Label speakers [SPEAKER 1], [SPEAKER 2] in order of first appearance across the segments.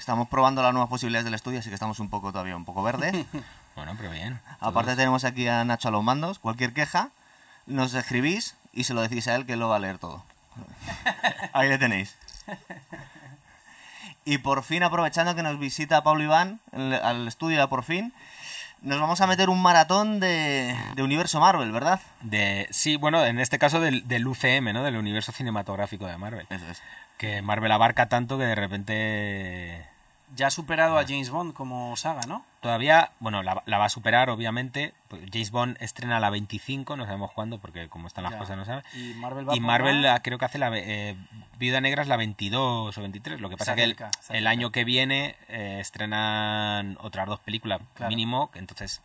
[SPEAKER 1] Estamos probando las nuevas posibilidades del estudio, así que estamos un poco todavía un poco verde.
[SPEAKER 2] Bueno, pero bien.
[SPEAKER 1] Aparte tenemos aquí a Nacho a los mandos. Cualquier queja, nos escribís y se lo decís a él que lo va a leer todo. Ahí le tenéis. Y por fin, aprovechando que nos visita Pablo Iván al estudio ya por fin, nos vamos a meter un maratón de, de universo Marvel, ¿verdad?
[SPEAKER 2] De, sí, bueno, en este caso del, del UCM, ¿no? Del universo cinematográfico de Marvel.
[SPEAKER 1] Eso es.
[SPEAKER 2] Que Marvel abarca tanto que de repente
[SPEAKER 3] Ya ha superado a James Bond como saga, ¿no?
[SPEAKER 2] todavía, bueno, la, la va a superar, obviamente. Pues James Bond estrena la 25, no sabemos cuándo, porque como están las
[SPEAKER 3] Ya.
[SPEAKER 2] cosas no sabe.
[SPEAKER 3] Y Marvel va
[SPEAKER 2] Y Marvel
[SPEAKER 3] la-
[SPEAKER 2] creo que hace la eh, Viuda Negra es la 22 o 23. Lo que pasa
[SPEAKER 3] Se
[SPEAKER 2] que el, año que viene eh, estrenan otras dos películas
[SPEAKER 3] Claro.
[SPEAKER 2] mínimo. Entonces,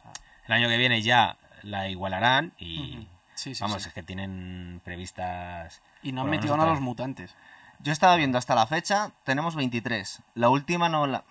[SPEAKER 2] el año que viene ya la igualarán y.
[SPEAKER 3] Sí, sí,
[SPEAKER 2] vamos,
[SPEAKER 3] sí.
[SPEAKER 2] es que tienen previstas...
[SPEAKER 3] Y no han metido a los mutantes.
[SPEAKER 1] Yo estaba viendo hasta la fecha, tenemos 23. La última no la...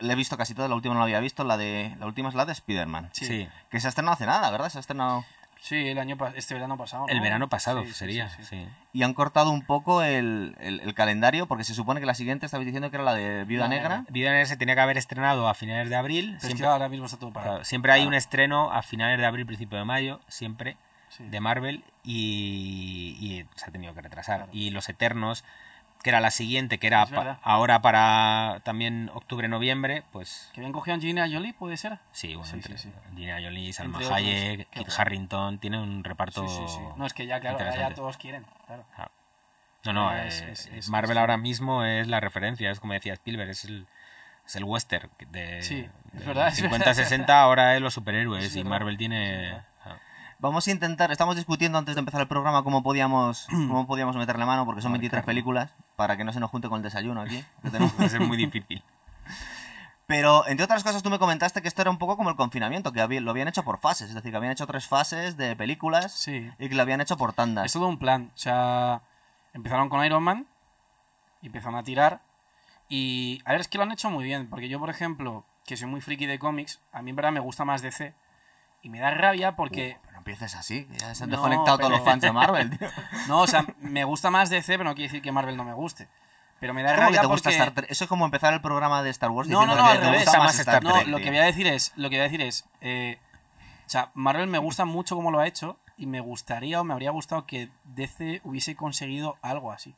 [SPEAKER 1] La he visto casi toda, la última no la había visto, la de la última es la de Spider-Man.
[SPEAKER 3] Sí.
[SPEAKER 2] Sí.
[SPEAKER 1] Que se ha estrenado hace nada, ¿verdad? Se ha estrenado...
[SPEAKER 3] Sí, el año este verano pasado.
[SPEAKER 2] El
[SPEAKER 3] ¿no?
[SPEAKER 2] verano pasado
[SPEAKER 3] Sí,
[SPEAKER 2] sería,
[SPEAKER 3] sí, sí.
[SPEAKER 2] sí.
[SPEAKER 1] Y han cortado un poco el, el- el calendario, porque se supone que la siguiente estabais diciendo que era la de Viuda
[SPEAKER 3] La
[SPEAKER 1] Negra.
[SPEAKER 3] Negra.
[SPEAKER 2] Viuda Negra se tenía que haber estrenado a finales de abril.
[SPEAKER 3] Pero es
[SPEAKER 2] Siempre,
[SPEAKER 3] que ahora mismo está todo parado.
[SPEAKER 2] claro, siempre hay
[SPEAKER 1] Claro.
[SPEAKER 2] un estreno a finales de abril, principio de mayo, siempre.
[SPEAKER 3] Sí.
[SPEAKER 2] de Marvel y, y se ha tenido que retrasar.
[SPEAKER 3] Claro.
[SPEAKER 2] Y Los Eternos, que era la siguiente, que era pa- ahora para también octubre-noviembre, pues
[SPEAKER 3] ¿Que habían cogido a Angelina Jolie, puede ser?
[SPEAKER 2] sí, bueno,
[SPEAKER 3] Sí,
[SPEAKER 2] entre
[SPEAKER 3] sí, sí.
[SPEAKER 2] Gina Jolie, Salma
[SPEAKER 3] Entre.
[SPEAKER 2] Hayek, Kit. Harrington, tiene un reparto...
[SPEAKER 3] Sí, sí, sí. No, es que ya, claro, ya todos quieren. Claro.
[SPEAKER 2] No, no,
[SPEAKER 3] Es-
[SPEAKER 2] eh,
[SPEAKER 3] es- es-
[SPEAKER 2] Marvel ahora mismo es la referencia, es como decía Spielberg, es el, es el western de, de
[SPEAKER 3] verdad, es verdad.
[SPEAKER 2] 50-60, ahora es los superhéroes
[SPEAKER 3] Es
[SPEAKER 2] y Marvel tiene...
[SPEAKER 1] Vamos a intentar, estamos discutiendo antes de empezar el programa cómo podíamos, cómo podíamos meterle mano, porque son 23
[SPEAKER 2] Abarcarlo.
[SPEAKER 1] películas, para que no se nos junte con el desayuno aquí.
[SPEAKER 2] ser muy difícil.
[SPEAKER 1] Pero, entre otras cosas, tú me comentaste que esto era un poco como el confinamiento, que había- lo habían hecho por fases, es decir, que habían hecho tres fases de películas
[SPEAKER 3] Sí.
[SPEAKER 1] y que lo habían hecho por tandas.
[SPEAKER 3] Es todo un plan. O sea, empezaron con Iron Man y empezaron a tirar. Y a ver, es que lo han hecho muy bien. Porque yo, por ejemplo, que soy muy friki de cómics, a mí en verdad me gusta más DC. Y me da rabia porque.
[SPEAKER 1] Empieces así, ya se han
[SPEAKER 3] No,
[SPEAKER 1] desconectado todos los fans de Marvel, tío.
[SPEAKER 3] No, o sea, me gusta más DC, pero no quiere decir que Marvel no me guste. Pero me da
[SPEAKER 1] ¿Cómo que te gusta
[SPEAKER 3] porque...
[SPEAKER 1] Star Trek? Eso es como empezar el programa de Star Wars
[SPEAKER 3] No, no, no,
[SPEAKER 1] que
[SPEAKER 3] al
[SPEAKER 1] te
[SPEAKER 3] revés.
[SPEAKER 1] gusta más
[SPEAKER 2] Más
[SPEAKER 1] Star
[SPEAKER 2] Star
[SPEAKER 1] Trek.
[SPEAKER 3] No, lo que voy a decir es, lo que voy a decir es, eh, o sea, Marvel me gusta mucho como lo ha hecho y me gustaría o me habría gustado que DC hubiese conseguido algo así.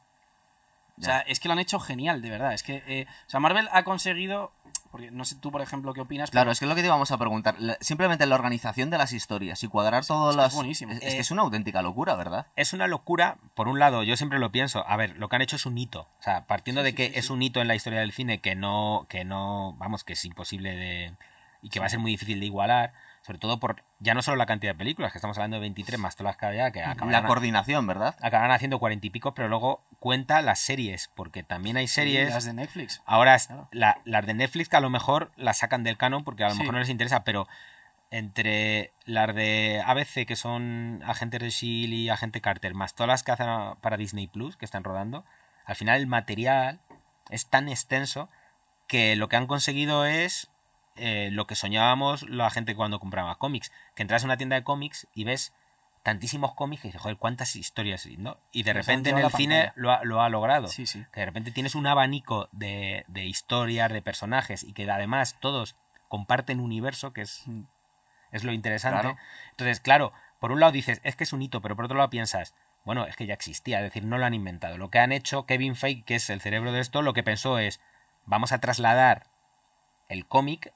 [SPEAKER 3] O sea, es que lo han hecho genial, de verdad. Es que, eh, o sea, Marvel ha conseguido, porque no sé tú, por ejemplo, qué opinas.
[SPEAKER 1] Claro,
[SPEAKER 3] pero-
[SPEAKER 1] es que es lo que te íbamos a preguntar. La- simplemente la organización de las historias y cuadrar todas
[SPEAKER 3] que
[SPEAKER 1] las.
[SPEAKER 3] es buenísimo.
[SPEAKER 1] Es, es
[SPEAKER 2] Eh,
[SPEAKER 1] que es una auténtica locura, ¿verdad?
[SPEAKER 2] es una locura, por un lado, yo siempre lo pienso, a ver, lo que han hecho es un hito, o sea, partiendo
[SPEAKER 3] Sí,
[SPEAKER 2] de
[SPEAKER 3] sí,
[SPEAKER 2] que
[SPEAKER 3] sí,
[SPEAKER 2] es un hito en la historia del cine que no, que no, vamos, que es imposible de, y que va a ser muy difícil de igualar, sobre todo por, ya no solo la cantidad de películas, que estamos hablando de 23 más todas las que había, que
[SPEAKER 1] La coordinación, ¿verdad?
[SPEAKER 2] acabarán haciendo 40 y pico, pero luego cuenta las series, porque también hay
[SPEAKER 3] Sí,
[SPEAKER 2] series...
[SPEAKER 3] las de Netflix.
[SPEAKER 2] Ahora,
[SPEAKER 3] Claro.
[SPEAKER 2] la- las de Netflix que a lo mejor las sacan del canon porque a lo
[SPEAKER 3] Sí.
[SPEAKER 2] mejor no les interesa, pero entre las de ABC, que son Agentes de S.H.I.E.L.D. y Agente Carter, más todas las que hacen para Disney Plus, que están rodando, al final el material es tan extenso que lo que han conseguido es eh, lo que soñábamos la gente cuando compraba cómics, que entras a una tienda de cómics y ves tantísimos cómics y dices, joder, cuántas historias, ¿no? Y de repente en el cine lo ha, lo ha logrado
[SPEAKER 3] Sí, sí.
[SPEAKER 2] que de repente tienes un abanico de, de historias, de personajes y que además todos comparten universo, que es,
[SPEAKER 3] Mm.
[SPEAKER 2] es lo interesante.
[SPEAKER 1] Claro.
[SPEAKER 2] Entonces, claro, por un lado dices, es que es un hito, pero por otro lado piensas, bueno, es que ya existía, es decir, no lo han inventado. Lo que han hecho Kevin Feige, que es el cerebro de esto, lo que pensó es, vamos a trasladar el cómic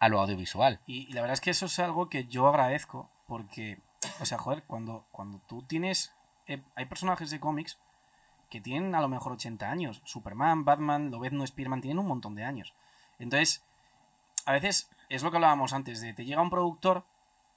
[SPEAKER 2] a lo audiovisual.
[SPEAKER 3] Y, la verdad es que eso es algo que yo agradezco porque, o sea, joder, cuando, cuando tú tienes... eh, hay personajes de cómics que tienen a lo mejor 80 años. Superman, Batman, Lobezno, Spearman, tienen un montón de años. Entonces, a veces es lo que hablábamos antes, de te llega un productor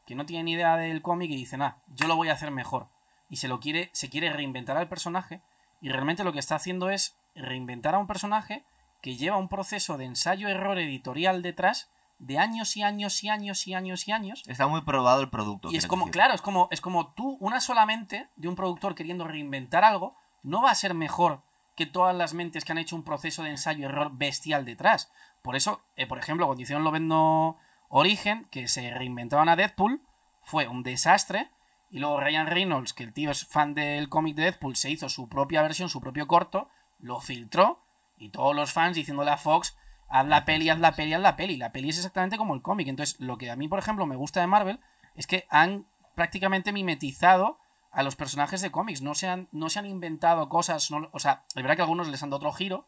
[SPEAKER 3] que no tiene ni idea del cómic y dice, nah, yo lo voy a hacer mejor. Y se lo quiere, se quiere reinventar al personaje y realmente lo que está haciendo es reinventar a un personaje que lleva un proceso de ensayo-error editorial detrás de años y años y años y años y años.
[SPEAKER 1] Está muy probado el producto.
[SPEAKER 3] Y es como,
[SPEAKER 1] decir.
[SPEAKER 3] claro, es como, es como tú, una solamente de un productor queriendo reinventar algo, no va a ser mejor que todas las mentes que han hecho un proceso de ensayo-error bestial detrás. Por eso, eh, por ejemplo, cuando hicieron Lovendo Origen, que se reinventaban a Deadpool, fue un desastre. Y luego Ryan Reynolds, que el tío es fan del cómic de Deadpool, se hizo su propia versión, su propio corto, lo filtró. Y todos los fans diciéndole a Fox haz la peli, haz la peli, haz la peli. La peli es exactamente como el cómic. Entonces, lo que a mí, por ejemplo, me gusta de Marvel es que han prácticamente mimetizado a los personajes de cómics. No se han, no se han inventado cosas. no- o sea, es verdad que algunos les han dado otro giro,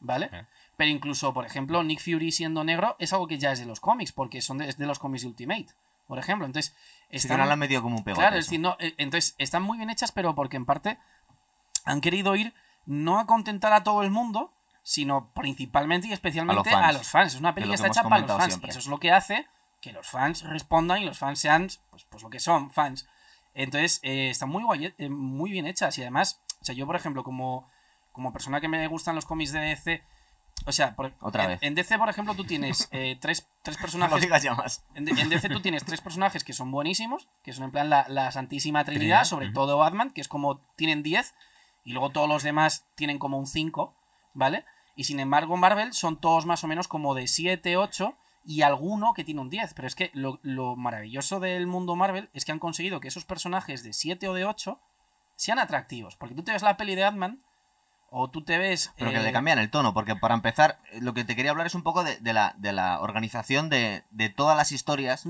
[SPEAKER 3] ¿vale?
[SPEAKER 2] Eh.
[SPEAKER 3] Pero incluso, por ejemplo, Nick Fury siendo negro es algo que ya es de los cómics, porque son de, es de los cómics de Ultimate, por ejemplo. Entonces, están-
[SPEAKER 1] no la han metido como un pegote.
[SPEAKER 3] Claro, es decir, no, eh, entonces están muy bien hechas, pero porque en parte han querido ir no a contentar a todo el mundo, sino principalmente y especialmente
[SPEAKER 1] A los
[SPEAKER 3] a
[SPEAKER 1] fans.
[SPEAKER 3] los fans. Es una peli
[SPEAKER 1] Que
[SPEAKER 3] que
[SPEAKER 1] es
[SPEAKER 3] está hecha para los fans.
[SPEAKER 1] siempre.
[SPEAKER 3] Y eso es lo que hace que los fans respondan y los fans sean pues, pues lo que son, fans. Entonces, eh, están muy, guay- eh, muy bien hechas. Y además, o sea, yo, por ejemplo, como, como persona que me gustan los cómics de DC, o sea, por-
[SPEAKER 1] Otra
[SPEAKER 3] en,
[SPEAKER 1] vez.
[SPEAKER 3] en DC, por ejemplo, tú tienes eh, tres, tres
[SPEAKER 1] No
[SPEAKER 3] personajes
[SPEAKER 1] digas ya más.
[SPEAKER 3] en, DC tú tienes tres personajes que son buenísimos, que son en plan la, la Santísima Trinidad,
[SPEAKER 2] Trinidad,
[SPEAKER 3] sobre todo Batman, que es como tienen 10, y luego todos los demás tienen como un 5, ¿vale? Y sin embargo, Marvel son todos más o menos como de 7, 8 y alguno que tiene un 10. Pero es que lo, lo maravilloso del mundo Marvel es que han conseguido que esos personajes de 7 o de 8 sean atractivos. Porque tú te ves la peli de Batman, o tú te ves.
[SPEAKER 1] Pero que
[SPEAKER 3] eh,
[SPEAKER 1] le cambian el tono, porque para empezar, lo que te quería hablar es un poco de, de la, de la organización de, de todas las historias.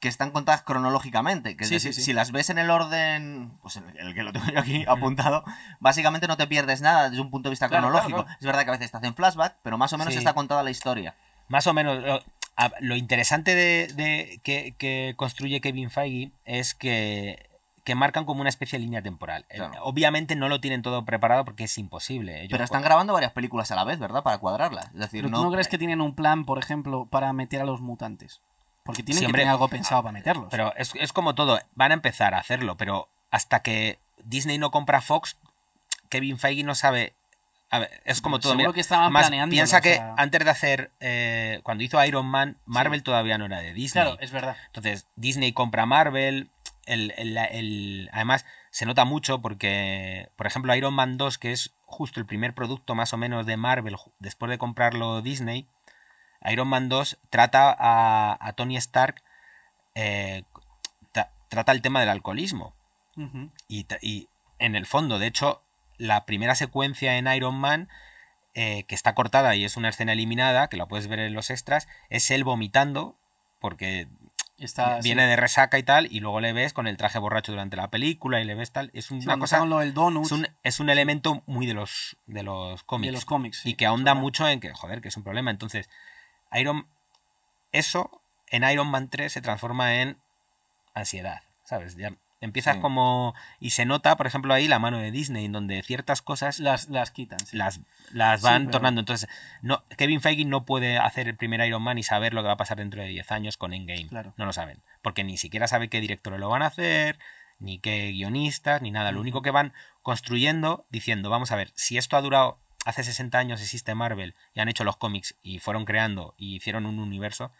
[SPEAKER 1] Que están contadas cronológicamente. Que es
[SPEAKER 3] Sí,
[SPEAKER 1] decir,
[SPEAKER 3] sí, sí.
[SPEAKER 1] si las ves en el orden, pues en el que lo tengo yo aquí apuntado, básicamente no te pierdes nada desde un punto de vista
[SPEAKER 3] Claro,
[SPEAKER 1] cronológico.
[SPEAKER 3] claro, claro.
[SPEAKER 1] Es verdad que a veces te hacen flashback, pero más o menos
[SPEAKER 2] Sí.
[SPEAKER 1] está contada la historia.
[SPEAKER 2] Más o menos. Lo, a- lo interesante de, de- que, que construye Kevin Feige es que, que marcan como una especie de línea temporal. Eh. Obviamente no lo tienen todo preparado porque es imposible. Ellos
[SPEAKER 1] Pero están grabando varias películas a la vez, ¿verdad? Para cuadrarlas. Es decir,
[SPEAKER 3] Pero tú no crees que tienen un plan, por ejemplo, para meter a los mutantes. Porque tienen
[SPEAKER 2] Sí,
[SPEAKER 3] que tener algo pensado para meterlos.
[SPEAKER 2] Pero es, es como todo. Van a empezar a hacerlo, pero hasta que Disney no compra Fox, Kevin Feige no sabe. A ver, es como todo.
[SPEAKER 3] Seguro
[SPEAKER 2] mira,
[SPEAKER 3] que estaban planeándolo,
[SPEAKER 2] Piensa
[SPEAKER 3] o
[SPEAKER 2] que
[SPEAKER 3] sea-
[SPEAKER 2] antes de hacer. eh, cuando hizo Iron Man, Marvel todavía no era de Disney.
[SPEAKER 3] claro, es verdad.
[SPEAKER 2] Entonces, Disney compra Marvel. El, el- el- además, se nota mucho porque, por ejemplo, Iron Man 2, que es justo el primer producto más o menos de Marvel después de comprarlo Disney, Iron Man 2 trata a, a Tony Stark, eh, tra- trata el tema del alcoholismo. Y, en el fondo, de hecho, la primera secuencia en Iron Man, eh, que está cortada y es una escena eliminada, que la puedes ver en los extras, es él vomitando, porque
[SPEAKER 3] Está,
[SPEAKER 2] viene
[SPEAKER 3] sí.
[SPEAKER 2] de resaca y tal, y luego le ves con el traje borracho durante la película y le ves tal. Es una cosa.
[SPEAKER 3] lo del donut
[SPEAKER 2] Es un, es un elemento muy de los, de los cómics.
[SPEAKER 3] de los cómics. sí,
[SPEAKER 2] y que ahonda mucho en que, joder, que es un problema. Entonces, Iron. Eso en Iron Man 3 se transforma en ansiedad, ¿sabes? Ya empiezas
[SPEAKER 1] Sí.
[SPEAKER 2] como. Y se nota, por ejemplo, ahí la mano de Disney, en donde ciertas cosas
[SPEAKER 3] Las, las quitan. sí.
[SPEAKER 2] las, las
[SPEAKER 3] Sí,
[SPEAKER 2] van
[SPEAKER 3] pero-
[SPEAKER 2] tornando. Entonces, no, Kevin Feige no puede hacer el primer Iron Man y saber lo que va a pasar dentro de 10 años con Endgame.
[SPEAKER 3] Claro.
[SPEAKER 2] No lo saben. Porque ni siquiera sabe qué directores lo van a hacer, ni qué guionistas, ni nada. Lo único que van construyendo, diciendo, vamos a ver, si esto ha durado hace 60 años existe Marvel y han hecho los cómics y fueron creando y hicieron un universo,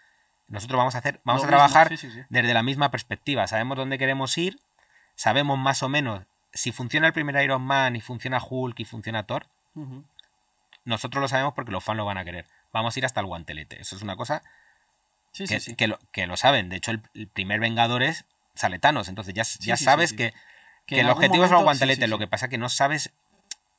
[SPEAKER 2] nosotros vamos a hacer, vamos
[SPEAKER 3] Lo
[SPEAKER 2] a
[SPEAKER 3] mismo,
[SPEAKER 2] trabajar
[SPEAKER 3] sí, sí, sí.
[SPEAKER 2] desde la misma perspectiva. Sabemos dónde queremos ir, sabemos más o menos si funciona el primer Iron Man y funciona Hulk y funciona Thor, nosotros lo sabemos porque los fans lo van a querer. Vamos a ir hasta el guantelete. Eso es una cosa
[SPEAKER 3] Sí,
[SPEAKER 2] que, que lo, que lo saben. De hecho, el, el primer Vengadores sale Thanos. Entonces ya, ya sabes que,
[SPEAKER 3] Que
[SPEAKER 2] que
[SPEAKER 3] en
[SPEAKER 2] el objetivo es el
[SPEAKER 3] momento-
[SPEAKER 2] guantelete.
[SPEAKER 3] sí, sí,
[SPEAKER 2] Lo que pasa es que no sabes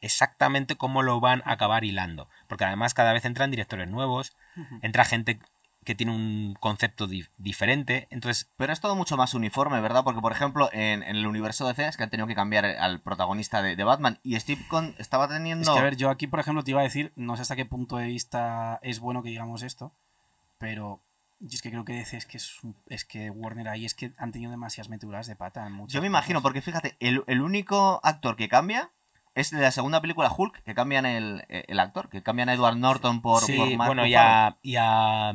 [SPEAKER 2] exactamente cómo lo van a acabar hilando. Porque además cada vez entran directores nuevos, entra gente que tiene un concepto di- diferente. Entonces,
[SPEAKER 1] Pero es todo mucho más uniforme, ¿verdad? Porque, por ejemplo, en, en el universo de DC es que han tenido que cambiar al protagonista de, de Batman. Y Steve Con estaba teniendo.
[SPEAKER 3] Es que, a ver, yo aquí, por ejemplo, te iba a decir, no sé hasta qué punto de vista es bueno que digamos esto, pero yo es que creo que DC es que, es, un- es que Warner ahí es que han tenido demasiadas meteduras de pata en
[SPEAKER 1] Yo me imagino,
[SPEAKER 3] cosas.
[SPEAKER 1] porque fíjate, el, el único actor que cambia es de la segunda película Hulk, que cambian el, el actor, que cambian a Edward Norton por,
[SPEAKER 2] sí,
[SPEAKER 1] por Mark
[SPEAKER 2] bueno, y a, y a,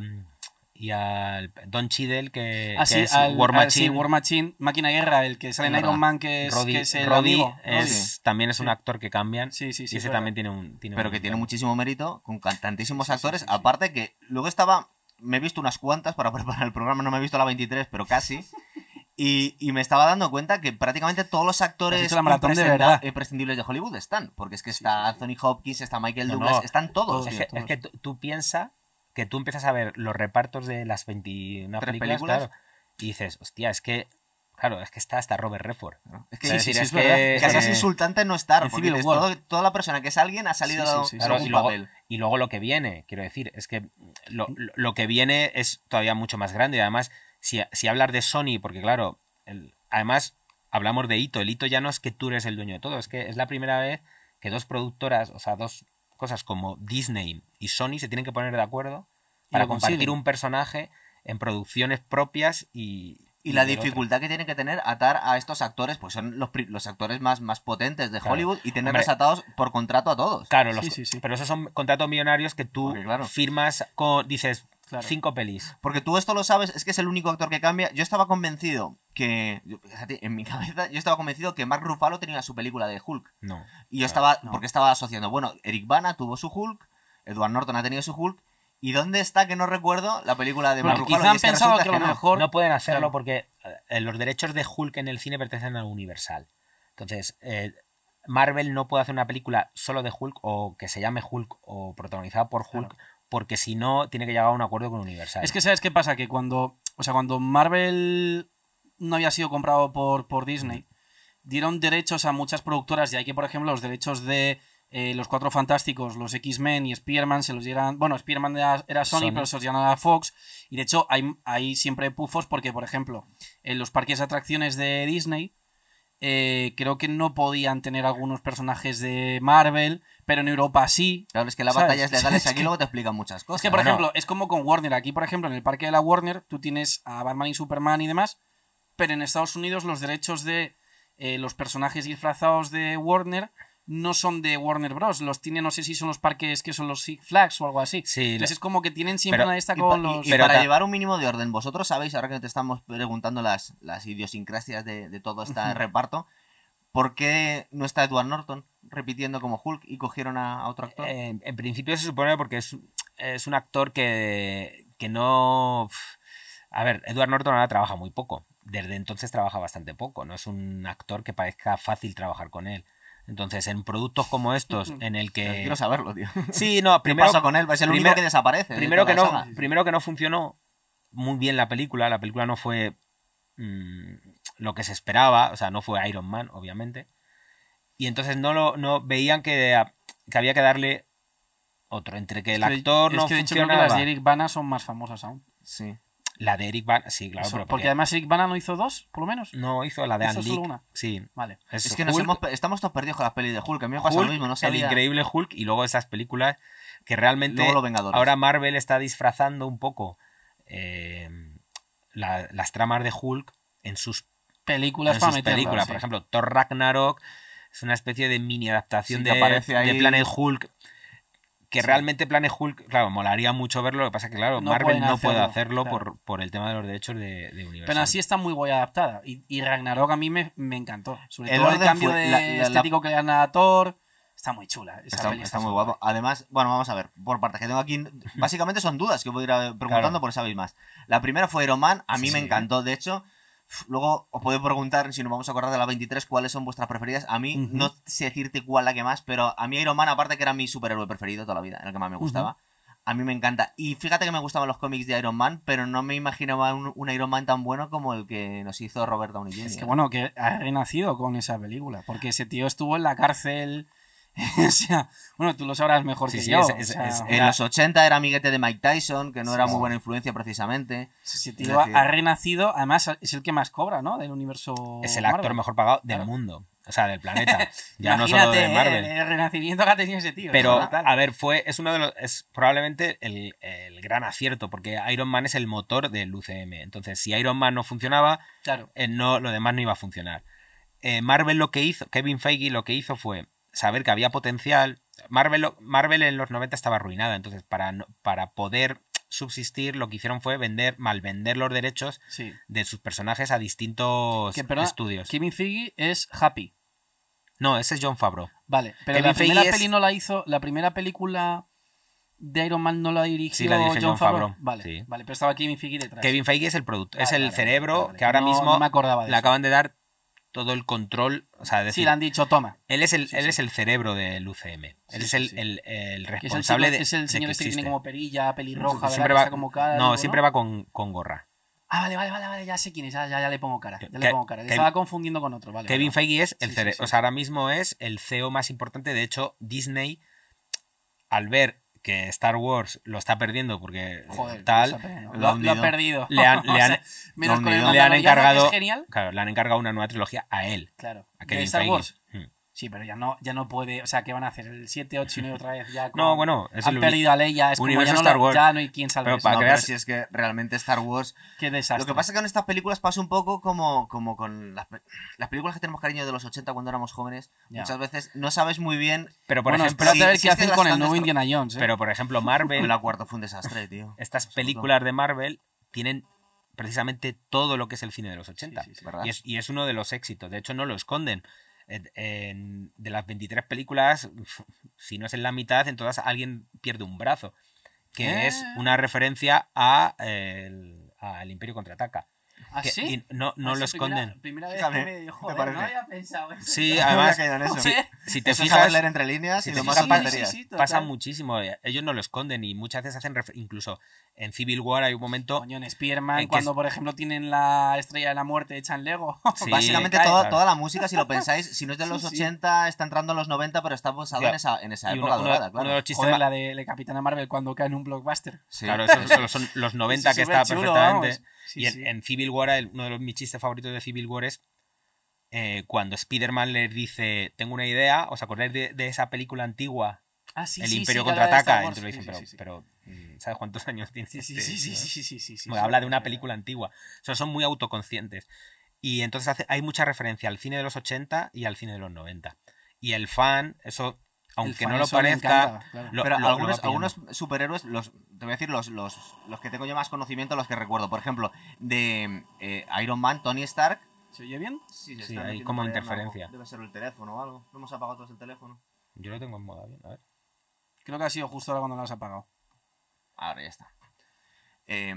[SPEAKER 2] y a Don Cheadle, que,
[SPEAKER 3] Ah,
[SPEAKER 2] que
[SPEAKER 3] sí,
[SPEAKER 2] es
[SPEAKER 3] al-
[SPEAKER 2] War
[SPEAKER 3] al-
[SPEAKER 2] Machine.
[SPEAKER 3] sí, War Machine, Máquina de Guerra, el que sale en Iron. Man, que es,
[SPEAKER 2] Roddy,
[SPEAKER 3] que es el
[SPEAKER 2] Roddy
[SPEAKER 3] amigo.
[SPEAKER 2] es- también es un actor que cambian.
[SPEAKER 3] Sí, sí, sí.
[SPEAKER 2] y
[SPEAKER 3] es
[SPEAKER 2] ese también tiene un. Tiene
[SPEAKER 1] pero
[SPEAKER 2] un-
[SPEAKER 1] que tiene muchísimo mérito, con tantísimos actores. Aparte que luego estaba, me he visto unas cuantas para preparar el programa, no me he visto la 23, pero casi. Y, y me estaba dando cuenta que prácticamente todos los actores
[SPEAKER 3] la maratón de verdad.
[SPEAKER 1] imprescindibles de Hollywood están. Porque es que está
[SPEAKER 3] sí, sí.
[SPEAKER 1] Anthony Hopkins, está Michael
[SPEAKER 2] No,
[SPEAKER 1] Douglas,
[SPEAKER 2] no,
[SPEAKER 1] están todos.
[SPEAKER 3] todos.
[SPEAKER 2] Es que, es que tú, piensas que tú empiezas a ver los repartos de las 21
[SPEAKER 1] Tres
[SPEAKER 2] películas,
[SPEAKER 1] películas.
[SPEAKER 2] claro, y dices, hostia, es que Claro, es que está hasta Robert Redford.
[SPEAKER 1] Es que,
[SPEAKER 2] Es
[SPEAKER 1] sí, sí,
[SPEAKER 2] es que- es
[SPEAKER 1] es insultante no estar,
[SPEAKER 3] En
[SPEAKER 1] porque todo- toda la persona que es alguien ha salido de.
[SPEAKER 2] Claro,
[SPEAKER 1] algún
[SPEAKER 2] y, luego,
[SPEAKER 1] papel.
[SPEAKER 2] y luego lo que viene, quiero decir, es que lo, lo- lo que viene es todavía mucho más grande. Y además, si, si hablar de Sony, porque claro, el- además hablamos de Hito, el Hito ya no es que tú eres el dueño de todo, es que es la primera vez que dos productoras, o sea, dos cosas como Disney y Sony se tienen que poner de acuerdo para compartir
[SPEAKER 3] consiguen.
[SPEAKER 2] un personaje en producciones propias y...
[SPEAKER 1] Y la
[SPEAKER 2] otro.
[SPEAKER 1] dificultad que tiene que tener atar a estos actores, pues son los, los actores más, más potentes de
[SPEAKER 2] Claro.
[SPEAKER 1] Hollywood y tenerlos
[SPEAKER 2] Hombre.
[SPEAKER 1] atados por contrato a todos.
[SPEAKER 2] Claro, los,
[SPEAKER 3] Sí, sí, sí.
[SPEAKER 2] pero esos son contratos millonarios que tú
[SPEAKER 1] claro.
[SPEAKER 2] firmas con, dices,
[SPEAKER 3] Claro.
[SPEAKER 2] cinco pelis.
[SPEAKER 1] Porque tú esto lo sabes, es que es el único actor que cambia. Yo estaba convencido que, en mi cabeza, yo estaba convencido que Mark Ruffalo tenía su película de Hulk.
[SPEAKER 2] No.
[SPEAKER 1] Y yo estaba,
[SPEAKER 3] no.
[SPEAKER 1] porque estaba asociando, bueno, Eric Bana tuvo su Hulk, Edward Norton ha tenido su Hulk, ¿y dónde está que no recuerdo la película de Mark Ruffalo?
[SPEAKER 3] quizá han
[SPEAKER 1] que
[SPEAKER 3] pensado que a lo
[SPEAKER 1] no.
[SPEAKER 3] mejor.
[SPEAKER 2] No pueden hacerlo
[SPEAKER 3] Claro.
[SPEAKER 2] porque eh, los derechos de Hulk en el cine pertenecen a Universal. Entonces, eh, Marvel no puede hacer una película solo de Hulk o que se llame Hulk o protagonizada por Hulk
[SPEAKER 3] Claro.
[SPEAKER 2] Porque si no tiene que llegar a un acuerdo con Universal.
[SPEAKER 3] Es que, ¿sabes qué pasa? Que cuando. O sea, cuando Marvel no había sido comprado por, por Disney, dieron derechos a muchas productoras. Y hay que, por ejemplo, los derechos de eh, los Cuatro Fantásticos, los X-Men y Spearman se los dieran. Bueno, Spearman era, era Sony,
[SPEAKER 2] Sony.
[SPEAKER 3] pero se los dieron a Fox. Y de hecho, hay, hay siempre pufos porque, por ejemplo, en los parques de atracciones de Disney. Eh, creo que no podían tener algunos personajes de Marvel, pero en Europa sí.
[SPEAKER 1] Claro, es que las batallas legales
[SPEAKER 3] Es
[SPEAKER 1] aquí luego te explican muchas cosas.
[SPEAKER 3] Es que, por
[SPEAKER 2] Bueno.
[SPEAKER 3] ejemplo, es como con Warner. Aquí, por ejemplo, en el parque de la Warner, tú tienes a Batman y Superman y demás, pero en Estados Unidos los derechos de eh, los personajes disfrazados de Warner no son de Warner Bros. Los tiene, no sé si son los parques que son los Six Flags o algo así.
[SPEAKER 2] Sí,
[SPEAKER 3] Entonces es como que tienen siempre
[SPEAKER 2] Pero-
[SPEAKER 3] una de esta
[SPEAKER 1] Y,
[SPEAKER 3] con
[SPEAKER 1] y-
[SPEAKER 3] los...
[SPEAKER 1] y
[SPEAKER 2] Pero
[SPEAKER 1] para
[SPEAKER 2] ta-
[SPEAKER 1] llevar un mínimo de orden, vosotros sabéis, ahora que te estamos preguntando las, las idiosincrasias de, de todo este reparto, ¿por qué no está Edward Norton repitiendo como Hulk y cogieron a, a otro actor?
[SPEAKER 2] Eh, en principio se supone porque es, es un actor que, que no... A ver, Edward Norton ahora trabaja muy poco. Desde entonces trabaja bastante poco. No es un actor que parezca fácil trabajar con él. Entonces, en productos como estos, en el que...
[SPEAKER 1] Quiero saberlo, tío.
[SPEAKER 2] Sí, no,
[SPEAKER 1] ¿Qué
[SPEAKER 2] primero,
[SPEAKER 1] pasó con él? Es el único
[SPEAKER 2] primero-
[SPEAKER 1] que desaparece. de
[SPEAKER 2] primero, que no, primero que no funcionó muy bien la película. La película no fue mm, lo que se esperaba. O sea, no fue Iron Man, obviamente. Y entonces no lo no veían que, que había que darle otro. Entre que el
[SPEAKER 3] Es que-
[SPEAKER 2] actor
[SPEAKER 3] es
[SPEAKER 2] no
[SPEAKER 3] que de hecho creo que
[SPEAKER 2] funcionaba.
[SPEAKER 3] las de Eric Bana son más famosas aún.
[SPEAKER 1] Sí.
[SPEAKER 2] La de Eric Bana, sí, claro.
[SPEAKER 3] Eso,
[SPEAKER 2] pero
[SPEAKER 3] porque además Eric Bana no hizo dos, por lo menos.
[SPEAKER 2] no hizo la de Lee.
[SPEAKER 3] una.
[SPEAKER 2] Sí.
[SPEAKER 3] Vale.
[SPEAKER 1] Es que nos hemos, estamos todos perdidos con las pelis de Hulk. A mí me pasa
[SPEAKER 2] Hulk,
[SPEAKER 1] lo mismo, no
[SPEAKER 2] el
[SPEAKER 1] sabía.
[SPEAKER 2] increíble Hulk y luego esas películas que realmente
[SPEAKER 1] Luego los Vengadores.
[SPEAKER 2] ahora Marvel está disfrazando un poco eh, la- las tramas de Hulk en sus,
[SPEAKER 3] Películas
[SPEAKER 2] en
[SPEAKER 3] para
[SPEAKER 2] sus películas.
[SPEAKER 3] sí.
[SPEAKER 2] Por ejemplo, Thor Ragnarok es una especie de mini adaptación
[SPEAKER 1] Sí,
[SPEAKER 2] de,
[SPEAKER 1] ahí-
[SPEAKER 2] de Planet Hulk. Que
[SPEAKER 3] Sí.
[SPEAKER 2] realmente Planet Hulk, claro, molaría mucho verlo. Lo que pasa es que, claro,
[SPEAKER 3] No
[SPEAKER 2] Marvel no puede
[SPEAKER 3] hacerlo, claro.
[SPEAKER 2] por, por el tema de los derechos de, de Universal.
[SPEAKER 3] Pero así está muy guay adaptada. Y, y Ragnarok a mí me, me encantó. Sobre
[SPEAKER 1] El
[SPEAKER 3] todo el cambio de
[SPEAKER 1] la- la- la-
[SPEAKER 3] estético que le dan a Thor. Está muy chula. Esa
[SPEAKER 1] Está, muy guapo. Además, bueno, vamos a ver, por partes que tengo aquí, básicamente son dudas que voy a ir preguntando
[SPEAKER 2] Claro.
[SPEAKER 1] por sabéis más. La primera fue Iron Man, a mí
[SPEAKER 2] Sí,
[SPEAKER 1] me encantó, de hecho, luego os puedo preguntar, si nos vamos a acordar de la 23, cuáles son vuestras preferidas. A mí, no sé decirte cuál la que más, pero a mí Iron Man, aparte que era mi superhéroe preferido toda la vida, el que más me gustaba. A mí me encanta. Y fíjate que me gustaban los cómics de Iron Man, pero no me imaginaba un, un Iron Man tan bueno como el que nos hizo Robert Downey Jr.
[SPEAKER 3] Es que bueno, que ha renacido con esa película. Porque ese tío estuvo en la cárcel. o sea, bueno, tú lo sabrás mejor
[SPEAKER 2] Sí,
[SPEAKER 3] que
[SPEAKER 2] sí,
[SPEAKER 3] yo.
[SPEAKER 2] es-
[SPEAKER 3] o
[SPEAKER 2] es-
[SPEAKER 3] sea,
[SPEAKER 2] es-
[SPEAKER 1] En los 80 era amiguete de Mike Tyson, que no
[SPEAKER 3] Sí,
[SPEAKER 1] era
[SPEAKER 3] sí.
[SPEAKER 1] muy buena influencia precisamente.
[SPEAKER 3] tío
[SPEAKER 1] decir-
[SPEAKER 3] ha renacido. Además, es el que más cobra, ¿no? Del universo.
[SPEAKER 2] es el actor mejor pagado del
[SPEAKER 3] Claro.
[SPEAKER 2] mundo. O sea, del planeta. Ya no solo de Marvel.
[SPEAKER 3] El, renacimiento que ha tenido ese tío.
[SPEAKER 2] Pero, a ver, fue, es uno de los, es probablemente el, el gran acierto, porque Iron Man es el motor del UCM. Entonces, si Iron Man no funcionaba,
[SPEAKER 3] Claro.
[SPEAKER 2] eh, no, lo demás no iba a funcionar. Eh, Marvel lo que hizo, Kevin Feige lo que hizo fue saber que había potencial. Marvel, Marvel en los 90 estaba arruinada, entonces para, para poder subsistir lo que hicieron fue vender, malvender los derechos
[SPEAKER 3] Sí.
[SPEAKER 2] de sus personajes a distintos
[SPEAKER 3] Que, perdona,
[SPEAKER 2] estudios.
[SPEAKER 3] Kevin Feige es Happy.
[SPEAKER 2] No, ese es John Favreau.
[SPEAKER 3] Vale, pero
[SPEAKER 2] Kevin
[SPEAKER 3] la primera
[SPEAKER 2] Feige es-
[SPEAKER 3] peli no la hizo, la primera película de Iron Man no la dirigió
[SPEAKER 2] Sí, la
[SPEAKER 3] John
[SPEAKER 2] Jon
[SPEAKER 3] Favreau.
[SPEAKER 2] Favreau,
[SPEAKER 3] Vale,
[SPEAKER 2] sí.
[SPEAKER 3] vale, pero estaba Kevin Feige detrás.
[SPEAKER 2] Kevin Feige es el productor, es el
[SPEAKER 3] vale,
[SPEAKER 2] cerebro que ahora
[SPEAKER 3] No-
[SPEAKER 2] mismo
[SPEAKER 3] no me acordaba de
[SPEAKER 2] le
[SPEAKER 3] eso.
[SPEAKER 2] acaban de dar todo el control. O sea, es
[SPEAKER 3] Sí,
[SPEAKER 2] decir,
[SPEAKER 3] le han dicho, toma.
[SPEAKER 2] él es el,
[SPEAKER 3] Sí,
[SPEAKER 2] él
[SPEAKER 3] sí.
[SPEAKER 2] es el cerebro del UCM. Él es el, el- el
[SPEAKER 3] Que es el,
[SPEAKER 2] responsable de.
[SPEAKER 3] es el
[SPEAKER 2] de
[SPEAKER 3] señor
[SPEAKER 2] que
[SPEAKER 3] este que tiene como perilla, pelirroja,
[SPEAKER 2] siempre va,
[SPEAKER 3] como calvo,
[SPEAKER 2] no, siempre va con, con gorra.
[SPEAKER 3] Ah, vale, vale, vale, vale, ya sé quién es, ya, ya, ya le pongo cara. Ya
[SPEAKER 2] Que-
[SPEAKER 3] le pongo cara. Le
[SPEAKER 2] Kevin-
[SPEAKER 3] estaba confundiendo con otro, vale.
[SPEAKER 2] Kevin
[SPEAKER 3] vale.
[SPEAKER 2] Feige es el
[SPEAKER 3] Sí, sí,
[SPEAKER 2] cere-
[SPEAKER 3] sí.
[SPEAKER 2] o sea, ahora mismo es el CEO más importante. De hecho, Disney, al ver que Star Wars lo está perdiendo porque
[SPEAKER 3] Joder,
[SPEAKER 2] tal,
[SPEAKER 3] lo, ha perdido.
[SPEAKER 1] lo
[SPEAKER 3] Lo, lo ha perdido.
[SPEAKER 2] le han, le han-
[SPEAKER 3] sea, menos
[SPEAKER 1] lo
[SPEAKER 3] con el
[SPEAKER 1] hundido.
[SPEAKER 2] le han encargado,
[SPEAKER 3] es genial.
[SPEAKER 2] claro, le han encargado una nueva trilogía a él,
[SPEAKER 3] Claro.
[SPEAKER 2] a
[SPEAKER 3] ¿De
[SPEAKER 2] Kevin
[SPEAKER 3] Star
[SPEAKER 2] Feige.
[SPEAKER 3] Wars? Sí, pero ya no, ya no puede. O sea, ¿qué van a hacer? ¿El 7, 8 y 9 otra vez? Ya con-
[SPEAKER 2] No, bueno, es
[SPEAKER 3] Han
[SPEAKER 2] el
[SPEAKER 3] perdido a Leia. Es como
[SPEAKER 2] universo
[SPEAKER 3] ya no,
[SPEAKER 2] Star
[SPEAKER 3] lo-
[SPEAKER 2] Wars.
[SPEAKER 3] ya no hay quien salve
[SPEAKER 2] Pero para
[SPEAKER 1] no,
[SPEAKER 2] que
[SPEAKER 1] pero si es que realmente Star Wars
[SPEAKER 3] Qué desastre.
[SPEAKER 1] Lo que pasa es que con estas películas pasa un poco como, como con las, pe- las películas que tenemos cariño de los 80 cuando éramos jóvenes.
[SPEAKER 3] Ya.
[SPEAKER 1] Muchas veces no sabes muy bien.
[SPEAKER 2] Pero por
[SPEAKER 3] bueno,
[SPEAKER 2] ejemplo,
[SPEAKER 3] espérate a ver
[SPEAKER 1] si-
[SPEAKER 3] qué
[SPEAKER 1] si
[SPEAKER 3] hacen con el nuevo Indiana Jones. ¿eh?
[SPEAKER 2] pero por ejemplo,
[SPEAKER 1] Marvel. La cuarta fue un desastre, tío.
[SPEAKER 2] estas películas de Marvel tienen precisamente todo lo que es el cine de los 80.
[SPEAKER 3] Sí, sí, sí.
[SPEAKER 1] ¿Verdad?
[SPEAKER 2] Y es, y es uno de los éxitos. De hecho, no lo esconden. En- en- de las 23 películas, si no es en la mitad, en todas alguien pierde un brazo. Que
[SPEAKER 3] ¿Qué?
[SPEAKER 2] es una referencia a el, al Imperio Contraataca.
[SPEAKER 3] ¿Ah,
[SPEAKER 2] Que-
[SPEAKER 3] sí?
[SPEAKER 2] y no no
[SPEAKER 3] Ah,
[SPEAKER 2] lo
[SPEAKER 3] sí, primera-
[SPEAKER 2] esconden.
[SPEAKER 3] Primera vez que me
[SPEAKER 1] ¿te
[SPEAKER 3] joder,
[SPEAKER 1] parece?
[SPEAKER 3] no había pensado eso.
[SPEAKER 2] Sí,
[SPEAKER 1] No
[SPEAKER 2] además,
[SPEAKER 1] caído en eso.
[SPEAKER 2] si, si te
[SPEAKER 1] Eso es
[SPEAKER 2] fijas,
[SPEAKER 1] leer entre líneas
[SPEAKER 2] si
[SPEAKER 1] y
[SPEAKER 2] te
[SPEAKER 1] lo más
[SPEAKER 2] fijas,
[SPEAKER 3] sí, sí,
[SPEAKER 2] pasa muchísimo. eh, Ellos no lo esconden y muchas veces hacen incluso en Civil War hay un momento
[SPEAKER 3] Coño, en
[SPEAKER 2] que
[SPEAKER 3] cuando
[SPEAKER 2] es-
[SPEAKER 3] por ejemplo tienen la estrella de la muerte hecha en Lego.
[SPEAKER 2] Sí,
[SPEAKER 1] Básicamente
[SPEAKER 3] cae.
[SPEAKER 1] toda,
[SPEAKER 2] claro.
[SPEAKER 1] toda la música, si lo pensáis, si no es de los
[SPEAKER 3] sí.
[SPEAKER 1] 80, está entrando en los 90, pero está basado
[SPEAKER 2] Ya.
[SPEAKER 1] en esa, en esa época
[SPEAKER 2] uno,
[SPEAKER 1] dorada,
[SPEAKER 2] uno
[SPEAKER 1] claro.
[SPEAKER 2] de los chistes
[SPEAKER 3] Joder, la de, la Capitana Marvel cuando cae en un blockbuster.
[SPEAKER 2] Claro, esos son los 90
[SPEAKER 3] Sí,
[SPEAKER 2] que está perfectamente.
[SPEAKER 3] Sí,
[SPEAKER 2] y en,
[SPEAKER 3] sí.
[SPEAKER 2] en Civil War, uno de los, mis chistes favoritos de Civil War es eh, cuando Spider-Man les dice, tengo una idea, ¿os acordáis de, de esa película antigua,
[SPEAKER 3] Ah, sí,
[SPEAKER 2] El Imperio contraataca? Entonces le dicen, pero, mm, ¿sabes cuántos años tiene?
[SPEAKER 3] Sí, sí,
[SPEAKER 2] este
[SPEAKER 3] sí, sí, sí, sí,
[SPEAKER 2] Bueno, habla de una película antigua. O sea, son muy autoconscientes. Y entonces hace- hay mucha referencia al cine de los 80 y al cine de los 90. Y el fan, eso, aunque no lo parezca,
[SPEAKER 3] encanta, claro.
[SPEAKER 2] lo-
[SPEAKER 1] Pero
[SPEAKER 2] lo-
[SPEAKER 1] algunos, superhéroes, los, te voy a decir los, los, los que tengo yo más conocimiento, los que recuerdo. Por ejemplo, de eh, Iron Man, Tony Stark.
[SPEAKER 3] ¿Se oye bien?
[SPEAKER 1] Sí, se
[SPEAKER 2] Sí,
[SPEAKER 1] está
[SPEAKER 2] hay como interferencia.
[SPEAKER 1] algo. Debe ser el teléfono o algo. No hemos apagado todos el teléfono.
[SPEAKER 2] Yo lo tengo en moda bien, a ver.
[SPEAKER 3] Creo que ha sido justo ahora cuando lo has apagado.
[SPEAKER 1] Ahora ya está. Eh,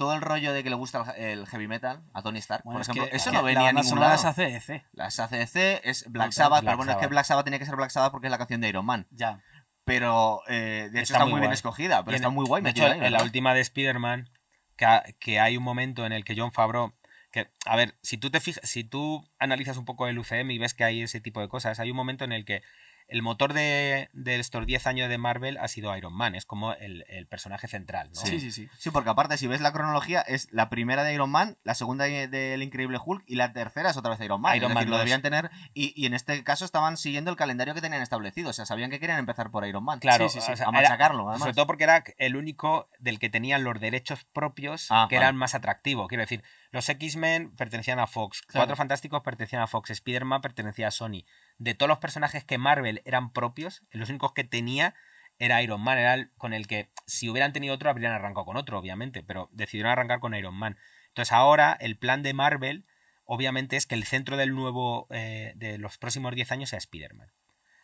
[SPEAKER 1] todo el rollo de que le gusta el, heavy metal a Tony Stark,
[SPEAKER 3] Bueno,
[SPEAKER 1] por
[SPEAKER 3] es
[SPEAKER 1] ejemplo,
[SPEAKER 3] que-
[SPEAKER 1] eso
[SPEAKER 3] es
[SPEAKER 1] no venía
[SPEAKER 3] banda
[SPEAKER 1] ningún lado.
[SPEAKER 3] es ACDC.
[SPEAKER 1] Las ACDC es Black Sabbath, pero bueno, es que Black Sabbath tenía que ser Black Sabbath porque es la canción de Iron Man.
[SPEAKER 3] Ya.
[SPEAKER 1] Pero eh, de hecho
[SPEAKER 2] Está
[SPEAKER 1] está,
[SPEAKER 2] muy
[SPEAKER 1] bien escogida, pero
[SPEAKER 2] en-
[SPEAKER 1] está muy guay
[SPEAKER 2] De hecho,
[SPEAKER 1] ahí,
[SPEAKER 2] en la última de Spider-Man, que, ha- que hay un momento en el que John Favreau. Que, a ver, si tú te fijas, si tú analizas un poco el UCM y ves que hay ese tipo de cosas, hay un momento en el que el motor de, de estos 10 años de Marvel ha sido Iron Man, es como el, el personaje central, ¿no?
[SPEAKER 3] Sí, sí, sí.
[SPEAKER 1] Sí, porque aparte, si ves la cronología, es la primera de Iron Man, la segunda de- del Increíble Hulk y la tercera es otra vez Iron Man.
[SPEAKER 2] Iron
[SPEAKER 1] es
[SPEAKER 2] Man
[SPEAKER 1] decir, lo
[SPEAKER 2] 2.
[SPEAKER 1] debían tener. Y, y en este caso estaban siguiendo el calendario que tenían establecido. O sea, sabían que querían empezar por Iron Man.
[SPEAKER 2] Claro,
[SPEAKER 3] Sí, sí, sí.
[SPEAKER 1] a machacarlo, además.
[SPEAKER 2] sobre todo porque era el único del que tenían los derechos propios
[SPEAKER 1] Ah,
[SPEAKER 2] que
[SPEAKER 1] vale.
[SPEAKER 2] eran más atractivos. Quiero decir, los X-Men pertenecían a Fox,
[SPEAKER 3] Claro.
[SPEAKER 2] Cuatro Fantásticos pertenecían a Fox, Spider-Man pertenecía a Sony. De todos los personajes que Marvel eran propios, los únicos que tenía era Iron Man, era el con el que si hubieran tenido otro habrían arrancado con otro, obviamente, pero decidieron arrancar con Iron Man. Entonces ahora el plan de Marvel, obviamente, es que el centro del nuevo, eh, de los próximos 10 años sea Spider-Man.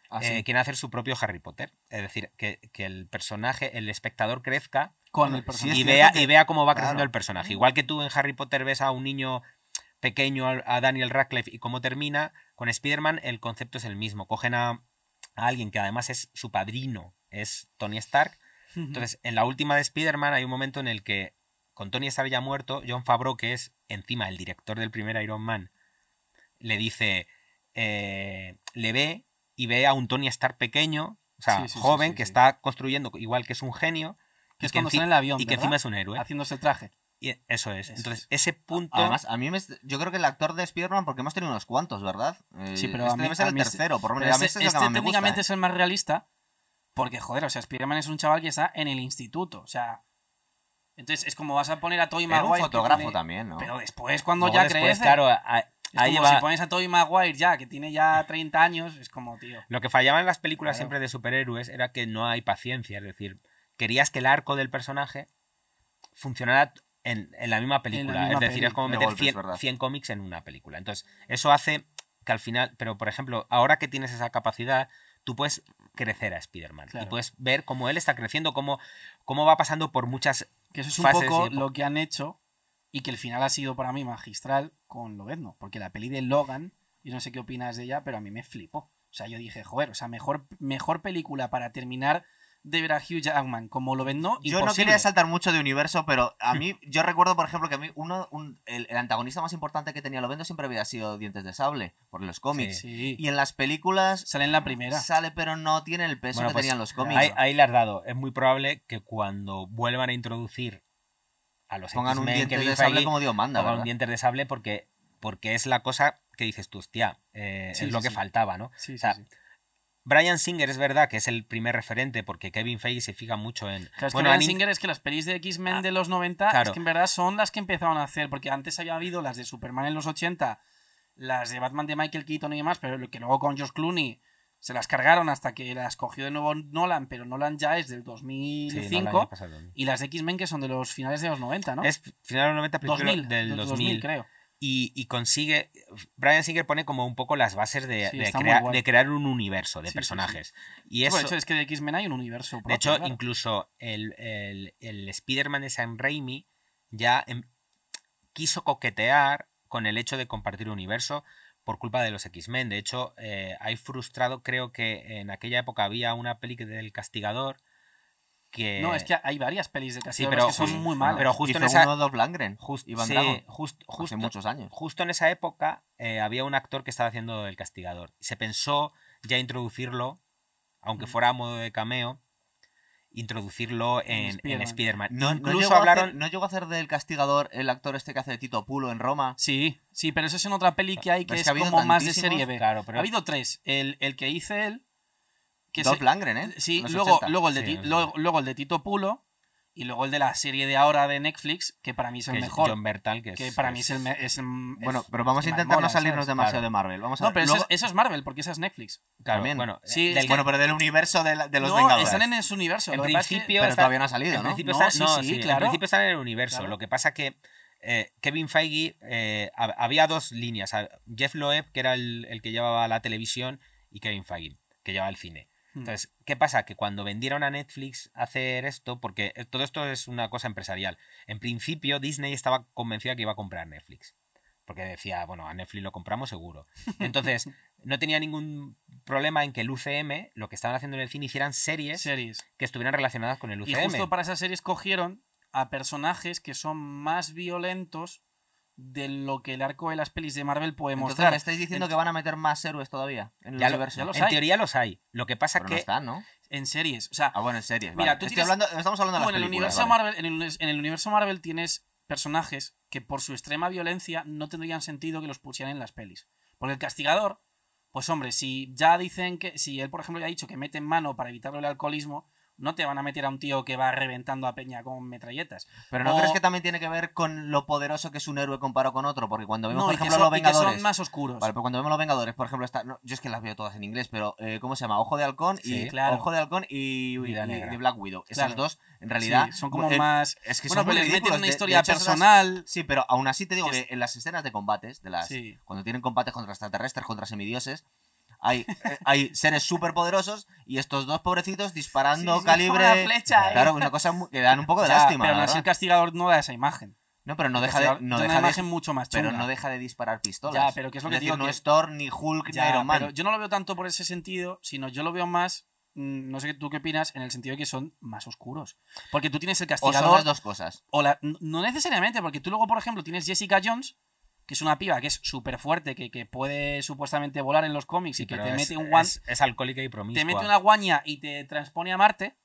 [SPEAKER 1] Ah,
[SPEAKER 2] Eh,
[SPEAKER 1] sí.
[SPEAKER 2] quieren hacer su propio Harry Potter. Es decir, que, que el personaje, el espectador crezca
[SPEAKER 3] Con el personaje.
[SPEAKER 2] y, vea, y vea cómo va creciendo el personaje. Igual que tú en Harry Potter ves a un niño pequeño, a a Daniel Radcliffe, y cómo termina, con Spider-Man el concepto es el mismo. Cogen a, a alguien que además es su padrino, es Tony Stark. Entonces, en la última de Spider-Man hay un momento en el que, con Tony Stark ya muerto, John Favreau, que es encima el director del primer Iron Man, le dice, eh, le ve y ve a un Tony Stark pequeño, o sea,
[SPEAKER 3] Sí, sí, sí,
[SPEAKER 2] joven,
[SPEAKER 3] sí,
[SPEAKER 2] que está construyendo igual que es un genio,
[SPEAKER 3] que es
[SPEAKER 2] que
[SPEAKER 3] cuando está en el avión.
[SPEAKER 2] y que encima es un héroe.
[SPEAKER 3] Haciéndose el traje.
[SPEAKER 2] Y eso es.
[SPEAKER 3] Eso
[SPEAKER 2] Entonces,
[SPEAKER 3] es.
[SPEAKER 2] ese punto.
[SPEAKER 1] Además, a mí me, yo creo que el actor de Spider-Man, porque hemos tenido unos cuantos, ¿verdad? Eh,
[SPEAKER 3] Sí, pero a
[SPEAKER 1] este
[SPEAKER 3] mí-
[SPEAKER 1] debe ser
[SPEAKER 3] a
[SPEAKER 1] el
[SPEAKER 3] mí este-
[SPEAKER 1] tercero, por lo menos. A
[SPEAKER 3] este,
[SPEAKER 1] este es el que más me gusta,
[SPEAKER 3] técnicamente
[SPEAKER 1] ¿eh?
[SPEAKER 3] es el más realista. Porque, joder, o sea, Spider-Man es un chaval que está en el instituto. O sea. Entonces, es como vas a poner a
[SPEAKER 1] Era
[SPEAKER 3] Maguire.
[SPEAKER 1] un fotógrafo
[SPEAKER 3] tiene-
[SPEAKER 1] también, ¿no?
[SPEAKER 3] Pero después, cuando
[SPEAKER 2] luego
[SPEAKER 3] ya
[SPEAKER 2] después,
[SPEAKER 3] crece.
[SPEAKER 2] claro, a- a-
[SPEAKER 3] es
[SPEAKER 2] ahí
[SPEAKER 3] como
[SPEAKER 2] va-
[SPEAKER 3] si pones a Tobey Maguire ya, que tiene ya 30 años, es como, tío.
[SPEAKER 2] Lo que fallaba en las películas
[SPEAKER 3] Claro.
[SPEAKER 2] siempre de superhéroes era que no hay paciencia. Es decir, querías que el arco del personaje funcionara en, en la misma película.
[SPEAKER 3] misma
[SPEAKER 2] es decir,
[SPEAKER 3] peli.
[SPEAKER 2] es como meter
[SPEAKER 1] golpes,
[SPEAKER 2] 100,
[SPEAKER 1] ¿verdad?
[SPEAKER 2] 100 cómics en una película. Entonces, eso hace que al final. Pero, por ejemplo, ahora que tienes esa capacidad, tú puedes crecer a Spider-Man. Y puedes ver cómo él está creciendo, cómo, cómo va pasando por muchas
[SPEAKER 3] Que eso es un poco
[SPEAKER 2] y
[SPEAKER 3] lo que han hecho y que el final ha sido para mí magistral con Lobezno. Porque la peli de Logan, yo no sé qué opinas de ella, pero a mí me flipó. O sea, yo dije, joder, o sea, mejor, mejor película para terminar de ver a Hugh Jackman como lo ven, no,
[SPEAKER 1] Yo no quería saltar mucho de universo, pero a mí, yo recuerdo, por ejemplo, que a mí uno, un- el, el antagonista más importante que tenía Lovendo siempre había sido Dientes de Sable, por los cómics.
[SPEAKER 3] Sí,
[SPEAKER 1] Y en las películas
[SPEAKER 3] sale en la primera.
[SPEAKER 1] sale, pero no tiene el peso
[SPEAKER 2] Bueno,
[SPEAKER 1] que
[SPEAKER 2] pues,
[SPEAKER 1] tenían los cómics.
[SPEAKER 2] Ahí, ahí le has dado. Es muy probable que cuando vuelvan a introducir a los
[SPEAKER 1] Pongan un diente de sable como Dios manda,
[SPEAKER 2] pongan un diente de sable porque, porque es la cosa que dices tú, hostia, eh,
[SPEAKER 3] Sí,
[SPEAKER 2] es lo que faltaba, ¿no? O sea,
[SPEAKER 3] sí, sí.
[SPEAKER 2] Brian Singer es verdad que es el primer referente porque Kevin Feige se fija mucho en...
[SPEAKER 3] Claro,
[SPEAKER 2] bueno, in-
[SPEAKER 3] Singer es que las pelis de X-Men
[SPEAKER 2] Ah,
[SPEAKER 3] de los 90
[SPEAKER 2] claro.
[SPEAKER 3] es que en verdad son las que empezaron a hacer, porque antes había habido las de Superman en los 80, las de Batman de Michael Keaton y demás, pero que luego con George Clooney se las cargaron hasta que las cogió de nuevo Nolan, pero Nolan ya es del
[SPEAKER 2] sí, no, el
[SPEAKER 3] 2005,
[SPEAKER 2] año pasado.
[SPEAKER 3] y las de X-Men que son de los finales de los 90, ¿no?
[SPEAKER 2] Es final de los 90, principio
[SPEAKER 3] 2000,
[SPEAKER 2] del 2000.
[SPEAKER 3] creo.
[SPEAKER 2] Y, y consigue. Brian Singer pone como un poco las bases de,
[SPEAKER 3] Sí,
[SPEAKER 2] de
[SPEAKER 3] está muy
[SPEAKER 2] crea-
[SPEAKER 3] guay.
[SPEAKER 2] de crear un universo de
[SPEAKER 3] Sí, sí, sí.
[SPEAKER 2] personajes. Y eso,
[SPEAKER 3] eso es que de X-Men hay un universo.
[SPEAKER 2] de hecho,
[SPEAKER 3] claro.
[SPEAKER 2] incluso el, el, el Spider-Man de Sam Raimi ya em- quiso coquetear con el hecho de compartir universo por culpa de los X-Men. De hecho, eh, hay frustrado, creo que en aquella época había una peli del Castigador que...
[SPEAKER 3] No, es que hay varias pelis de Castigador
[SPEAKER 2] pero
[SPEAKER 3] que son
[SPEAKER 2] justo-
[SPEAKER 3] muy malas.
[SPEAKER 2] pero justo
[SPEAKER 1] Hizo
[SPEAKER 2] en esa-
[SPEAKER 1] uno Dolph Lundgren,
[SPEAKER 2] Just-
[SPEAKER 1] Iván
[SPEAKER 2] sí,
[SPEAKER 1] Drago,
[SPEAKER 2] just-
[SPEAKER 1] hace
[SPEAKER 2] justo,
[SPEAKER 1] muchos años.
[SPEAKER 2] justo en esa época eh, había un actor que estaba haciendo el castigador. Se pensó ya introducirlo, aunque fuera a modo de cameo, introducirlo en, en
[SPEAKER 3] Spider-Man.
[SPEAKER 1] No,
[SPEAKER 2] Incluso hablaron.
[SPEAKER 1] hacer, no llegó a hacer del castigador el actor este que hace de Tito Pulo en Roma.
[SPEAKER 3] Sí, sí, pero eso es en otra peli que hay que
[SPEAKER 1] Es
[SPEAKER 3] es,
[SPEAKER 1] que ha habido
[SPEAKER 3] como más de serie B.
[SPEAKER 2] Claro, pero
[SPEAKER 3] Ha habido tres. El, el que hice él. Que
[SPEAKER 1] Dolph
[SPEAKER 3] se-
[SPEAKER 1] Lundgren, ¿eh?
[SPEAKER 3] Sí, luego,
[SPEAKER 1] 80.
[SPEAKER 3] luego, el de
[SPEAKER 2] Sí,
[SPEAKER 3] Ti-
[SPEAKER 2] en los
[SPEAKER 3] luego, luego el de Tito Pulo. Y luego el de la serie de ahora de Netflix, que para mí es el
[SPEAKER 2] que es
[SPEAKER 3] mejor.
[SPEAKER 2] John Bertal, que,
[SPEAKER 3] que
[SPEAKER 2] es,
[SPEAKER 3] para mí es el. me- es el-
[SPEAKER 1] Bueno,
[SPEAKER 3] es-
[SPEAKER 1] pero vamos
[SPEAKER 3] que
[SPEAKER 1] a intentar no salirnos
[SPEAKER 3] ¿sabes?
[SPEAKER 1] demasiado
[SPEAKER 2] Claro.
[SPEAKER 1] de Marvel. Vamos a
[SPEAKER 3] No,
[SPEAKER 1] ver.
[SPEAKER 3] pero eso,
[SPEAKER 1] Luego-
[SPEAKER 3] es, eso es Marvel, porque esa es Netflix.
[SPEAKER 2] Claro,
[SPEAKER 1] también.
[SPEAKER 2] bueno,
[SPEAKER 3] Sí,
[SPEAKER 2] del-
[SPEAKER 3] es que-
[SPEAKER 1] Bueno, pero del universo de, la- de los
[SPEAKER 3] no,
[SPEAKER 1] Vengadores.
[SPEAKER 3] están en ese universo.
[SPEAKER 2] En
[SPEAKER 3] que es que-
[SPEAKER 2] principio
[SPEAKER 1] Pero todavía no ha salido, ¿no?
[SPEAKER 3] No, sí, sí,
[SPEAKER 2] en
[SPEAKER 3] claro.
[SPEAKER 2] principio están en el universo.
[SPEAKER 3] Claro.
[SPEAKER 2] Lo que pasa que eh, Kevin Feige eh, hab- había dos líneas. Jeff Loeb, que era el, el que llevaba la televisión, y Kevin Feige, que llevaba el cine.
[SPEAKER 3] Hmm.
[SPEAKER 2] Entonces, ¿qué pasa? Que cuando vendieron a Netflix hacer esto, porque eh, todo esto es una cosa empresarial, en principio Disney estaba convencida que iba a comprar Netflix. Porque decía, bueno, a Netflix lo compramos seguro. Entonces, no tenía ningún problema en que el UCM, lo que estaban haciendo en el cine, hicieran series
[SPEAKER 3] series.
[SPEAKER 2] que estuvieran relacionadas con el
[SPEAKER 3] Y
[SPEAKER 2] UCM.
[SPEAKER 3] justo para esas series cogieron a personajes que son más violentos de lo que el arco de las pelis de Marvel puede
[SPEAKER 1] Entonces,
[SPEAKER 3] mostrar.
[SPEAKER 1] ¿me estáis diciendo que van a meter más héroes todavía en el
[SPEAKER 2] Ya lo-
[SPEAKER 1] universo?
[SPEAKER 3] ya los
[SPEAKER 2] en
[SPEAKER 3] hay.
[SPEAKER 2] teoría los hay. Lo que pasa
[SPEAKER 1] Pero
[SPEAKER 2] que
[SPEAKER 1] no están, ¿no?
[SPEAKER 3] En series. O sea,
[SPEAKER 1] Ah, bueno, en series.
[SPEAKER 3] Mira,
[SPEAKER 1] vale.
[SPEAKER 3] tú tienes-
[SPEAKER 1] hablando, estamos hablando de las
[SPEAKER 3] en el, universo
[SPEAKER 1] vale.
[SPEAKER 3] Marvel, en, el, univers- en el universo Marvel tienes personajes que por su extrema violencia no tendrían sentido que los pusieran en las pelis. Porque el castigador, pues hombre, si ya dicen que, si él por ejemplo ya ha dicho que mete en mano para evitarlo el alcoholismo, no te van a meter a un tío que va reventando a peña con metralletas.
[SPEAKER 1] Pero ¿no
[SPEAKER 3] O-
[SPEAKER 1] crees que también tiene que ver con lo poderoso que es un héroe comparado con otro? Porque cuando vemos,
[SPEAKER 3] No,
[SPEAKER 1] por ejemplo,
[SPEAKER 3] son,
[SPEAKER 1] los
[SPEAKER 3] que son
[SPEAKER 1] Vengadores...
[SPEAKER 3] más oscuros.
[SPEAKER 1] Vale, pero cuando vemos los Vengadores, por ejemplo, está, no, yo es que las veo todas en inglés, pero eh, ¿cómo se llama? Ojo de Halcón y
[SPEAKER 3] claro.
[SPEAKER 1] Ojo de Halcón y, y- Black Widow. Esas
[SPEAKER 3] Claro.
[SPEAKER 1] dos, en realidad,
[SPEAKER 3] Sí, son como
[SPEAKER 1] eh,
[SPEAKER 3] más...
[SPEAKER 1] es que
[SPEAKER 3] bueno,
[SPEAKER 1] son muy
[SPEAKER 3] pero les meten una
[SPEAKER 1] De- de
[SPEAKER 3] historia
[SPEAKER 1] hecho,
[SPEAKER 3] personal.
[SPEAKER 1] Sí, pero aún así te digo
[SPEAKER 3] Que
[SPEAKER 1] que en las escenas de combates, de las
[SPEAKER 3] Sí.
[SPEAKER 1] cuando tienen combates contra extraterrestres, contra semidioses, hay, eh, hay seres súper poderosos y estos dos pobrecitos disparando
[SPEAKER 3] Sí, sí,
[SPEAKER 1] calibre.
[SPEAKER 3] flecha, ¿eh?
[SPEAKER 1] Claro, una cosa que dan un poco de
[SPEAKER 3] Ya,
[SPEAKER 1] lástima.
[SPEAKER 3] pero
[SPEAKER 1] verdad.
[SPEAKER 3] el castigador no da esa imagen.
[SPEAKER 1] No, pero no deja de,
[SPEAKER 3] castigador
[SPEAKER 1] no deja
[SPEAKER 3] una
[SPEAKER 1] de,
[SPEAKER 3] imagen mucho más
[SPEAKER 1] pero
[SPEAKER 3] chunga.
[SPEAKER 1] no deja de disparar pistolas.
[SPEAKER 3] Ya, pero que es lo que
[SPEAKER 1] decir,
[SPEAKER 3] digo
[SPEAKER 1] no
[SPEAKER 3] que-
[SPEAKER 1] es Thor, ni Hulk,
[SPEAKER 3] Ya,
[SPEAKER 1] ni Iron Man.
[SPEAKER 3] pero yo no lo veo tanto por ese sentido, sino yo lo veo más, mm, no sé tú qué opinas, en el sentido de que son más oscuros. Porque tú tienes el
[SPEAKER 1] O son
[SPEAKER 3] castigador,
[SPEAKER 1] las dos cosas.
[SPEAKER 3] o la- no necesariamente, porque tú luego, por ejemplo, tienes Jessica Jones, que es una piba que es súper fuerte, que, que puede supuestamente volar en los cómics y que te
[SPEAKER 2] es,
[SPEAKER 3] mete un guan-
[SPEAKER 2] es- es alcohólica y promiscua.
[SPEAKER 3] te mete una guaña y te transpone a Marte.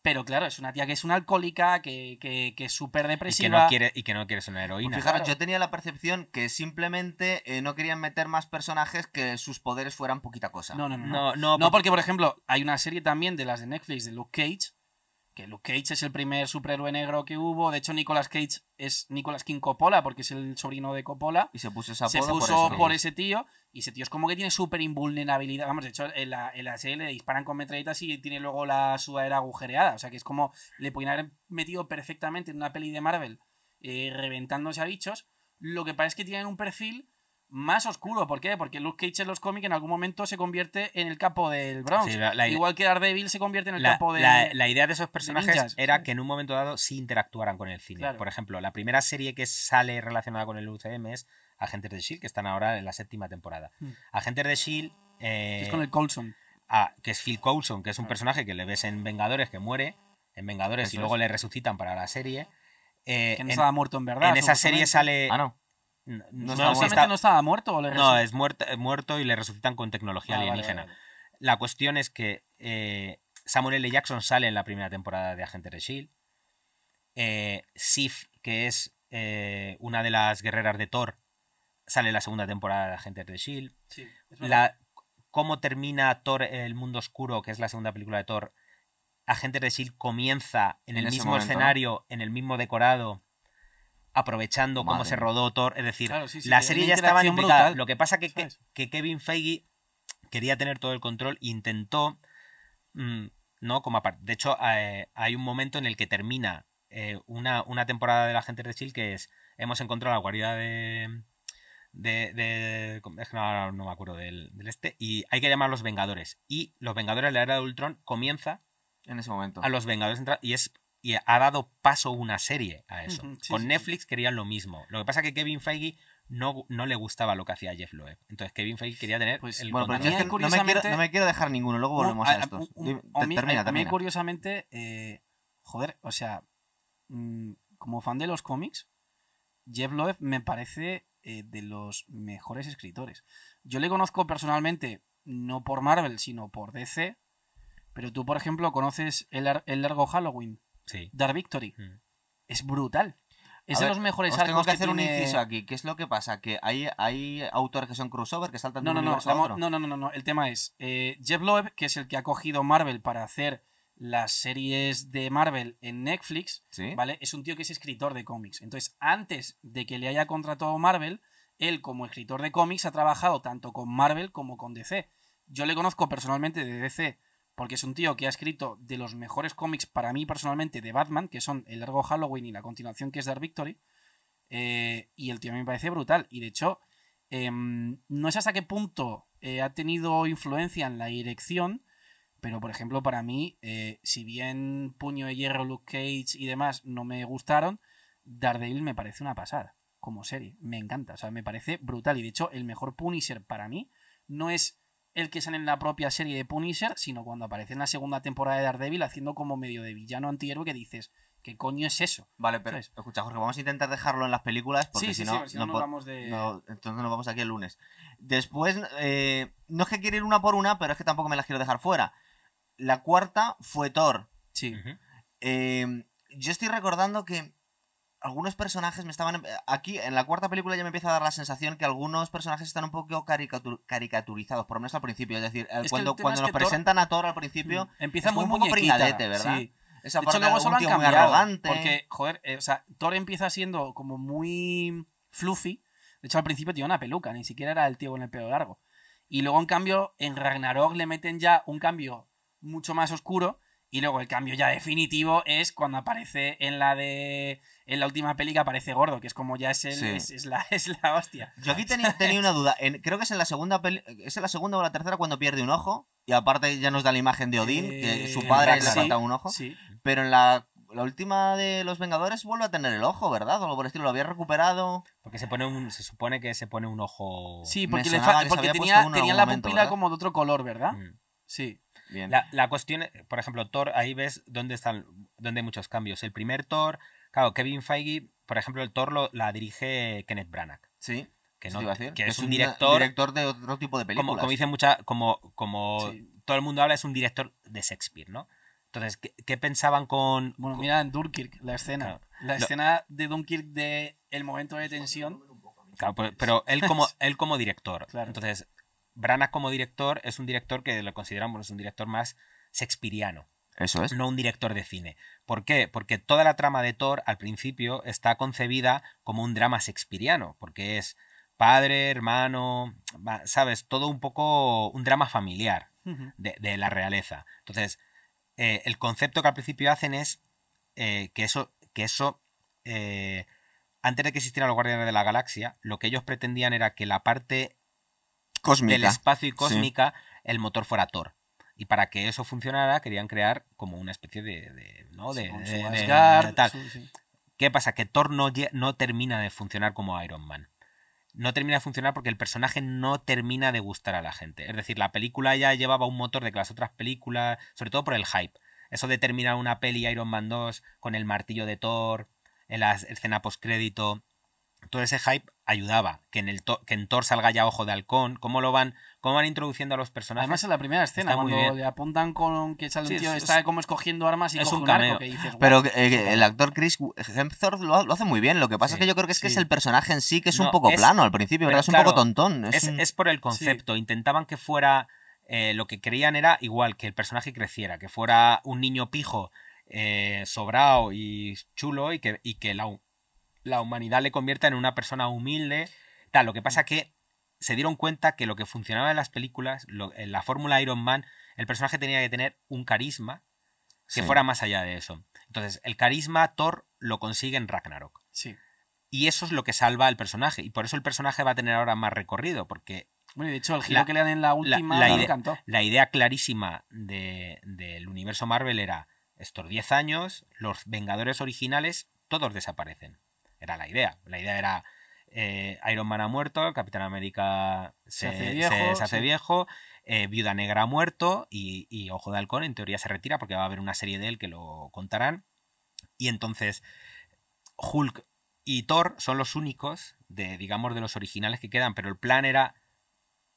[SPEAKER 3] Pero claro, es una tía que es una alcohólica, que, que, que es súper
[SPEAKER 2] y que
[SPEAKER 3] depresiva.
[SPEAKER 2] no quiere y que no quiere ser una
[SPEAKER 1] Pues
[SPEAKER 2] heroína.
[SPEAKER 1] fijaros,
[SPEAKER 3] claro.
[SPEAKER 1] yo tenía la percepción que simplemente eh, no querían meter más personajes que sus poderes fueran poquita cosa.
[SPEAKER 3] No, no, no. no.
[SPEAKER 2] No, no,
[SPEAKER 3] No,
[SPEAKER 2] porque-
[SPEAKER 3] porque, por ejemplo, hay una serie también de las de Netflix de Luke Cage, que Luke Cage es el primer superhéroe negro que hubo. De hecho, Nicolas Cage es Nicolas King Coppola, porque es el sobrino de Coppola.
[SPEAKER 1] Y se puso ese
[SPEAKER 3] Se puso
[SPEAKER 1] por, eso.
[SPEAKER 3] por ese tío, y ese tío es como que tiene súper invulnerabilidad. Vamos, de hecho, en la, en la serie le disparan con metralletas y tiene luego la sudadera agujereada. O sea, que es como le podían haber metido perfectamente en una peli de Marvel, eh, reventándose a bichos. Lo que pasa es que tienen un perfil más oscuro. ¿Por qué? Porque Luke Cage en los cómics en algún momento se convierte en el capo del Bronx.
[SPEAKER 2] Sí, la- la-
[SPEAKER 3] Igual que Daredevil se convierte en el
[SPEAKER 2] la,
[SPEAKER 3] capo de...
[SPEAKER 2] la- la idea de esos personajes
[SPEAKER 3] ninjas.
[SPEAKER 2] era que en un momento dado sí interactuaran con el cine.
[SPEAKER 3] Claro.
[SPEAKER 2] Por ejemplo, la primera serie que sale relacionada con el UCM es Agentes de Shield, que están ahora en la séptima temporada.
[SPEAKER 3] Hmm.
[SPEAKER 2] Agentes de Shield
[SPEAKER 3] que
[SPEAKER 2] eh,
[SPEAKER 3] es con el Colson.
[SPEAKER 2] a, que es Phil Coulson, que es un personaje que le ves en Vengadores, que muere en Vengadores
[SPEAKER 1] Eso
[SPEAKER 2] y luego
[SPEAKER 1] es.
[SPEAKER 2] le resucitan para la serie. Eh,
[SPEAKER 3] Que no
[SPEAKER 2] en,
[SPEAKER 3] estaba muerto en verdad.
[SPEAKER 2] en esa serie sale...
[SPEAKER 1] Ah, no.
[SPEAKER 2] No,
[SPEAKER 1] No
[SPEAKER 2] no,
[SPEAKER 1] está
[SPEAKER 3] estaba muerto o le
[SPEAKER 2] no, es muerto, es muerto y le resucitan con tecnología
[SPEAKER 3] Ah,
[SPEAKER 2] alienígena.
[SPEAKER 3] vale, vale.
[SPEAKER 2] La cuestión es que eh, Samuel L. Jackson sale en la primera temporada de Agentes de S.H.I.E.L.D. Eh, Sif, que es eh, una de las guerreras de Thor, sale en la segunda temporada de Agentes de S.H.I.E.L.D.
[SPEAKER 3] Sí.
[SPEAKER 2] La, cómo termina Thor el mundo oscuro, que es la segunda película de Thor, Agentes de S.H.I.E.L.D. comienza en,
[SPEAKER 1] En
[SPEAKER 2] el mismo escenario, en el mismo decorado, aprovechando cómo se rodó Thor. Es decir,
[SPEAKER 3] Claro, sí, sí,
[SPEAKER 2] la serie ya estaba
[SPEAKER 3] brutal,
[SPEAKER 2] Lo que pasa que, que, Kevin Feige quería tener todo el control, intentó, mm, no como aparte. De hecho, eh, hay un momento en el que termina eh, una, una temporada de la gente de Chill que es hemos encontrado la guarida de de, de- es que no, me acuerdo del, del este y hay que llamar a los Vengadores y los Vengadores la era de Ultron comienza
[SPEAKER 1] En ese momento.
[SPEAKER 2] a los Vengadores y es y ha dado paso una serie a eso.
[SPEAKER 3] Sí,
[SPEAKER 2] Con
[SPEAKER 3] sí, sí.
[SPEAKER 2] Netflix querían lo mismo. Lo que pasa es que Kevin Feige no, no le gustaba lo que hacía Jeff Loeb. Entonces Kevin Feige quería tener
[SPEAKER 3] Pues,
[SPEAKER 2] el
[SPEAKER 1] Bueno, pero es que no me, quiero,
[SPEAKER 3] curiosamente-
[SPEAKER 1] no me quiero dejar ninguno, luego volvemos
[SPEAKER 3] No,
[SPEAKER 1] a estos.
[SPEAKER 3] un- a
[SPEAKER 1] te-
[SPEAKER 3] mí-
[SPEAKER 1] termina,
[SPEAKER 3] a mí, curiosamente, eh, joder, o sea, mm, como fan de los cómics, Jeff Loeb me parece eh, de los mejores escritores. Yo le conozco personalmente, no por Marvel, sino por DC, pero tú, por ejemplo, conoces el, el largo Halloween,
[SPEAKER 2] Sí.
[SPEAKER 3] Dark Victory.
[SPEAKER 2] Mm.
[SPEAKER 3] Es brutal. Es
[SPEAKER 1] A
[SPEAKER 3] de
[SPEAKER 1] ver,
[SPEAKER 3] los mejores
[SPEAKER 1] Os tengo
[SPEAKER 3] arcos
[SPEAKER 1] que hacer un inciso aquí. ¿Qué es lo que pasa? Que hay, hay autores que son crossover, que saltan de
[SPEAKER 3] No,
[SPEAKER 1] un
[SPEAKER 3] no, no,
[SPEAKER 1] a otro.
[SPEAKER 3] no, no, no, no, no. El tema es eh, Jeff Loeb, que es el que ha cogido Marvel para hacer las series de Marvel en Netflix,
[SPEAKER 1] ¿Sí?
[SPEAKER 3] ¿vale? Es un tío que es escritor de cómics. Entonces, antes de que le haya contratado Marvel, él como escritor de cómics ha trabajado tanto con Marvel como con DC. Yo le conozco personalmente de DC porque es un tío que ha escrito de los mejores cómics para mí personalmente de Batman, que son El Largo Halloween y la continuación que es Dark Victory. Eh, y el tío me parece brutal. Y de hecho, em, no sé hasta qué punto eh, ha tenido influencia en la dirección, pero por ejemplo, para mí, eh, si bien Puño de Hierro, Luke Cage y demás no me gustaron, Daredevil me parece una pasada como serie. Me encanta, o sea, me parece brutal. Y de hecho, el mejor Punisher para mí no es el que sale en la propia serie de Punisher, sino cuando aparece en la segunda temporada de Daredevil haciendo como medio de villano antihéroe que dices, ¿qué coño es eso?
[SPEAKER 1] Vale, pero
[SPEAKER 3] ¿Sabes?
[SPEAKER 1] escucha, Jorge, vamos a intentar dejarlo en las películas porque
[SPEAKER 3] sí,
[SPEAKER 1] si no,
[SPEAKER 3] sí, no
[SPEAKER 1] no
[SPEAKER 3] vamos de...
[SPEAKER 1] no- entonces nos vamos aquí el lunes. Después, eh, no es que quiero ir una por una, pero es que tampoco me las quiero dejar fuera. La cuarta fue Thor.
[SPEAKER 3] Sí.
[SPEAKER 1] Eh, yo estoy recordando que algunos personajes me estaban... Aquí, en la cuarta película ya me empieza a dar la sensación que algunos personajes están un poco caricatur- caricaturizados, por lo menos al principio. Es decir, cuando, cuando nos
[SPEAKER 3] Thor-
[SPEAKER 1] presentan a Thor al principio,
[SPEAKER 3] Mm, Empieza muy
[SPEAKER 1] un poco
[SPEAKER 3] muñequita,
[SPEAKER 1] pringadete, ¿verdad?
[SPEAKER 3] sí.
[SPEAKER 1] esa
[SPEAKER 3] De hecho, luego
[SPEAKER 1] un
[SPEAKER 3] lo han
[SPEAKER 1] muy arrogante.
[SPEAKER 3] Porque, joder, eh, o sea, Thor empieza siendo como muy fluffy. De hecho, al principio tenía una peluca, ni siquiera era el tío con el pelo largo. Y luego, en cambio, en Ragnarok le meten ya un cambio mucho más oscuro. Y luego el cambio ya definitivo es cuando aparece en la de. En la última peli que aparece gordo, que es como ya es, el,
[SPEAKER 1] Sí.
[SPEAKER 3] es, es la, es la hostia.
[SPEAKER 1] Yo aquí tenía, tenía una duda. En- creo que es en la segunda peli- es en la segunda o la tercera cuando pierde un ojo. Y aparte ya nos da la imagen de Odín, que
[SPEAKER 3] Eh,
[SPEAKER 1] su padre le
[SPEAKER 3] sí,
[SPEAKER 1] falta un ojo.
[SPEAKER 3] Sí.
[SPEAKER 1] Pero en la, la última de los Vengadores vuelve a tener el ojo, ¿verdad? O algo por el estilo, lo había recuperado.
[SPEAKER 2] Porque se pone un, se supone que se pone un ojo.
[SPEAKER 3] Sí, porque, le fa- porque tenía, tenía la
[SPEAKER 1] momento,
[SPEAKER 3] pupila
[SPEAKER 1] ¿verdad?
[SPEAKER 3] como de otro color, ¿verdad?
[SPEAKER 2] Mm.
[SPEAKER 3] Sí.
[SPEAKER 1] Bien.
[SPEAKER 2] La, la cuestión, es- por ejemplo, Thor, ahí ves dónde están, dónde hay muchos cambios. El primer Thor, claro, Kevin Feige, por ejemplo, el Thor lo, la dirige Kenneth Branagh,
[SPEAKER 1] Sí.
[SPEAKER 2] que, no, que es un
[SPEAKER 1] un
[SPEAKER 2] director,
[SPEAKER 1] director de otro tipo de películas.
[SPEAKER 2] como, como dice mucha, como, como
[SPEAKER 3] Sí.
[SPEAKER 2] todo el mundo habla, es un director de Shakespeare, ¿no? Entonces, ¿qué, qué pensaban con,
[SPEAKER 3] Bueno,
[SPEAKER 2] con-
[SPEAKER 3] mira en Dunkirk, la escena.
[SPEAKER 2] Claro.
[SPEAKER 3] La escena de Dunkirk de el momento de tensión.
[SPEAKER 2] Claro, pero, pero él como él como director.
[SPEAKER 3] Claro.
[SPEAKER 2] Entonces, Branagh como director es un director que lo consideramos es un director más shakespeariano,
[SPEAKER 1] Eso es.
[SPEAKER 2] no un director de cine. ¿Por qué? Porque toda la trama de Thor al principio está concebida como un drama shakespeariano, porque es padre, hermano, sabes, todo un poco un drama familiar de, de la realeza. Entonces, eh, el concepto que al principio hacen es eh, que eso, que eso eh, antes de que existieran los Guardianes de la Galaxia, lo que ellos pretendían era que la parte
[SPEAKER 1] Cósmica.
[SPEAKER 2] del espacio y cósmica, el motor fuera Thor. Y para que eso funcionara, querían crear como una especie de. de- ¿no? de,
[SPEAKER 3] Con
[SPEAKER 2] de-
[SPEAKER 3] Asgard,
[SPEAKER 2] de tal.
[SPEAKER 3] sí.
[SPEAKER 2] ¿Qué pasa? Que Thor no, no termina de funcionar como Iron Man. no termina de funcionar porque el personaje no termina de gustar a la gente. Es decir, la película ya llevaba un motor de que las otras películas, sobre todo por el hype. Eso de terminar una peli Iron Man 2 con el martillo de Thor, en la escena postcrédito, todo ese hype ayudaba. Que en, el to- que en Thor salga ya Ojo de Halcón, cómo lo van, cómo van introduciendo a los personajes.
[SPEAKER 3] Además, en la primera escena,
[SPEAKER 2] Está
[SPEAKER 3] cuando le apuntan con que sale
[SPEAKER 2] Sí,
[SPEAKER 3] un tío,
[SPEAKER 2] es-
[SPEAKER 3] está
[SPEAKER 2] es-
[SPEAKER 3] como escogiendo armas y
[SPEAKER 2] es
[SPEAKER 3] coge
[SPEAKER 2] un cameo.
[SPEAKER 3] que dices,
[SPEAKER 1] Pero eh, el actor Chris Hemsworth lo, lo hace muy bien. Lo que pasa
[SPEAKER 2] Sí,
[SPEAKER 1] es que yo creo que es que es el personaje en sí que es un poco
[SPEAKER 2] es-
[SPEAKER 1] plano al principio, ¿verdad? Es un
[SPEAKER 2] claro,
[SPEAKER 1] poco tontón. Es,
[SPEAKER 2] Es,
[SPEAKER 1] un-
[SPEAKER 2] es por el concepto. Intentaban que fuera. eh, lo que querían era igual, que el personaje creciera, que fuera un niño pijo, eh, sobrado y chulo, y que, y que la, la humanidad le convierta en una persona humilde. Tal, lo que pasa que se dieron cuenta que lo que funcionaba en las películas, lo- en la fórmula Iron Man, el personaje tenía que tener un carisma que
[SPEAKER 1] Sí.
[SPEAKER 2] fuera más allá de eso. Entonces, el carisma Thor lo consigue en Ragnarok.
[SPEAKER 3] Sí.
[SPEAKER 2] Y eso es lo que salva al personaje. Y por eso el personaje va a tener ahora más recorrido, porque
[SPEAKER 3] Bueno, y de hecho, el giro
[SPEAKER 2] La-
[SPEAKER 3] que le dan en la última
[SPEAKER 2] la
[SPEAKER 3] me
[SPEAKER 2] idea-
[SPEAKER 3] encantó.
[SPEAKER 2] la idea clarísima de- del universo Marvel era estos 10 años, los Vengadores originales, todos desaparecen. Era la idea. La idea era eh, Iron Man ha muerto, Capitán América se,
[SPEAKER 3] Se hace viejo,
[SPEAKER 2] se hace
[SPEAKER 3] sí.
[SPEAKER 2] viejo, eh, Viuda Negra ha muerto y, y Ojo de Halcón en teoría se retira porque va a haber una serie de él que lo contarán. Y entonces Hulk y Thor son los únicos de, digamos, de los originales que quedan, pero el plan era,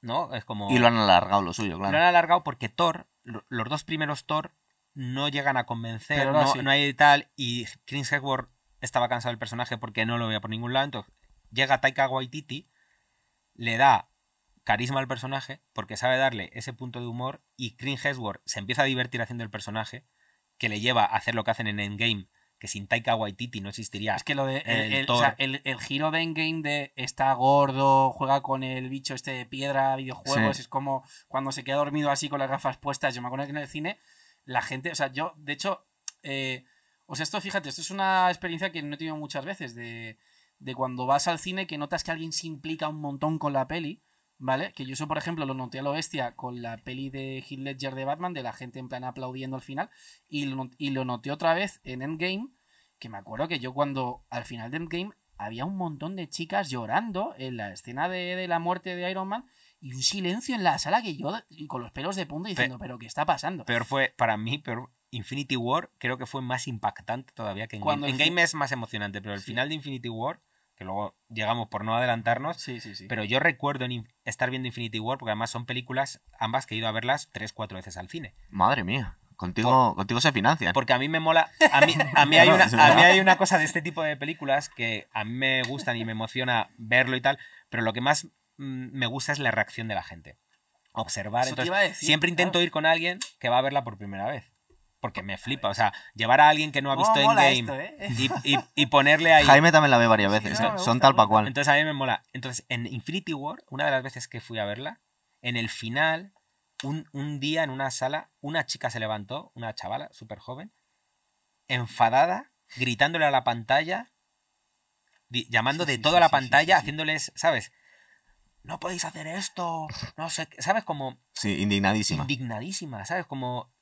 [SPEAKER 2] ¿no? Es como...
[SPEAKER 1] Y lo han alargado lo suyo, claro.
[SPEAKER 2] Lo han alargado porque Thor, lo- los dos primeros Thor, no llegan a convencer, no,
[SPEAKER 3] sí.
[SPEAKER 2] no hay tal, y Chris Hemsworth estaba cansado del personaje porque no lo veía por ningún lado, entonces llega Taika Waititi, le da carisma al personaje porque sabe darle ese punto de humor y Chris Hemsworth se empieza a divertir haciendo el personaje que le lleva a hacer lo que hacen en Endgame, que sin Taika Waititi no existiría.
[SPEAKER 3] Es que lo de. El,
[SPEAKER 2] El
[SPEAKER 3] el- o sea, el- el giro de Endgame de está gordo, juega con el bicho este de piedra, videojuegos,
[SPEAKER 1] Sí.
[SPEAKER 3] es como cuando se queda dormido así con las gafas puestas. Yo me acuerdo que en el cine, la gente. O sea, yo, de hecho. eh, o sea, esto, fíjate, esto es una experiencia que no he tenido muchas veces. De, de cuando vas al cine que notas que alguien se implica un montón con la peli. ¿Vale? Que yo eso, por ejemplo, lo noté a lo bestia con la peli de Heath Ledger de Batman, de la gente en plan aplaudiendo al final. Y lo, y lo noté otra vez en Endgame, que me acuerdo que yo cuando al final de Endgame había un montón de chicas llorando en la escena de, de la muerte de Iron Man y un silencio en la sala que yo y con los pelos de punta diciendo, pero ¿qué está pasando?
[SPEAKER 2] Peor fue, para mí, peor, Infinity War creo que fue más impactante todavía que en
[SPEAKER 3] Cuando
[SPEAKER 2] Game. En Game es más emocionante, pero el
[SPEAKER 3] Sí.
[SPEAKER 2] final de Infinity War, que luego llegamos por no adelantarnos,
[SPEAKER 3] Sí, sí, sí.
[SPEAKER 2] pero yo recuerdo en estar viendo Infinity War, porque además son películas, ambas que he ido a verlas tres, cuatro veces al cine.
[SPEAKER 1] Madre mía. Contigo, contigo se financian.
[SPEAKER 2] Porque a mí me mola, a mí, a mí hay una, a mí hay una cosa de este tipo de películas que a mí me gustan y me emociona verlo y tal, pero lo que más mm, me gusta es la reacción de la gente. Observar.
[SPEAKER 3] Eso te
[SPEAKER 2] Entonces,
[SPEAKER 3] iba a decir,
[SPEAKER 2] siempre intento
[SPEAKER 3] claro.
[SPEAKER 2] ir con alguien que va a verla por primera vez. Porque me flipa. O sea, llevar a alguien que no ha
[SPEAKER 3] ¿Cómo
[SPEAKER 2] visto
[SPEAKER 3] mola
[SPEAKER 2] Endgame
[SPEAKER 3] esto, eh?
[SPEAKER 2] y, y- y ponerle ahí.
[SPEAKER 1] Jaime también la ve varias
[SPEAKER 3] Sí,
[SPEAKER 1] veces.
[SPEAKER 3] no,
[SPEAKER 1] ¿eh? Son tal pa' cual.
[SPEAKER 2] Entonces a mí me mola. Entonces, en Infinity War, una de las veces que fui a verla, en el final, un, un día en una sala, una chica se levantó, una chavala súper joven, enfadada, gritándole a la pantalla, llamando
[SPEAKER 3] Sí,
[SPEAKER 2] de
[SPEAKER 3] sí,
[SPEAKER 2] toda
[SPEAKER 3] sí,
[SPEAKER 2] la pantalla,
[SPEAKER 3] sí, sí.
[SPEAKER 2] haciéndoles, ¿sabes? No podéis hacer esto, no sé, qué", ¿sabes? Como
[SPEAKER 1] Sí, indignadísima.
[SPEAKER 2] indignadísima, ¿sabes? Como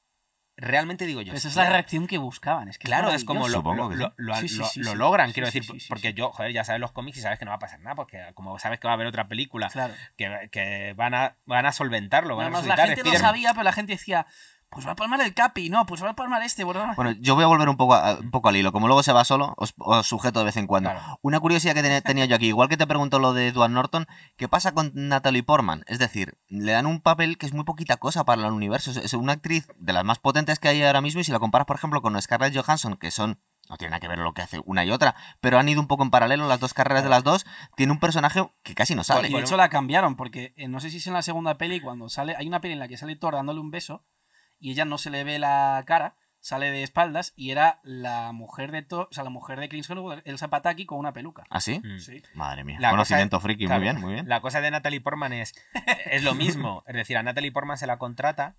[SPEAKER 2] realmente digo yo.
[SPEAKER 3] Esa es la reacción que buscaban. Es que
[SPEAKER 2] Claro, es como lo, lo-
[SPEAKER 1] que
[SPEAKER 2] lo-
[SPEAKER 1] sí.
[SPEAKER 2] lo-
[SPEAKER 3] Sí, sí,
[SPEAKER 2] lo-
[SPEAKER 3] sí,
[SPEAKER 2] lo
[SPEAKER 3] sí.
[SPEAKER 2] logran,
[SPEAKER 3] Sí,
[SPEAKER 2] quiero
[SPEAKER 3] sí,
[SPEAKER 2] decir,
[SPEAKER 3] sí, sí,
[SPEAKER 2] porque
[SPEAKER 3] sí.
[SPEAKER 2] yo, joder, ya sabes los cómics y sabes que no va a pasar nada, porque como sabes que va a haber otra película
[SPEAKER 3] Claro.
[SPEAKER 2] que, que van, a, van a solventarlo, van
[SPEAKER 3] Además,
[SPEAKER 2] a
[SPEAKER 3] la gente lo
[SPEAKER 2] Spider-Man-
[SPEAKER 3] sabía, pero la gente decía, pues va a palmar el Capi, no, pues va a palmar este. Bueno,
[SPEAKER 1] Bueno, yo voy a volver un poco, a- un poco al hilo. Como luego se va solo, os, os sujeto de vez en cuando.
[SPEAKER 2] Claro.
[SPEAKER 1] Una curiosidad que tenía, tenía yo aquí, igual que te pregunto lo de Edward Norton, ¿qué pasa con Natalie Portman? Es decir, le dan un papel que es muy poquita cosa para el universo. Es, es una actriz de las más potentes que hay ahora mismo y si la comparas, por ejemplo, con Scarlett Johansson, que son... No tiene nada que ver lo que hace una y otra, pero han ido un poco en paralelo las dos carreras de las dos. Tiene un personaje que casi no sale.
[SPEAKER 3] Y de hecho la cambiaron, porque eh, no sé si es en la segunda peli, cuando sale. Hay una peli en la que sale Thor dándole un beso y ella no se le ve la cara, sale de espaldas y era la mujer de Thor, o sea, la mujer de Chris Hemsworth, Elsa Pataki, con una peluca.
[SPEAKER 1] ¿Ah, sí?
[SPEAKER 2] Mm.
[SPEAKER 3] Sí.
[SPEAKER 1] Madre mía.
[SPEAKER 2] La
[SPEAKER 1] Conocimiento
[SPEAKER 2] cosa-
[SPEAKER 1] friki,
[SPEAKER 2] claro,
[SPEAKER 1] muy bien, muy bien.
[SPEAKER 2] La cosa de Natalie Portman es, es lo mismo. Es decir, a Natalie Portman se la contrata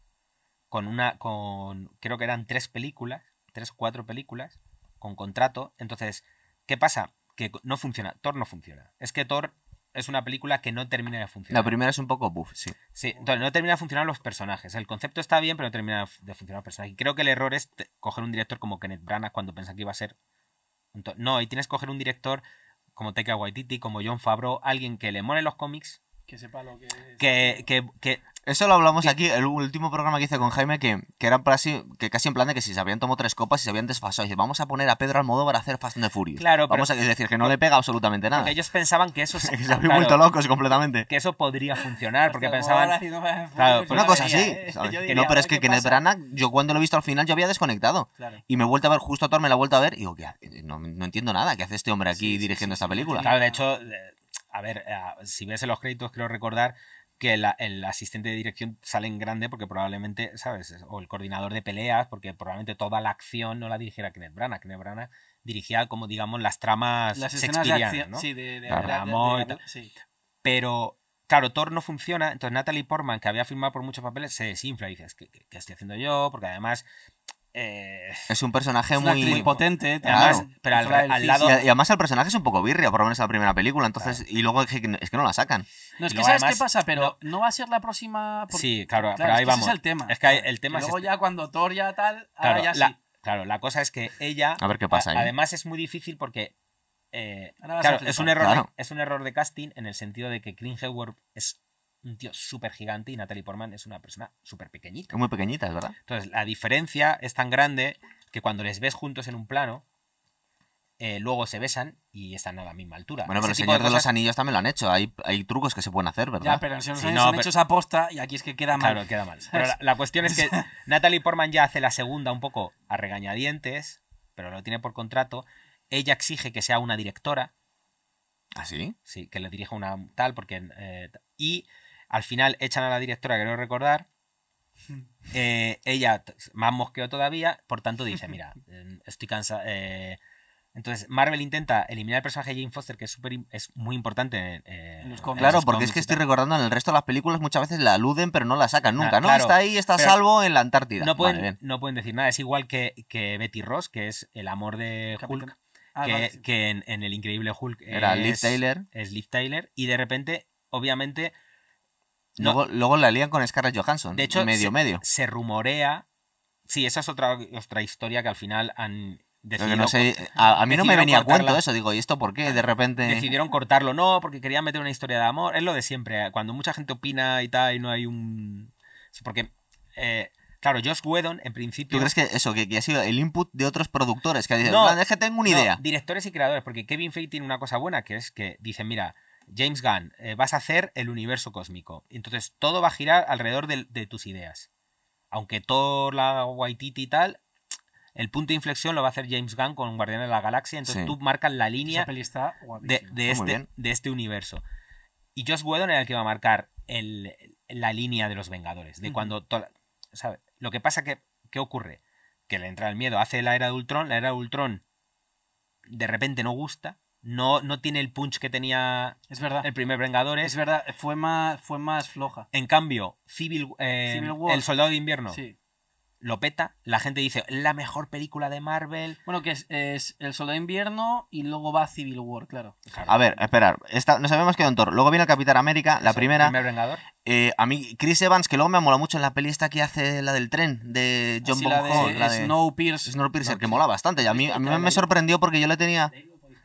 [SPEAKER 2] con una. con. creo que eran tres películas, tres o cuatro películas, con contrato. Entonces, ¿qué pasa? Que no funciona. Thor no funciona. Es que Thor es una película que no termina de funcionar.
[SPEAKER 1] La primera es un poco buff, sí.
[SPEAKER 2] Sí, entonces no termina de funcionar los personajes. El concepto está bien, pero no termina de funcionar los personajes. Y creo que el error es coger un director como Kenneth Branagh cuando pensaba que iba a ser. No, y tienes que coger un director como Taika Waititi, como John Favreau, alguien que le mole los cómics,
[SPEAKER 3] Que sepa lo que es.
[SPEAKER 2] que, que, que
[SPEAKER 1] Eso lo hablamos aquí, el último programa que hice con Jaime, que, que era casi, que casi en plan de que si se habían tomado tres copas y se habían desfasado. Y dice, vamos a poner a Pedro Almodóvar a hacer Fast and the Furious.
[SPEAKER 2] Claro, pero-
[SPEAKER 1] Vamos a es decir, que no le pega absolutamente nada.
[SPEAKER 2] porque ellos pensaban que eso
[SPEAKER 1] Que se
[SPEAKER 2] claro,
[SPEAKER 1] habían vuelto locos completamente.
[SPEAKER 2] que eso podría funcionar, porque pensaban Claro,
[SPEAKER 1] Una cosa así.
[SPEAKER 3] ¿eh?
[SPEAKER 1] no, pero es
[SPEAKER 3] "Joder,
[SPEAKER 1] que
[SPEAKER 3] ¿qué
[SPEAKER 1] Kenneth
[SPEAKER 3] pasa?".
[SPEAKER 1] Branagh, yo cuando lo he visto al final, yo había desconectado.
[SPEAKER 3] Claro.
[SPEAKER 1] Y me he vuelto a ver, justo a Thor me la he vuelto a ver, y digo, no, no entiendo nada. ¿Qué hace este hombre aquí
[SPEAKER 3] Sí,
[SPEAKER 1] dirigiendo
[SPEAKER 3] sí,
[SPEAKER 1] esta
[SPEAKER 3] sí,
[SPEAKER 1] película?
[SPEAKER 2] Claro, de hecho, a ver, eh, si ves en los créditos, quiero recordar que la- el asistente de dirección sale en grande porque probablemente, ¿sabes? O el coordinador de peleas, porque probablemente toda la acción no la dirigiera Kenneth Branagh. Kenneth Branagh dirigía, como digamos, las tramas
[SPEAKER 3] Las escenas de acción.
[SPEAKER 2] ¿no?
[SPEAKER 3] Sí, de,
[SPEAKER 1] Claro.
[SPEAKER 3] sí.
[SPEAKER 2] Pero, claro, Thor no funciona, entonces Natalie Portman, que había firmado por muchos papeles, se desinfla y dices, ¿qué, qué- qué estoy haciendo yo? Porque además... eh,
[SPEAKER 1] Es un personaje
[SPEAKER 3] Es
[SPEAKER 1] muy...
[SPEAKER 3] potente.
[SPEAKER 2] Además, pero al- lado-
[SPEAKER 1] Y, además el personaje es un poco birria, por lo menos en la primera película. Entonces, y luego es que, es que no la sacan.
[SPEAKER 3] No, es que ¿sabes
[SPEAKER 2] además-
[SPEAKER 3] qué pasa? Pero no va a ser la próxima...
[SPEAKER 2] sí, claro,
[SPEAKER 3] Claro,
[SPEAKER 2] pero ahí vamos.
[SPEAKER 3] ese es el tema.
[SPEAKER 2] Es que el tema
[SPEAKER 3] Y
[SPEAKER 2] es
[SPEAKER 3] luego
[SPEAKER 2] este.
[SPEAKER 3] ya cuando Thor ya tal,
[SPEAKER 2] Claro,
[SPEAKER 3] ahora ya
[SPEAKER 2] la,
[SPEAKER 3] sí.
[SPEAKER 2] claro, la cosa es que ella.
[SPEAKER 1] A ver qué pasa ahí.
[SPEAKER 2] Además, es muy difícil porque. eh, claro, es un, error
[SPEAKER 1] Claro.
[SPEAKER 2] de, es un error de casting en el sentido de que Clint Howard es un tío súper gigante y Natalie Portman es una persona súper pequeñita.
[SPEAKER 1] Es muy pequeñita, es verdad.
[SPEAKER 2] Entonces, la diferencia es tan grande que cuando les ves juntos en un plano, eh, luego se besan y están a la misma altura.
[SPEAKER 1] Bueno, pero el
[SPEAKER 2] Ese tipo
[SPEAKER 1] Señor de, los Anillos también lo han hecho. Hay, hay trucos que se pueden hacer, ¿verdad?
[SPEAKER 3] Ya, pero en Señor de los
[SPEAKER 2] Sí,
[SPEAKER 3] Anillos han hecho esa aposta y aquí es que queda mal.
[SPEAKER 2] Claro, queda mal. Pero la, la cuestión es que Natalie Portman ya hace la segunda un poco a regañadientes, pero lo tiene por contrato. Ella exige que sea una directora,
[SPEAKER 1] ¿Ah, sí?
[SPEAKER 2] sí, que le dirija una tal, porque. eh, y al final echan a la directora, creo recordar. eh, ella más mosqueó todavía, por tanto dice: Mira, eh, estoy cansada. entonces, Marvel intenta eliminar el personaje de Jane Foster, que es, súper im- es muy importante eh,
[SPEAKER 3] En los cómics.
[SPEAKER 1] Claro, porque es que estoy recordando en el resto de las películas muchas veces la aluden, pero no la sacan nunca.
[SPEAKER 2] Ah,
[SPEAKER 1] no,
[SPEAKER 2] claro.
[SPEAKER 1] está ahí, está a salvo en la Antártida.
[SPEAKER 2] No pueden,
[SPEAKER 1] Vale,
[SPEAKER 2] no pueden decir nada. Es igual que, que Betty Ross, que es el amor de
[SPEAKER 3] Capitán-
[SPEAKER 2] Hulk,
[SPEAKER 3] Ah,
[SPEAKER 2] que,
[SPEAKER 3] vale, sí.
[SPEAKER 2] que en, en el increíble Hulk
[SPEAKER 1] Era
[SPEAKER 2] es,
[SPEAKER 1] Liv Tyler.
[SPEAKER 2] Es Liv Tyler. Y de repente, obviamente, no-
[SPEAKER 1] Luego, luego la lían con Scarlett Johansson.
[SPEAKER 2] de hecho,
[SPEAKER 1] medio,
[SPEAKER 2] se,
[SPEAKER 1] medio.
[SPEAKER 2] se rumorea. Sí, esa es otra, otra historia que al final han decidido,
[SPEAKER 1] no sé, a, a mí no me venía a cuento eso. Digo, ¿y esto por qué? De repente.
[SPEAKER 2] decidieron cortarlo. No, porque querían meter una historia de amor. Es lo de siempre. Cuando mucha gente opina y tal, y no hay un. Porque. eh, claro, Josh Whedon, en principio.
[SPEAKER 1] ¿Tú crees que eso, que, que ha sido el input de otros productores? Que dicen,
[SPEAKER 2] No,
[SPEAKER 1] "Ah, es que tengo una
[SPEAKER 2] No,
[SPEAKER 1] idea.
[SPEAKER 2] directores y creadores, porque Kevin Feige tiene una cosa buena, que es que dicen, mira, James Gunn, eh, vas a hacer el universo cósmico. Entonces todo va a girar alrededor de, de tus ideas. Aunque Thor, la Waititi y tal, el punto de inflexión lo va a hacer James Gunn con Guardianes de la Galaxia. Entonces
[SPEAKER 1] Sí.
[SPEAKER 2] tú marcas la línea de, de este, de este universo. Y Josh Whedon era el que va a marcar el- la línea de los Vengadores. De cuando. to- ¿sabe? Lo que pasa que. ¿Qué ocurre? Que le entra el miedo. Hace la era de Ultron. La era de Ultron de repente no gusta. No, no tiene el punch que tenía
[SPEAKER 3] Es verdad.
[SPEAKER 2] el primer Vengadores.
[SPEAKER 3] Es verdad, fue más, fue más floja.
[SPEAKER 2] En cambio, Civil, eh,
[SPEAKER 3] Civil War.
[SPEAKER 2] El Soldado de Invierno
[SPEAKER 3] Sí.
[SPEAKER 2] lo peta. La gente dice, la mejor película de Marvel.
[SPEAKER 3] Bueno, que es, es El Soldado de Invierno y luego va Civil War, claro.
[SPEAKER 1] A ver, esperar. Esta, nos habíamos quedado en Thor. Luego viene el Capitán América, la primera.
[SPEAKER 2] Primer Vengador.
[SPEAKER 1] Eh, a mí, Chris Evans, que luego me mola mucho en la peli esta que hace la del tren, de John
[SPEAKER 3] Así
[SPEAKER 1] Bon
[SPEAKER 3] la de,
[SPEAKER 1] Hall, la de
[SPEAKER 3] Snowpiercer.
[SPEAKER 1] Snowpiercer, que mola bastante. Y a mí, a mí me sorprendió porque yo le tenía...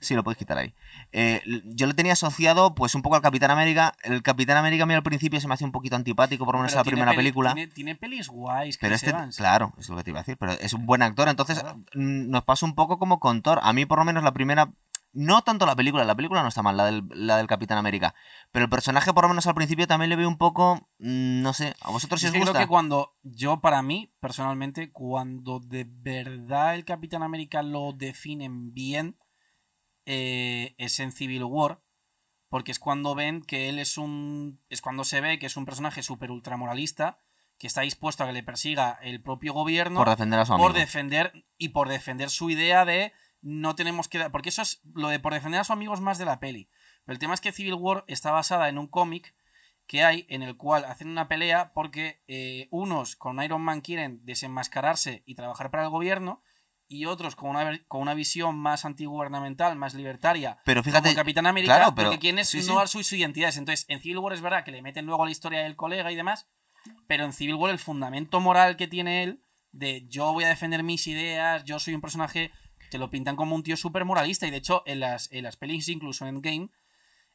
[SPEAKER 1] Sí, lo podéis quitar ahí. Eh, yo le tenía asociado pues un poco al Capitán América. El Capitán América a mí al principio se me hacía un poquito antipático, por lo menos en
[SPEAKER 3] Pero
[SPEAKER 1] la primera
[SPEAKER 3] peli-
[SPEAKER 1] película.
[SPEAKER 3] Tiene, tiene pelis guays,
[SPEAKER 1] Pero
[SPEAKER 3] Chris
[SPEAKER 1] este, claro, es lo que te iba a decir, pero es un buen actor, entonces
[SPEAKER 3] Claro.
[SPEAKER 1] nos pasa un poco como con Thor. A mí por lo menos la primera, no tanto la película, la película no está mal, la del, la del Capitán América, pero el personaje por lo menos al principio también le veo un poco, mm, no sé, ¿a vosotros si
[SPEAKER 3] Es
[SPEAKER 1] os
[SPEAKER 3] que
[SPEAKER 1] gusta?
[SPEAKER 3] creo que cuando, yo para mí, personalmente, cuando de verdad el Capitán América lo definen bien, eh, es en Civil War, porque es cuando ven que él es un. Es cuando se ve que es un personaje súper ultramoralista, que está dispuesto a que le persiga el propio gobierno
[SPEAKER 1] Por defender a su amigo.
[SPEAKER 3] por defender y por defender su idea de no tenemos que dar- porque eso es lo de por defender a su amigo es más de la peli pero el tema es que Civil War está basada en un cómic que hay en el cual hacen una pelea porque eh, unos con Iron Man quieren desenmascararse y trabajar para el gobierno y otros con una, con una visión más antigubernamental, más libertaria,
[SPEAKER 1] Pero
[SPEAKER 3] como
[SPEAKER 1] fíjate,
[SPEAKER 3] el Capitán América,
[SPEAKER 1] claro, pero-
[SPEAKER 3] lo que quieren es
[SPEAKER 1] sí, sí.
[SPEAKER 3] innovar sus identidades. Entonces, en Civil War es verdad que le meten luego la historia del colega y demás, pero en Civil War el fundamento moral que tiene él de yo voy a defender mis ideas, yo soy un personaje te lo pintan como un tío súper moralista. Y de hecho, en las, en las pelis, incluso en Game,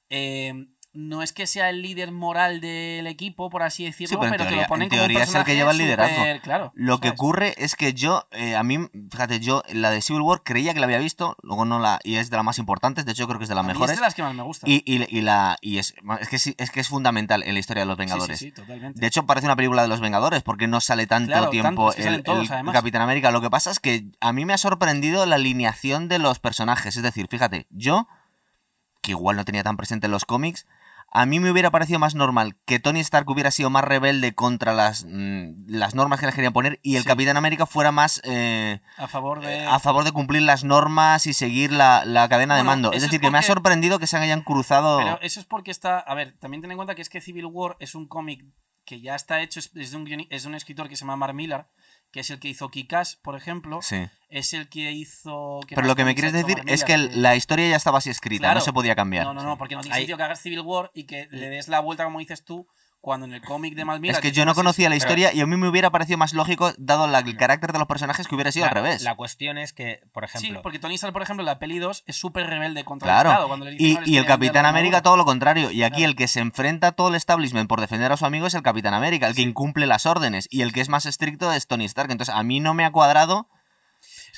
[SPEAKER 3] eh, no es que sea el líder moral del equipo, por así decirlo,
[SPEAKER 1] Sí, pero teoría-
[SPEAKER 3] lo ponen
[SPEAKER 1] en
[SPEAKER 3] como un
[SPEAKER 1] teoría es el que lleva el liderazgo.
[SPEAKER 3] claro,
[SPEAKER 1] Lo que ocurre es que yo, eh, a mí, fíjate, yo la de Civil War creía que la había visto, luego no la, y es de las más importantes, de hecho creo que es de las
[SPEAKER 3] A mí
[SPEAKER 1] mejores.
[SPEAKER 3] Es de las que más me gusta.
[SPEAKER 1] Y, y, y la, y es, es, que, sí- es que es fundamental en la historia de los
[SPEAKER 3] Sí, sí,
[SPEAKER 1] Vengadores.
[SPEAKER 3] sí, totalmente.
[SPEAKER 1] De hecho, parece una película de los Vengadores, porque no sale tanto
[SPEAKER 3] Claro,
[SPEAKER 1] tiempo
[SPEAKER 3] tanto, es que
[SPEAKER 1] el,
[SPEAKER 3] todos,
[SPEAKER 1] el. Capitán América. Lo que pasa es que a mí me ha sorprendido la alineación de los personajes. Es decir, fíjate, yo, que igual no tenía tan presente en los cómics, a mí me hubiera parecido más normal que Tony Stark hubiera sido más rebelde contra las, mm, las normas que les querían poner y el
[SPEAKER 3] Sí.
[SPEAKER 1] Capitán América fuera más eh,
[SPEAKER 3] a favor de.
[SPEAKER 1] a favor de cumplir las normas y seguir la, la cadena de mando. Es decir, que me ha sorprendido que se hayan cruzado...
[SPEAKER 3] Pero eso es porque está. A ver, también ten en cuenta que es que Civil War es un cómic que ya está hecho, es de un, es de un escritor que se llama Mark Millar, que es el que hizo Kikas, por ejemplo.
[SPEAKER 1] Sí.
[SPEAKER 3] Es el que hizo. ¿qué
[SPEAKER 1] Pero lo que me quieres decir es que la historia ya estaba así escrita,
[SPEAKER 3] Claro.
[SPEAKER 1] no se podía cambiar.
[SPEAKER 3] No, no, no, porque no tiene sentido que hagas Civil War y que le des la vuelta, como dices tú, cuando en el cómic de Mark Millar.
[SPEAKER 1] Es que yo no conocía la historia y a mí me hubiera parecido más lógico, dado la- el carácter de los personajes, que hubiera sido al revés.
[SPEAKER 2] La cuestión es que, por
[SPEAKER 3] Sí,
[SPEAKER 2] ejemplo,
[SPEAKER 3] porque Tony Stark, por ejemplo, en la peli 2 es súper rebelde contra
[SPEAKER 1] Claro.
[SPEAKER 3] el Estado. Cuando le dicen,
[SPEAKER 1] Y,
[SPEAKER 3] "No, eres
[SPEAKER 1] y el Capitán América
[SPEAKER 3] armadura".
[SPEAKER 1] todo lo contrario. Y aquí
[SPEAKER 3] Claro.
[SPEAKER 1] el que se enfrenta a todo el establishment por defender a su amigo es el Capitán América, el que incumple las órdenes. Y el que es más estricto es Tony Stark. Entonces a mí no me ha cuadrado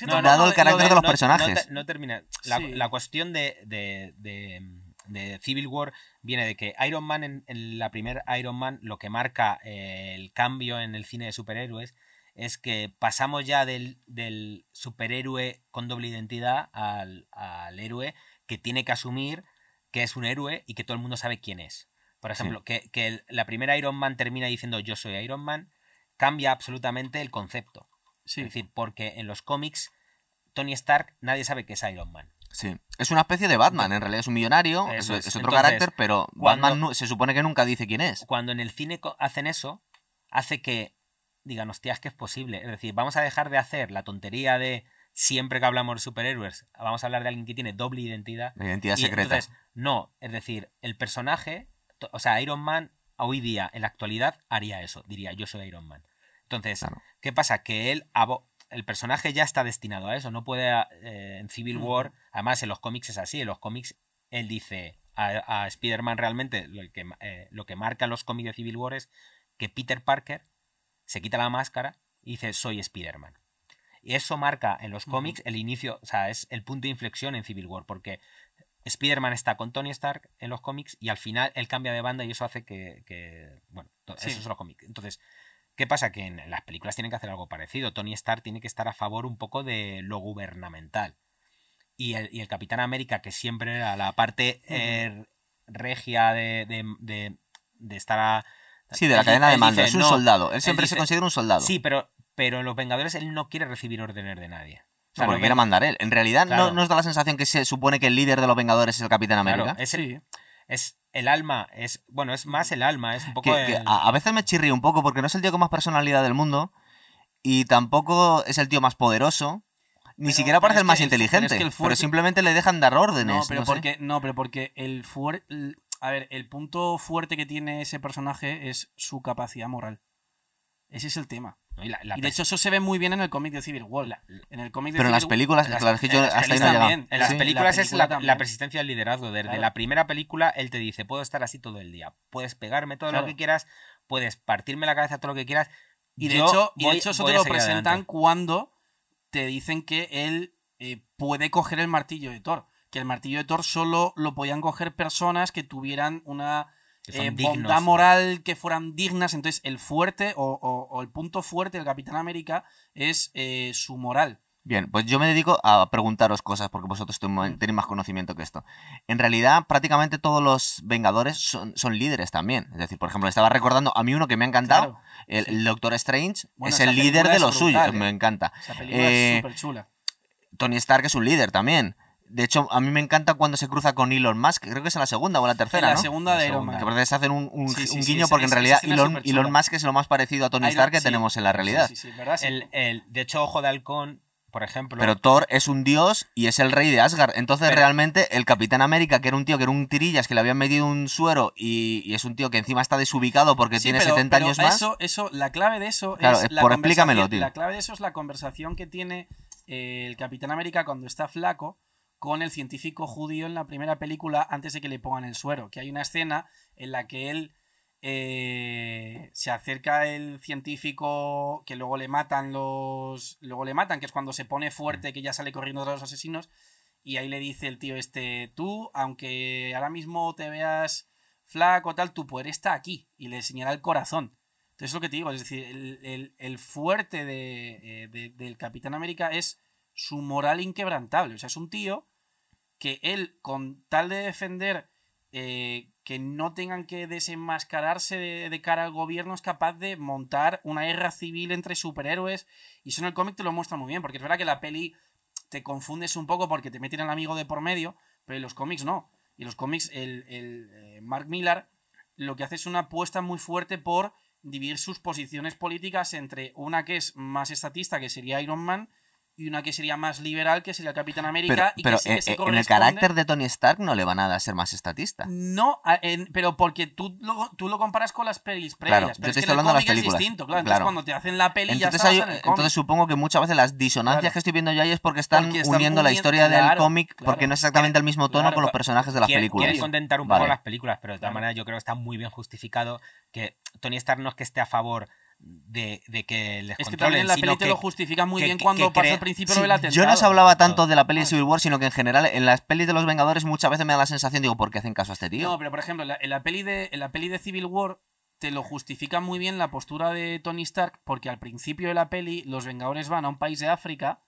[SPEAKER 1] No, dado el carácter
[SPEAKER 3] lo
[SPEAKER 1] de los
[SPEAKER 2] no-
[SPEAKER 1] personajes.
[SPEAKER 2] No, te- no termina. La,
[SPEAKER 3] Sí.
[SPEAKER 2] la cuestión de, de- de- de Civil War viene de que Iron Man, en, en la primera Iron Man, lo que marca eh, el cambio en el cine de superhéroes es que pasamos ya del, del superhéroe con doble identidad al, al héroe que tiene que asumir que es un héroe y que todo el mundo sabe quién es. Por ejemplo, que, que el- la primera Iron Man termina diciendo yo soy Iron Man, cambia absolutamente el concepto.
[SPEAKER 3] Sí.
[SPEAKER 2] Es decir, porque en los cómics, Tony Stark, nadie sabe que es Iron Man.
[SPEAKER 1] Sí. Es una especie de Batman, en realidad es un millonario, es,
[SPEAKER 2] Eso es.
[SPEAKER 1] es otro
[SPEAKER 2] Entonces,
[SPEAKER 1] carácter, pero
[SPEAKER 2] cuando-
[SPEAKER 1] Batman se supone que nunca dice quién es.
[SPEAKER 2] Cuando en el cine hacen eso, hace que digan, hostia, es que es posible. Es decir, vamos a dejar de hacer la tontería de siempre que hablamos de superhéroes, vamos a hablar de alguien que tiene doble identidad.
[SPEAKER 1] La identidad
[SPEAKER 2] Y
[SPEAKER 1] secreta.
[SPEAKER 2] entonces, no, es decir, el personaje, o sea, Iron Man hoy día, en la actualidad, haría eso, diría, yo soy Iron Man. Entonces,
[SPEAKER 1] Claro.
[SPEAKER 2] ¿qué pasa? Que él, el personaje ya está destinado a eso, no puede, eh, en Civil
[SPEAKER 3] Ujú.
[SPEAKER 2] War, además en los cómics es así, en los cómics él dice a, a Spider-Man realmente, lo que, eh, lo que marcan los cómics de Civil War es que Peter Parker se quita la máscara y dice, soy Spider-Man. Y eso marca en los cómics el inicio, o sea, es el punto de inflexión en Civil War, porque Spider-Man está con Tony Stark en los cómics y al final él cambia de banda y eso hace que, que- bueno,
[SPEAKER 3] Sí.
[SPEAKER 2] eso es los cómics. Entonces, ¿qué pasa? Que en las películas tienen que hacer algo parecido. Tony Stark tiene que estar a favor un poco de lo gubernamental. Y el, y el Capitán América, que siempre era la parte eh, regia de, de, de- de estar a...
[SPEAKER 1] Sí, de la
[SPEAKER 2] él-
[SPEAKER 1] cadena de mando.
[SPEAKER 2] dice,
[SPEAKER 1] es un
[SPEAKER 2] "No".
[SPEAKER 1] soldado. Él siempre se
[SPEAKER 2] dice-
[SPEAKER 1] considera un soldado.
[SPEAKER 2] Sí, pero, pero en los Vengadores él no quiere recibir órdenes de nadie. O sea,
[SPEAKER 1] porque
[SPEAKER 2] los
[SPEAKER 1] quiere mandar él. En realidad no, nos da la sensación que se supone que el líder de los Vengadores es el Capitán
[SPEAKER 2] claro,
[SPEAKER 1] América.
[SPEAKER 2] es, el,
[SPEAKER 3] Sí.
[SPEAKER 2] es el alma, es bueno, es más el alma, es un poco
[SPEAKER 1] que, que
[SPEAKER 2] el-
[SPEAKER 1] a, a veces me chirría un poco porque no es el tío con más personalidad del mundo y tampoco es el tío más poderoso. Ni
[SPEAKER 3] Pero-
[SPEAKER 1] siquiera
[SPEAKER 3] pero
[SPEAKER 1] parece el más
[SPEAKER 3] pero es
[SPEAKER 1] inteligente.
[SPEAKER 3] que el
[SPEAKER 1] Pero
[SPEAKER 3] fuerte-
[SPEAKER 1] simplemente le dejan dar órdenes.
[SPEAKER 3] No, pero
[SPEAKER 1] no sé.
[SPEAKER 3] porque, no, pero porque el fuerte. A ver, el punto fuerte que tiene ese personaje es su capacidad moral. Ese es el tema.
[SPEAKER 2] Y la- la
[SPEAKER 3] y de hecho, eso se ve muy bien en el cómic de Civil War. En el cómic de
[SPEAKER 1] Pero en las películas,
[SPEAKER 2] en las-
[SPEAKER 1] que yo hasta ahí no
[SPEAKER 3] también,
[SPEAKER 2] En las
[SPEAKER 3] Sí, la
[SPEAKER 2] películas es
[SPEAKER 3] película
[SPEAKER 2] la, persistencia del liderazgo. Desde
[SPEAKER 3] Claro.
[SPEAKER 2] la primera película, él te dice, puedo estar así todo el día. Puedes pegarme todo
[SPEAKER 3] Claro.
[SPEAKER 2] lo que quieras, puedes partirme la cabeza todo lo que quieras.
[SPEAKER 3] Y de
[SPEAKER 2] Yo
[SPEAKER 3] hecho, y de
[SPEAKER 2] voy-
[SPEAKER 3] hecho eso
[SPEAKER 2] voy
[SPEAKER 3] te lo presentan
[SPEAKER 2] adelante.
[SPEAKER 3] cuando te dicen que él eh, puede coger el martillo de Thor. Que el martillo de Thor solo lo podían coger personas que tuvieran una eh,
[SPEAKER 2] dignos.
[SPEAKER 3] bondad moral, que fueran dignas. Entonces, el fuerte o, o- o el punto fuerte del Capitán América es eh, su moral.
[SPEAKER 1] Bien, pues yo me dedico a preguntaros cosas porque vosotros ten- tenéis más conocimiento que esto. En realidad, prácticamente todos los Vengadores son, son líderes también. Es decir, por ejemplo, estaba recordando a mí uno que me ha encantado,
[SPEAKER 3] Claro.
[SPEAKER 1] el,
[SPEAKER 3] sí.
[SPEAKER 1] el Doctor Strange,
[SPEAKER 3] Bueno,
[SPEAKER 1] es el líder de los
[SPEAKER 3] brutal,
[SPEAKER 1] suyos,
[SPEAKER 3] ¿eh?
[SPEAKER 1] me encanta.
[SPEAKER 3] Esa película
[SPEAKER 1] Eh,
[SPEAKER 3] es súper chula.
[SPEAKER 1] Tony Stark es un líder también. De hecho, a mí me encanta cuando se cruza con Elon Musk, creo que es en la segunda o en la tercera,
[SPEAKER 3] la
[SPEAKER 1] ¿no?
[SPEAKER 3] segunda de Iron
[SPEAKER 2] segunda.
[SPEAKER 3] Man.
[SPEAKER 1] Que parece que se hacen un, un-
[SPEAKER 3] Sí, sí,
[SPEAKER 1] un
[SPEAKER 3] sí,
[SPEAKER 1] guiño porque en realidad Elon. Elon Musk es lo más parecido a Tony Stark que
[SPEAKER 3] sí.
[SPEAKER 1] tenemos en la realidad.
[SPEAKER 3] Sí, sí, sí, ¿verdad? Sí.
[SPEAKER 2] El, el- de hecho, Ojo de Halcón, por ejemplo.
[SPEAKER 1] Pero Thor es un dios y es el rey de Asgard. Entonces,
[SPEAKER 2] Pero-
[SPEAKER 1] realmente, el Capitán América, que era un tío que era un tirillas, que le habían metido un suero y, y es un tío que encima está desubicado porque
[SPEAKER 3] Sí,
[SPEAKER 1] tiene
[SPEAKER 3] pero-
[SPEAKER 1] 70
[SPEAKER 3] pero
[SPEAKER 1] años más.
[SPEAKER 3] Eso, eso, la clave de eso
[SPEAKER 1] Claro,
[SPEAKER 3] es
[SPEAKER 1] eh,
[SPEAKER 3] la
[SPEAKER 1] por explícamelo, tío.
[SPEAKER 3] La clave de eso es la conversación que tiene eh, el Capitán América cuando está flaco con el científico judío en la primera película antes de que le pongan el suero. Que hay una escena en la que él eh, se acerca el científico que luego le matan los. Luego le matan, que es cuando se pone fuerte, que ya sale corriendo tras los asesinos. Y ahí le dice el tío este, tú, aunque ahora mismo te veas flaco tal, tu poder está aquí. Y le señala el corazón. Entonces es lo que te digo, es decir, el, el- el fuerte de, eh, de- del Capitán América es su moral inquebrantable. O sea, es un tío que él, con tal de defender eh, que no tengan que desenmascararse de, cara al gobierno, es capaz de montar una guerra civil entre superhéroes. Y eso en el cómic te lo muestra muy bien, porque es verdad que la peli te confundes un poco porque te meten al amigo de por medio, pero en los cómics no. Y los cómics, el, el, eh, Mark Millar lo que hace es una apuesta muy fuerte por dividir sus posiciones políticas entre una que es más estatista, que sería Iron Man, y una que sería más liberal, que sería Capitán América.
[SPEAKER 1] Pero,
[SPEAKER 3] y
[SPEAKER 1] pero
[SPEAKER 3] que sí que
[SPEAKER 1] eh,
[SPEAKER 3] se
[SPEAKER 1] en el carácter de Tony Stark no le van a ser más estatista.
[SPEAKER 3] No, en- pero porque tú lo, tú lo comparas con las pelis
[SPEAKER 1] Claro,
[SPEAKER 3] previas.
[SPEAKER 1] yo
[SPEAKER 3] pero
[SPEAKER 1] te
[SPEAKER 3] es
[SPEAKER 1] estoy
[SPEAKER 3] que el
[SPEAKER 1] hablando de las
[SPEAKER 3] cómic es
[SPEAKER 1] películas.
[SPEAKER 3] distinto, claro.
[SPEAKER 1] Claro.
[SPEAKER 3] Entonces cuando te hacen la peli ya
[SPEAKER 1] Entonces,
[SPEAKER 3] estás
[SPEAKER 1] hay-
[SPEAKER 3] en el cómic.
[SPEAKER 1] entonces supongo que muchas veces las disonancias
[SPEAKER 3] Claro.
[SPEAKER 1] que estoy viendo yo ahí es porque están
[SPEAKER 3] Porque están
[SPEAKER 1] uniendo la
[SPEAKER 3] uniendo-
[SPEAKER 1] historia del
[SPEAKER 3] claro,
[SPEAKER 1] cómic
[SPEAKER 3] claro.
[SPEAKER 1] porque no es exactamente el mismo tono
[SPEAKER 3] Claro,
[SPEAKER 1] con los personajes de las películas.
[SPEAKER 2] Quiere contentar un
[SPEAKER 1] Vale.
[SPEAKER 2] poco las películas, pero de todas
[SPEAKER 3] Claro.
[SPEAKER 2] maneras yo creo que está muy bien justificado que Tony Stark no es que esté a favor de, de que les
[SPEAKER 3] Es que
[SPEAKER 2] controlen,
[SPEAKER 3] también en la peli te
[SPEAKER 2] que-
[SPEAKER 3] lo justifica muy
[SPEAKER 2] que-
[SPEAKER 3] bien cuando pasa al principio
[SPEAKER 1] Sí,
[SPEAKER 3] del atentado.
[SPEAKER 1] yo no os hablaba tanto
[SPEAKER 2] Claro.
[SPEAKER 1] de la peli de
[SPEAKER 3] Ah.
[SPEAKER 1] Civil War, sino que en general en las pelis de los Vengadores muchas veces me da la sensación, digo, ¿por qué hacen caso a este tío?
[SPEAKER 3] No, pero por ejemplo, en la, en la peli de, en la peli de Civil War te lo justifica muy bien la postura de Tony Stark, porque al principio de la peli los Vengadores van a un país de África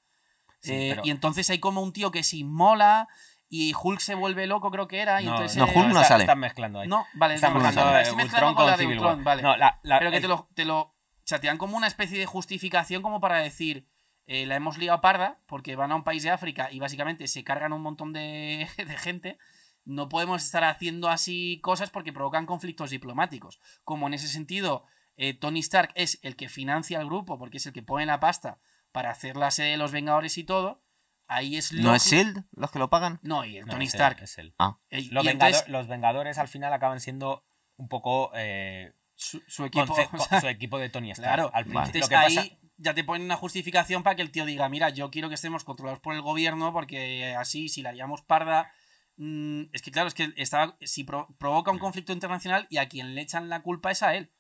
[SPEAKER 2] Sí,
[SPEAKER 3] eh,
[SPEAKER 2] pero-
[SPEAKER 3] y entonces hay como un tío que se inmola y Hulk se vuelve loco, creo que era. Y
[SPEAKER 2] No,
[SPEAKER 3] entonces,
[SPEAKER 1] no,
[SPEAKER 3] eh,
[SPEAKER 1] Hulk no
[SPEAKER 2] está-
[SPEAKER 1] sale.
[SPEAKER 2] Están mezclando ahí.
[SPEAKER 3] No, vale, no,
[SPEAKER 2] mezclando eh, Ultron
[SPEAKER 3] con la de
[SPEAKER 2] Civil
[SPEAKER 3] Ultron,
[SPEAKER 2] War.
[SPEAKER 3] vale.
[SPEAKER 2] No, la- la-
[SPEAKER 3] Pero que te lo, te lo. O sea, te dan como una especie de justificación como para decir. eh, la hemos liado parda porque van a un país de África y básicamente se cargan un montón de, de gente. No podemos estar haciendo así cosas porque provocan conflictos diplomáticos. Como en ese sentido, eh, Tony Stark es el que financia al grupo porque es el que pone la pasta para hacer la sede de los Vengadores y todo. Ahí es
[SPEAKER 1] ¿No es Shield los que lo pagan?
[SPEAKER 3] No, y el
[SPEAKER 2] no,
[SPEAKER 3] Tony
[SPEAKER 2] es él,
[SPEAKER 3] Stark.
[SPEAKER 2] es él.
[SPEAKER 1] Ah,
[SPEAKER 3] Eh,
[SPEAKER 2] Los,
[SPEAKER 3] y
[SPEAKER 2] Vengado-
[SPEAKER 3] entonces
[SPEAKER 2] los Vengadores al final acaban siendo un poco eh,
[SPEAKER 3] su, su equipo. o sea,
[SPEAKER 2] su equipo de Tony Stark.
[SPEAKER 3] Claro,
[SPEAKER 2] al principio. Lo que
[SPEAKER 3] ahí
[SPEAKER 2] pasa-
[SPEAKER 3] ya te ponen una justificación para que el tío diga, mira, yo quiero que estemos controlados por el gobierno porque así, si la haríamos parda... mm, es que claro, es que si pro- provoca
[SPEAKER 2] Mm.
[SPEAKER 3] un conflicto internacional y a quien le echan la culpa es a él.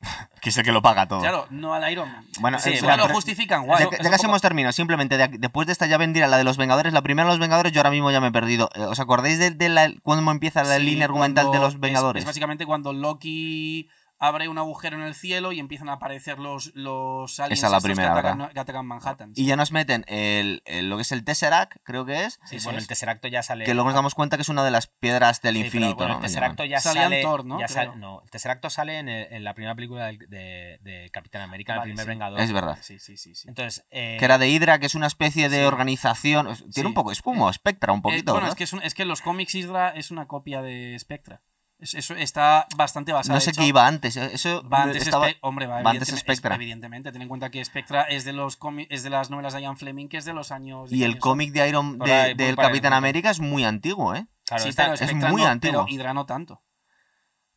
[SPEAKER 1] que es el que lo paga todo.
[SPEAKER 3] Claro, no al Iron Man.
[SPEAKER 1] Bueno,
[SPEAKER 2] Sí, bueno,
[SPEAKER 3] no lo justifican, guay.
[SPEAKER 2] un
[SPEAKER 1] casi hemos terminado, simplemente de después de esta ya vendría la de los Vengadores. La primera de los Vengadores, yo ahora mismo ya me he perdido. Eh, ¿Os acordáis de, de la, cuando empieza la
[SPEAKER 3] Sí,
[SPEAKER 1] línea argumental de los
[SPEAKER 3] es-
[SPEAKER 1] Vengadores?
[SPEAKER 3] Es, básicamente cuando Loki abre un agujero en el cielo y empiezan a aparecer los, los aliens
[SPEAKER 1] Esa es la primera,
[SPEAKER 3] que, atacan,
[SPEAKER 1] ¿verdad?
[SPEAKER 3] que atacan Manhattan.
[SPEAKER 1] Y ya nos meten el, el- lo que es el Tesseract, creo que es,
[SPEAKER 2] Sí, bueno,
[SPEAKER 3] es.
[SPEAKER 2] el Tesseracto ya sale.
[SPEAKER 1] que luego nos damos cuenta que es una de las piedras del
[SPEAKER 2] Sí, pero,
[SPEAKER 1] infinito.
[SPEAKER 2] bueno,
[SPEAKER 1] ¿no?
[SPEAKER 2] el Tesseracto ya
[SPEAKER 3] Salía en
[SPEAKER 2] sale.
[SPEAKER 3] Thor, ¿no?
[SPEAKER 2] ya sale-
[SPEAKER 3] Creo.
[SPEAKER 2] no, el Tesseracto sale en, el- en la primera película de, de Capitán América, el
[SPEAKER 3] Vale,
[SPEAKER 2] primer
[SPEAKER 3] sí.
[SPEAKER 2] Vengador.
[SPEAKER 1] Es verdad.
[SPEAKER 3] Sí, sí, sí. sí.
[SPEAKER 2] Entonces, eh,
[SPEAKER 1] Que era de Hydra, que es una especie de
[SPEAKER 3] Sí.
[SPEAKER 1] organización. Tiene
[SPEAKER 3] Sí.
[SPEAKER 1] un poco, es como Spectra, un
[SPEAKER 3] Eh,
[SPEAKER 1] poquito.
[SPEAKER 3] bueno,
[SPEAKER 1] ¿verdad?
[SPEAKER 3] es que, es, un- es que los cómics Hydra es una copia de Spectra. Es- eso está bastante basado.
[SPEAKER 1] no sé qué iba antes. eh, Eso
[SPEAKER 3] Va antes
[SPEAKER 1] estaba-
[SPEAKER 3] hombre, va,
[SPEAKER 1] va antes
[SPEAKER 3] evidentemente-
[SPEAKER 1] Spectra.
[SPEAKER 3] es- Evidentemente, ten en cuenta que Spectra es de los es de las novelas de Ian Fleming, que es de los años.
[SPEAKER 1] Y el cómic de Iron de- del Capitán. América es muy antiguo, ¿eh?
[SPEAKER 2] claro,
[SPEAKER 3] sí,
[SPEAKER 2] está-
[SPEAKER 1] es muy
[SPEAKER 3] no,
[SPEAKER 1] antiguo.
[SPEAKER 3] Pero Hydra no tanto.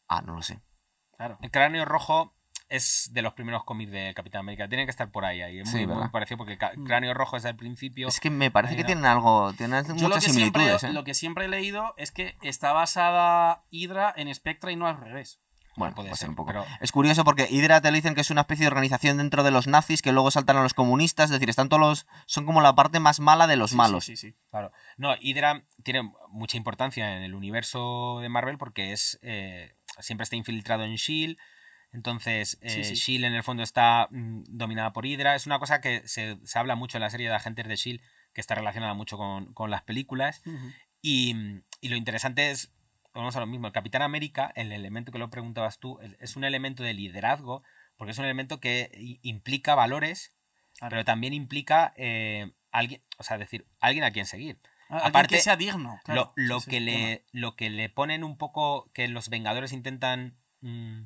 [SPEAKER 1] Ah, no lo sé.
[SPEAKER 3] Claro.
[SPEAKER 2] el cráneo rojo es de los primeros cómics de Capitán América. Tiene que estar por ahí. ahí. Es
[SPEAKER 1] Sí,
[SPEAKER 2] muy, muy parecido porque el
[SPEAKER 3] Mm.
[SPEAKER 2] cráneo rojo es al principio.
[SPEAKER 1] Es que me parece que tienen algo. Tienen
[SPEAKER 3] Yo lo
[SPEAKER 1] muchas
[SPEAKER 3] que, siempre,
[SPEAKER 1] similitudes, ¿eh?
[SPEAKER 3] lo que siempre he leído es que está basada Hydra en Spectra y no al revés.
[SPEAKER 1] Bueno,
[SPEAKER 2] puede
[SPEAKER 1] puede ser
[SPEAKER 2] ser,
[SPEAKER 1] un poco.
[SPEAKER 2] pero-
[SPEAKER 1] Es curioso porque Hydra te lo dicen que es una especie de organización dentro de los nazis que luego saltan a los comunistas. Es decir, están todos los. Son como la parte más mala de los
[SPEAKER 3] Sí,
[SPEAKER 1] malos.
[SPEAKER 3] Sí, sí, sí.
[SPEAKER 2] Claro. No, Hydra tiene mucha importancia en el universo de Marvel porque es eh, siempre está infiltrado en Shield. Entonces, eh,
[SPEAKER 3] Sí, sí.
[SPEAKER 2] Shield en el fondo está mm, dominada por Hydra. Es una cosa que se, se habla mucho en la serie de agentes de Shield, que está relacionada mucho con, con las películas. Y, y lo interesante es, vamos a lo mismo, el Capitán América, el elemento que lo preguntabas tú, es- un elemento de liderazgo, porque es un elemento que implica valores,
[SPEAKER 3] Claro.
[SPEAKER 2] pero también implica eh, alguien, o sea, decir, alguien a quien seguir.
[SPEAKER 3] Alguien
[SPEAKER 2] Aparte,
[SPEAKER 3] que sea digno. claro.
[SPEAKER 2] lo, lo que le, lo que le ponen un poco, que los Vengadores intentan mm,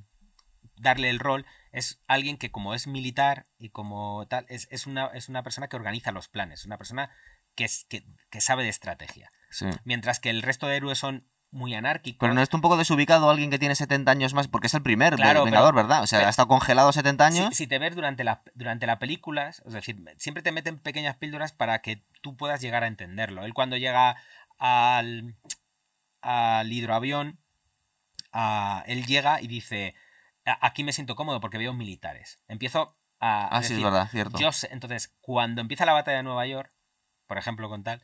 [SPEAKER 2] darle el rol, es alguien que como es militar y como tal, es, es una, es una persona que organiza los planes, una persona que, es, que, que sabe de estrategia.
[SPEAKER 1] Sí.
[SPEAKER 2] Mientras que el resto de héroes son muy anárquicos.
[SPEAKER 1] Pero no está un poco desubicado alguien que tiene 70 años más, porque es el primer
[SPEAKER 2] Claro,
[SPEAKER 1] Vengador,
[SPEAKER 2] pero-
[SPEAKER 1] ¿verdad? O sea,
[SPEAKER 2] pero-
[SPEAKER 1] ha estado congelado 70
[SPEAKER 2] Si,
[SPEAKER 1] años.
[SPEAKER 2] si te ves durante la, durante la película, es decir, siempre te meten pequeñas píldoras para que tú puedas llegar a entenderlo. Él cuando llega al, al hidroavión, a- él llega y dice, "A- aquí me siento cómodo porque veo militares. Empiezo a...
[SPEAKER 1] Ah,
[SPEAKER 2] es
[SPEAKER 1] sí, es
[SPEAKER 2] decir,
[SPEAKER 1] verdad, cierto.
[SPEAKER 2] yo sé- entonces, cuando empieza la batalla de Nueva York, por ejemplo, con tal,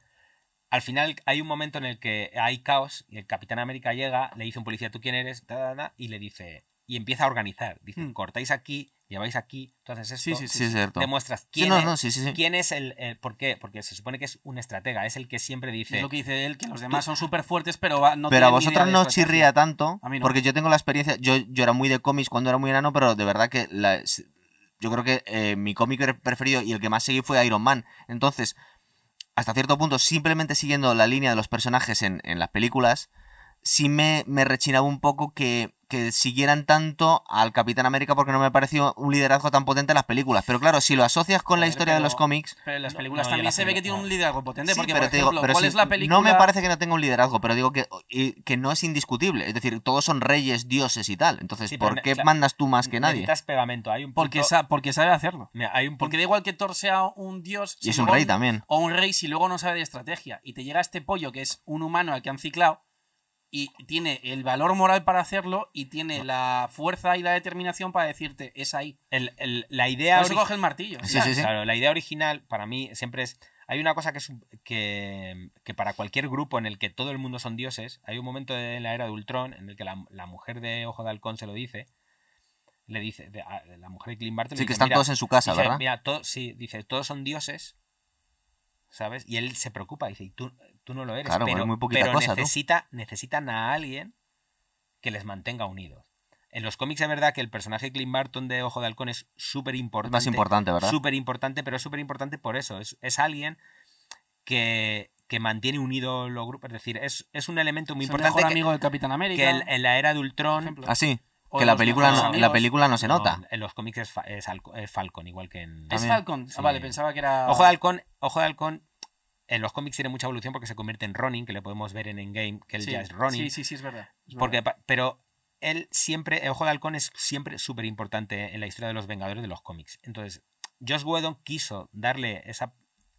[SPEAKER 2] al final hay un momento en el que hay caos y el Capitán América llega, le dice a un policía, ¿tú quién eres? Ta, ta, ta, y le dice, y empieza a organizar. Dice,
[SPEAKER 3] Hmm.
[SPEAKER 2] cortáis aquí, lleváis aquí, entonces esto,
[SPEAKER 3] Sí, sí,
[SPEAKER 1] Sí, es cierto.
[SPEAKER 2] demuestras
[SPEAKER 1] Sí,
[SPEAKER 2] quién,
[SPEAKER 1] no,
[SPEAKER 2] es,
[SPEAKER 1] no, sí, sí, sí.
[SPEAKER 2] quién es el, el- ¿Por qué? Porque se supone que es un estratega, es el que siempre
[SPEAKER 3] Es
[SPEAKER 2] dice...
[SPEAKER 3] lo que dice él, que los demás son súper fuertes, pero va- no
[SPEAKER 1] pero a vosotros no os chirría tanto,
[SPEAKER 3] A mí no.
[SPEAKER 1] porque yo tengo la experiencia, yo, yo era muy de cómics cuando era muy enano, pero de verdad que la- yo creo que eh, mi cómic preferido y el que más seguí fue Iron Man. Entonces, hasta cierto punto, simplemente siguiendo la línea de los personajes en, en las películas, sí me, me rechinaba un poco que, que siguieran tanto al Capitán América porque no me pareció un liderazgo tan potente en las películas. Pero claro, si lo asocias con la historia de los cómics...
[SPEAKER 3] Pero en las películas
[SPEAKER 2] no,
[SPEAKER 3] también se ve que tiene un liderazgo potente,
[SPEAKER 1] Sí,
[SPEAKER 3] porque,
[SPEAKER 1] pero
[SPEAKER 3] por
[SPEAKER 1] te digo,
[SPEAKER 3] ejemplo,
[SPEAKER 1] pero
[SPEAKER 3] ¿cuál
[SPEAKER 1] si-
[SPEAKER 3] es la película?
[SPEAKER 1] No me parece que no tenga un liderazgo, pero digo que, y- que no es indiscutible. Es decir, todos son reyes, dioses y tal. Entonces,
[SPEAKER 2] Sí,
[SPEAKER 1] ¿por qué
[SPEAKER 2] claro,
[SPEAKER 1] mandas tú más que nadie?
[SPEAKER 2] Necesitas pegamento, hay un punto...
[SPEAKER 3] Porque, sa- porque sabe hacerlo.
[SPEAKER 2] Mira, hay un punto...
[SPEAKER 3] Porque da igual que Thor sea un dios
[SPEAKER 1] Y es un
[SPEAKER 3] luego-
[SPEAKER 1] rey también.
[SPEAKER 3] o un rey si luego no sabe de estrategia. Y te llega este pollo que es un humano al que han ciclado y tiene el valor moral para hacerlo y tiene la fuerza y la determinación para decirte, es ahí.
[SPEAKER 2] el- el- la idea...
[SPEAKER 3] Por coge el martillo.
[SPEAKER 1] Sí, sí, sí.
[SPEAKER 2] Claro, la idea original para mí siempre es. Hay una cosa que es que, que para cualquier grupo en el que todo el mundo son dioses, hay un momento en la era de Ultron en el que la, la mujer de Ojo de Halcón se lo dice. Le dice, de- a- la mujer de Clint Barton le
[SPEAKER 1] Sí, que
[SPEAKER 2] dice,
[SPEAKER 1] están
[SPEAKER 2] "Mira",
[SPEAKER 1] todos en su casa,
[SPEAKER 2] dice,
[SPEAKER 1] ¿verdad?
[SPEAKER 2] Mira, to- sí, dice, todos son dioses, ¿sabes? Y él se preocupa, dice, y tú, tú no lo eres.
[SPEAKER 1] Claro,
[SPEAKER 2] pero
[SPEAKER 1] es muy poquita
[SPEAKER 2] pero
[SPEAKER 1] cosa, tú.
[SPEAKER 2] necesitan a alguien que les mantenga unidos. En los cómics es verdad que el personaje de Clint Barton de Ojo de Halcón es súper
[SPEAKER 1] Es
[SPEAKER 2] importante.
[SPEAKER 1] más importante, ¿verdad?
[SPEAKER 2] Súper importante, pero es súper importante por eso. Es, es alguien que, que mantiene unido los grupos. Es decir, es, es un elemento muy
[SPEAKER 3] Es el
[SPEAKER 2] importante
[SPEAKER 3] mejor
[SPEAKER 2] que,
[SPEAKER 3] amigo del Capitán América.
[SPEAKER 2] que en, en la era de Ultron.
[SPEAKER 1] Así.
[SPEAKER 3] O
[SPEAKER 1] Que la película, no, en la película no se
[SPEAKER 2] no,
[SPEAKER 1] nota.
[SPEAKER 2] en los cómics es, fa- es Halco- es Falcon, igual que en.
[SPEAKER 3] ¿Es
[SPEAKER 1] También.
[SPEAKER 3] Falcon?
[SPEAKER 2] Sí.
[SPEAKER 3] Ah, vale, pensaba que era...
[SPEAKER 2] Ojo de Halcón, Ojo de Halcón. En los cómics tiene mucha evolución porque se convierte en Ronin, que le podemos ver en Endgame, que él
[SPEAKER 3] Sí,
[SPEAKER 2] ya es Ronin.
[SPEAKER 3] Sí, sí, sí, es verdad. es
[SPEAKER 2] Porque,
[SPEAKER 3] verdad.
[SPEAKER 2] pero él siempre, el Ojo de Halcón es siempre súper importante en la historia de los Vengadores de los cómics. Entonces, Joss Whedon quiso darle esa,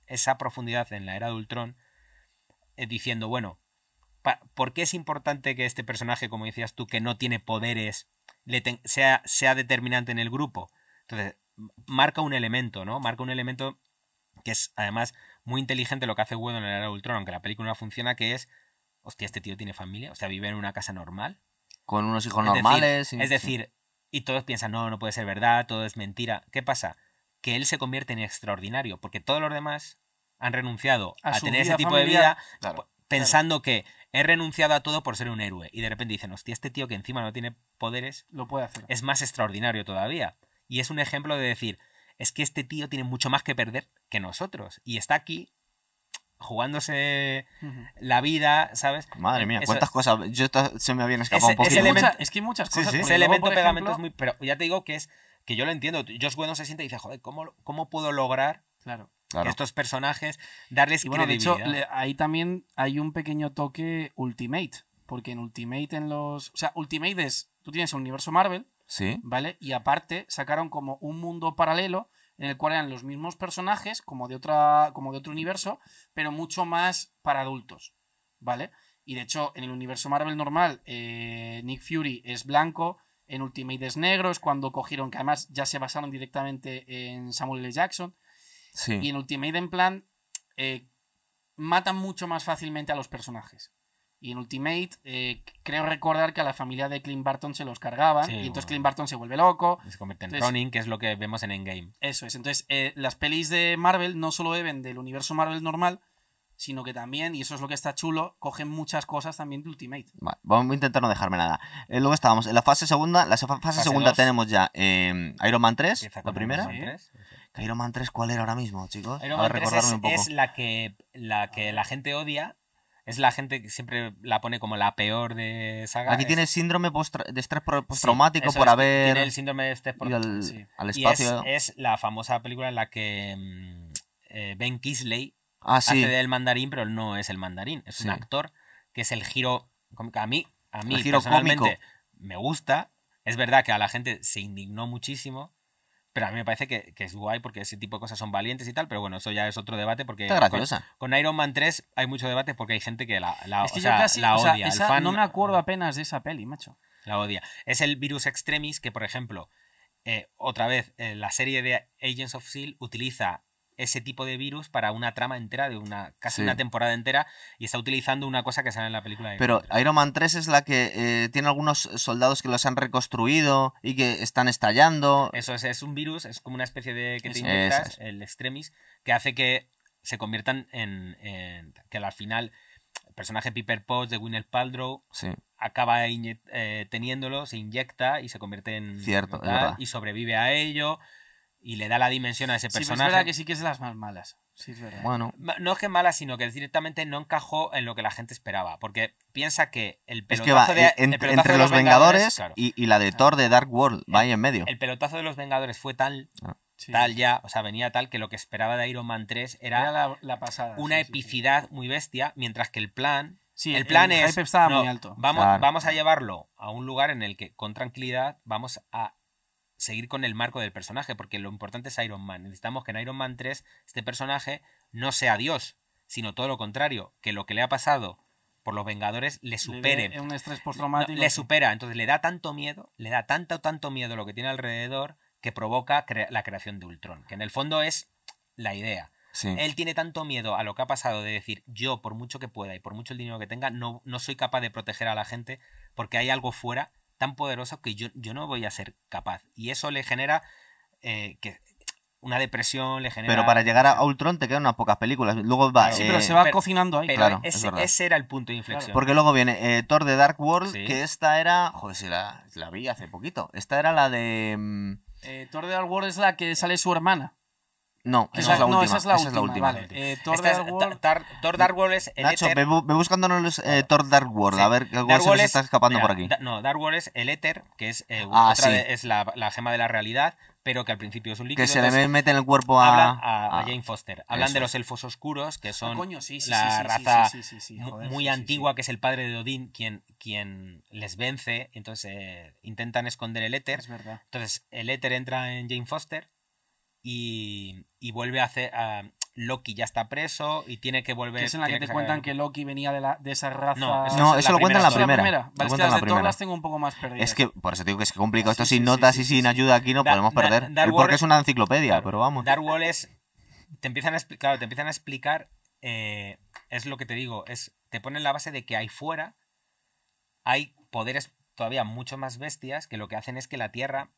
[SPEAKER 2] esa profundidad en la era de Ultron, eh, diciendo, bueno, pa- ¿por qué es importante que este personaje, como decías tú, que no tiene poderes, le ten- sea, sea determinante en el grupo? Entonces, marca un elemento, ¿no? Marca un elemento que es además muy inteligente lo que hace Whedon en la era de Ultron, aunque la película no funciona, que es, hostia, este tío tiene familia, o sea, vive en una casa normal.
[SPEAKER 1] Con unos hijos
[SPEAKER 2] Es decir,
[SPEAKER 1] normales. y-
[SPEAKER 2] Es decir, y todos piensan, no, no puede ser verdad, todo es mentira. ¿Qué pasa? Que él se convierte en extraordinario, porque todos los demás han renunciado
[SPEAKER 3] A
[SPEAKER 2] tener ese tipo de vida
[SPEAKER 1] Claro.
[SPEAKER 2] pensando que he renunciado a todo por ser un héroe. Y de repente dicen, hostia, este tío que encima no tiene poderes
[SPEAKER 3] Lo puede hacer.
[SPEAKER 2] es más extraordinario todavía. Y es un ejemplo de decir, es que este tío tiene mucho más que perder que nosotros. Y está aquí jugándose la vida, ¿sabes?
[SPEAKER 1] Madre mía,
[SPEAKER 2] Eso-
[SPEAKER 1] cuántas cosas. Yo se me habían escapado
[SPEAKER 2] Ese-
[SPEAKER 1] un poquito.
[SPEAKER 2] ese
[SPEAKER 3] Es que
[SPEAKER 2] elemento-
[SPEAKER 3] mucha- es que hay muchas
[SPEAKER 1] Sí,
[SPEAKER 3] cosas.
[SPEAKER 1] sí.
[SPEAKER 2] Ese
[SPEAKER 3] luego,
[SPEAKER 2] elemento pegamento
[SPEAKER 3] ejemplo-
[SPEAKER 2] es muy. Pero ya te digo que es. Que yo lo entiendo. Josh Whedon se siente y dice, joder, ¿cómo, cómo puedo lograr
[SPEAKER 3] Claro.
[SPEAKER 1] Claro.
[SPEAKER 2] estos personajes darles
[SPEAKER 3] Y bueno, de hecho, le- ahí también hay un pequeño toque Ultimate. Porque en Ultimate en los... O sea, Ultimate es... Tú tienes el universo Marvel,
[SPEAKER 1] Sí.
[SPEAKER 3] ¿vale? Y aparte sacaron como un mundo paralelo en el cual eran los mismos personajes, como de, otra, como de otro universo, pero mucho más para adultos, ¿vale? Y de hecho, en el universo Marvel normal, eh, Nick Fury es blanco, en Ultimate es negro, es cuando cogieron, que además ya se basaron directamente en Samuel L. Jackson,
[SPEAKER 1] Sí.
[SPEAKER 3] y en Ultimate en plan, eh, matan mucho más fácilmente a los personajes. Y en Ultimate, eh, creo recordar que a la familia de Clint Barton se los cargaban.
[SPEAKER 2] Sí,
[SPEAKER 3] y entonces
[SPEAKER 2] bueno.
[SPEAKER 3] Clint Barton se vuelve loco.
[SPEAKER 2] se convierte en
[SPEAKER 3] entonces-
[SPEAKER 2] Ronin, que es lo que vemos en Endgame.
[SPEAKER 3] Eso es. Entonces, eh, las pelis de Marvel no solo beben del universo Marvel normal, sino que también, y eso es lo que está chulo, cogen muchas cosas también de Ultimate.
[SPEAKER 1] Vale, vamos a intentar no dejarme nada. Eh, luego estábamos en la fase segunda. La fa- fase,
[SPEAKER 2] Fase
[SPEAKER 1] segunda
[SPEAKER 2] dos.
[SPEAKER 1] tenemos ya eh, Iron Man 3,
[SPEAKER 2] Empieza
[SPEAKER 1] la primera.
[SPEAKER 2] Iron Man
[SPEAKER 3] Sí.
[SPEAKER 2] 3.
[SPEAKER 1] Que Iron Man 3, ¿cuál era ahora mismo, chicos?
[SPEAKER 2] Iron
[SPEAKER 1] a
[SPEAKER 2] Man 3
[SPEAKER 1] recordarme
[SPEAKER 2] es,
[SPEAKER 1] un poco.
[SPEAKER 2] es la que la que la gente odia. Es la gente que siempre la pone como la peor de saga.
[SPEAKER 1] Aquí
[SPEAKER 2] Es-
[SPEAKER 1] tiene síndrome postra- de estrés
[SPEAKER 2] sí,
[SPEAKER 1] postraumático por
[SPEAKER 2] es,
[SPEAKER 1] haber
[SPEAKER 2] Tiene el síndrome de este
[SPEAKER 1] ido al,
[SPEAKER 3] sí.
[SPEAKER 1] al
[SPEAKER 2] Y es,
[SPEAKER 1] espacio.
[SPEAKER 2] es la famosa película en la que mm, eh, Ben Kisley
[SPEAKER 1] ah, sí.
[SPEAKER 2] hace del mandarín, pero no es el mandarín. Es un actor que es el giro. A mí, a mí
[SPEAKER 1] El giro
[SPEAKER 2] personalmente
[SPEAKER 1] cómico.
[SPEAKER 2] me gusta. Es verdad que a la gente se indignó muchísimo. Pero a mí me parece que, que es guay porque ese tipo de cosas son valientes y tal. Pero bueno, eso ya es otro debate porque
[SPEAKER 1] Está
[SPEAKER 2] con,
[SPEAKER 1] graciosa.
[SPEAKER 2] con Iron Man 3 hay mucho debate porque hay gente que la, la-
[SPEAKER 3] Es que
[SPEAKER 2] o
[SPEAKER 3] yo
[SPEAKER 2] sea,
[SPEAKER 3] casi,
[SPEAKER 2] la
[SPEAKER 3] o sea,
[SPEAKER 2] odia. El
[SPEAKER 3] esa-
[SPEAKER 2] fan
[SPEAKER 3] no me acuerdo apenas de esa peli, macho.
[SPEAKER 2] la odia. Es el virus extremis que, por ejemplo, eh, otra vez, eh, la serie de Agents of S.H.I.E.L.D. utiliza ese tipo de virus para una trama entera de una casi
[SPEAKER 1] Sí.
[SPEAKER 2] una temporada entera y está utilizando una cosa que sale en la película de
[SPEAKER 1] Pero
[SPEAKER 2] Iron Man 3.
[SPEAKER 1] Iron Man 3 es la que eh, tiene algunos soldados que los han reconstruido y que están estallando.
[SPEAKER 2] Eso es, es un virus, es como una especie de que te inyectas,
[SPEAKER 1] es.
[SPEAKER 2] el extremis, que hace que se conviertan en, en- que al final el personaje Piper Potts de Gwyneth Paltrow
[SPEAKER 1] Sí.
[SPEAKER 2] acaba eh, teniéndolo, se inyecta y se convierte en
[SPEAKER 1] Cierto, verdad.
[SPEAKER 2] y sobrevive a ello y le da la dimensión a ese
[SPEAKER 3] Sí, pero es
[SPEAKER 2] personaje.
[SPEAKER 3] verdad que sí que es de las más malas. Sí, es verdad.
[SPEAKER 1] Bueno,
[SPEAKER 2] No es que mala, sino que directamente no encajó en lo que la gente esperaba. Porque piensa que el
[SPEAKER 1] es
[SPEAKER 2] pelotazo
[SPEAKER 1] que va
[SPEAKER 2] de,
[SPEAKER 1] eh,
[SPEAKER 2] el
[SPEAKER 1] en-
[SPEAKER 2] pelotazo
[SPEAKER 1] entre
[SPEAKER 2] de
[SPEAKER 1] los Vengadores
[SPEAKER 2] claro,
[SPEAKER 1] y, y la de Thor de Dark World, va ahí en medio.
[SPEAKER 2] el pelotazo de los Vengadores fue tal,
[SPEAKER 3] Sí.
[SPEAKER 2] tal ya, o sea, venía tal que lo que esperaba de Iron Man 3
[SPEAKER 3] Era
[SPEAKER 2] era
[SPEAKER 3] la, la pasada.
[SPEAKER 2] una
[SPEAKER 3] sí, sí, sí.
[SPEAKER 2] epicidad muy bestia, mientras que el plan,
[SPEAKER 3] Sí,
[SPEAKER 2] el plan es,
[SPEAKER 3] hype estaba
[SPEAKER 2] no,
[SPEAKER 3] muy alto.
[SPEAKER 2] Vamos,
[SPEAKER 1] Claro.
[SPEAKER 2] vamos a llevarlo a un lugar en el que con tranquilidad vamos a seguir con el marco del personaje, porque lo importante es Iron Man. Necesitamos que en Iron Man 3 este personaje no sea Dios, sino todo lo contrario, que lo que le ha pasado por los Vengadores le
[SPEAKER 3] Le
[SPEAKER 2] supere.
[SPEAKER 3] dé un estrés
[SPEAKER 2] No,
[SPEAKER 3] postraumático.
[SPEAKER 2] le supera, entonces le da tanto miedo, le da tanto, tanto miedo lo que tiene alrededor que provoca cre- la creación de Ultron, que en el fondo es la idea.
[SPEAKER 1] Sí.
[SPEAKER 2] Él tiene tanto miedo a lo que ha pasado de decir, yo por mucho que pueda y por mucho el dinero que tenga, no, no soy capaz de proteger a la gente porque hay algo fuera tan poderoso que yo, yo no voy a ser capaz. Y eso le genera eh, que una depresión, le genera...
[SPEAKER 1] Pero para llegar a Ultron te quedan unas pocas películas. Luego va.
[SPEAKER 3] Sí,
[SPEAKER 1] eh,
[SPEAKER 3] pero se va
[SPEAKER 2] pero-
[SPEAKER 3] cocinando ahí.
[SPEAKER 2] Pero
[SPEAKER 1] claro, es
[SPEAKER 2] ese, era el punto de inflexión.
[SPEAKER 1] Porque luego viene eh, Thor de Dark World,
[SPEAKER 2] Sí.
[SPEAKER 1] que esta era. Joder, si la, la vi hace poquito. Esta era la de. mm,
[SPEAKER 3] Eh, Thor de Dark World es la que sale su hermana.
[SPEAKER 1] No, esa es la
[SPEAKER 3] no,
[SPEAKER 1] última.
[SPEAKER 3] esa es la última. Eh, Thor Dark World.
[SPEAKER 2] Es el
[SPEAKER 1] Nacho,
[SPEAKER 2] éter-
[SPEAKER 1] ve, ve buscándonos eh, Thor Dark World,
[SPEAKER 2] Sí.
[SPEAKER 1] a ver qué se nos está escapando
[SPEAKER 2] mira,
[SPEAKER 1] por aquí.
[SPEAKER 2] Da- no, Dark World es el éter, que es, eh,
[SPEAKER 1] Ah,
[SPEAKER 2] otra
[SPEAKER 1] sí.
[SPEAKER 2] de- es la, la gema de la realidad, pero que al principio es un líquido.
[SPEAKER 1] Que se le mete en el cuerpo a.
[SPEAKER 2] a, a
[SPEAKER 1] a-
[SPEAKER 2] Jane Foster. Hablan
[SPEAKER 1] eso
[SPEAKER 2] de los elfos oscuros, que son
[SPEAKER 3] Ah, coño, sí, sí,
[SPEAKER 2] la
[SPEAKER 3] sí, sí, sí,
[SPEAKER 2] raza muy antigua, que es el padre de Odín, quien, quien les vence. Entonces eh, intentan esconder el éter.
[SPEAKER 3] Es verdad.
[SPEAKER 2] Entonces el éter entra en Jane Foster y, y vuelve a hacer. a- Loki ya está preso y tiene que volver.
[SPEAKER 3] Es en la que te
[SPEAKER 2] sacar
[SPEAKER 3] cuentan que Loki venía de, la, de esa raza.
[SPEAKER 2] No, eso
[SPEAKER 1] No,
[SPEAKER 2] es
[SPEAKER 1] eso lo cuenta en la
[SPEAKER 2] primera
[SPEAKER 1] primera.
[SPEAKER 3] Vale, es que las
[SPEAKER 1] la
[SPEAKER 3] de
[SPEAKER 1] primera.
[SPEAKER 3] las tengo un poco más perdidas.
[SPEAKER 1] Es que por eso te digo que es complicado. Esto
[SPEAKER 3] Sí,
[SPEAKER 1] sin
[SPEAKER 3] sí,
[SPEAKER 1] notas
[SPEAKER 3] sí,
[SPEAKER 1] y
[SPEAKER 3] sí,
[SPEAKER 1] sin
[SPEAKER 3] sí.
[SPEAKER 1] ayuda aquí no
[SPEAKER 2] Da-
[SPEAKER 1] podemos
[SPEAKER 2] da-
[SPEAKER 1] perder. Porque es una enciclopedia,
[SPEAKER 2] Claro.
[SPEAKER 1] pero vamos.
[SPEAKER 2] Dark World es. Te empiezan a explicar, te empiezan a explicar. eh, es lo que te digo. Es. Te ponen la base de que ahí fuera hay poderes todavía mucho más bestias que lo que hacen es que la Tierra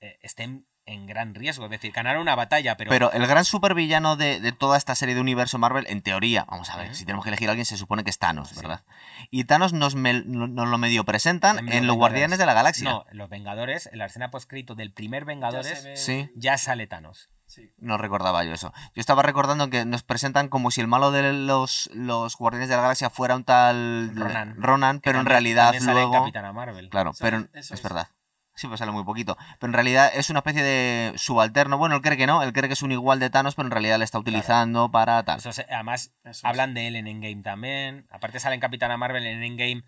[SPEAKER 2] eh, esté en, gran riesgo. Es decir, ganar una batalla, pero.
[SPEAKER 1] Pero el gran supervillano de, de toda esta serie de universo Marvel, en teoría, vamos a ver, si tenemos que elegir a alguien, se supone que es Thanos,
[SPEAKER 2] Sí.
[SPEAKER 1] ¿verdad? Y Thanos nos, me- nos lo medio presentan
[SPEAKER 2] En los Vengadores.
[SPEAKER 1] Guardianes de la Galaxia.
[SPEAKER 2] no, los Vengadores, en la escena postcrito del primer Vengadores,
[SPEAKER 3] ve-
[SPEAKER 1] Sí.
[SPEAKER 2] ya sale Thanos.
[SPEAKER 3] Sí.
[SPEAKER 1] No recordaba yo eso. Yo estaba recordando que nos presentan como si el malo de los, los Guardianes de la Galaxia fuera un tal
[SPEAKER 2] Ronan.
[SPEAKER 1] Pero en realidad luego...
[SPEAKER 2] Capitana Marvel.
[SPEAKER 1] Claro, pero
[SPEAKER 3] eso
[SPEAKER 1] es
[SPEAKER 3] es.
[SPEAKER 1] verdad. Sí, pues sale muy poquito. Pero en realidad es una especie de subalterno. Bueno, él cree que no, él cree que es un igual de Thanos, pero en realidad le está utilizando para tal.
[SPEAKER 2] Eso además,
[SPEAKER 3] Eso es.
[SPEAKER 2] hablan de él en Endgame también. Aparte sale en Capitana Marvel, en Endgame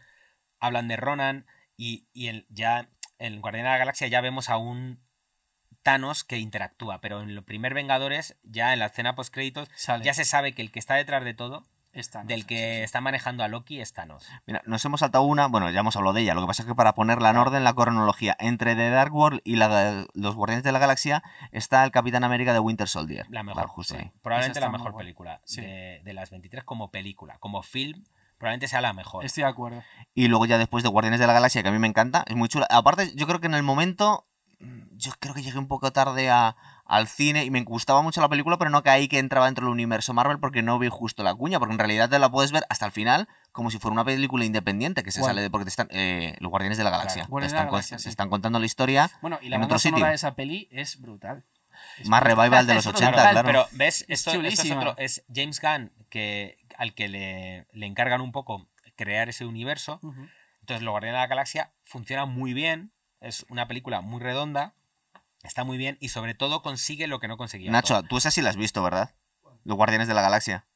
[SPEAKER 2] hablan de Ronan. Y, y el, ya en Guardián de la Galaxia ya vemos a un Thanos que interactúa. Pero en los primer Vengadores, ya en la escena post créditos,
[SPEAKER 3] Sale.
[SPEAKER 2] ya se sabe que el que está detrás de todo, Del que
[SPEAKER 3] sí, sí.
[SPEAKER 2] está manejando a Loki, es Thanos.
[SPEAKER 1] Mira, nos hemos saltado una, bueno, ya hemos hablado de ella, lo que pasa es que para ponerla en orden, la cronología, entre The Dark World y la- los Guardianes de la Galaxia está el Capitán América de Winter Soldier.
[SPEAKER 2] La mejor. Sí. Probablemente la mejor película
[SPEAKER 3] Sí.
[SPEAKER 2] de, de las 23 como película. Como film, probablemente sea la mejor.
[SPEAKER 3] Estoy de acuerdo.
[SPEAKER 1] Y luego ya después de Guardianes de la Galaxia, que a mí me encanta, es muy chula. Aparte, yo creo que en el momento, yo creo que llegué un poco tarde a- al cine y me gustaba mucho la película, pero no caí que entraba dentro del universo Marvel porque no vi justo la cuña, porque en realidad te la puedes ver hasta el final como si fuera una película independiente que se sale de porque te están eh, los Guardianes de la Galaxia.
[SPEAKER 2] Claro,
[SPEAKER 1] Te
[SPEAKER 3] Guardianes de
[SPEAKER 1] están,
[SPEAKER 3] la Galaxia, sí.
[SPEAKER 1] están contando la historia.
[SPEAKER 3] Bueno, y la
[SPEAKER 1] En otro sitio.
[SPEAKER 3] de esa peli es brutal. Es
[SPEAKER 1] Más
[SPEAKER 3] brutal.
[SPEAKER 1] revival de los
[SPEAKER 3] Es
[SPEAKER 1] 80,
[SPEAKER 3] brutal.
[SPEAKER 1] claro.
[SPEAKER 2] Pero ves,
[SPEAKER 3] Es
[SPEAKER 2] esto, esto es otro. Es James Gunn que, al que le, le encargan un poco crear ese universo. Entonces, Los Guardianes de la Galaxia funciona muy bien. Es una película muy redonda. Está muy bien. Y sobre todo consigue lo que no conseguía.
[SPEAKER 1] Nacho, tú esa sí la has visto, ¿verdad? Los Guardianes de la Galaxia.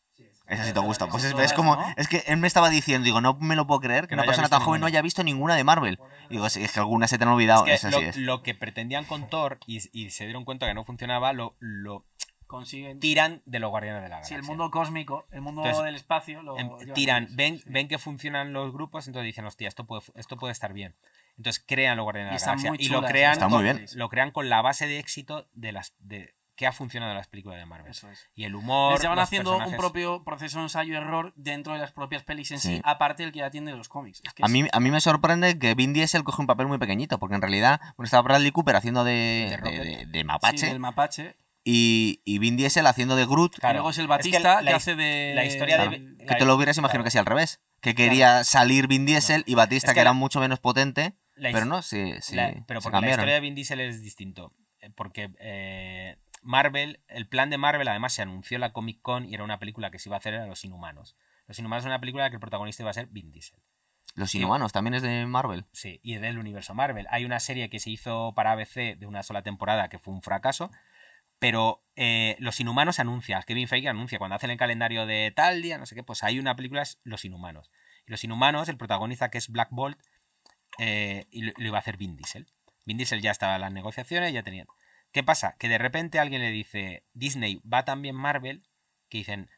[SPEAKER 1] Esa sí te gusta. Pues es,
[SPEAKER 3] Todas,
[SPEAKER 1] es como.
[SPEAKER 3] ¿no?
[SPEAKER 1] Es que él me estaba diciendo, digo, no me lo puedo creer que
[SPEAKER 2] Que
[SPEAKER 1] una
[SPEAKER 2] no
[SPEAKER 1] persona tan joven no haya visto ninguna de Marvel. Digo, sí, es que algunas se te han olvidado.
[SPEAKER 2] Es que
[SPEAKER 1] Eso sí
[SPEAKER 2] lo,
[SPEAKER 1] es.
[SPEAKER 2] lo que pretendían con Thor y, y se dieron cuenta que no funcionaba, lo, lo
[SPEAKER 3] Consiguen.
[SPEAKER 2] tiran de los Guardianes de la
[SPEAKER 3] Sí,
[SPEAKER 2] Galaxia.
[SPEAKER 3] el mundo cósmico, el mundo
[SPEAKER 2] Entonces,
[SPEAKER 3] del espacio. Lo
[SPEAKER 2] tiran,
[SPEAKER 3] ellos,
[SPEAKER 2] ven,
[SPEAKER 3] sí.
[SPEAKER 2] ven que funcionan los grupos, entonces dicen, hostia, esto puede, esto puede estar bien. Entonces crean los Guardianes
[SPEAKER 3] Y
[SPEAKER 2] de la Galaxia. Y lo crean,
[SPEAKER 1] Está muy
[SPEAKER 2] con,
[SPEAKER 1] bien.
[SPEAKER 2] lo crean con la base de éxito de las de que ha funcionado en las películas de Marvel.
[SPEAKER 3] Eso es.
[SPEAKER 2] Y el humor.
[SPEAKER 3] Les llevan
[SPEAKER 2] los
[SPEAKER 3] haciendo un propio proceso de ensayo-error dentro de las propias pelis en sí,
[SPEAKER 1] Sí.
[SPEAKER 3] aparte del que atiende los cómics. Es que
[SPEAKER 1] A
[SPEAKER 3] es-
[SPEAKER 1] mí, a mí me sorprende que Vin Diesel coge un papel muy pequeñito, porque en realidad bueno, estaba Bradley Cooper haciendo de,
[SPEAKER 2] De
[SPEAKER 1] de,
[SPEAKER 2] Rocket.
[SPEAKER 1] de- de
[SPEAKER 3] sí,
[SPEAKER 1] mapache
[SPEAKER 3] del mapache.
[SPEAKER 1] Y, y Vin Diesel haciendo de Groot,
[SPEAKER 2] Claro.
[SPEAKER 3] Y luego es el
[SPEAKER 2] Es que
[SPEAKER 3] Batista que,
[SPEAKER 2] la
[SPEAKER 3] hace de.
[SPEAKER 2] la historia de-
[SPEAKER 3] del-
[SPEAKER 1] que te lo hubieras imaginado
[SPEAKER 2] claro.
[SPEAKER 1] que sea al revés. Que quería salir Vin Diesel y Batista,
[SPEAKER 2] Es
[SPEAKER 1] que,
[SPEAKER 2] que
[SPEAKER 1] era mucho menos potente, pero no, sí, sí,
[SPEAKER 2] la- pero
[SPEAKER 1] se
[SPEAKER 2] porque la historia de Vin Diesel es distinto. eh, Porque eh, Marvel, el plan de Marvel además se anunció en la Comic Con y era una película que se iba a hacer a Los Inhumanos. Los Inhumanos es una película que el protagonista iba a ser Vin Diesel.
[SPEAKER 1] Los Inhumanos también es de Marvel.
[SPEAKER 2] Sí, y del universo Marvel. Hay una serie que se hizo para ABC de una sola temporada que fue un fracaso, pero eh, Los Inhumanos anuncia, Kevin Feige anuncia, cuando hacen el calendario de tal día, no sé qué, pues hay una película, es Los Inhumanos. Y Los Inhumanos, el protagonista que es Black Bolt, eh, y lo, lo iba a hacer Vin Diesel. Vin Diesel ya estaba en las negociaciones, ya tenían... ¿Qué pasa? Que de repente alguien le dice, Disney va también Marvel, que dicen,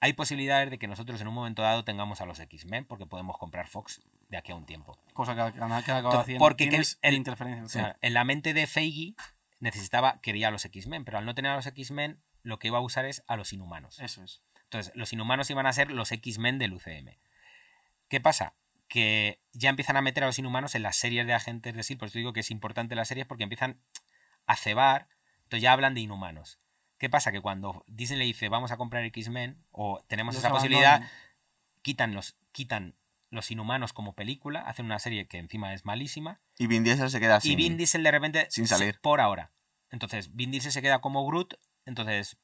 [SPEAKER 2] hay posibilidades de que nosotros en un momento dado tengamos a los X-Men porque podemos comprar Fox de aquí a un tiempo.
[SPEAKER 3] Cosa que, que, que acaba haciendo.
[SPEAKER 2] porque que- el-
[SPEAKER 3] interferencia.
[SPEAKER 2] O sea, en la mente de Feige necesitaba, quería a los X-Men, pero al no tener a los X-Men, lo que iba a usar es a los inhumanos.
[SPEAKER 3] Eso es.
[SPEAKER 2] Entonces, los inhumanos iban a ser los X-Men del UCM. ¿Qué pasa? Que ya empiezan a meter a los inhumanos en las series de agentes de S.H.I.E.L.D. Por eso digo que es importante las series porque empiezan a cebar, entonces ya hablan de inhumanos. ¿Qué pasa? Que cuando Disney le dice vamos a comprar X-Men o tenemos
[SPEAKER 3] Los
[SPEAKER 2] esa posibilidad, quitan los, quitan los inhumanos como película, hacen una serie que encima es malísima
[SPEAKER 1] Y Vin Diesel se queda
[SPEAKER 2] y
[SPEAKER 1] sin.
[SPEAKER 2] Vin Diesel de repente
[SPEAKER 1] sin
[SPEAKER 2] se-
[SPEAKER 1] salir.
[SPEAKER 2] por ahora. Entonces, Vin Diesel se queda como Groot, entonces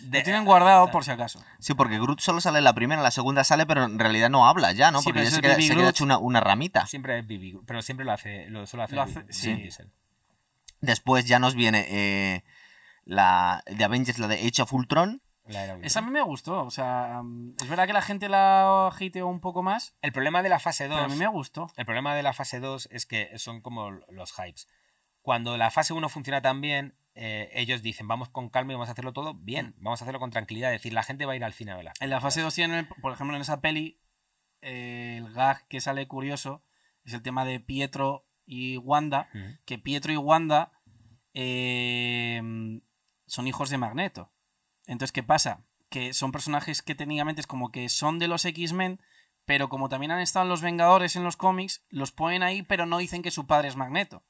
[SPEAKER 2] de-
[SPEAKER 3] Lo tienen guardado por si acaso.
[SPEAKER 1] Sí, porque Groot solo sale en la primera, en la segunda sale, pero en realidad no habla ya, ¿no? Porque ya se queda, se queda hecho una, una ramita.
[SPEAKER 2] siempre es Bibi, pero siempre lo hace lo hacer
[SPEAKER 3] Lo hace-
[SPEAKER 2] Vin
[SPEAKER 3] sí.
[SPEAKER 2] Diesel.
[SPEAKER 1] Después ya nos viene eh, la de Avengers, la de Age of Ultron.
[SPEAKER 2] La
[SPEAKER 3] Esa a mí me gustó. O sea, mm, es verdad que la gente la agiteó un poco más,
[SPEAKER 2] El problema de la fase 2,
[SPEAKER 3] pero a mí me gustó.
[SPEAKER 2] el problema de la fase 2 es que son como los hypes. Cuando la fase 1 funciona tan bien, eh, ellos dicen, vamos con calma y vamos a hacerlo todo bien, vamos a hacerlo con tranquilidad, es decir, la gente va a ir al cine a verla.
[SPEAKER 3] En la fase 2 tienen, por ejemplo, en esa peli, eh, el gag que sale curioso es el tema de Pietro y Wanda. Que Pietro y Wanda eh, son hijos de Magneto. Entonces, ¿qué pasa? Que son personajes que técnicamente es como que son de los X-Men, pero como también han estado en los Vengadores en los cómics, los ponen ahí, pero no dicen que su padre es Magneto.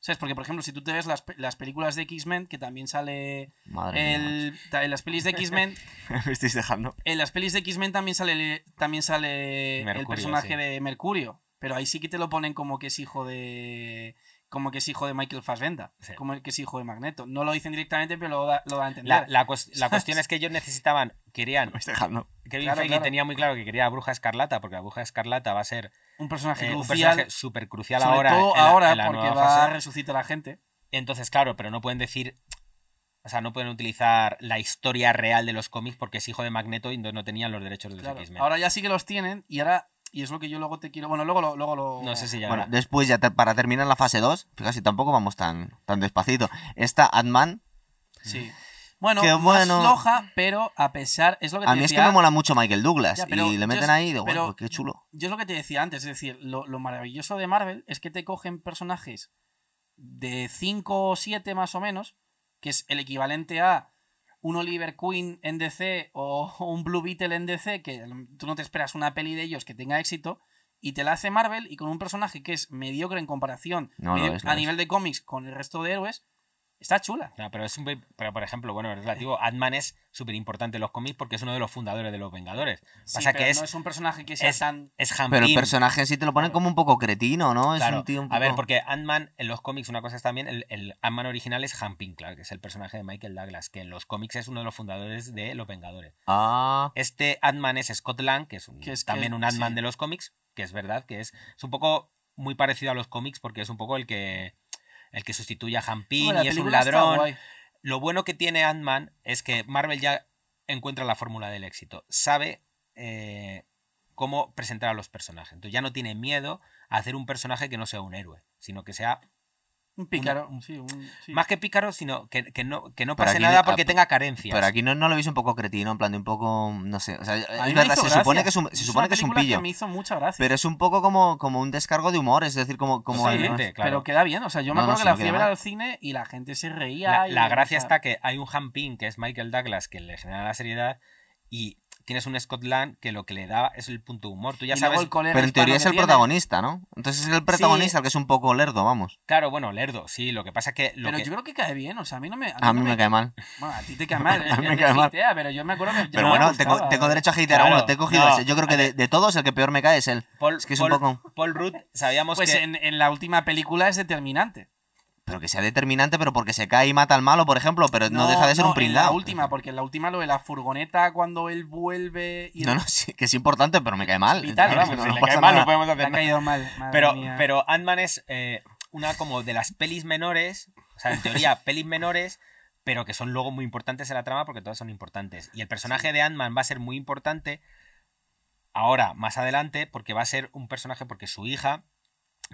[SPEAKER 3] ¿Sabes? Porque, por ejemplo, si tú te ves las, las películas de X-Men, que también sale
[SPEAKER 1] Madre mía.
[SPEAKER 3] el, ta- en las pelis de X-Men,
[SPEAKER 1] Me estáis dejando.
[SPEAKER 3] en las pelis de X-Men también sale, también sale el
[SPEAKER 2] Mercurio,
[SPEAKER 3] personaje
[SPEAKER 2] sí.
[SPEAKER 3] de Mercurio. Pero ahí sí que te lo ponen como que es hijo de. Como que es hijo de Michael Fassbender.
[SPEAKER 2] Sí.
[SPEAKER 3] Como que es hijo de Magneto. No lo dicen directamente, pero lo da, lo da a entender.
[SPEAKER 2] La, la cues- la cuestión es que ellos necesitaban, querían,
[SPEAKER 1] dejando.
[SPEAKER 2] Kevin
[SPEAKER 3] Claro,
[SPEAKER 2] Feige
[SPEAKER 3] claro.
[SPEAKER 2] tenía muy claro que quería a Bruja Escarlata, porque la Bruja Escarlata va a ser
[SPEAKER 3] un personaje
[SPEAKER 2] eh, un
[SPEAKER 3] crucial.
[SPEAKER 2] personaje súper crucial
[SPEAKER 3] sobre
[SPEAKER 2] ahora.
[SPEAKER 3] todo
[SPEAKER 2] en la-
[SPEAKER 3] ahora,
[SPEAKER 2] en la
[SPEAKER 3] porque
[SPEAKER 2] nueva
[SPEAKER 3] va a resucitar a la gente.
[SPEAKER 2] Entonces, claro, pero no pueden decir. O sea, no pueden utilizar la historia real de los cómics porque es hijo de Magneto y entonces no tenían los derechos de los
[SPEAKER 3] Claro.
[SPEAKER 2] X-Men.
[SPEAKER 3] Ahora ya sí que los tienen y ahora. Y es lo que yo luego te quiero. Bueno, luego lo. Luego lo
[SPEAKER 2] No sé si ya.
[SPEAKER 1] Bueno, después ya te- para terminar la fase 2, fíjate, tampoco vamos tan, tan despacito. Está Ant-Man.
[SPEAKER 3] Sí. Bueno, más
[SPEAKER 1] bueno.
[SPEAKER 3] floja, pero a pesar. Es lo que te
[SPEAKER 1] A mí es que me mola mucho Michael Douglas.
[SPEAKER 3] Ya, pero
[SPEAKER 1] y le meten ahí y digo,
[SPEAKER 3] pero-
[SPEAKER 1] "Guau, qué chulo.
[SPEAKER 3] yo es lo que te decía antes, es decir, lo, lo maravilloso de Marvel es que te cogen personajes de 5 o 7 más o menos, que es el equivalente a un Oliver Queen en DC o un Blue Beetle en DC, que tú no te esperas una peli de ellos que tenga éxito, y te la hace Marvel y con un personaje que es mediocre en comparación
[SPEAKER 1] No, es,
[SPEAKER 3] a
[SPEAKER 1] es.
[SPEAKER 3] nivel de cómics con el resto de héroes, está chula.
[SPEAKER 2] No, pero es un. Pero, por ejemplo, bueno, es relativo. Ant-Man es súper importante en los cómics porque es uno de los fundadores de los Vengadores.
[SPEAKER 3] Sí,
[SPEAKER 2] Pasa
[SPEAKER 3] pero
[SPEAKER 2] que es,
[SPEAKER 3] no es un personaje que sea
[SPEAKER 2] es-
[SPEAKER 3] tan...
[SPEAKER 2] es Han
[SPEAKER 1] Pero el personaje en sí te lo ponen como un poco cretino, ¿no? Es
[SPEAKER 2] Claro,
[SPEAKER 1] un tío un
[SPEAKER 2] A ver,
[SPEAKER 1] poco-
[SPEAKER 2] porque Ant-Man en los cómics, una cosa es también, el, el Ant-Man original es Han Pym, claro, que es el personaje de Michael Douglas, que en los cómics es uno de los fundadores de los Vengadores.
[SPEAKER 1] Ah,
[SPEAKER 2] Este Ant-Man es Scott Lang, que es, un-
[SPEAKER 3] Que es que-
[SPEAKER 2] también un Ant-Man
[SPEAKER 3] sí.
[SPEAKER 2] de los cómics, que es verdad, que es, es un poco muy parecido a los cómics porque es un poco el que el que sustituye a
[SPEAKER 3] Bueno, la
[SPEAKER 2] y es un ladrón. Lo bueno que tiene Ant-Man es que Marvel ya encuentra la fórmula del éxito. Sabe eh, cómo presentar a los personajes. Entonces ya no tiene miedo a hacer un personaje que no sea un héroe, sino que sea
[SPEAKER 3] Un pícaro.
[SPEAKER 2] un-
[SPEAKER 3] sí, un- sí.
[SPEAKER 2] más que pícaro, sino que, que no, que no pase
[SPEAKER 1] aquí-
[SPEAKER 2] nada
[SPEAKER 1] ah,
[SPEAKER 2] porque tenga carencias.
[SPEAKER 1] Pero aquí no, no lo veis un poco cretino, en plan de un poco, no sé, o sea, es verdad, se
[SPEAKER 3] gracia.
[SPEAKER 1] supone que es un, se supone que es un pillo,
[SPEAKER 3] que me hizo mucha gracia.
[SPEAKER 1] pero es un poco como, como un descargo de humor, es decir, como... como
[SPEAKER 2] claro.
[SPEAKER 3] Pero queda bien, o sea, yo me
[SPEAKER 1] No, no,
[SPEAKER 3] acuerdo
[SPEAKER 1] sí,
[SPEAKER 3] que la
[SPEAKER 1] no
[SPEAKER 3] fui a ver al cine y la gente se reía.
[SPEAKER 2] La,
[SPEAKER 3] y,
[SPEAKER 2] la
[SPEAKER 3] o
[SPEAKER 2] gracia
[SPEAKER 3] sea,
[SPEAKER 2] está que hay un Hamping que es Michael Douglas que le genera la seriedad y tienes un Scott Lang que lo que le da es el punto de humor. Tú ya
[SPEAKER 3] y luego
[SPEAKER 2] sabes,
[SPEAKER 3] el colega
[SPEAKER 1] Pero en teoría es el
[SPEAKER 3] tiene.
[SPEAKER 1] protagonista, ¿no? Entonces es el protagonista el que es un poco lerdo, vamos.
[SPEAKER 2] claro, bueno, lerdo, sí, lo que pasa es que lo
[SPEAKER 3] Pero
[SPEAKER 2] que-
[SPEAKER 3] yo creo que cae bien, o sea, a mí no me.
[SPEAKER 1] A mí
[SPEAKER 3] no
[SPEAKER 1] me cae mal.
[SPEAKER 3] Bueno, a ti te cae mal,
[SPEAKER 1] A mí
[SPEAKER 3] que
[SPEAKER 1] me
[SPEAKER 3] te
[SPEAKER 1] cae mal.
[SPEAKER 3] pero yo me acuerdo que.
[SPEAKER 1] Pero
[SPEAKER 3] no
[SPEAKER 1] bueno, tengo,
[SPEAKER 3] gustaba.
[SPEAKER 1] tengo derecho a hatear a
[SPEAKER 2] Claro,
[SPEAKER 1] uno, te he cogido
[SPEAKER 2] no,
[SPEAKER 1] ese. Yo creo que de, todos el que peor me cae es él.
[SPEAKER 2] Paul,
[SPEAKER 1] es que es un poco-
[SPEAKER 2] Paul Rudd, sabíamos
[SPEAKER 3] Pues
[SPEAKER 2] que
[SPEAKER 3] en, en la última película es determinante.
[SPEAKER 1] Pero que sea determinante, pero porque se cae y mata al malo, por ejemplo, pero no, deja de ser
[SPEAKER 3] no,
[SPEAKER 1] un pringao.
[SPEAKER 3] En la última, porque en la última lo de la furgoneta cuando él vuelve y
[SPEAKER 1] No, no, sí, que es importante, pero me cae mal.
[SPEAKER 3] Vital,
[SPEAKER 1] No,
[SPEAKER 3] vamos,
[SPEAKER 1] no
[SPEAKER 2] si le cae mal,
[SPEAKER 1] nada.
[SPEAKER 2] no podemos
[SPEAKER 3] le
[SPEAKER 2] hacer
[SPEAKER 3] ha caído mal.
[SPEAKER 2] Pero,
[SPEAKER 3] mía.
[SPEAKER 2] pero Ant-Man es eh, una como de las pelis menores, o sea, en teoría, pelis menores, pero que son luego muy importantes en la trama porque todas son importantes. Y el personaje de Ant-Man va a ser muy importante ahora, más adelante, porque va a ser un personaje, porque su hija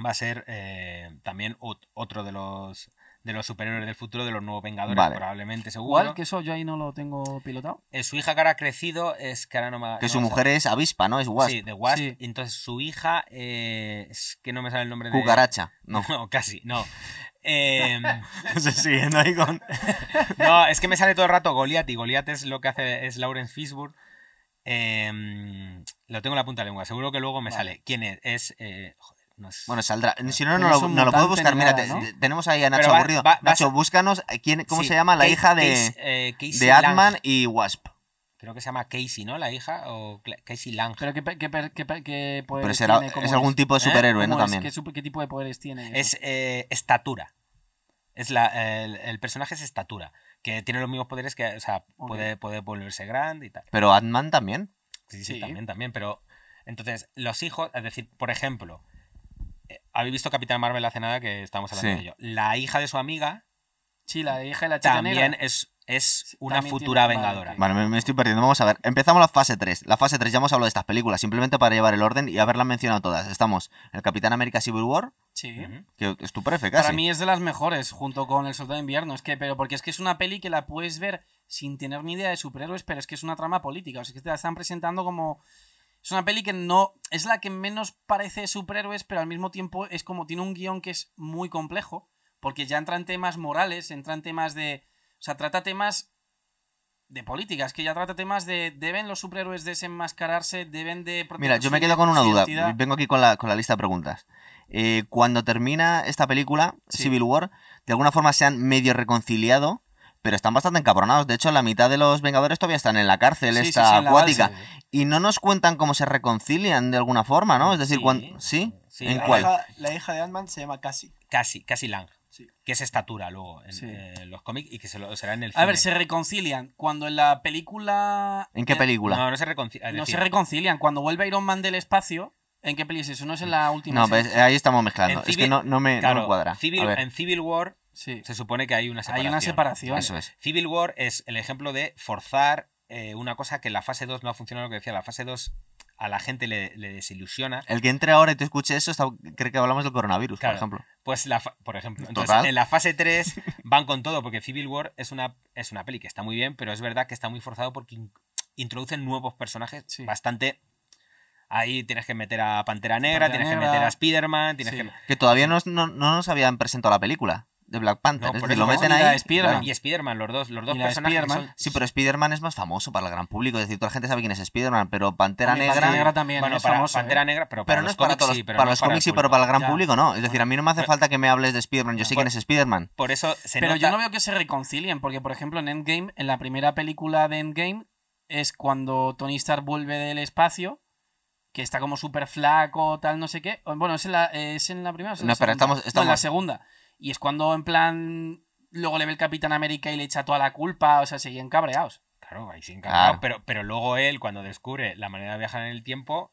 [SPEAKER 2] va a ser eh, también ot- otro de los de los superhéroes del futuro, de los nuevos Vengadores,
[SPEAKER 1] Vale.
[SPEAKER 2] probablemente, seguro.
[SPEAKER 3] ¿Cuál? Que eso yo ahí no lo tengo pilotado.
[SPEAKER 2] Eh, su hija que ahora ha crecido es que ahora no me
[SPEAKER 1] Que
[SPEAKER 2] no
[SPEAKER 1] su mujer es avispa, ¿no? Es wasp.
[SPEAKER 2] Sí, de Wasp.
[SPEAKER 3] Sí.
[SPEAKER 2] Entonces su hija eh, es que no me sale el nombre de...
[SPEAKER 1] Cucaracha. No.
[SPEAKER 2] No, casi, no. Eh,
[SPEAKER 1] Siguiendo ahí con...
[SPEAKER 2] no, es que me sale todo el rato Goliath y Goliath es lo que hace es Lawrence Fishburne. Eh, lo tengo en la punta de lengua, seguro que luego me
[SPEAKER 3] Vale.
[SPEAKER 2] sale. ¿Quién es? Es. eh, joder, no es-
[SPEAKER 1] Bueno, saldrá. Si no, no
[SPEAKER 3] no
[SPEAKER 1] lo, no lo puedo buscar. Mira,
[SPEAKER 3] nada,
[SPEAKER 1] te-
[SPEAKER 3] ¿no?
[SPEAKER 1] te- tenemos ahí a Nacho
[SPEAKER 2] va-
[SPEAKER 1] aburrido.
[SPEAKER 2] va- va a
[SPEAKER 1] Nacho, búscanos quién, cómo
[SPEAKER 2] Sí,
[SPEAKER 1] se llama la
[SPEAKER 2] Kate-
[SPEAKER 1] hija de,
[SPEAKER 2] eh,
[SPEAKER 1] de. Atman y Wasp.
[SPEAKER 2] Creo que se llama Casey, ¿no? La hija. O Casey Lang.
[SPEAKER 3] Pero ¿qué, qué, qué, poderes
[SPEAKER 1] Pero será,
[SPEAKER 3] tiene? ¿Cómo
[SPEAKER 1] es algún tipo de
[SPEAKER 2] ¿Eh?
[SPEAKER 1] superhéroe, ¿no? También.
[SPEAKER 3] ¿Qué, super- qué tipo de poderes tiene?
[SPEAKER 2] Es eh, estatura. Es la, el, el personaje es estatura. Que tiene los mismos poderes que. O sea, puede, puede volverse grande y tal.
[SPEAKER 1] Pero Atman también.
[SPEAKER 2] Sí, sí,
[SPEAKER 3] Sí.
[SPEAKER 2] también, también. Pero. Entonces, los hijos. Es decir, por ejemplo. Habéis visto Capitán Marvel hace nada que estábamos hablando
[SPEAKER 1] Sí.
[SPEAKER 2] de ello. La hija de su amiga
[SPEAKER 3] Sí, la hija de la chica
[SPEAKER 2] también
[SPEAKER 3] negra.
[SPEAKER 2] es, es una
[SPEAKER 3] también
[SPEAKER 2] futura vengadora.
[SPEAKER 1] Vale, me, me estoy perdiendo. Vamos a ver. Empezamos la fase 3. La fase 3 ya hemos hablado de estas películas, simplemente para llevar el orden y haberlas mencionado todas. Estamos en el Capitán América Civil War,
[SPEAKER 3] Sí.
[SPEAKER 1] Que es tu prefe casi.
[SPEAKER 3] Para mí es de las mejores, junto con El Soldado de Invierno. Es que, pero porque es que es una peli que la puedes ver sin tener ni idea de superhéroes, pero es que es una trama política. O sea, que te la están presentando como. Es una peli que no. Es la que menos parece superhéroes, pero al mismo tiempo es como. Tiene un guion que es muy complejo. Porque ya entra en temas morales, entra en temas de. O sea, trata temas de política. Es que ya trata temas de. ¿Deben los superhéroes desenmascararse? ¿Deben de.
[SPEAKER 1] Mira, yo me quedo con una duda.
[SPEAKER 3] identidad?
[SPEAKER 1] Vengo aquí con la, con la lista de preguntas. Eh, cuando termina esta película,
[SPEAKER 3] Sí.
[SPEAKER 1] Civil War, de alguna forma se han medio reconciliado, pero están bastante encabronados. De hecho, la mitad de los Vengadores todavía están en la cárcel,
[SPEAKER 3] Sí,
[SPEAKER 1] esta
[SPEAKER 3] sí, en la
[SPEAKER 1] acuática. Y no nos cuentan cómo se reconcilian de alguna forma, ¿no? Es decir,
[SPEAKER 2] Sí,
[SPEAKER 1] cuando... ¿Sí?
[SPEAKER 2] sí,
[SPEAKER 1] ¿En
[SPEAKER 2] la
[SPEAKER 1] cuál?
[SPEAKER 4] hija- la hija de Ant-Man se llama Cassie.
[SPEAKER 2] Casi, casi Lang.
[SPEAKER 4] Sí.
[SPEAKER 2] Que es estatura luego en
[SPEAKER 3] Sí.
[SPEAKER 2] eh, los cómics y que se lo, será en el
[SPEAKER 3] A
[SPEAKER 2] cine.
[SPEAKER 3] ver, se reconcilian. Cuando en la película.
[SPEAKER 1] ¿En qué película?
[SPEAKER 2] No, no se reconcilia. es
[SPEAKER 3] No se reconcilian. Cuando vuelve Iron Man del espacio, ¿en qué peli es eso? No es en la última.
[SPEAKER 1] No, ves, ahí estamos mezclando. Es que no, no me, no me cuadra.
[SPEAKER 2] Civil-
[SPEAKER 1] A
[SPEAKER 2] en Civil War
[SPEAKER 3] Sí.
[SPEAKER 2] se supone que hay una
[SPEAKER 3] Hay
[SPEAKER 2] separación.
[SPEAKER 3] una separación.
[SPEAKER 1] eso es.
[SPEAKER 2] Civil War es el ejemplo de forzar eh, una cosa que en la fase 2 no ha funcionado, lo que decía, la fase 2 a la gente le, le desilusiona.
[SPEAKER 1] El que entre ahora y te escuche eso, está- cree que hablamos del coronavirus,
[SPEAKER 2] Claro.
[SPEAKER 1] por ejemplo.
[SPEAKER 2] Pues, la fa- por ejemplo, entonces, en la fase 3 van con todo, porque Civil War es una, es una peli que está muy bien, pero es verdad que está muy forzado porque in- introducen nuevos personajes
[SPEAKER 3] Sí.
[SPEAKER 2] bastante... Ahí tienes que meter a Pantera Negra,
[SPEAKER 3] Pantera
[SPEAKER 2] tienes que meter a Spider-Man, tienes
[SPEAKER 3] Sí.
[SPEAKER 2] que...
[SPEAKER 1] Que todavía no, no, no nos habían presentado la película de Black Panther.
[SPEAKER 2] No,
[SPEAKER 1] es decir, lo
[SPEAKER 2] no,
[SPEAKER 1] meten ahí.
[SPEAKER 3] de Spider-Man.
[SPEAKER 1] claro.
[SPEAKER 2] Y Spider-Man, los dos, los dos personajes son-
[SPEAKER 1] Sí, pero Spider-Man es más famoso para el gran público. Es decir, toda la gente sabe quién es Spider-Man, pero Pantera Negra.
[SPEAKER 3] Pantera Negra también
[SPEAKER 2] Bueno,
[SPEAKER 3] es
[SPEAKER 2] para
[SPEAKER 3] famoso,
[SPEAKER 2] Pantera
[SPEAKER 3] ¿eh?
[SPEAKER 2] Negra, pero para
[SPEAKER 1] Pero no
[SPEAKER 2] los
[SPEAKER 1] es para
[SPEAKER 2] cómics
[SPEAKER 1] todos los,
[SPEAKER 2] sí, pero
[SPEAKER 1] para
[SPEAKER 2] no
[SPEAKER 1] los
[SPEAKER 2] para
[SPEAKER 1] cómics y
[SPEAKER 2] público.
[SPEAKER 1] pero para el gran
[SPEAKER 3] Ya.
[SPEAKER 1] público no. Es decir, a mí no me hace
[SPEAKER 2] Pero-
[SPEAKER 1] falta que me hables de Spider-Man. Yo sé quién es Spider-Man.
[SPEAKER 2] Por eso se
[SPEAKER 3] Pero
[SPEAKER 2] nota...
[SPEAKER 3] yo no veo que se reconcilien, porque por ejemplo en Endgame, en la primera película de Endgame, es cuando Tony Stark vuelve del espacio, que está como súper flaco, tal, no sé qué. Bueno, ¿es en la, es en la primera o
[SPEAKER 1] No,
[SPEAKER 3] la segunda?
[SPEAKER 1] estamos-
[SPEAKER 3] No, en la
[SPEAKER 1] estamos-
[SPEAKER 3] segunda. Y es cuando en plan... Luego le ve el Capitán América y le echa toda la culpa, o sea, seguían cabreados.
[SPEAKER 2] Claro, ahí sí encantado.
[SPEAKER 1] Claro.
[SPEAKER 2] Pero, pero luego él, cuando descubre la manera de viajar en el tiempo,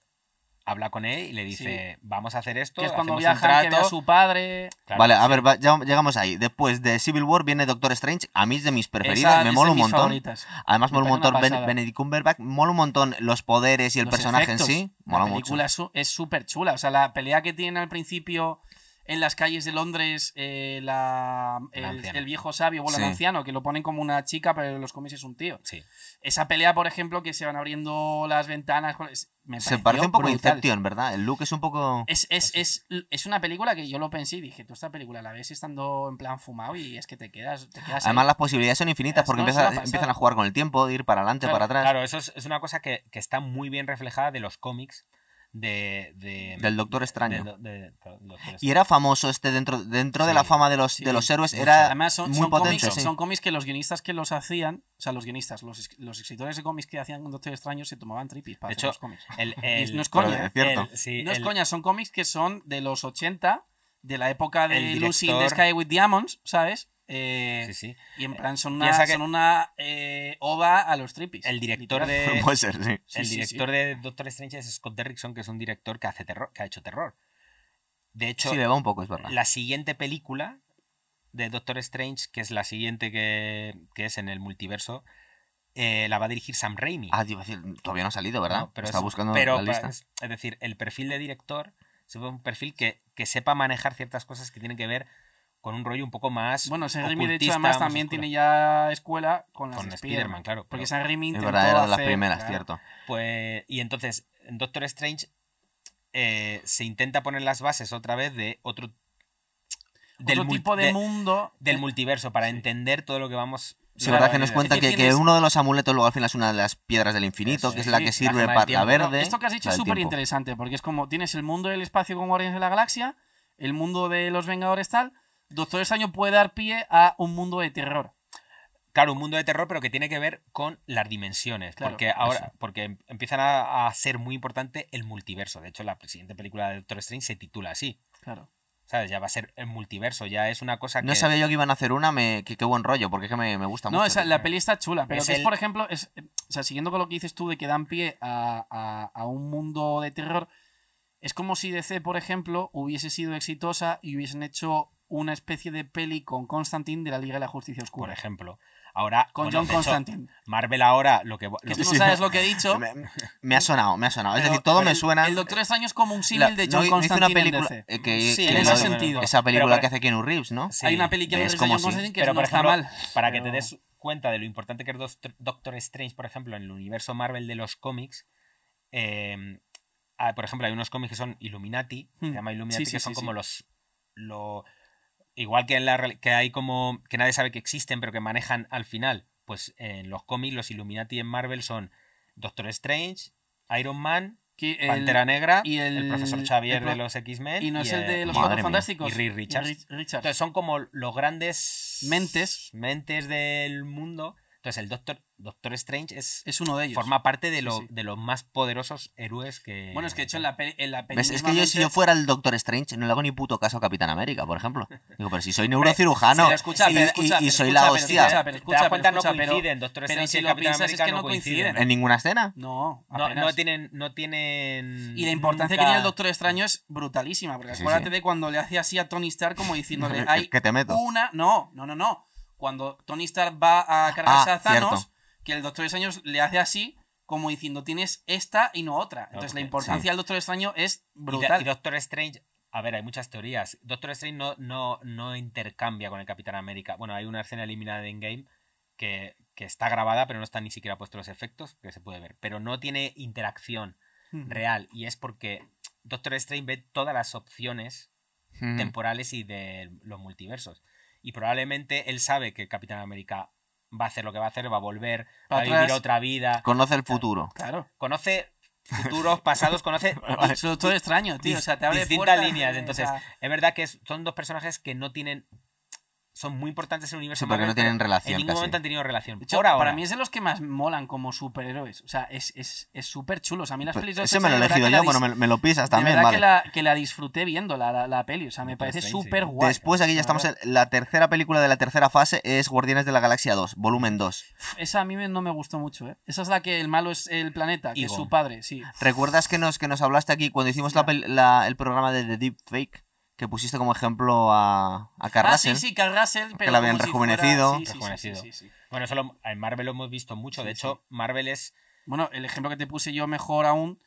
[SPEAKER 2] habla con él y le dice, vamos a hacer esto,
[SPEAKER 3] Que es cuando que ve a su padre.
[SPEAKER 2] Claro,
[SPEAKER 1] vale, a ver, va- ya- llegamos ahí. Después de Civil War viene Doctor Strange. A mí es de mis preferidos,
[SPEAKER 3] Esa
[SPEAKER 1] me mola un
[SPEAKER 3] mis
[SPEAKER 1] montón.
[SPEAKER 3] favoritas.
[SPEAKER 1] Además,
[SPEAKER 3] Me
[SPEAKER 1] mola un montón Ben-. Benedict Cumberbatch, mola un montón los poderes y el
[SPEAKER 3] Los
[SPEAKER 1] personaje
[SPEAKER 3] efectos.
[SPEAKER 1] en sí.
[SPEAKER 3] La
[SPEAKER 1] Mola mucho.
[SPEAKER 3] película es súper chula. O sea, la pelea que tienen al principio en las calles de Londres, eh, la-
[SPEAKER 2] El
[SPEAKER 3] viejo sabio, bueno,
[SPEAKER 1] Sí.
[SPEAKER 3] el anciano, que lo ponen como una chica, pero en los cómics es un tío.
[SPEAKER 2] Sí.
[SPEAKER 3] Esa pelea, por ejemplo, que se van abriendo las ventanas. Me
[SPEAKER 1] Se parece un poco a
[SPEAKER 3] brutal.
[SPEAKER 1] Inception, ¿verdad? El look es un poco.
[SPEAKER 3] Es, es, es, es una película que yo lo pensé y dije, tú esta película la ves estando en plan fumado y es que te quedas, te quedas ahí.
[SPEAKER 1] Además, las posibilidades son infinitas porque
[SPEAKER 3] no,
[SPEAKER 1] empiezan a jugar con el tiempo, de ir para adelante,
[SPEAKER 3] Claro,
[SPEAKER 1] para atrás.
[SPEAKER 2] Claro, eso es, es una cosa que, que está muy bien reflejada de los cómics de, de-
[SPEAKER 1] Del Doctor Extraño.
[SPEAKER 2] de- Doctor
[SPEAKER 1] Y era famoso este dentro, dentro de la fama de los,
[SPEAKER 3] sí,
[SPEAKER 1] de los héroes,
[SPEAKER 2] mucho.
[SPEAKER 1] era
[SPEAKER 3] Además, son,
[SPEAKER 1] muy
[SPEAKER 3] son
[SPEAKER 1] potente.
[SPEAKER 3] cómics, son cómics que los guionistas que los hacían, o sea, los guionistas, los, los escritores de cómics que hacían Doctor Extraño se tomaban tripis para
[SPEAKER 2] De
[SPEAKER 3] hacer
[SPEAKER 2] hecho,
[SPEAKER 3] los cómics.
[SPEAKER 2] El- el-
[SPEAKER 3] no es coña,
[SPEAKER 1] es cierto.
[SPEAKER 2] el- sí,
[SPEAKER 3] no es coña, son cómics que son de los 80, de la época de Lucy in the Sky with Diamonds, ¿sabes? Eh,
[SPEAKER 2] sí, sí.
[SPEAKER 3] Y en plan son una,
[SPEAKER 2] Piensa que-
[SPEAKER 3] son una eh, oda a los tripis.
[SPEAKER 2] El director de,
[SPEAKER 1] Puede ser, sí.
[SPEAKER 3] Sí,
[SPEAKER 2] el
[SPEAKER 3] sí,
[SPEAKER 2] director de Doctor Strange es Scott Derrickson, que es un director que hace terror, que ha hecho terror. De hecho,
[SPEAKER 1] Sí, le va un poco, es verdad.
[SPEAKER 2] la siguiente película de Doctor Strange, que es la siguiente que, que es en el multiverso, eh, la va a dirigir Sam Raimi.
[SPEAKER 1] Ah, te iba a decir, todavía no ha salido, ¿verdad?
[SPEAKER 2] ¿no? Pero
[SPEAKER 1] Está
[SPEAKER 2] es-
[SPEAKER 1] buscando
[SPEAKER 2] pero
[SPEAKER 1] la lista.
[SPEAKER 2] pa- Es, es decir, el perfil de director ve un perfil que, que sepa manejar ciertas cosas que tienen que ver con un rollo un poco más.
[SPEAKER 3] Bueno, Sam Raimi, de hecho, además
[SPEAKER 2] más
[SPEAKER 3] también tiene ya escuela con las
[SPEAKER 2] Con Spider-Man, claro.
[SPEAKER 3] Porque Sam Raimi
[SPEAKER 1] Es verdad, era de las primeras,
[SPEAKER 3] claro.
[SPEAKER 1] cierto.
[SPEAKER 2] Pues, y entonces, en Doctor Strange eh, se intenta poner las bases otra vez de otro.
[SPEAKER 3] Otro tipo de, mundo.
[SPEAKER 2] del
[SPEAKER 3] eh,
[SPEAKER 2] multiverso para
[SPEAKER 3] sí.
[SPEAKER 2] entender todo lo que vamos.
[SPEAKER 1] Sí,
[SPEAKER 3] Claro,
[SPEAKER 1] verdad que nos cuenta
[SPEAKER 3] que
[SPEAKER 1] que, uno de los amuletos luego al final es una de las piedras del infinito,
[SPEAKER 2] Eso,
[SPEAKER 1] que es la que sirve para la verde.
[SPEAKER 3] Esto que has dicho es súper interesante, porque es como tienes el mundo del espacio con Guardianes de la Galaxia, el mundo de los Vengadores tal. Doctor Extraño puede dar pie a un mundo de terror.
[SPEAKER 2] Claro, un mundo de terror, pero que tiene que ver con las dimensiones.
[SPEAKER 3] Claro,
[SPEAKER 2] porque ahora,
[SPEAKER 1] eso.
[SPEAKER 2] porque em- empiezan a, a ser muy importante el multiverso. De hecho, la siguiente película de Doctor Strange se titula así.
[SPEAKER 3] Claro.
[SPEAKER 2] ¿Sabes? Ya va a ser el multiverso, ya es una cosa que.
[SPEAKER 1] No sabía yo que iban a hacer una, me, qué buen rollo, porque es que me, me gusta
[SPEAKER 3] No,
[SPEAKER 1] mucho. tío.
[SPEAKER 3] la peli está chula, pero
[SPEAKER 2] Es
[SPEAKER 3] que es,
[SPEAKER 2] el-
[SPEAKER 3] por ejemplo, es, o sea, siguiendo con lo que dices tú de que dan pie a, a- a un mundo de terror, es como si DC, por ejemplo, hubiese sido exitosa y hubiesen hecho una especie de peli con Constantine de la Liga de la Justicia
[SPEAKER 2] Por
[SPEAKER 3] Oscura.
[SPEAKER 2] ejemplo. Ahora.
[SPEAKER 3] Con
[SPEAKER 2] bueno,
[SPEAKER 3] John
[SPEAKER 2] de hecho,
[SPEAKER 3] Constantine.
[SPEAKER 2] Marvel ahora lo que. lo
[SPEAKER 3] Que
[SPEAKER 2] que-
[SPEAKER 3] tú no sabes lo que he dicho.
[SPEAKER 1] Me, me ha sonado, me ha sonado. Es decir, todo me suena.
[SPEAKER 3] El Doctor Extraño es como un símil de
[SPEAKER 1] no,
[SPEAKER 3] John
[SPEAKER 1] una
[SPEAKER 3] Constantine
[SPEAKER 1] película
[SPEAKER 3] en DC.
[SPEAKER 1] eh, que,
[SPEAKER 2] Sí,
[SPEAKER 1] que
[SPEAKER 3] en ese sentido.
[SPEAKER 1] Esa película
[SPEAKER 2] Pero
[SPEAKER 1] que hace Keanu Reeves, ¿no?
[SPEAKER 2] Sí.
[SPEAKER 3] Hay una peli que
[SPEAKER 1] es
[SPEAKER 3] es
[SPEAKER 1] como
[SPEAKER 3] John Constantine que
[SPEAKER 2] Pero,
[SPEAKER 3] no
[SPEAKER 2] por
[SPEAKER 3] está
[SPEAKER 2] ejemplo,
[SPEAKER 3] mal.
[SPEAKER 2] Para que te des cuenta de lo importante que es Doctor Strange, por ejemplo, en el universo Marvel de los cómics, eh, ah, por ejemplo, hay unos cómics que son Illuminati,
[SPEAKER 3] Hmm.
[SPEAKER 2] se llama Illuminati,
[SPEAKER 3] Sí, sí,
[SPEAKER 2] que son
[SPEAKER 3] sí,
[SPEAKER 2] como
[SPEAKER 3] sí.
[SPEAKER 2] los... Lo, igual que, en la, que hay como... que nadie sabe que existen, pero que manejan al final. Pues en los cómics, los Illuminati en Marvel son Doctor Strange, Iron Man,
[SPEAKER 3] el-
[SPEAKER 2] Pantera Negra,
[SPEAKER 3] y
[SPEAKER 2] el,
[SPEAKER 3] el-
[SPEAKER 2] profesor Xavier
[SPEAKER 3] el
[SPEAKER 2] de los X-Men.
[SPEAKER 3] y no es el de los Cuatro. Fantásticos.
[SPEAKER 2] Y Reed Richards.
[SPEAKER 3] Reed Richards.
[SPEAKER 2] Entonces son como los grandes
[SPEAKER 3] Mentes.
[SPEAKER 2] mentes del mundo. Entonces el Doctor, Doctor Strange es,
[SPEAKER 3] es uno de ellos.
[SPEAKER 2] forma parte de, lo-
[SPEAKER 3] sí.
[SPEAKER 2] de los más poderosos héroes que...
[SPEAKER 3] Bueno, es que de hecho en la peli, en la peli.
[SPEAKER 1] Es que yo, si yo fuera el Doctor Strange, no le hago ni puto caso a Capitán América, por ejemplo. Digo, pero si soy neurocirujano
[SPEAKER 3] pero escucha,
[SPEAKER 1] y,
[SPEAKER 3] pero
[SPEAKER 1] y-
[SPEAKER 3] escucha,
[SPEAKER 1] y
[SPEAKER 3] pero
[SPEAKER 1] soy
[SPEAKER 3] escucha,
[SPEAKER 1] la
[SPEAKER 3] pero
[SPEAKER 1] hostia.
[SPEAKER 3] escucha, pero
[SPEAKER 2] ¿Te
[SPEAKER 3] escucha,
[SPEAKER 2] cuenta?
[SPEAKER 3] pero escucha,
[SPEAKER 2] no coinciden. Doctor
[SPEAKER 3] pero
[SPEAKER 2] Strange
[SPEAKER 3] si
[SPEAKER 2] y Capitán
[SPEAKER 3] piensas, es que
[SPEAKER 2] no coinciden.
[SPEAKER 3] coinciden.
[SPEAKER 1] ¿En ninguna escena?
[SPEAKER 3] No,
[SPEAKER 2] No, tienen, no tienen...
[SPEAKER 3] Y la importancia que tiene el Doctor Extraño es brutalísima. Porque
[SPEAKER 1] Sí,
[SPEAKER 3] acuérdate
[SPEAKER 1] sí.
[SPEAKER 3] de cuando le hace así a Tony Stark como diciéndole, hay
[SPEAKER 1] que te meto.
[SPEAKER 3] una... No, no, no, no. Cuando Tony Stark va a cargarse
[SPEAKER 1] Ah,
[SPEAKER 3] a Thanos,
[SPEAKER 1] cierto.
[SPEAKER 3] que el Doctor Extraño le hace así como diciendo, tienes esta y no otra. Entonces la importancia del Doctor Extraño es brutal.
[SPEAKER 2] y Doctor Strange... A ver, hay muchas teorías. Doctor Strange no, no, no intercambia con el Capitán América. Bueno, hay una escena eliminada en Game que, que está grabada, pero no están ni siquiera puestos los efectos, que se puede ver. Pero no tiene interacción
[SPEAKER 3] Hmm.
[SPEAKER 2] real. Y es porque Doctor Strange ve todas las opciones
[SPEAKER 1] Ujú.
[SPEAKER 2] temporales y de los multiversos. Y probablemente él sabe que Capitán América va a hacer lo que va a hacer, va a volver, va a vivir otra vida.
[SPEAKER 1] Conoce el futuro.
[SPEAKER 3] Claro.
[SPEAKER 2] Conoce futuros, pasados, conoce
[SPEAKER 3] Es un Doctor Extraño, tío. O sea, te abre
[SPEAKER 2] distintas
[SPEAKER 3] puertas,
[SPEAKER 2] líneas.
[SPEAKER 3] eh,
[SPEAKER 2] Entonces,
[SPEAKER 3] o sea,
[SPEAKER 2] es verdad que es- son dos personajes que no tienen. Son muy importantes en el universo
[SPEAKER 1] Sí, porque
[SPEAKER 2] Marvel,
[SPEAKER 1] no tienen relación
[SPEAKER 2] En ningún
[SPEAKER 1] casi.
[SPEAKER 2] momento han tenido relación.
[SPEAKER 3] De hecho,
[SPEAKER 2] Por ahora.
[SPEAKER 3] para mí es de los que más molan como superhéroes. O sea, es es- es súper chulo. O sea, a mí las
[SPEAKER 1] Pues
[SPEAKER 3] pelis de
[SPEAKER 1] ese me lo he
[SPEAKER 3] de
[SPEAKER 1] elegido yo, bueno, me, me lo pisas
[SPEAKER 3] de
[SPEAKER 1] también,
[SPEAKER 3] verdad
[SPEAKER 1] vale.
[SPEAKER 3] que, la, que la disfruté viendo la, la, la peli. O sea, me parece
[SPEAKER 2] sí.
[SPEAKER 3] súper guay.
[SPEAKER 1] Después aquí ya estamos en la tercera película de la tercera fase es Guardianes de la Galaxia 2, volumen 2.
[SPEAKER 3] Esa a mí no me gustó mucho, ¿eh? Esa es la que el malo es el planeta, que es su padre, sí.
[SPEAKER 1] ¿Recuerdas que nos, que nos hablaste aquí cuando hicimos la- el programa de The Deep Fake? Que pusiste como ejemplo a, a Carl
[SPEAKER 3] Ah,
[SPEAKER 1] Russell.
[SPEAKER 3] sí, sí, Carl Russell, pero
[SPEAKER 1] la habían
[SPEAKER 3] si
[SPEAKER 1] rejuvenecido.
[SPEAKER 3] fuera- sí, sí, sí,
[SPEAKER 2] Rejuvenecido.
[SPEAKER 3] sí, sí, sí.
[SPEAKER 2] Bueno, eso lo- en Marvel lo hemos visto mucho. de
[SPEAKER 3] Sí,
[SPEAKER 2] hecho, Marvel es.
[SPEAKER 3] Bueno, el ejemplo que te puse yo mejor aún,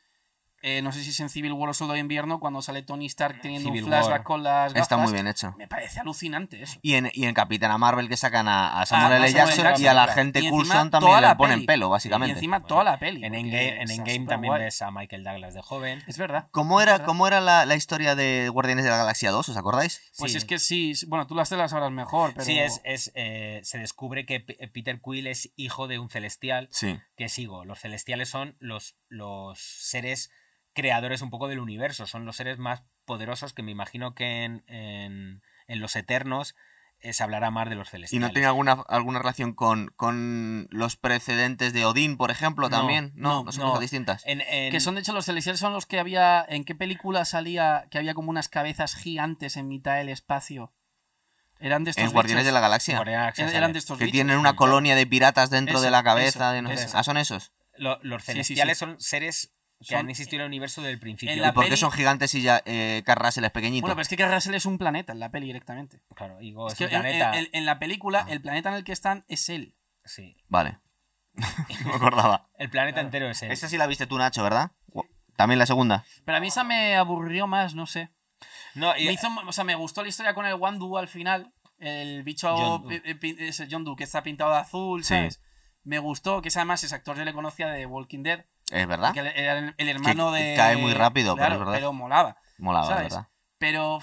[SPEAKER 3] eh, no sé si es en Civil War o Soldado de Invierno, cuando sale Tony Stark teniendo
[SPEAKER 2] Civil
[SPEAKER 3] un flashback
[SPEAKER 2] War.
[SPEAKER 3] con las gafas.
[SPEAKER 1] Está muy bien hecho.
[SPEAKER 3] Me parece alucinante eso.
[SPEAKER 1] Y en, y en Capitana Marvel que sacan a, a Samuel
[SPEAKER 3] Ah, a
[SPEAKER 1] L.
[SPEAKER 3] Samuel
[SPEAKER 1] Jackson, y a la gente
[SPEAKER 3] Y encima
[SPEAKER 1] Coulson también
[SPEAKER 3] la
[SPEAKER 1] le ponen
[SPEAKER 3] peli.
[SPEAKER 1] pelo,
[SPEAKER 3] Y
[SPEAKER 1] básicamente.
[SPEAKER 3] encima
[SPEAKER 2] Bueno,
[SPEAKER 3] toda la peli.
[SPEAKER 2] En Endgame, en Endgame también ves a Michael Douglas de joven.
[SPEAKER 3] Es verdad.
[SPEAKER 1] ¿Cómo era,
[SPEAKER 3] verdad.
[SPEAKER 1] cómo era la, la historia de Guardianes de la Galaxia 2? ¿Os acordáis?
[SPEAKER 3] Pues
[SPEAKER 2] Sí.
[SPEAKER 3] es que sí, bueno, tú las te las sabrás mejor, pero...
[SPEAKER 2] Sí, es, es, eh, se descubre que P- Peter Quill es hijo de un celestial,
[SPEAKER 1] Sí.
[SPEAKER 2] que sigo. Los celestiales son los, los seres creadores un poco del universo, son los seres más poderosos que me imagino que en, en- en los Eternos eh, se hablará más de los
[SPEAKER 1] ¿Y
[SPEAKER 2] celestiales.
[SPEAKER 1] no tiene alguna, alguna relación con, con los precedentes de Odín, por ejemplo, también? No,
[SPEAKER 3] no,
[SPEAKER 1] no, son
[SPEAKER 2] no.
[SPEAKER 1] cosas distintas.
[SPEAKER 2] En- en-
[SPEAKER 3] Que son de hecho los celestiales son los que había... ¿En qué película salía que había como unas cabezas gigantes en mitad del espacio? Eran de estos
[SPEAKER 1] En Guardianes de la Galaxia.
[SPEAKER 2] Guardianes de la Galaxia
[SPEAKER 3] Eran
[SPEAKER 2] sale.
[SPEAKER 3] de estos
[SPEAKER 1] Que
[SPEAKER 3] bichos.
[SPEAKER 1] tienen una colonia de piratas dentro
[SPEAKER 3] Eso,
[SPEAKER 1] de la cabeza.
[SPEAKER 3] eso,
[SPEAKER 1] de no sé-
[SPEAKER 3] eso.
[SPEAKER 1] Ah, son esos.
[SPEAKER 2] Lo- los
[SPEAKER 3] Sí, sí,
[SPEAKER 2] celestiales
[SPEAKER 3] sí.
[SPEAKER 2] son seres que han existido en el universo desde el principio.
[SPEAKER 3] En
[SPEAKER 1] ¿Y por qué
[SPEAKER 3] peli-
[SPEAKER 1] son gigantes y ya eh, Russell es pequeñito?
[SPEAKER 3] Bueno, pero es que Carl Russell es un planeta en la peli directamente.
[SPEAKER 2] Claro, digo,
[SPEAKER 3] Es
[SPEAKER 2] es
[SPEAKER 3] que
[SPEAKER 2] un
[SPEAKER 3] en,
[SPEAKER 2] planeta.
[SPEAKER 3] en- en la película,
[SPEAKER 1] Ah.
[SPEAKER 3] el planeta en el que están es él.
[SPEAKER 2] Sí.
[SPEAKER 1] Vale. no me acordaba.
[SPEAKER 2] El planeta entero es él.
[SPEAKER 1] Esta sí la viste tú, Nacho, ¿verdad? También la segunda.
[SPEAKER 3] Pero a mí esa me aburrió más, no sé.
[SPEAKER 2] No, y-
[SPEAKER 3] Me hizo, o sea, me gustó la historia con el Wandu al final. El bicho
[SPEAKER 2] John Doe.
[SPEAKER 3] pi- eh, pi- ese John Doe que está pintado de azul,
[SPEAKER 1] Sí.
[SPEAKER 3] ¿sabes? Me gustó, que ese además ese actor yo le conocía de Walking Dead.
[SPEAKER 1] Es verdad.
[SPEAKER 3] Que era el, el hermano
[SPEAKER 1] Que
[SPEAKER 3] de.
[SPEAKER 1] cae muy rápido, pero es verdad.
[SPEAKER 3] Pero molaba.
[SPEAKER 1] Molaba,
[SPEAKER 3] ¿sabes?
[SPEAKER 1] ¿verdad?
[SPEAKER 3] Pero.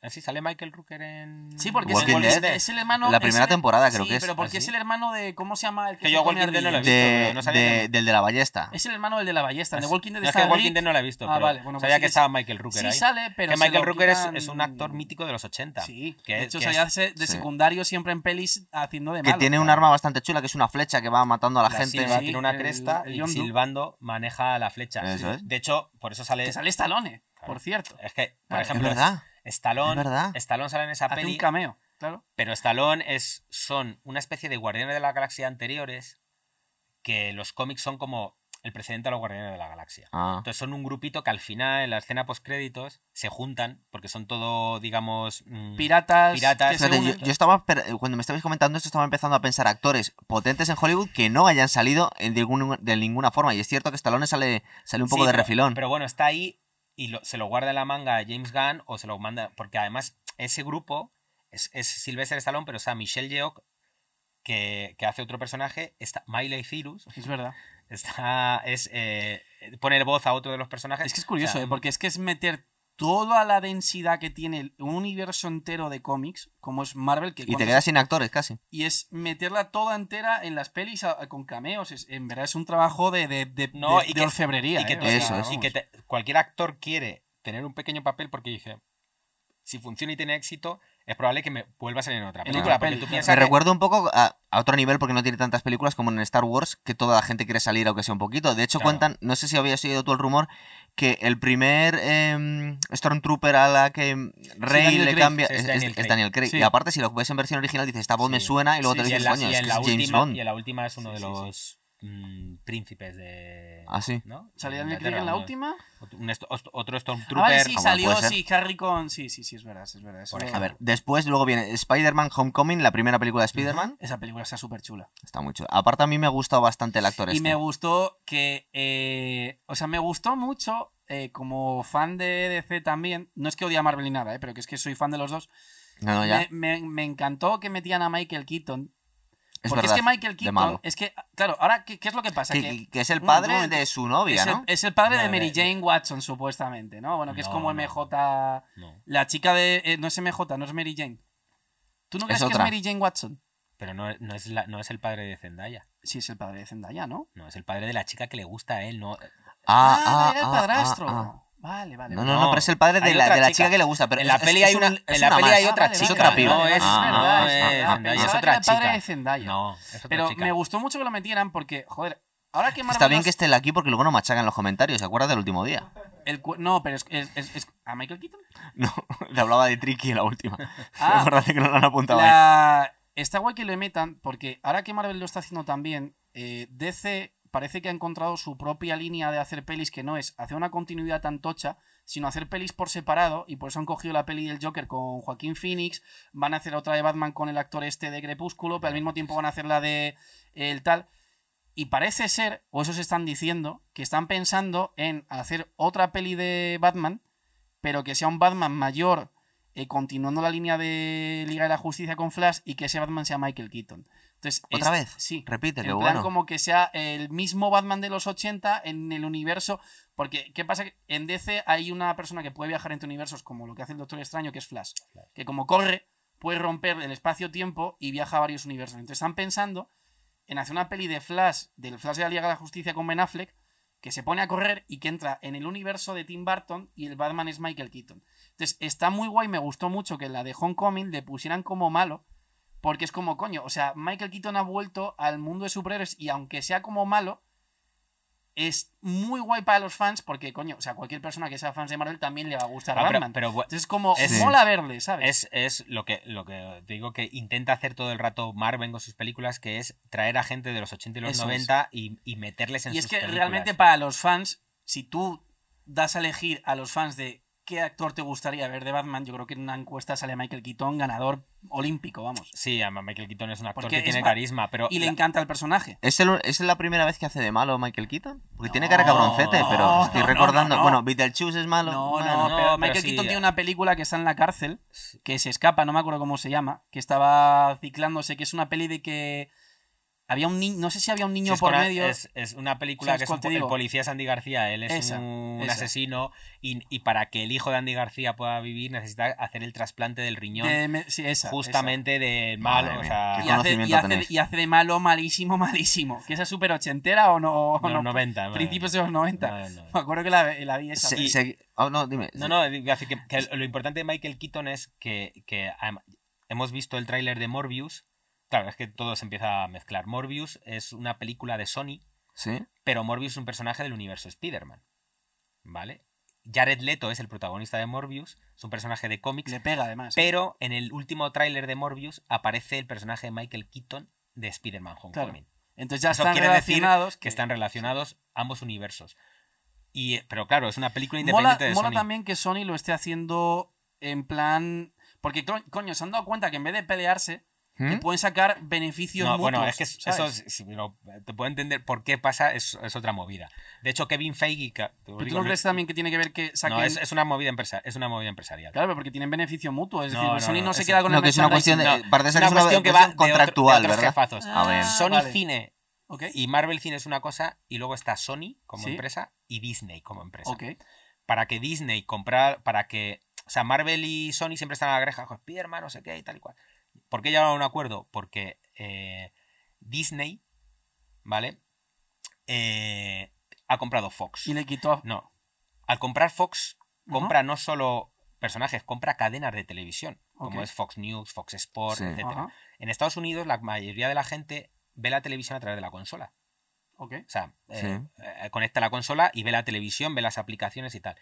[SPEAKER 2] Así sale Michael Rooker en.
[SPEAKER 3] Sí, porque es,
[SPEAKER 1] Walking
[SPEAKER 3] porque es-
[SPEAKER 1] Dead.
[SPEAKER 3] es el hermano.
[SPEAKER 1] La
[SPEAKER 3] es
[SPEAKER 1] primera
[SPEAKER 3] el-
[SPEAKER 1] temporada creo
[SPEAKER 3] sí,
[SPEAKER 1] que es.
[SPEAKER 3] pero porque
[SPEAKER 2] ¿Ah,
[SPEAKER 3] es
[SPEAKER 2] sí?
[SPEAKER 3] el hermano de. ¿Cómo se llama? El que,
[SPEAKER 2] Que yo
[SPEAKER 3] come
[SPEAKER 2] Walking Dead no lo he visto,
[SPEAKER 1] De-
[SPEAKER 2] pero no sabía
[SPEAKER 1] de-
[SPEAKER 2] que-
[SPEAKER 1] del de la ballesta.
[SPEAKER 3] Es el hermano del de la ballesta. En The Walking Dead
[SPEAKER 2] No, es
[SPEAKER 3] está
[SPEAKER 2] que Walking. Dead no lo he visto,
[SPEAKER 3] Ah,
[SPEAKER 2] pero
[SPEAKER 3] vale, bueno, pues
[SPEAKER 2] sabía
[SPEAKER 3] sí
[SPEAKER 2] que
[SPEAKER 3] que
[SPEAKER 2] estaba Michael Rooker
[SPEAKER 3] Sí
[SPEAKER 2] ahí.
[SPEAKER 3] sale, pero.
[SPEAKER 2] que Michael Rooker es,
[SPEAKER 3] quitan-
[SPEAKER 2] es un actor mítico de los 80.
[SPEAKER 3] Sí,
[SPEAKER 2] que,
[SPEAKER 3] de hecho
[SPEAKER 2] que
[SPEAKER 3] salía
[SPEAKER 2] es-
[SPEAKER 3] de
[SPEAKER 1] sí.
[SPEAKER 3] secundario siempre en pelis haciendo de
[SPEAKER 1] Que
[SPEAKER 3] malo.
[SPEAKER 1] tiene un arma bastante chula, que es una flecha que va matando a la, gente.
[SPEAKER 3] sí,
[SPEAKER 2] tiene una
[SPEAKER 3] el-
[SPEAKER 2] cresta
[SPEAKER 3] el
[SPEAKER 2] y silbando maneja la flecha.
[SPEAKER 1] Eso es.
[SPEAKER 2] De hecho, por eso sale.
[SPEAKER 3] Que sale Stallone, por cierto.
[SPEAKER 2] Es que, por
[SPEAKER 3] Vale,
[SPEAKER 1] Es
[SPEAKER 2] ejemplo,
[SPEAKER 1] verdad.
[SPEAKER 2] Stallone,
[SPEAKER 1] Es verdad.
[SPEAKER 2] Stallone sale en esa
[SPEAKER 3] Hace
[SPEAKER 2] peli.
[SPEAKER 3] un cameo, claro.
[SPEAKER 2] Pero Stallone es, son una especie de Guardianes de la Galaxia anteriores que los cómics son como el precedente a los Guardianes de la Galaxia.
[SPEAKER 1] Ah.
[SPEAKER 2] Entonces son un grupito que al final, en la escena post-créditos, se juntan porque son todo, digamos... mm,
[SPEAKER 3] Piratas.
[SPEAKER 2] Piratas.
[SPEAKER 3] que se
[SPEAKER 1] Fíjate, yo, estaba, cuando me estabais comentando esto, estaba empezando a pensar actores potentes en Hollywood que no hayan salido en de, ningún- de ninguna forma. Y es cierto que Stallone sale, sale un poco
[SPEAKER 2] Sí,
[SPEAKER 1] de
[SPEAKER 2] pero-
[SPEAKER 1] refilón.
[SPEAKER 2] Pero bueno, está ahí y lo- se lo guarda en la manga a James Gunn o se lo manda... Porque además ese grupo es, es Sylvester Stallone, pero está Michelle Yeoh, que, que hace otro personaje, está Miley Cyrus,
[SPEAKER 3] Es verdad.
[SPEAKER 2] está... es eh, poner voz a otro de los personajes.
[SPEAKER 3] Es que es curioso,
[SPEAKER 2] O sea,
[SPEAKER 3] ¿eh? porque es que es meter toda la densidad que tiene un universo entero de cómics, como es Marvel, que
[SPEAKER 1] y te quedas sin actores casi.
[SPEAKER 3] y es meterla toda entera en las pelis a- con cameos. Es, en verdad es un trabajo de, de, de,
[SPEAKER 2] No,
[SPEAKER 3] de-
[SPEAKER 2] y
[SPEAKER 3] de
[SPEAKER 2] que-
[SPEAKER 3] orfebrería.
[SPEAKER 2] y que,
[SPEAKER 3] ¿eh? O sea,
[SPEAKER 1] Eso es.
[SPEAKER 2] y que te- cualquier actor quiere tener un pequeño papel porque dice, si funciona y tiene éxito, es probable que me vuelva a salir en otra
[SPEAKER 3] En
[SPEAKER 2] película.
[SPEAKER 3] otra
[SPEAKER 2] porque tú piensas
[SPEAKER 1] Me
[SPEAKER 2] que-
[SPEAKER 1] recuerdo un poco a, a otro nivel porque no tiene tantas películas como en Star Wars, que toda la gente quiere salir aunque sea un poquito. De hecho,
[SPEAKER 2] Claro.
[SPEAKER 1] cuentan, no sé si habías oído tú el rumor, que el primer em, Stormtrooper a la que Rey le
[SPEAKER 3] Craig.
[SPEAKER 1] cambia
[SPEAKER 2] es
[SPEAKER 1] es,
[SPEAKER 2] Daniel
[SPEAKER 1] es
[SPEAKER 2] Craig.
[SPEAKER 1] Daniel Craig.
[SPEAKER 3] Sí.
[SPEAKER 1] Y aparte, si lo ves en versión original, dices, esta voz me suena, y luego te
[SPEAKER 2] y
[SPEAKER 1] dices,
[SPEAKER 2] en,
[SPEAKER 1] coño,
[SPEAKER 2] y
[SPEAKER 1] es
[SPEAKER 2] en
[SPEAKER 1] James
[SPEAKER 2] última,
[SPEAKER 1] Bond.
[SPEAKER 2] y en la última es uno de los mm, príncipes de...
[SPEAKER 1] Ah, sí.
[SPEAKER 2] ¿no?
[SPEAKER 3] ¿Salía
[SPEAKER 2] De
[SPEAKER 3] Daniel Craig
[SPEAKER 2] Inglaterra,
[SPEAKER 3] en la última?
[SPEAKER 2] un otro
[SPEAKER 3] Ah,
[SPEAKER 2] Stormtrooper.
[SPEAKER 3] vale, sí, salió, sí, Harry con... Sí, sí, sí, es verdad, es verdad.
[SPEAKER 2] Por
[SPEAKER 1] A ver, después luego viene Spider-Man Homecoming, la primera película de Spider-Man.
[SPEAKER 3] Esa película está súper chula.
[SPEAKER 1] Está mucho. Aparte, a mí me ha gustado bastante el actor
[SPEAKER 3] Y
[SPEAKER 1] este.
[SPEAKER 3] me gustó que. eh, o sea, me gustó mucho. eh, como fan de DC también. No es que odie a Marvel ni nada, eh, pero que es que soy fan de los dos.
[SPEAKER 1] No, no, ya.
[SPEAKER 3] Me, me- me encantó que metían a Michael Keaton.
[SPEAKER 1] Es
[SPEAKER 3] porque
[SPEAKER 1] verdad.
[SPEAKER 3] es que Michael. Keaton. Es que. Claro, ahora, ¿qué, qué es lo que pasa?
[SPEAKER 1] Que,
[SPEAKER 3] Que
[SPEAKER 1] que es el padre de su novia,
[SPEAKER 3] es, el,
[SPEAKER 1] ¿no?
[SPEAKER 3] es el padre
[SPEAKER 2] No,
[SPEAKER 3] de Mary Jane Watson, supuestamente, ¿no? Bueno, que es como. MJ.
[SPEAKER 2] No,
[SPEAKER 3] La chica de. eh, no es MJ, no es Mary Jane. ¿Tú no crees que es Mary Jane Watson?
[SPEAKER 2] pero no, no es la- no es el padre de Zendaya.
[SPEAKER 3] Sí, es el padre de Zendaya, ¿no?
[SPEAKER 2] No, es el padre de la chica que le gusta a él. No,
[SPEAKER 1] Ah, ah,
[SPEAKER 3] era el
[SPEAKER 1] ah,
[SPEAKER 3] padrastro.
[SPEAKER 1] ah, ah.
[SPEAKER 3] Vale, vale.
[SPEAKER 1] No, no, no, pero es el padre de la, de la
[SPEAKER 2] chica.
[SPEAKER 1] que le gusta. Pero
[SPEAKER 2] en la
[SPEAKER 1] es-
[SPEAKER 2] peli hay una, en la peli
[SPEAKER 1] más.
[SPEAKER 2] hay otra chica.
[SPEAKER 1] Es otra piba.
[SPEAKER 2] No es,
[SPEAKER 1] Ah, ah,
[SPEAKER 2] es otra chica.
[SPEAKER 3] de Zendaya.
[SPEAKER 2] No,
[SPEAKER 3] Pero me gustó mucho que lo metieran porque, joder, ahora que Marvel
[SPEAKER 1] Está bien que esté aquí porque luego no machacan los comentarios. ¿Se acuerdas del último día?
[SPEAKER 3] el no, pero es, es, es- ¿A Michael Keaton?
[SPEAKER 1] No, le hablaba de Tricky en la última.
[SPEAKER 3] Ah.
[SPEAKER 1] Acuérdate que no lo han apuntado ahí.
[SPEAKER 3] Está guay que lo metan porque ahora que Marvel lo está haciendo también, eh, DC parece que ha encontrado su propia línea de hacer pelis que no es hacer una continuidad tan tocha, sino hacer pelis por separado y por eso han cogido la peli del Joker con Joaquín Phoenix, van a hacer otra de Batman con el actor este de Crepúsculo, pero al mismo tiempo van a hacer la de el tal. Y parece ser, o eso se están diciendo, que están pensando en hacer otra peli de Batman, pero que sea un Batman mayor, eh, continuando la línea de Liga de la Justicia con Flash, y que ese Batman sea Michael Keaton. Entonces,
[SPEAKER 1] ¿Otra
[SPEAKER 3] es-
[SPEAKER 1] vez?
[SPEAKER 3] Sí.
[SPEAKER 1] Repite,
[SPEAKER 3] plan
[SPEAKER 1] bueno.
[SPEAKER 3] como que sea el mismo Batman de los 80 en el universo. Porque, ¿qué pasa? Que En DC hay una persona que puede viajar entre universos, como lo que hace el Doctor Extraño, que es Flash. Que como corre, puede romper el espacio-tiempo y viaja a varios universos. Entonces están pensando en hacer una peli de Flash, del Flash de la Liga de la Justicia con Ben Affleck, que se pone a correr y que entra en el universo de Tim Burton y el Batman es Michael Keaton. Entonces está muy guay, me gustó mucho que en la de Homecoming le pusieran como malo, porque es como, coño, o sea, Michael Keaton ha vuelto al mundo de superhéroes y aunque sea como malo, es muy guay para los fans porque, coño, o sea, cualquier persona que sea fans de Marvel también le va a gustar
[SPEAKER 2] Ah, pero-
[SPEAKER 3] Batman.
[SPEAKER 2] pero
[SPEAKER 3] Entonces es como,
[SPEAKER 2] es-
[SPEAKER 3] mola verle, ¿sabes?
[SPEAKER 2] Es, es lo que lo que te digo que intenta hacer todo el rato Marvel con sus películas, que es traer a gente de los 80 y los
[SPEAKER 3] Eso es.
[SPEAKER 2] 90 y, y meterles en
[SPEAKER 3] Y es
[SPEAKER 2] sus
[SPEAKER 3] que
[SPEAKER 2] películas.
[SPEAKER 3] realmente para los fans, si tú das a elegir a los fans de qué actor te gustaría ver de Batman, yo creo que en una encuesta sale Michael Keaton ganador olímpico, vamos.
[SPEAKER 2] Sí, además Michael Keaton es un actor
[SPEAKER 3] Porque
[SPEAKER 2] que
[SPEAKER 3] es
[SPEAKER 2] tiene
[SPEAKER 3] ma-
[SPEAKER 2] carisma, pero
[SPEAKER 3] Y le
[SPEAKER 2] la-
[SPEAKER 3] encanta el personaje.
[SPEAKER 1] ¿Es, el- ¿Es la primera vez que hace de malo Michael Keaton? Porque tiene cara cabroncete, pero estoy
[SPEAKER 3] no,
[SPEAKER 1] recordando.
[SPEAKER 3] no, no.
[SPEAKER 1] Bueno, Beetlejuice es malo.
[SPEAKER 3] No,
[SPEAKER 1] Bueno,
[SPEAKER 3] no,
[SPEAKER 2] no,
[SPEAKER 3] pero
[SPEAKER 2] pero
[SPEAKER 3] Michael
[SPEAKER 2] sí,
[SPEAKER 3] Keaton
[SPEAKER 2] ya.
[SPEAKER 3] tiene una película que está en la cárcel, que se escapa, no me acuerdo cómo se llama, que estaba ciclándose, que es una peli de que había un niño, no sé si había un niño
[SPEAKER 2] es
[SPEAKER 3] por
[SPEAKER 2] una-
[SPEAKER 3] medio.
[SPEAKER 2] Es, es una película
[SPEAKER 3] ¿Sabes
[SPEAKER 2] que es un el policía es Andy García. Él es
[SPEAKER 3] Esa,
[SPEAKER 2] un
[SPEAKER 3] esa.
[SPEAKER 2] asesino y, y para que el hijo de Andy García pueda vivir necesita hacer el trasplante del riñón
[SPEAKER 3] de me- sí, esa,
[SPEAKER 2] justamente del malo. O sea.
[SPEAKER 3] Y hace, y, hace, y hace de malo malísimo, malísimo. ¿Que esa es súper ochentera o no? no?
[SPEAKER 2] los 90.
[SPEAKER 3] Principios de los 90.
[SPEAKER 2] No, no.
[SPEAKER 3] Me acuerdo que la, la vi esa.
[SPEAKER 1] Se-
[SPEAKER 3] Y-
[SPEAKER 1] se- oh, no, dime.
[SPEAKER 2] No, no, que, que lo importante de Michael Keaton es que, que hemos visto el tráiler de Morbius. Claro, es que todo se empieza a mezclar. Morbius es una película de Sony,
[SPEAKER 1] Sí.
[SPEAKER 2] pero Morbius es un personaje del universo Spider-Man. ¿Vale? Jared Leto es el protagonista de Morbius, es un personaje de cómics,
[SPEAKER 3] le pega además.
[SPEAKER 2] pero en el último tráiler de Morbius aparece el personaje de Michael Keaton de Spider-Man Homecoming.
[SPEAKER 3] Entonces ya
[SPEAKER 2] Eso
[SPEAKER 3] están
[SPEAKER 2] quiere decir
[SPEAKER 3] relacionados.
[SPEAKER 2] que están relacionados ambos universos. Y, pero claro, es una película
[SPEAKER 3] Mola,
[SPEAKER 2] independiente de
[SPEAKER 3] mola
[SPEAKER 2] Sony.
[SPEAKER 3] también que Sony lo esté haciendo en plan. Porque, co- coño, se han dado cuenta que en vez de pelearse, que
[SPEAKER 1] ¿Mm?
[SPEAKER 3] pueden sacar beneficios
[SPEAKER 2] No,
[SPEAKER 3] mutuos.
[SPEAKER 2] bueno, es que eso es- si lo- te puedo entender por qué pasa, es, es otra movida. De hecho, Kevin Feige. que- te
[SPEAKER 3] Pero
[SPEAKER 2] digo,
[SPEAKER 3] tú no crees también que tiene que ver que saquen.
[SPEAKER 2] no, es, es una movida empresa- es una movida empresarial.
[SPEAKER 3] Claro, pero porque tienen beneficio mutuo. Es
[SPEAKER 2] No,
[SPEAKER 3] decir,
[SPEAKER 2] no,
[SPEAKER 3] Sony no,
[SPEAKER 2] no,
[SPEAKER 3] se
[SPEAKER 2] eso-
[SPEAKER 3] queda con
[SPEAKER 1] No,
[SPEAKER 3] el
[SPEAKER 1] que es una cuestión de. parece ser
[SPEAKER 2] una
[SPEAKER 1] que es una
[SPEAKER 2] cuestión que va
[SPEAKER 1] cuestión
[SPEAKER 2] de otro- de
[SPEAKER 1] contractual,
[SPEAKER 2] otros
[SPEAKER 1] ¿verdad?
[SPEAKER 2] jefazos.
[SPEAKER 1] A ver.
[SPEAKER 3] Ah,
[SPEAKER 2] Sony
[SPEAKER 3] vale.
[SPEAKER 2] Cine y Marvel Cine es una cosa, y luego está Sony como
[SPEAKER 3] Sí.
[SPEAKER 2] empresa y Disney como empresa.
[SPEAKER 3] ok.
[SPEAKER 2] Para que Disney comprar, para que. O sea, Marvel y Sony siempre están a la greja, Spiderman, no sé qué y tal y cual. ¿Por qué llegaron a un acuerdo? Porque eh, Disney, ¿vale? Eh, ha comprado Fox.
[SPEAKER 3] Y le quitó. a-
[SPEAKER 2] No. Al comprar Fox, compra no solo personajes, compra cadenas de televisión, como es Fox News, Fox Sports,
[SPEAKER 1] Sí.
[SPEAKER 3] Ajá,
[SPEAKER 2] En Estados Unidos, la mayoría de la gente ve la televisión a través de la consola.
[SPEAKER 3] ok.
[SPEAKER 2] O sea,
[SPEAKER 1] Sí.
[SPEAKER 2] eh, conecta la consola y ve la televisión, ve las aplicaciones y tal.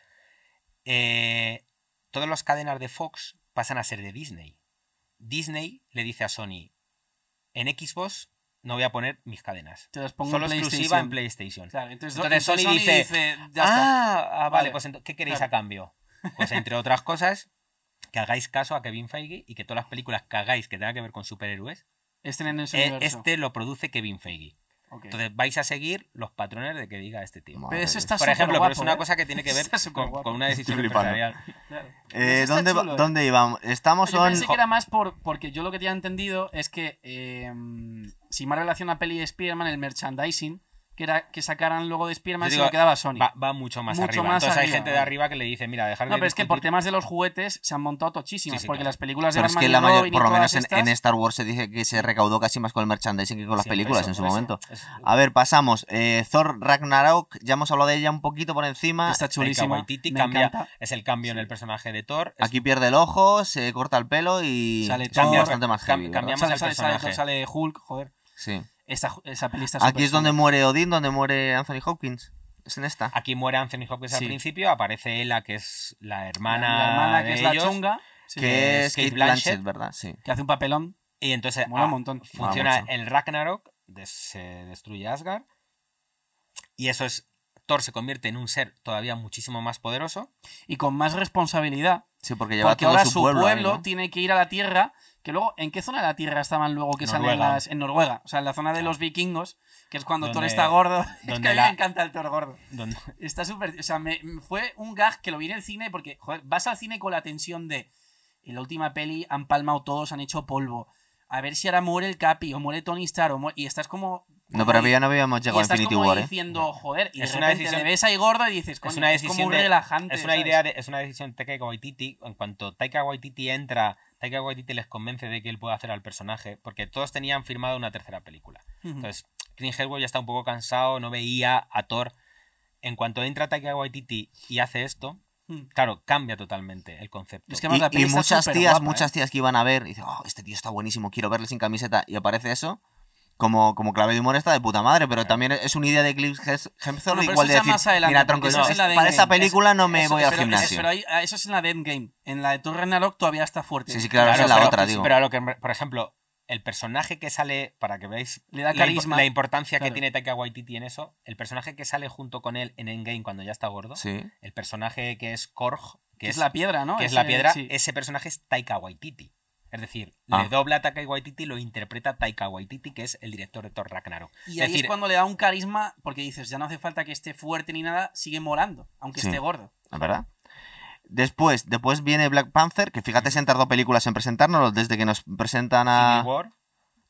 [SPEAKER 2] Eh, todas las cadenas de Fox pasan a ser de Disney. Disney le dice a Sony, en Xbox no voy a poner mis cadenas.
[SPEAKER 3] Te las pongo
[SPEAKER 2] Solo
[SPEAKER 3] en
[SPEAKER 2] exclusiva en
[SPEAKER 3] PlayStation. Claro, entonces,
[SPEAKER 2] Entonces Sony dice,
[SPEAKER 3] ya está.
[SPEAKER 2] ah, ah, vale,
[SPEAKER 3] Vale.
[SPEAKER 2] pues ¿qué queréis
[SPEAKER 3] Claro.
[SPEAKER 2] a cambio? Pues entre otras cosas, que hagáis caso a Kevin Feige y que todas las películas que hagáis que tengan que ver con superhéroes,
[SPEAKER 3] en
[SPEAKER 2] eh, este lo produce Kevin Feige. Entonces vais a seguir los patrones de que diga este tío.
[SPEAKER 1] Madre
[SPEAKER 3] Pero eso está
[SPEAKER 2] Por ejemplo, pero es una
[SPEAKER 3] ¿eh?
[SPEAKER 2] cosa que tiene que ver con, una decisión empresarial.
[SPEAKER 3] Claro.
[SPEAKER 1] Eh, ¿dónde,
[SPEAKER 3] chulo, ¿eh?
[SPEAKER 1] ¿Dónde íbamos? Estamos
[SPEAKER 3] Yo pensé que era más por, porque yo lo que tenía entendido es que eh, si Marvel hacía una peli de Spider-Man, el merchandising que era que sacaran luego de Spider-Man se lo quedaba Sony.
[SPEAKER 2] Va, va mucho más
[SPEAKER 3] Mucho
[SPEAKER 2] arriba.
[SPEAKER 3] más
[SPEAKER 2] Entonces hay gente de
[SPEAKER 3] ¿no?
[SPEAKER 2] arriba que le dice, mira, dejar
[SPEAKER 3] no,
[SPEAKER 2] de
[SPEAKER 3] pero es que por temas de los juguetes se han montado tochísimas,
[SPEAKER 2] Sí, sí,
[SPEAKER 3] porque
[SPEAKER 2] claro.
[SPEAKER 3] las películas de
[SPEAKER 1] Pero es que la mayor, por lo menos en,
[SPEAKER 3] estas-
[SPEAKER 1] en Star Wars se dice que se recaudó casi más con el merchandising que con las
[SPEAKER 2] Sí,
[SPEAKER 1] películas
[SPEAKER 2] eso,
[SPEAKER 1] en su
[SPEAKER 2] eso.
[SPEAKER 1] momento. A ver, pasamos. Eh, Thor Ragnarok, ya hemos hablado de ella un poquito por encima.
[SPEAKER 3] Está chulísima.
[SPEAKER 2] Waititi
[SPEAKER 3] me
[SPEAKER 2] cambia-
[SPEAKER 3] encanta.
[SPEAKER 2] es el cambio en el personaje de Thor. Es-
[SPEAKER 1] Aquí pierde el ojo, se corta el pelo y
[SPEAKER 3] Sale Thor,
[SPEAKER 1] bastante más heavy.
[SPEAKER 2] cambiamos
[SPEAKER 3] Sale,
[SPEAKER 2] el
[SPEAKER 3] sale,
[SPEAKER 2] personaje.
[SPEAKER 3] sale Hulk, joder.
[SPEAKER 1] Sí.
[SPEAKER 3] Esta, esa peli está
[SPEAKER 1] Aquí es donde muere Odín, donde muere Anthony Hopkins. Es en esta.
[SPEAKER 2] Aquí muere Anthony Hopkins al principio, aparece Ella, que es la hermana,
[SPEAKER 3] la, la hermana que
[SPEAKER 2] de
[SPEAKER 3] es la
[SPEAKER 2] ellos,
[SPEAKER 3] chunga, sí,
[SPEAKER 1] que es
[SPEAKER 2] Kate
[SPEAKER 1] Kate Blanchett,
[SPEAKER 2] Blanchett,
[SPEAKER 1] ¿verdad? Sí.
[SPEAKER 3] que hace un papelón.
[SPEAKER 2] Y entonces
[SPEAKER 3] Mola
[SPEAKER 2] ah,
[SPEAKER 3] un montón.
[SPEAKER 2] funciona el Ragnarok, de- se destruye Asgard. Y eso es. Thor se convierte en un ser todavía muchísimo más poderoso.
[SPEAKER 3] Y con más responsabilidad.
[SPEAKER 1] Sí, porque lleva
[SPEAKER 3] Porque
[SPEAKER 1] todo
[SPEAKER 3] ahora
[SPEAKER 1] su pueblo.
[SPEAKER 3] pueblo,
[SPEAKER 1] ahí, ¿no?
[SPEAKER 3] tiene que ir a la Tierra. Que luego, ¿en qué zona de la Tierra estaban luego que salen
[SPEAKER 2] Noruega.
[SPEAKER 3] las. En Noruega. O sea, en la zona de los vikingos, que es cuando Thor está gordo. es que a mí
[SPEAKER 2] la-
[SPEAKER 3] me encanta el Thor gordo.
[SPEAKER 2] Donde,
[SPEAKER 3] Está súper. O sea, me, me- fue un gag que lo vi en el cine porque, joder, vas al cine con la tensión de. En la última peli han palmado todos, han hecho polvo. A ver si ahora muere el Capi o muere Tony Stark o muere- y estás como.
[SPEAKER 1] No, pero ya no habíamos
[SPEAKER 3] y
[SPEAKER 1] llegado a Infinity
[SPEAKER 3] como
[SPEAKER 1] War, ¿eh?
[SPEAKER 3] diciendo, joder, y
[SPEAKER 2] Es
[SPEAKER 3] de
[SPEAKER 2] una
[SPEAKER 3] repente
[SPEAKER 2] decisión-
[SPEAKER 3] le ves ahí gordo y dices, coño,
[SPEAKER 2] es una
[SPEAKER 3] es como
[SPEAKER 2] decisión de-
[SPEAKER 3] relajante.
[SPEAKER 2] es una
[SPEAKER 3] ¿sabes?
[SPEAKER 2] idea de, es una decisión de Taika Waititi. En cuanto Taika Waititi entra, Taika Waititi les convence de que él puede hacer al personaje, porque todos tenían firmado una tercera película. Entonces, Clint Eastwood ya está un poco cansado, no veía a Thor. En cuanto entra Taika Waititi y hace esto,
[SPEAKER 3] Mm.
[SPEAKER 2] claro, cambia totalmente el concepto.
[SPEAKER 3] Es que
[SPEAKER 1] Y, y muchas tías,
[SPEAKER 3] guapa,
[SPEAKER 1] muchas
[SPEAKER 3] ¿eh?
[SPEAKER 1] tías que iban a ver y dicen, oh, este tío está buenísimo, quiero verle sin camiseta. Y aparece eso. Como, como clave de humor está de puta madre, pero también es una idea de Cliff Hemsworth
[SPEAKER 3] pero
[SPEAKER 1] igual
[SPEAKER 3] eso
[SPEAKER 1] de decir,
[SPEAKER 3] adelante,
[SPEAKER 1] mira, tronco,
[SPEAKER 3] eso
[SPEAKER 1] no,
[SPEAKER 3] es
[SPEAKER 1] para esta
[SPEAKER 3] Endgame.
[SPEAKER 1] película no me
[SPEAKER 3] Eso-
[SPEAKER 1] voy al gimnasio.
[SPEAKER 3] Pero ahí- eso es en la de Endgame. En la de Thor Ragnarok todavía está fuerte.
[SPEAKER 1] Sí, sí, claro, esa es la
[SPEAKER 2] pero,
[SPEAKER 1] otra, digo.
[SPEAKER 2] Pero a lo que, por ejemplo, el personaje que sale, para que veáis
[SPEAKER 3] Le da carisma.
[SPEAKER 2] la importancia que
[SPEAKER 3] Claro.
[SPEAKER 2] tiene Taika Waititi en eso, el personaje que sale junto con él en Endgame cuando ya está gordo,
[SPEAKER 1] Sí.
[SPEAKER 2] el personaje que es Korg,
[SPEAKER 3] que es la piedra, ¿no?
[SPEAKER 2] que es la piedra,
[SPEAKER 3] sí.
[SPEAKER 2] ese personaje es Taika Waititi. Es decir,
[SPEAKER 1] Ah.
[SPEAKER 2] le dobla a Taika Waititi, lo interpreta Taika Waititi, que es el director de Thor Ragnarok.
[SPEAKER 3] Y
[SPEAKER 2] es
[SPEAKER 3] ahí
[SPEAKER 2] decir,
[SPEAKER 3] es cuando le da un carisma, porque dices, ya no hace falta que esté fuerte ni nada, sigue molando, aunque
[SPEAKER 1] Sí.
[SPEAKER 3] esté gordo.
[SPEAKER 1] ¿Es verdad? Después, después viene Black Panther, que fíjate se han tardado películas en presentárnoslo desde que nos presentan a...
[SPEAKER 2] Civil War,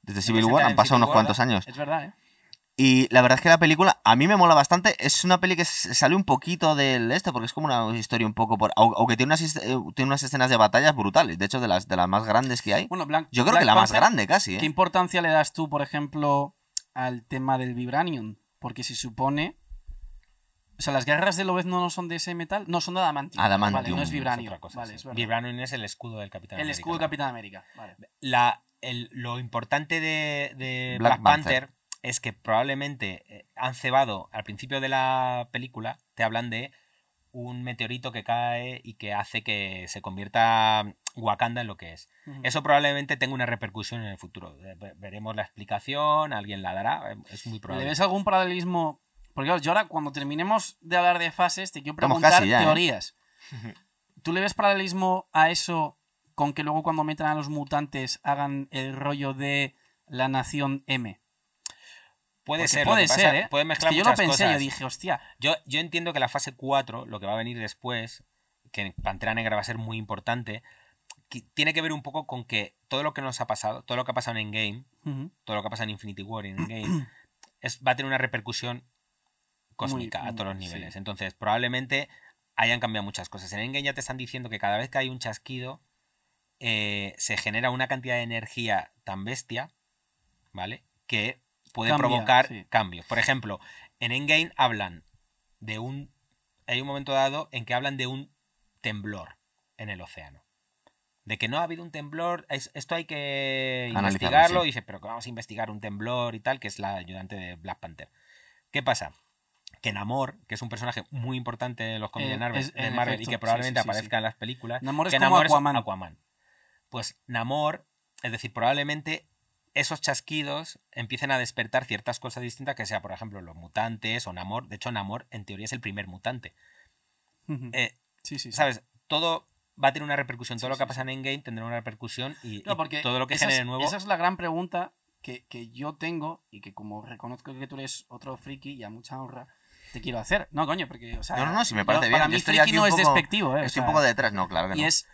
[SPEAKER 1] Desde Civil War, han pasado
[SPEAKER 2] Civil
[SPEAKER 1] unos
[SPEAKER 2] War,
[SPEAKER 1] cuantos años.
[SPEAKER 3] Es verdad, ¿eh?
[SPEAKER 1] Y la verdad es que la película a mí me mola bastante. Es una peli que sale un poquito del este, porque es como una historia un poco por. au- Aunque tiene unas, eh, tiene unas escenas de batallas brutales. De hecho, de las, de las más grandes que hay.
[SPEAKER 3] Bueno,
[SPEAKER 1] Yo creo
[SPEAKER 3] Black
[SPEAKER 1] que la más grande casi,
[SPEAKER 3] ¿Qué
[SPEAKER 1] ¿eh?
[SPEAKER 3] importancia le das tú, por ejemplo, al tema del Vibranium? Porque se supone... O sea, las guerras de Lobezno no son de ese metal, no son de adamantium.
[SPEAKER 1] Adamantium,
[SPEAKER 3] Vale, no es Vibranium.
[SPEAKER 2] es otra cosa.
[SPEAKER 3] vale,
[SPEAKER 2] sí.
[SPEAKER 3] es verdad.
[SPEAKER 2] Vibranium es el escudo del Capitán
[SPEAKER 3] El
[SPEAKER 2] América.
[SPEAKER 3] escudo de Capitán América. Vale.
[SPEAKER 2] la, el- lo importante de, de
[SPEAKER 1] Black
[SPEAKER 2] Black, Panther, es que probablemente eh, han cebado al principio de la película, te hablan de un meteorito que cae y que hace que se convierta Wakanda en lo que es. Eso probablemente tenga una repercusión en el futuro. Eh, ve- Veremos la explicación, alguien la dará, eh, es muy
[SPEAKER 3] ¿Le
[SPEAKER 2] probable.
[SPEAKER 3] ves algún paralelismo? Porque claro, yo ahora cuando terminemos de hablar de fases te quiero preguntar
[SPEAKER 1] ¿eh?
[SPEAKER 3] teorías. ¿Tú le ves paralelismo a eso con que luego cuando metan a los mutantes hagan el rollo de la nación M?
[SPEAKER 2] Puede
[SPEAKER 3] Porque
[SPEAKER 2] ser,
[SPEAKER 3] puede ser, ¿eh?
[SPEAKER 2] puede
[SPEAKER 3] Es
[SPEAKER 2] mezclar
[SPEAKER 3] que yo lo pensé, yo dije, hostia,
[SPEAKER 2] Yo, yo entiendo que la fase 4, lo que va a venir después, que en Pantera Negra va a ser muy importante, que tiene que ver un poco con que todo lo que nos ha pasado, todo lo que ha pasado en Endgame, todo lo que ha pasado en Infinity War y en Endgame, es, va a tener una repercusión cósmica
[SPEAKER 3] Muy-
[SPEAKER 2] a todos los
[SPEAKER 3] muy-
[SPEAKER 2] niveles.
[SPEAKER 3] sí.
[SPEAKER 2] Entonces, probablemente hayan cambiado muchas cosas. En Endgame ya te están diciendo que cada vez que hay un chasquido, eh, se genera una cantidad de energía tan bestia, ¿vale? Que puede
[SPEAKER 3] Cambia,
[SPEAKER 2] provocar
[SPEAKER 3] sí.
[SPEAKER 2] cambios. Por ejemplo, en Endgame hablan de un... Hay un momento dado en que hablan de un temblor en el océano. De que no ha habido un temblor, es- esto hay que investigarlo.
[SPEAKER 1] sí.
[SPEAKER 2] Dice, pero que vamos a investigar un temblor y tal, que es la ayudante de Black Panther. ¿Qué pasa? Que Namor, que es un personaje muy importante en los cómics
[SPEAKER 3] Eh,
[SPEAKER 2] de Marvel,
[SPEAKER 3] es-
[SPEAKER 2] de
[SPEAKER 3] en
[SPEAKER 2] Marvel
[SPEAKER 3] efecto,
[SPEAKER 2] y que probablemente
[SPEAKER 3] sí, sí,
[SPEAKER 2] aparezca en las películas,
[SPEAKER 3] Namor es
[SPEAKER 2] que
[SPEAKER 3] como
[SPEAKER 2] Namor
[SPEAKER 3] Aquaman.
[SPEAKER 2] es Aquaman. Pues Namor, es decir, probablemente esos chasquidos empiecen a despertar ciertas cosas distintas, que sea, por ejemplo, los mutantes o Namor. De hecho, Namor, en teoría, es el primer mutante. Eh,
[SPEAKER 3] sí, sí, sí.
[SPEAKER 2] ¿Sabes? Todo va a tener una repercusión. Todo lo que pasa en Endgame tendrá una repercusión y, y todo lo que
[SPEAKER 3] esa
[SPEAKER 2] genere nuevo.
[SPEAKER 3] Esa es la gran pregunta que, que yo tengo y que como reconozco que tú eres otro friki y a mucha honra, te quiero hacer. No, coño, porque, o sea...
[SPEAKER 1] No, no, no, si me
[SPEAKER 3] yo-
[SPEAKER 1] parece bien.
[SPEAKER 3] Para
[SPEAKER 1] Yo
[SPEAKER 3] mí
[SPEAKER 1] estoy
[SPEAKER 3] friki
[SPEAKER 1] aquí
[SPEAKER 3] no es
[SPEAKER 1] poco-
[SPEAKER 3] despectivo, ¿eh? O
[SPEAKER 1] Estoy un poco detrás, no, claro que
[SPEAKER 3] Y
[SPEAKER 1] no.
[SPEAKER 3] es,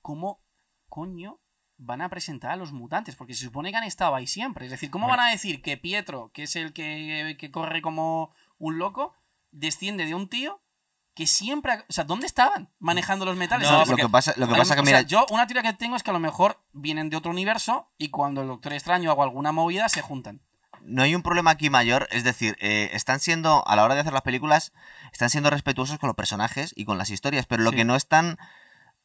[SPEAKER 3] ¿cómo coño van a presentar a los mutantes? Porque se supone que han estado ahí siempre. Es decir, ¿cómo
[SPEAKER 2] Bueno.
[SPEAKER 3] van a decir que Pietro, que es el que, que corre como un loco, desciende de un tío que siempre... O sea, ¿dónde estaban manejando los metales?
[SPEAKER 2] No,
[SPEAKER 1] lo que pasa, lo que pasa
[SPEAKER 3] o sea,
[SPEAKER 1] mira,
[SPEAKER 3] yo una teoría que tengo es que a lo mejor vienen de otro universo y cuando el Doctor Extraño haga alguna movida se juntan.
[SPEAKER 1] no hay un problema aquí mayor, es decir, eh, están siendo, a la hora de hacer las películas, están siendo respetuosos con los personajes y con las historias, pero lo
[SPEAKER 3] Sí.
[SPEAKER 1] que no están,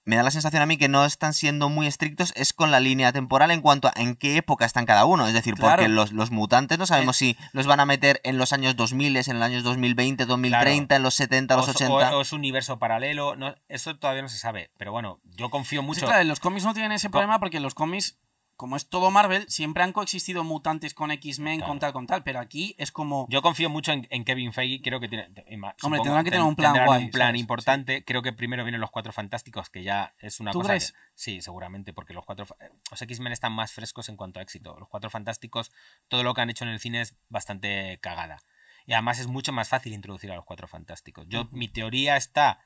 [SPEAKER 1] me da la sensación a mí que no están siendo muy estrictos es con la línea temporal en cuanto a en qué época están cada uno, es decir,
[SPEAKER 3] Claro.
[SPEAKER 1] porque los, los mutantes no sabemos si los van a meter en los años 2000, en los años 2020, 2030, en los 70, los
[SPEAKER 2] o,
[SPEAKER 1] 80.
[SPEAKER 2] o- o es un universo paralelo. No, eso todavía no se sabe. Pero bueno, yo confío
[SPEAKER 3] Sí,
[SPEAKER 2] mucho.
[SPEAKER 3] claro, en los cómics no tienen ese
[SPEAKER 2] Co-
[SPEAKER 3] problema porque los cómics, como es todo Marvel, siempre han coexistido mutantes con X-Men,
[SPEAKER 2] Claro.
[SPEAKER 3] con tal, con tal, pero aquí es como...
[SPEAKER 2] Yo confío mucho en, en Kevin Feige. Creo que tiene. ima- supongo-
[SPEAKER 3] tendrán que tener
[SPEAKER 2] ten-
[SPEAKER 3] un plan guay,
[SPEAKER 2] un plan
[SPEAKER 3] ¿sabes?
[SPEAKER 2] importante. Creo que primero vienen los cuatro fantásticos, que ya es una
[SPEAKER 3] ¿Tú
[SPEAKER 2] cosa.
[SPEAKER 3] crees?
[SPEAKER 2] que- sí, seguramente, porque los cuatro. eh, Los X-Men están más frescos en cuanto a éxito. Los cuatro fantásticos, todo lo que han hecho en el cine es bastante cagada. Y además es mucho más fácil introducir a los cuatro fantásticos. Yo, mi teoría está.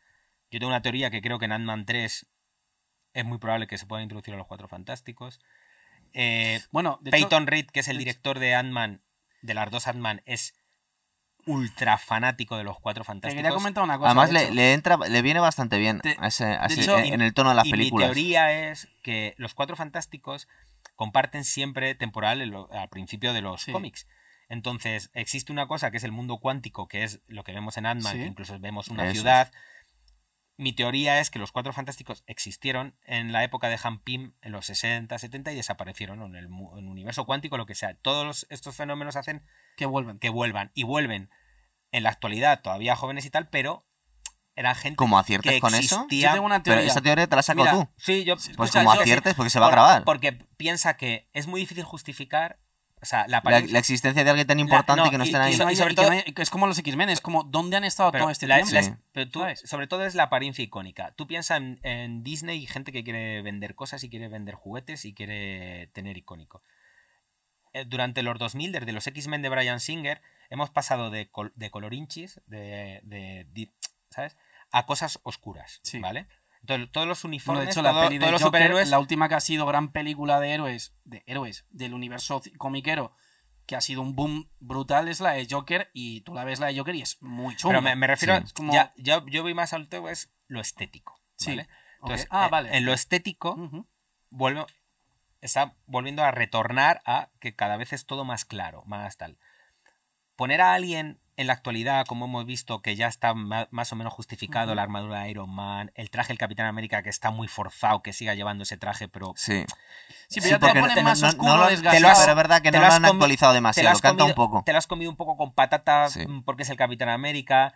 [SPEAKER 2] Yo tengo una teoría que creo que en Ant-Man 3 es muy probable que se pueda introducir a los cuatro fantásticos. Eh,
[SPEAKER 3] Bueno, de hecho,
[SPEAKER 2] Peyton Reed, que es el director de Ant-Man, de las dos Ant-Man, es ultra fanático de los cuatro
[SPEAKER 3] te
[SPEAKER 2] fantásticos.
[SPEAKER 3] quería comentar una cosa.
[SPEAKER 1] Además
[SPEAKER 3] de
[SPEAKER 1] le, entra, le viene bastante bien a ese- a
[SPEAKER 3] de
[SPEAKER 1] ese-
[SPEAKER 3] hecho-
[SPEAKER 1] en, en el tono de las
[SPEAKER 2] y
[SPEAKER 1] películas.
[SPEAKER 2] mi teoría es que los cuatro fantásticos comparten siempre temporal al principio de los
[SPEAKER 3] Sí.
[SPEAKER 2] cómics. Entonces, existe una cosa que es el mundo cuántico, que es lo que vemos en Ant-Man,
[SPEAKER 3] Sí.
[SPEAKER 2] que incluso vemos una
[SPEAKER 1] Eso es.
[SPEAKER 2] Mi teoría es que los cuatro fantásticos existieron en la época de Han Pym, en los 60, 70, y desaparecieron en el, mu- en el universo cuántico, lo que sea. Todos los- estos fenómenos hacen
[SPEAKER 3] Que vuelven.
[SPEAKER 2] que vuelvan. Y vuelven en la actualidad, todavía jóvenes y tal, pero eran gente
[SPEAKER 1] Como aciertes
[SPEAKER 2] que
[SPEAKER 1] con eso.
[SPEAKER 2] existía.
[SPEAKER 3] Yo tengo una
[SPEAKER 1] Pero
[SPEAKER 3] teoría.
[SPEAKER 1] esa teoría te la saco
[SPEAKER 3] Mira,
[SPEAKER 1] tú.
[SPEAKER 2] Sí, yo.
[SPEAKER 1] Pues
[SPEAKER 3] escucha,
[SPEAKER 1] como aciertes, porque se va a grabar.
[SPEAKER 2] Porque piensa que es muy difícil justificar. O sea, la
[SPEAKER 1] La,
[SPEAKER 2] apariencia.
[SPEAKER 1] la existencia de alguien tan importante
[SPEAKER 2] no,
[SPEAKER 1] que no
[SPEAKER 2] y
[SPEAKER 1] ahí.
[SPEAKER 3] Que no
[SPEAKER 2] y sobre
[SPEAKER 3] y
[SPEAKER 2] todo-
[SPEAKER 3] no que es como los X-Men, es como ¿dónde han estado
[SPEAKER 2] pero
[SPEAKER 3] todo este
[SPEAKER 2] la-
[SPEAKER 3] tiempo?
[SPEAKER 1] Sí.
[SPEAKER 2] pero tú-
[SPEAKER 3] ¿Sabes?
[SPEAKER 2] sobre todo es la apariencia icónica. Tú piensas en, en Disney y gente que quiere vender cosas y quiere vender juguetes y quiere tener icónico. Eh, Durante los 2000, desde los X-Men de Brian Singer, hemos pasado de, col- de colorinchis, de, ¿sabes? A cosas oscuras,
[SPEAKER 3] Sí.
[SPEAKER 2] ¿vale? Entonces, todos los
[SPEAKER 3] Bueno,
[SPEAKER 2] uniformes,
[SPEAKER 3] de hecho, la
[SPEAKER 2] todo-
[SPEAKER 3] peli de
[SPEAKER 2] todos los
[SPEAKER 3] Joker,
[SPEAKER 2] superhéroes...
[SPEAKER 3] la última que ha sido gran película de héroes, de héroes del universo comiquero, que ha sido un boom brutal, es la de Joker, y tú la ves la de Joker y es muy chunga.
[SPEAKER 2] Pero me, me refiero,
[SPEAKER 1] Sí.
[SPEAKER 2] a-
[SPEAKER 3] como-
[SPEAKER 2] ya, yo, yo voy más al tema, es lo estético.
[SPEAKER 3] Sí.
[SPEAKER 2] ¿vale?
[SPEAKER 3] Ok.
[SPEAKER 2] Entonces,
[SPEAKER 3] Ah,
[SPEAKER 2] eh,
[SPEAKER 3] vale.
[SPEAKER 2] en lo estético,
[SPEAKER 3] Ujú.
[SPEAKER 2] vuelvo, está volviendo a retornar a que cada vez es todo más claro, más tal. Poner a alguien en la actualidad, como hemos visto, que ya está más o menos justificado, la armadura de Iron Man, el traje del Capitán América que está muy forzado, que siga llevando ese traje, pero
[SPEAKER 1] Sí.
[SPEAKER 3] Sí, pero
[SPEAKER 1] Sí,
[SPEAKER 3] ya te lo ponen más
[SPEAKER 1] no- no
[SPEAKER 3] oscuro,
[SPEAKER 2] te lo has-
[SPEAKER 1] Pero es verdad que no
[SPEAKER 2] lo
[SPEAKER 1] han actualizado demasiado, canta un
[SPEAKER 2] comido-
[SPEAKER 1] poco.
[SPEAKER 2] te lo has comido un poco con patata
[SPEAKER 1] Sí.
[SPEAKER 2] mm, porque es el Capitán América.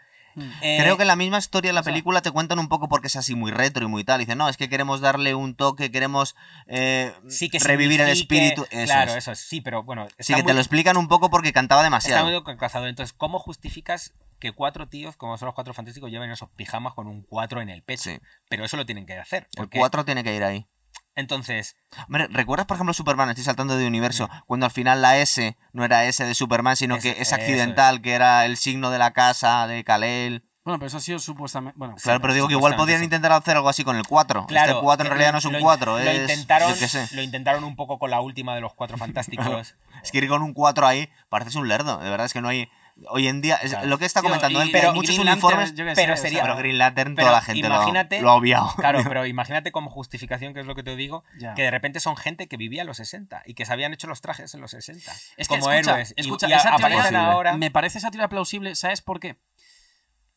[SPEAKER 2] Eh,
[SPEAKER 1] Creo que en la misma historia de la
[SPEAKER 3] o sea-
[SPEAKER 1] película te cuentan un poco porque es así muy retro y muy tal. Dicen, no, es que queremos darle un toque, queremos eh,
[SPEAKER 2] sí que
[SPEAKER 1] revivir el espíritu. Eso
[SPEAKER 2] claro,
[SPEAKER 1] es.
[SPEAKER 2] eso es. Sí, pero bueno.
[SPEAKER 1] Sí, que
[SPEAKER 2] muy-
[SPEAKER 1] te lo explican un poco porque cantaba
[SPEAKER 2] Está
[SPEAKER 1] demasiado.
[SPEAKER 2] muy cazador. Entonces, ¿cómo justificas que cuatro tíos, como son los cuatro fantásticos, lleven esos pijamas con un 4 en el pecho?
[SPEAKER 1] Sí.
[SPEAKER 2] Pero eso lo tienen que hacer.
[SPEAKER 1] El 4 tiene que ir ahí.
[SPEAKER 2] Entonces,
[SPEAKER 1] Hombre, ¿recuerdas, por ejemplo, Superman? Estoy saltando de universo. Cuando al final la S no era S de Superman, sino que es accidental, que era el signo de la casa de Kal-El.
[SPEAKER 3] Bueno, pero eso ha sido supuestamente... Bueno,
[SPEAKER 1] Claro, pero digo que igual
[SPEAKER 2] sí.
[SPEAKER 1] intentar hacer algo así con el 4.
[SPEAKER 2] claro.
[SPEAKER 1] este 4 en realidad
[SPEAKER 2] lo-
[SPEAKER 1] no es un
[SPEAKER 2] lo in-
[SPEAKER 1] 4,
[SPEAKER 2] lo
[SPEAKER 1] es.
[SPEAKER 2] intentaron,
[SPEAKER 1] yo qué sé.
[SPEAKER 2] lo intentaron un poco con la última de los cuatro fantásticos.
[SPEAKER 1] Es que ir con un 4 ahí pareces un lerdo. De verdad es que no hay. Hoy en día, es
[SPEAKER 2] Claro.
[SPEAKER 1] lo que está comentando él,
[SPEAKER 2] pero-
[SPEAKER 1] hay muchos
[SPEAKER 3] Green Lantern,
[SPEAKER 1] uniformes.
[SPEAKER 3] yo qué
[SPEAKER 2] pero
[SPEAKER 3] sé,
[SPEAKER 2] sería-
[SPEAKER 3] o sea,
[SPEAKER 1] Pero Green Lantern,
[SPEAKER 2] pero
[SPEAKER 1] toda la gente lo, lo ha obviado.
[SPEAKER 2] Claro, pero imagínate como justificación, que es lo que te digo,
[SPEAKER 3] ya.
[SPEAKER 2] que de repente son gente que vivía en los 60 y que se habían hecho los trajes en los 60.
[SPEAKER 3] Es que,
[SPEAKER 2] como
[SPEAKER 3] escucha,
[SPEAKER 2] héroes. y-
[SPEAKER 3] escucha,
[SPEAKER 2] y,
[SPEAKER 3] esa
[SPEAKER 1] teoría-
[SPEAKER 2] ahora.
[SPEAKER 3] Me parece esa teoría plausible, ¿sabes por qué?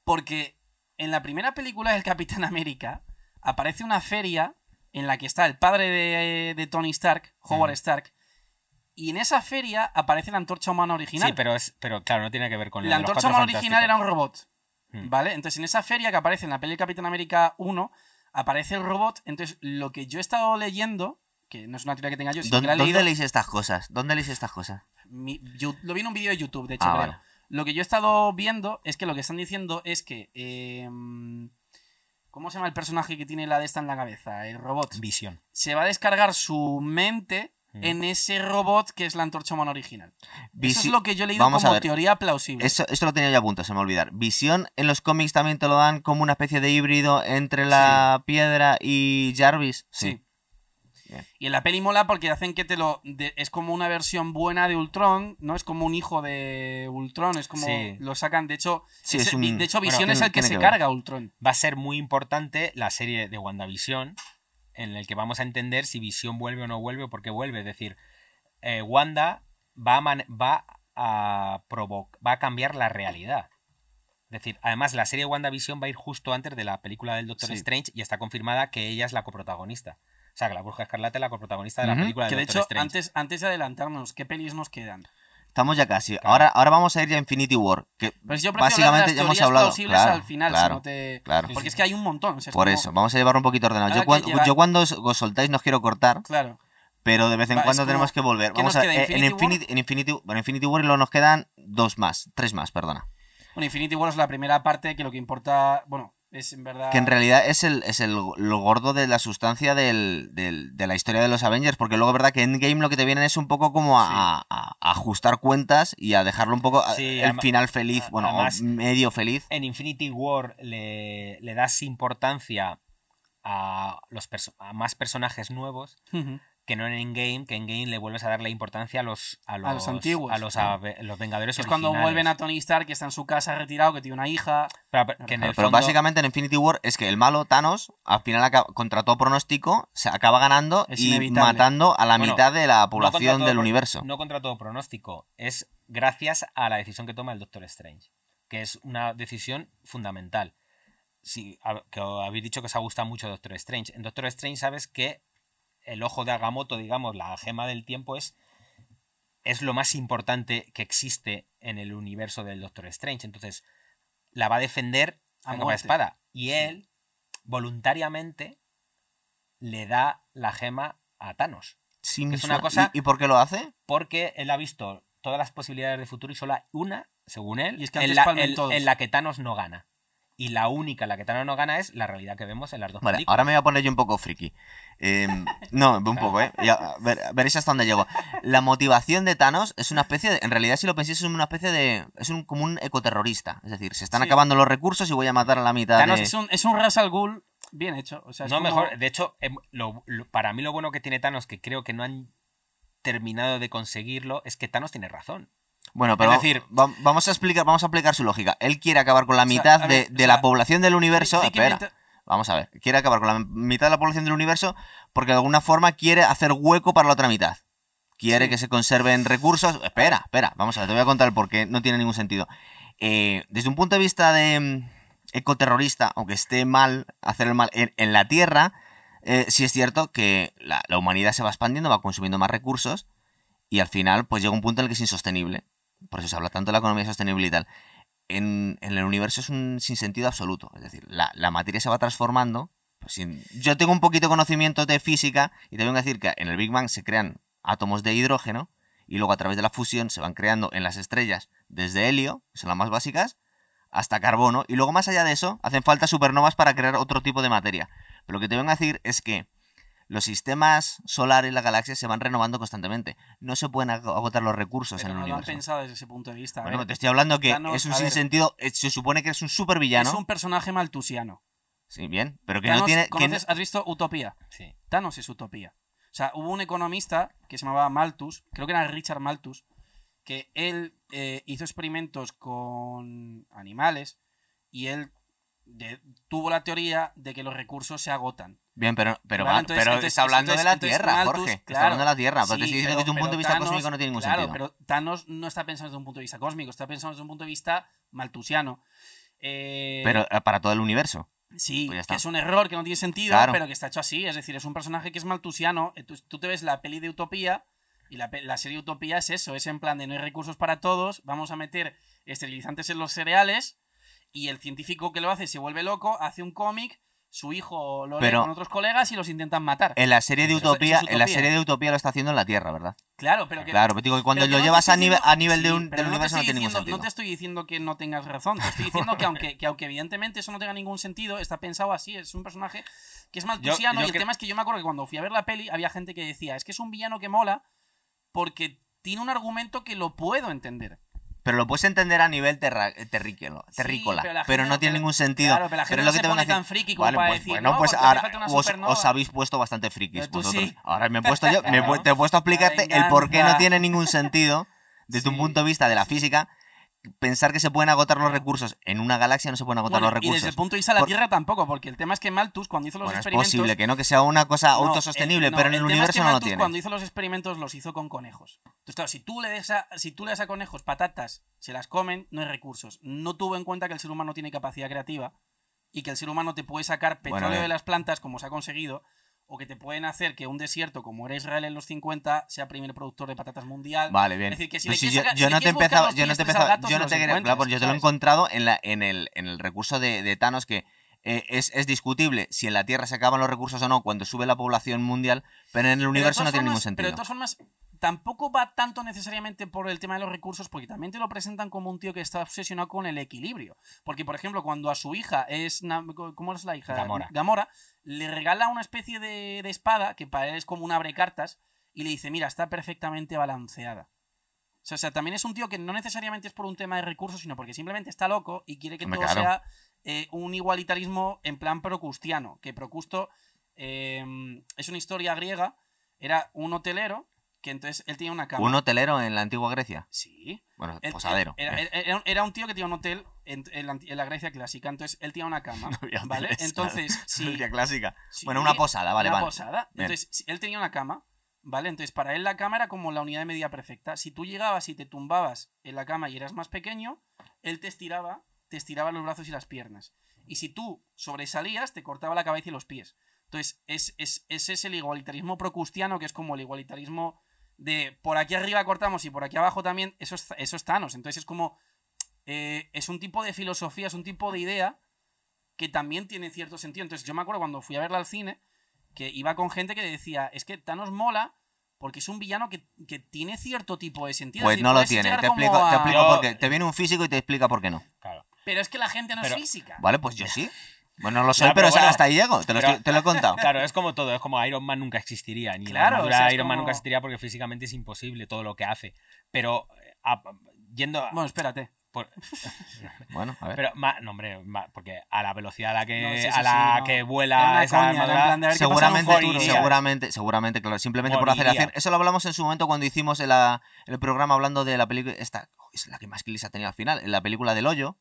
[SPEAKER 3] Porque en la primera película del Capitán América aparece una feria en la que está el padre de, de Tony Stark, Howard. Stark, y en esa feria aparece la antorcha humana original.
[SPEAKER 2] Sí, pero, es, pero claro, no tiene que ver con
[SPEAKER 3] la
[SPEAKER 2] los
[SPEAKER 3] antorcha humana original era un robot,
[SPEAKER 2] Mm.
[SPEAKER 3] ¿vale? Entonces en esa feria que aparece en la peli Capitán América 1, aparece el robot. Entonces lo que yo he estado leyendo, que no es una teoría que tenga yo, sino que
[SPEAKER 1] ¿Dónde,
[SPEAKER 3] la he leído...
[SPEAKER 1] ¿Dónde leéis estas cosas? ¿Dónde leéis estas cosas?
[SPEAKER 3] mi- yo- lo vi en un vídeo de YouTube, de hecho,
[SPEAKER 1] Ah,
[SPEAKER 3] creo.
[SPEAKER 1] vale.
[SPEAKER 3] Lo que yo he estado viendo es que lo que están diciendo es que. eh, ¿Cómo se llama el personaje que tiene la de esta en la cabeza? El robot.
[SPEAKER 2] Visión.
[SPEAKER 3] Se va a descargar su mente. En ese robot que es la antorcha humana original. Eso es lo que yo he leído
[SPEAKER 1] Vamos
[SPEAKER 3] como teoría plausible.
[SPEAKER 1] Eso, esto lo tenía yo a punto, se me va a olvidar. Visión en los cómics también te lo dan como una especie de híbrido entre la piedra y Jarvis.
[SPEAKER 3] Sí. Y en la peli mola porque hacen que te lo. de- es como una versión buena de Ultron, ¿no? Es como un hijo de Ultron, es como.
[SPEAKER 2] Sí.
[SPEAKER 3] Lo sacan. De hecho,
[SPEAKER 1] Sí,
[SPEAKER 3] ese-
[SPEAKER 1] es un-
[SPEAKER 3] de hecho
[SPEAKER 1] bueno,
[SPEAKER 3] Visión es el que se
[SPEAKER 1] que
[SPEAKER 3] carga Ultron.
[SPEAKER 2] Va a ser muy importante la serie de WandaVision, en el que vamos a entender si Visión vuelve o no vuelve o por qué vuelve. Es decir, eh, Wanda va a, va, a va a cambiar la realidad. Es decir, además la serie WandaVision va a ir justo antes de la película del Doctor
[SPEAKER 1] Sí.
[SPEAKER 2] Strange y está confirmada que ella es la coprotagonista. O sea, que la Bruja Escarlata es la coprotagonista de la película del
[SPEAKER 3] Que de
[SPEAKER 2] Doctor
[SPEAKER 3] hecho,
[SPEAKER 2] Strange.
[SPEAKER 3] antes, antes de adelantarnos, ¿qué pelis nos quedan?
[SPEAKER 1] Estamos ya casi.
[SPEAKER 2] Claro.
[SPEAKER 1] Ahora, ahora vamos a ir ya a Infinity War. Que
[SPEAKER 3] Pues yo
[SPEAKER 1] básicamente ya hemos hablado. Claro,
[SPEAKER 3] al final,
[SPEAKER 1] claro,
[SPEAKER 3] si no te...
[SPEAKER 1] claro.
[SPEAKER 3] Porque es que hay un montón. o sea, es
[SPEAKER 1] Por
[SPEAKER 3] como-
[SPEAKER 1] eso, vamos a llevarlo un poquito ordenado. Yo, cuando, yo os, soltáis no os quiero cortar,
[SPEAKER 3] Claro.
[SPEAKER 1] pero de vez en
[SPEAKER 3] Va,
[SPEAKER 1] cuando tenemos que volver.
[SPEAKER 3] ¿qué
[SPEAKER 1] Vamos a eh, en
[SPEAKER 3] Infinity War?
[SPEAKER 1] Infinity, en Infinity, bueno, Infinity War luego nos quedan dos más, tres más, perdona.
[SPEAKER 3] Bueno, Infinity War es la primera parte que lo que importa, bueno, es en verdad...
[SPEAKER 1] Que en realidad es el, es el lo gordo de la sustancia del, del- de la historia de los Avengers, porque luego verdad que Endgame lo que te vienen es un poco como a, a- a ajustar cuentas y a dejarlo un poco
[SPEAKER 2] Sí,
[SPEAKER 1] el
[SPEAKER 2] además-
[SPEAKER 1] final feliz, bueno,
[SPEAKER 2] además-
[SPEAKER 1] medio feliz.
[SPEAKER 2] en Infinity War le, le das importancia a, los perso- a más personajes nuevos. Que no en Endgame, que en Game le vuelves a dar la importancia a los, a los,
[SPEAKER 3] los antiguos.
[SPEAKER 2] a los, ave- los Vengadores
[SPEAKER 3] Es cuando vuelven a Tony Stark, que está en su casa retirado, que tiene una hija.
[SPEAKER 2] Pero, pero- que en
[SPEAKER 1] Claro,
[SPEAKER 2] el
[SPEAKER 1] pero
[SPEAKER 2] fondo-
[SPEAKER 1] básicamente en Infinity War es que el malo, Thanos, al final acaba- contra todo pronóstico, se acaba ganando
[SPEAKER 3] Es
[SPEAKER 1] y
[SPEAKER 3] inevitable.
[SPEAKER 1] matando a la
[SPEAKER 2] Bueno,
[SPEAKER 1] mitad de la población
[SPEAKER 2] todo
[SPEAKER 1] del universo.
[SPEAKER 2] No contra todo pronóstico, es gracias a la decisión que toma el Doctor Strange, que es una decisión fundamental. Si, a- que habéis dicho que os ha gustado mucho Doctor Strange. En Doctor Strange sabes que el ojo de Agamotto, digamos, la gema del tiempo es, es lo más importante que existe en el universo del Doctor Strange. Entonces, la va a defender
[SPEAKER 3] A muerte.
[SPEAKER 2] espada. Y él, voluntariamente, le da la gema a Thanos.
[SPEAKER 1] Sin
[SPEAKER 2] es una cosa-
[SPEAKER 1] ¿Y, y por qué lo hace?
[SPEAKER 2] porque él ha visto todas las posibilidades de futuro y solo hay una, según él,
[SPEAKER 3] Y es que
[SPEAKER 2] en, la, en la que Thanos no gana. Y la única en la que Thanos no gana es la realidad que vemos en las dos
[SPEAKER 1] Vale,
[SPEAKER 2] películas.
[SPEAKER 1] ahora me voy a poner yo un poco friki. Eh, no, un poco, ¿eh? Ya, ver- veréis hasta dónde llego. La motivación de Thanos es una especie de. En realidad, si lo pensáis, es una especie de. Es un, como un ecoterrorista. Es decir, se están
[SPEAKER 3] Sí.
[SPEAKER 1] acabando los recursos y voy a matar a la mitad
[SPEAKER 2] Thanos
[SPEAKER 1] de.
[SPEAKER 3] Es un, es un Ras al Ghul bien hecho. O sea, es
[SPEAKER 2] no,
[SPEAKER 3] como-
[SPEAKER 2] mejor. De hecho, em, lo- lo- para mí lo bueno que tiene Thanos, que creo que no han terminado de conseguirlo, es que Thanos tiene razón.
[SPEAKER 1] Bueno, pero
[SPEAKER 2] Es decir-
[SPEAKER 1] va- vamos a explicar, vamos a aplicar su lógica. Él quiere acabar con la mitad de,
[SPEAKER 3] ver, o
[SPEAKER 1] de
[SPEAKER 3] sea,
[SPEAKER 1] la población del universo. Espera, vamos a ver. Quiere acabar con la mitad de la población del universo porque de alguna forma quiere hacer hueco para la otra mitad. Quiere
[SPEAKER 3] Sí.
[SPEAKER 1] que se conserven recursos. Espera, espera, vamos a ver, te voy a contar el por qué no tiene ningún sentido. Eh, desde un punto de vista de mm, ecoterrorista, aunque esté mal hacer el mal en, en la Tierra, eh, sí es cierto que la, la humanidad se va expandiendo, va consumiendo más recursos y al final pues llega un punto en el que es insostenible. Por eso se habla tanto de la economía sostenible y tal. En, en el universo es un sinsentido absoluto. Es decir, la, la materia se va transformando. Pues, yo tengo un poquito de conocimiento de física y te vengo a decir que en el Big Bang se crean átomos de hidrógeno y luego a través de la fusión se van creando en las estrellas desde helio, que son las más básicas, hasta carbono. Y luego más allá de eso, hacen falta supernovas para crear otro tipo de materia. Pero lo que te vengo a decir es que los sistemas solares y las galaxias se van renovando constantemente. No se pueden ag- agotar los recursos
[SPEAKER 3] pero
[SPEAKER 1] en el
[SPEAKER 3] no lo han
[SPEAKER 1] universo.
[SPEAKER 3] pensado desde ese punto de vista.
[SPEAKER 1] Bueno,
[SPEAKER 3] ver,
[SPEAKER 1] te estoy hablando que
[SPEAKER 3] Thanos,
[SPEAKER 1] es un
[SPEAKER 3] ver.
[SPEAKER 1] sinsentido. eh, Se supone que es un supervillano.
[SPEAKER 3] Es un personaje maltusiano.
[SPEAKER 1] Sí, bien. Pero que
[SPEAKER 3] Thanos,
[SPEAKER 1] no tiene. que no-
[SPEAKER 3] ¿conoces- ¿Has visto Utopía?
[SPEAKER 2] Sí.
[SPEAKER 3] Thanos es Utopía. O sea, hubo un economista que se llamaba Malthus, creo que era Richard Malthus, que él eh, hizo experimentos con animales y él de- tuvo la teoría de que los recursos se agotan.
[SPEAKER 1] Bien, pero, pero,
[SPEAKER 3] Vale,
[SPEAKER 1] va-
[SPEAKER 3] entonces-
[SPEAKER 1] pero
[SPEAKER 3] entonces-
[SPEAKER 1] está hablando
[SPEAKER 3] entonces-
[SPEAKER 1] de la Tierra, Jorge. Está hablando de la Tierra. Pero
[SPEAKER 3] Sí,
[SPEAKER 1] te estoy diciendo
[SPEAKER 3] pero-
[SPEAKER 1] que desde un punto de vista
[SPEAKER 3] Thanos-
[SPEAKER 1] cósmico no tiene ningún
[SPEAKER 3] claro,
[SPEAKER 1] sentido.
[SPEAKER 3] pero Thanos no está pensando desde un punto de vista cósmico, está pensando desde un punto de vista maltusiano. Eh,
[SPEAKER 1] Pero eh, para todo el universo.
[SPEAKER 3] Sí,
[SPEAKER 1] Pues
[SPEAKER 3] que es un error que no tiene sentido, pero que está hecho así. Es decir, es un personaje que es maltusiano. Tú, tú te ves la peli de Utopía y la, la serie Utopía es eso: es en plan de no hay recursos para todos, vamos a meter esterilizantes en los cereales y el científico que lo hace se vuelve loco, hace un cómic, su hijo lo lee
[SPEAKER 1] Pero-
[SPEAKER 3] con otros colegas y los intentan matar.
[SPEAKER 1] En la serie de
[SPEAKER 3] Eso- eso es
[SPEAKER 1] Utopía, en la serie de Utopía lo está haciendo en la Tierra, ¿verdad?
[SPEAKER 3] claro, pero que.
[SPEAKER 1] Claro, pero digo que cuando
[SPEAKER 3] pero que
[SPEAKER 1] lo
[SPEAKER 3] no
[SPEAKER 1] llevas a nivel,
[SPEAKER 3] diciendo-
[SPEAKER 1] a nivel de un, del
[SPEAKER 3] no te
[SPEAKER 1] universo no
[SPEAKER 3] estoy
[SPEAKER 1] tiene ningún
[SPEAKER 3] diciendo-
[SPEAKER 1] sentido.
[SPEAKER 3] No te estoy diciendo que no tengas razón. Te estoy diciendo que aunque, que aunque evidentemente eso no tenga ningún sentido, está pensado así. Es un personaje que es maltusiano.
[SPEAKER 2] yo
[SPEAKER 3] y el
[SPEAKER 2] cre-
[SPEAKER 3] tema es que yo me acuerdo que cuando fui a ver la peli había gente que decía, es que es un villano que mola porque tiene un argumento que lo puedo entender.
[SPEAKER 1] Pero lo puedes entender a nivel terra- terrícola,
[SPEAKER 3] Sí,
[SPEAKER 1] terrícola,
[SPEAKER 3] pero
[SPEAKER 1] no tiene ningún sentido.
[SPEAKER 3] claro, pero la gente
[SPEAKER 1] es
[SPEAKER 3] no
[SPEAKER 1] lo que
[SPEAKER 3] se
[SPEAKER 1] te van a
[SPEAKER 3] pone tan
[SPEAKER 1] decir.
[SPEAKER 3] friki como para
[SPEAKER 1] pues,
[SPEAKER 3] decir,
[SPEAKER 1] bueno,
[SPEAKER 3] "No,
[SPEAKER 1] pues ahora os,
[SPEAKER 3] supernova".
[SPEAKER 1] os habéis puesto bastante frikis vosotros.
[SPEAKER 3] sí.
[SPEAKER 1] Ahora me he puesto yo, me te he puesto a explicarte el por qué no tiene ningún sentido, desde un punto de vista de la física, pensar que se pueden agotar los recursos. En una galaxia no se pueden agotar
[SPEAKER 3] Bueno,
[SPEAKER 1] los
[SPEAKER 3] y desde
[SPEAKER 1] recursos.
[SPEAKER 3] el punto de vista de la
[SPEAKER 1] Por-
[SPEAKER 3] Tierra tampoco, porque el tema es que Malthus, cuando hizo los
[SPEAKER 1] Bueno, es
[SPEAKER 3] experimentos...
[SPEAKER 1] posible que no, que sea una cosa
[SPEAKER 3] No,
[SPEAKER 1] autosostenible,
[SPEAKER 3] el- no,
[SPEAKER 1] pero en el,
[SPEAKER 3] es
[SPEAKER 1] universo
[SPEAKER 3] que
[SPEAKER 1] no lo tiene.
[SPEAKER 3] cuando hizo los experimentos los hizo con conejos. Entonces, claro, si tú le das a, si tú le das a conejos patatas, se las comen, no hay recursos. No tuvo en cuenta que el ser humano tiene capacidad creativa y que el ser humano te puede sacar petróleo
[SPEAKER 1] eh.
[SPEAKER 3] de las plantas, como se ha conseguido, o que te pueden hacer que un desierto, como era Israel en los 50, sea primer productor de patatas mundial.
[SPEAKER 1] Vale, bien.
[SPEAKER 3] Es decir, que si le
[SPEAKER 1] si yo, yo
[SPEAKER 3] si
[SPEAKER 1] no te
[SPEAKER 3] los
[SPEAKER 1] yo no te
[SPEAKER 3] gato,
[SPEAKER 1] yo no te quería, claro, pues yo te lo he encontrado en, la, en, el, en el recurso de, de Thanos que eh, es, es discutible si en la Tierra se acaban los recursos o no cuando sube la población mundial, pero en el universo no tiene ningún sentido.
[SPEAKER 3] Pero de todas formas, tampoco va tanto necesariamente por el tema de los recursos, porque también te lo presentan como un tío que está obsesionado con el equilibrio. Porque, por ejemplo, cuando a su hija es. ¿Cómo es la hija?
[SPEAKER 2] Gamora.
[SPEAKER 3] le regala una especie de, de espada que para él es como un abrecartas y le dice: Mira, está perfectamente balanceada. O sea, o sea, también es un tío que no necesariamente es por un tema de recursos, sino porque simplemente está loco y quiere que todo
[SPEAKER 1] claro.
[SPEAKER 3] sea eh, un igualitarismo en plan procustiano. Que Procusto eh, es una historia griega, era un hotelero que entonces él tenía una cama.
[SPEAKER 1] Un hotelero en la antigua Grecia.
[SPEAKER 3] Sí.
[SPEAKER 1] Bueno,
[SPEAKER 3] Él-
[SPEAKER 1] posadero.
[SPEAKER 3] Era,
[SPEAKER 1] bien.
[SPEAKER 3] era- era- era un tío que tenía un hotel en, en la, anti- en la Grecia clásica, entonces él tenía una cama.
[SPEAKER 1] había
[SPEAKER 3] ¿Vale?
[SPEAKER 1] hoteles,
[SPEAKER 3] Entonces,
[SPEAKER 1] claro.
[SPEAKER 3] sí,
[SPEAKER 1] Grecia clásica.
[SPEAKER 3] sí,
[SPEAKER 1] Bueno, una posada, vale,
[SPEAKER 3] una
[SPEAKER 1] vale.
[SPEAKER 3] posada.
[SPEAKER 1] Bien.
[SPEAKER 3] Entonces, él tenía una cama, ¿vale? Entonces, para él la cama era como la unidad de medida perfecta. Si tú llegabas y te tumbabas en la cama y eras más pequeño, él te estiraba, te estiraba los brazos y las piernas. Y si tú sobresalías, te cortaba la cabeza y los pies. Entonces, es, es- ese es el igualitarismo procustiano, que es como el igualitarismo de por aquí arriba cortamos y por aquí abajo también, eso es, eso es Thanos. Entonces es como, eh, es un tipo de filosofía, es un tipo de idea que también tiene cierto sentido. Entonces yo me acuerdo cuando fui a verla al cine, que iba con gente que decía, es que Thanos mola porque es un villano que, que tiene cierto tipo de sentido.
[SPEAKER 1] Pues
[SPEAKER 3] decir,
[SPEAKER 1] no lo tiene. Te explico, te explico por qué. Te viene un físico y te explica por qué no.
[SPEAKER 2] Claro.
[SPEAKER 3] Pero es que la gente no
[SPEAKER 2] Pero-
[SPEAKER 3] es física.
[SPEAKER 1] Vale, pues yo sí. Bueno, no lo soy,
[SPEAKER 2] Ya,
[SPEAKER 1] pero,
[SPEAKER 2] pero bueno,
[SPEAKER 1] hasta ahí llego. Te lo,
[SPEAKER 2] pero-
[SPEAKER 1] estoy- te lo he contado.
[SPEAKER 2] Claro, es como todo, es como Iron Man nunca existiría, ni
[SPEAKER 3] Claro,
[SPEAKER 2] la armadura
[SPEAKER 3] o sea,
[SPEAKER 2] Iron Man
[SPEAKER 3] como-
[SPEAKER 2] nunca existiría porque físicamente es imposible todo lo que hace. Pero eh, a- yendo a-
[SPEAKER 3] Bueno, espérate.
[SPEAKER 2] por-
[SPEAKER 1] Bueno, a ver.
[SPEAKER 2] pero ma- no hombre, ma- porque a la velocidad a la que
[SPEAKER 3] No, sí,
[SPEAKER 2] a la
[SPEAKER 3] sí, no.
[SPEAKER 2] que vuela esa
[SPEAKER 3] coña,
[SPEAKER 2] armadura,
[SPEAKER 3] plan de
[SPEAKER 1] seguramente,
[SPEAKER 2] moriría.
[SPEAKER 1] seguramente, seguramente, claro, simplemente por
[SPEAKER 2] Moriría.
[SPEAKER 1] aceleración. Eso lo hablamos en su momento cuando hicimos el, el programa hablando de la película. Esta es la que más clics ha tenido al final, en la película del hoyo.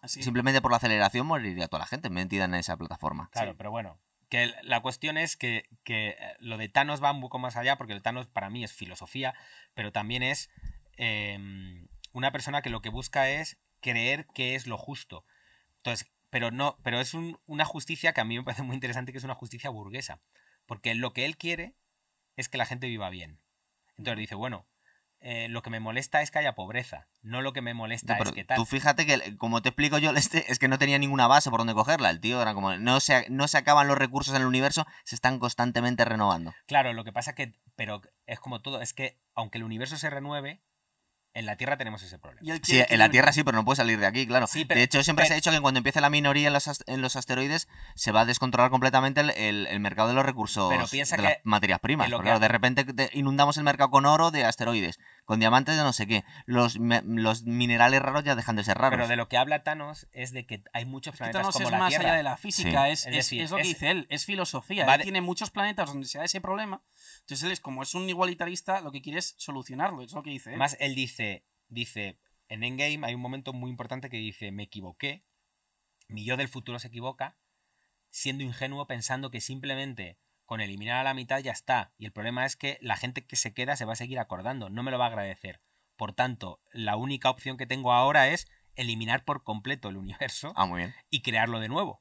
[SPEAKER 3] Así.
[SPEAKER 1] Simplemente por la aceleración moriría toda la gente metida en esa plataforma.
[SPEAKER 2] Claro,
[SPEAKER 3] Sí.
[SPEAKER 2] pero bueno. Que la cuestión es que, que, eh, lo de Thanos va un poco más allá, porque el Thanos para mí es filosofía, pero también es eh, una persona que lo que busca es creer que es lo justo. Entonces, pero no, pero es un- una justicia que a mí me parece muy interesante, que es una justicia burguesa. Porque lo que él quiere es que la gente viva bien. Entonces dice, bueno, eh, lo que me molesta es que haya pobreza, no lo que me molesta
[SPEAKER 1] Pero
[SPEAKER 2] es que tal.
[SPEAKER 1] tú fíjate que, como te explico yo, este, es que no tenía ninguna base por donde cogerla. El tío era como, no se, no se acaban los recursos en el universo, se están constantemente renovando.
[SPEAKER 2] Claro, lo que pasa que, pero es como todo, es que aunque el universo se renueve, en la Tierra tenemos ese problema.
[SPEAKER 3] Y
[SPEAKER 1] Sí, en la. Tierra sí, pero no puede salir de aquí, claro.
[SPEAKER 2] Sí, pero-
[SPEAKER 1] de hecho, siempre se ha dicho que cuando empiece la minoría en los, ast- en los asteroides, se va a descontrolar completamente el, el- el mercado de los recursos
[SPEAKER 2] Pero piensa
[SPEAKER 1] de
[SPEAKER 2] que-
[SPEAKER 1] las materias primas.
[SPEAKER 2] que
[SPEAKER 1] Porque,
[SPEAKER 2] que
[SPEAKER 1] claro, de repente te- inundamos el mercado con oro de asteroides, con diamantes de no sé qué. Los, me- los minerales raros ya dejan de ser raros.
[SPEAKER 2] Pero de lo que habla Thanos es de que hay muchos
[SPEAKER 3] Es que
[SPEAKER 2] planetas
[SPEAKER 3] Thanos
[SPEAKER 2] como
[SPEAKER 3] es
[SPEAKER 2] la
[SPEAKER 3] más
[SPEAKER 2] Tierra.
[SPEAKER 3] allá de la física,
[SPEAKER 1] Sí.
[SPEAKER 3] es,
[SPEAKER 2] Es
[SPEAKER 3] es-
[SPEAKER 2] decir,
[SPEAKER 3] es lo que
[SPEAKER 2] es-
[SPEAKER 3] dice él, es filosofía. Él
[SPEAKER 2] de-
[SPEAKER 3] tiene muchos planetas donde se da ese problema. Entonces él es como es un igualitarista, lo que quiere es solucionarlo, es lo que dice él.
[SPEAKER 2] Además, él dice, dice, en Endgame hay un momento muy importante que dice, me equivoqué, mi yo del futuro se equivoca, siendo ingenuo pensando que simplemente con eliminar a la mitad ya está. Y el problema es que la gente que se queda se va a seguir acordando, no me lo va a agradecer. Por tanto, la única opción que tengo ahora es eliminar por completo el universo
[SPEAKER 1] Ah, muy bien.
[SPEAKER 2] y crearlo de nuevo.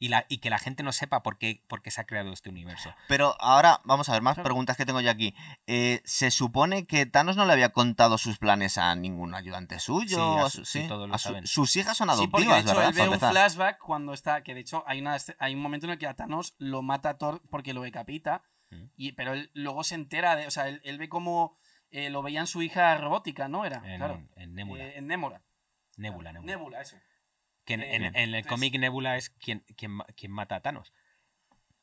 [SPEAKER 2] Y, la, y que la gente no sepa por qué, por qué se ha creado este universo.
[SPEAKER 1] Pero ahora, vamos a ver, más preguntas que tengo yo aquí. Eh, ¿Se supone que Thanos no le había contado sus planes a ningún ayudante suyo?
[SPEAKER 2] Sí, a su- sí, todos lo
[SPEAKER 1] A su-
[SPEAKER 2] saben.
[SPEAKER 1] sus hijas son
[SPEAKER 3] Sí, porque de
[SPEAKER 1] adoptivas,
[SPEAKER 3] hecho
[SPEAKER 1] ¿verdad?
[SPEAKER 3] él ve un flashback cuando está, que de hecho hay, una, hay un momento en el que a Thanos lo mata a Thor porque lo decapita,
[SPEAKER 2] Mm.
[SPEAKER 3] y, pero él luego se entera, de, o sea, él, él ve como eh, lo veían su hija robótica, ¿no? Era,
[SPEAKER 2] En,
[SPEAKER 3] claro.
[SPEAKER 2] en Nebula.
[SPEAKER 3] Eh, en Nemora.
[SPEAKER 2] Nebula, Nebula.
[SPEAKER 3] Nebula, eso.
[SPEAKER 2] Que en,
[SPEAKER 3] Eh,
[SPEAKER 2] en- en el cómic Nebula es quien, quien, quien mata a Thanos.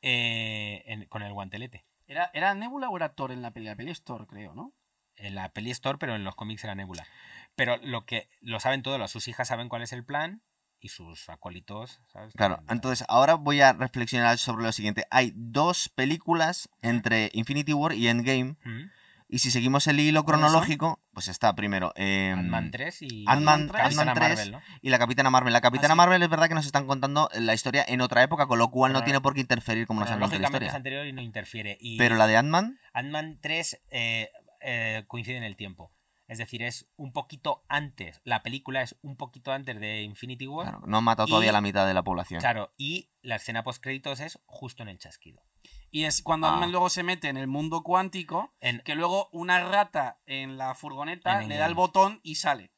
[SPEAKER 2] Eh, en- con el guantelete.
[SPEAKER 3] ¿Era, ¿Era Nebula o era Thor en la peli? La peli es Thor, creo, ¿no?
[SPEAKER 2] En la peli es Thor, pero en los cómics era Nebula. Pero lo que lo saben todos, sus hijas saben cuál es el plan y sus acólitos, ¿sabes?
[SPEAKER 1] Claro, entonces ahora voy a reflexionar sobre lo siguiente. Hay dos películas entre Infinity War y Endgame.
[SPEAKER 2] Mm.
[SPEAKER 1] Y si seguimos el hilo cronológico, pues está primero eh,
[SPEAKER 2] Ant-Man 3 y
[SPEAKER 1] Ant-Man-
[SPEAKER 2] Capitana
[SPEAKER 1] Ant-Man 3
[SPEAKER 2] Marvel, ¿no?
[SPEAKER 1] y la Capitana Marvel. La Capitana
[SPEAKER 3] sí.
[SPEAKER 1] Marvel es verdad que nos están contando la historia en otra época, con lo cual no tiene por qué interferir como nos han contado la
[SPEAKER 2] Lógicamente es
[SPEAKER 1] historia.
[SPEAKER 2] anterior y no interfiere. Y
[SPEAKER 1] Pero la de Ant-Man,
[SPEAKER 2] Ant-Man 3 eh, eh, coincide en el tiempo. Es decir, es un poquito antes. La película es un poquito antes de Infinity War.
[SPEAKER 1] claro, no ha matado todavía
[SPEAKER 2] Y-
[SPEAKER 1] la mitad de la población.
[SPEAKER 2] Claro, y la escena post créditos es justo en el chasquido.
[SPEAKER 3] Y es cuando
[SPEAKER 1] Ah.
[SPEAKER 3] Ant-Man luego se mete en el mundo cuántico,
[SPEAKER 2] En,
[SPEAKER 3] que luego una rata en la furgoneta
[SPEAKER 2] En
[SPEAKER 3] le da el botón y sale.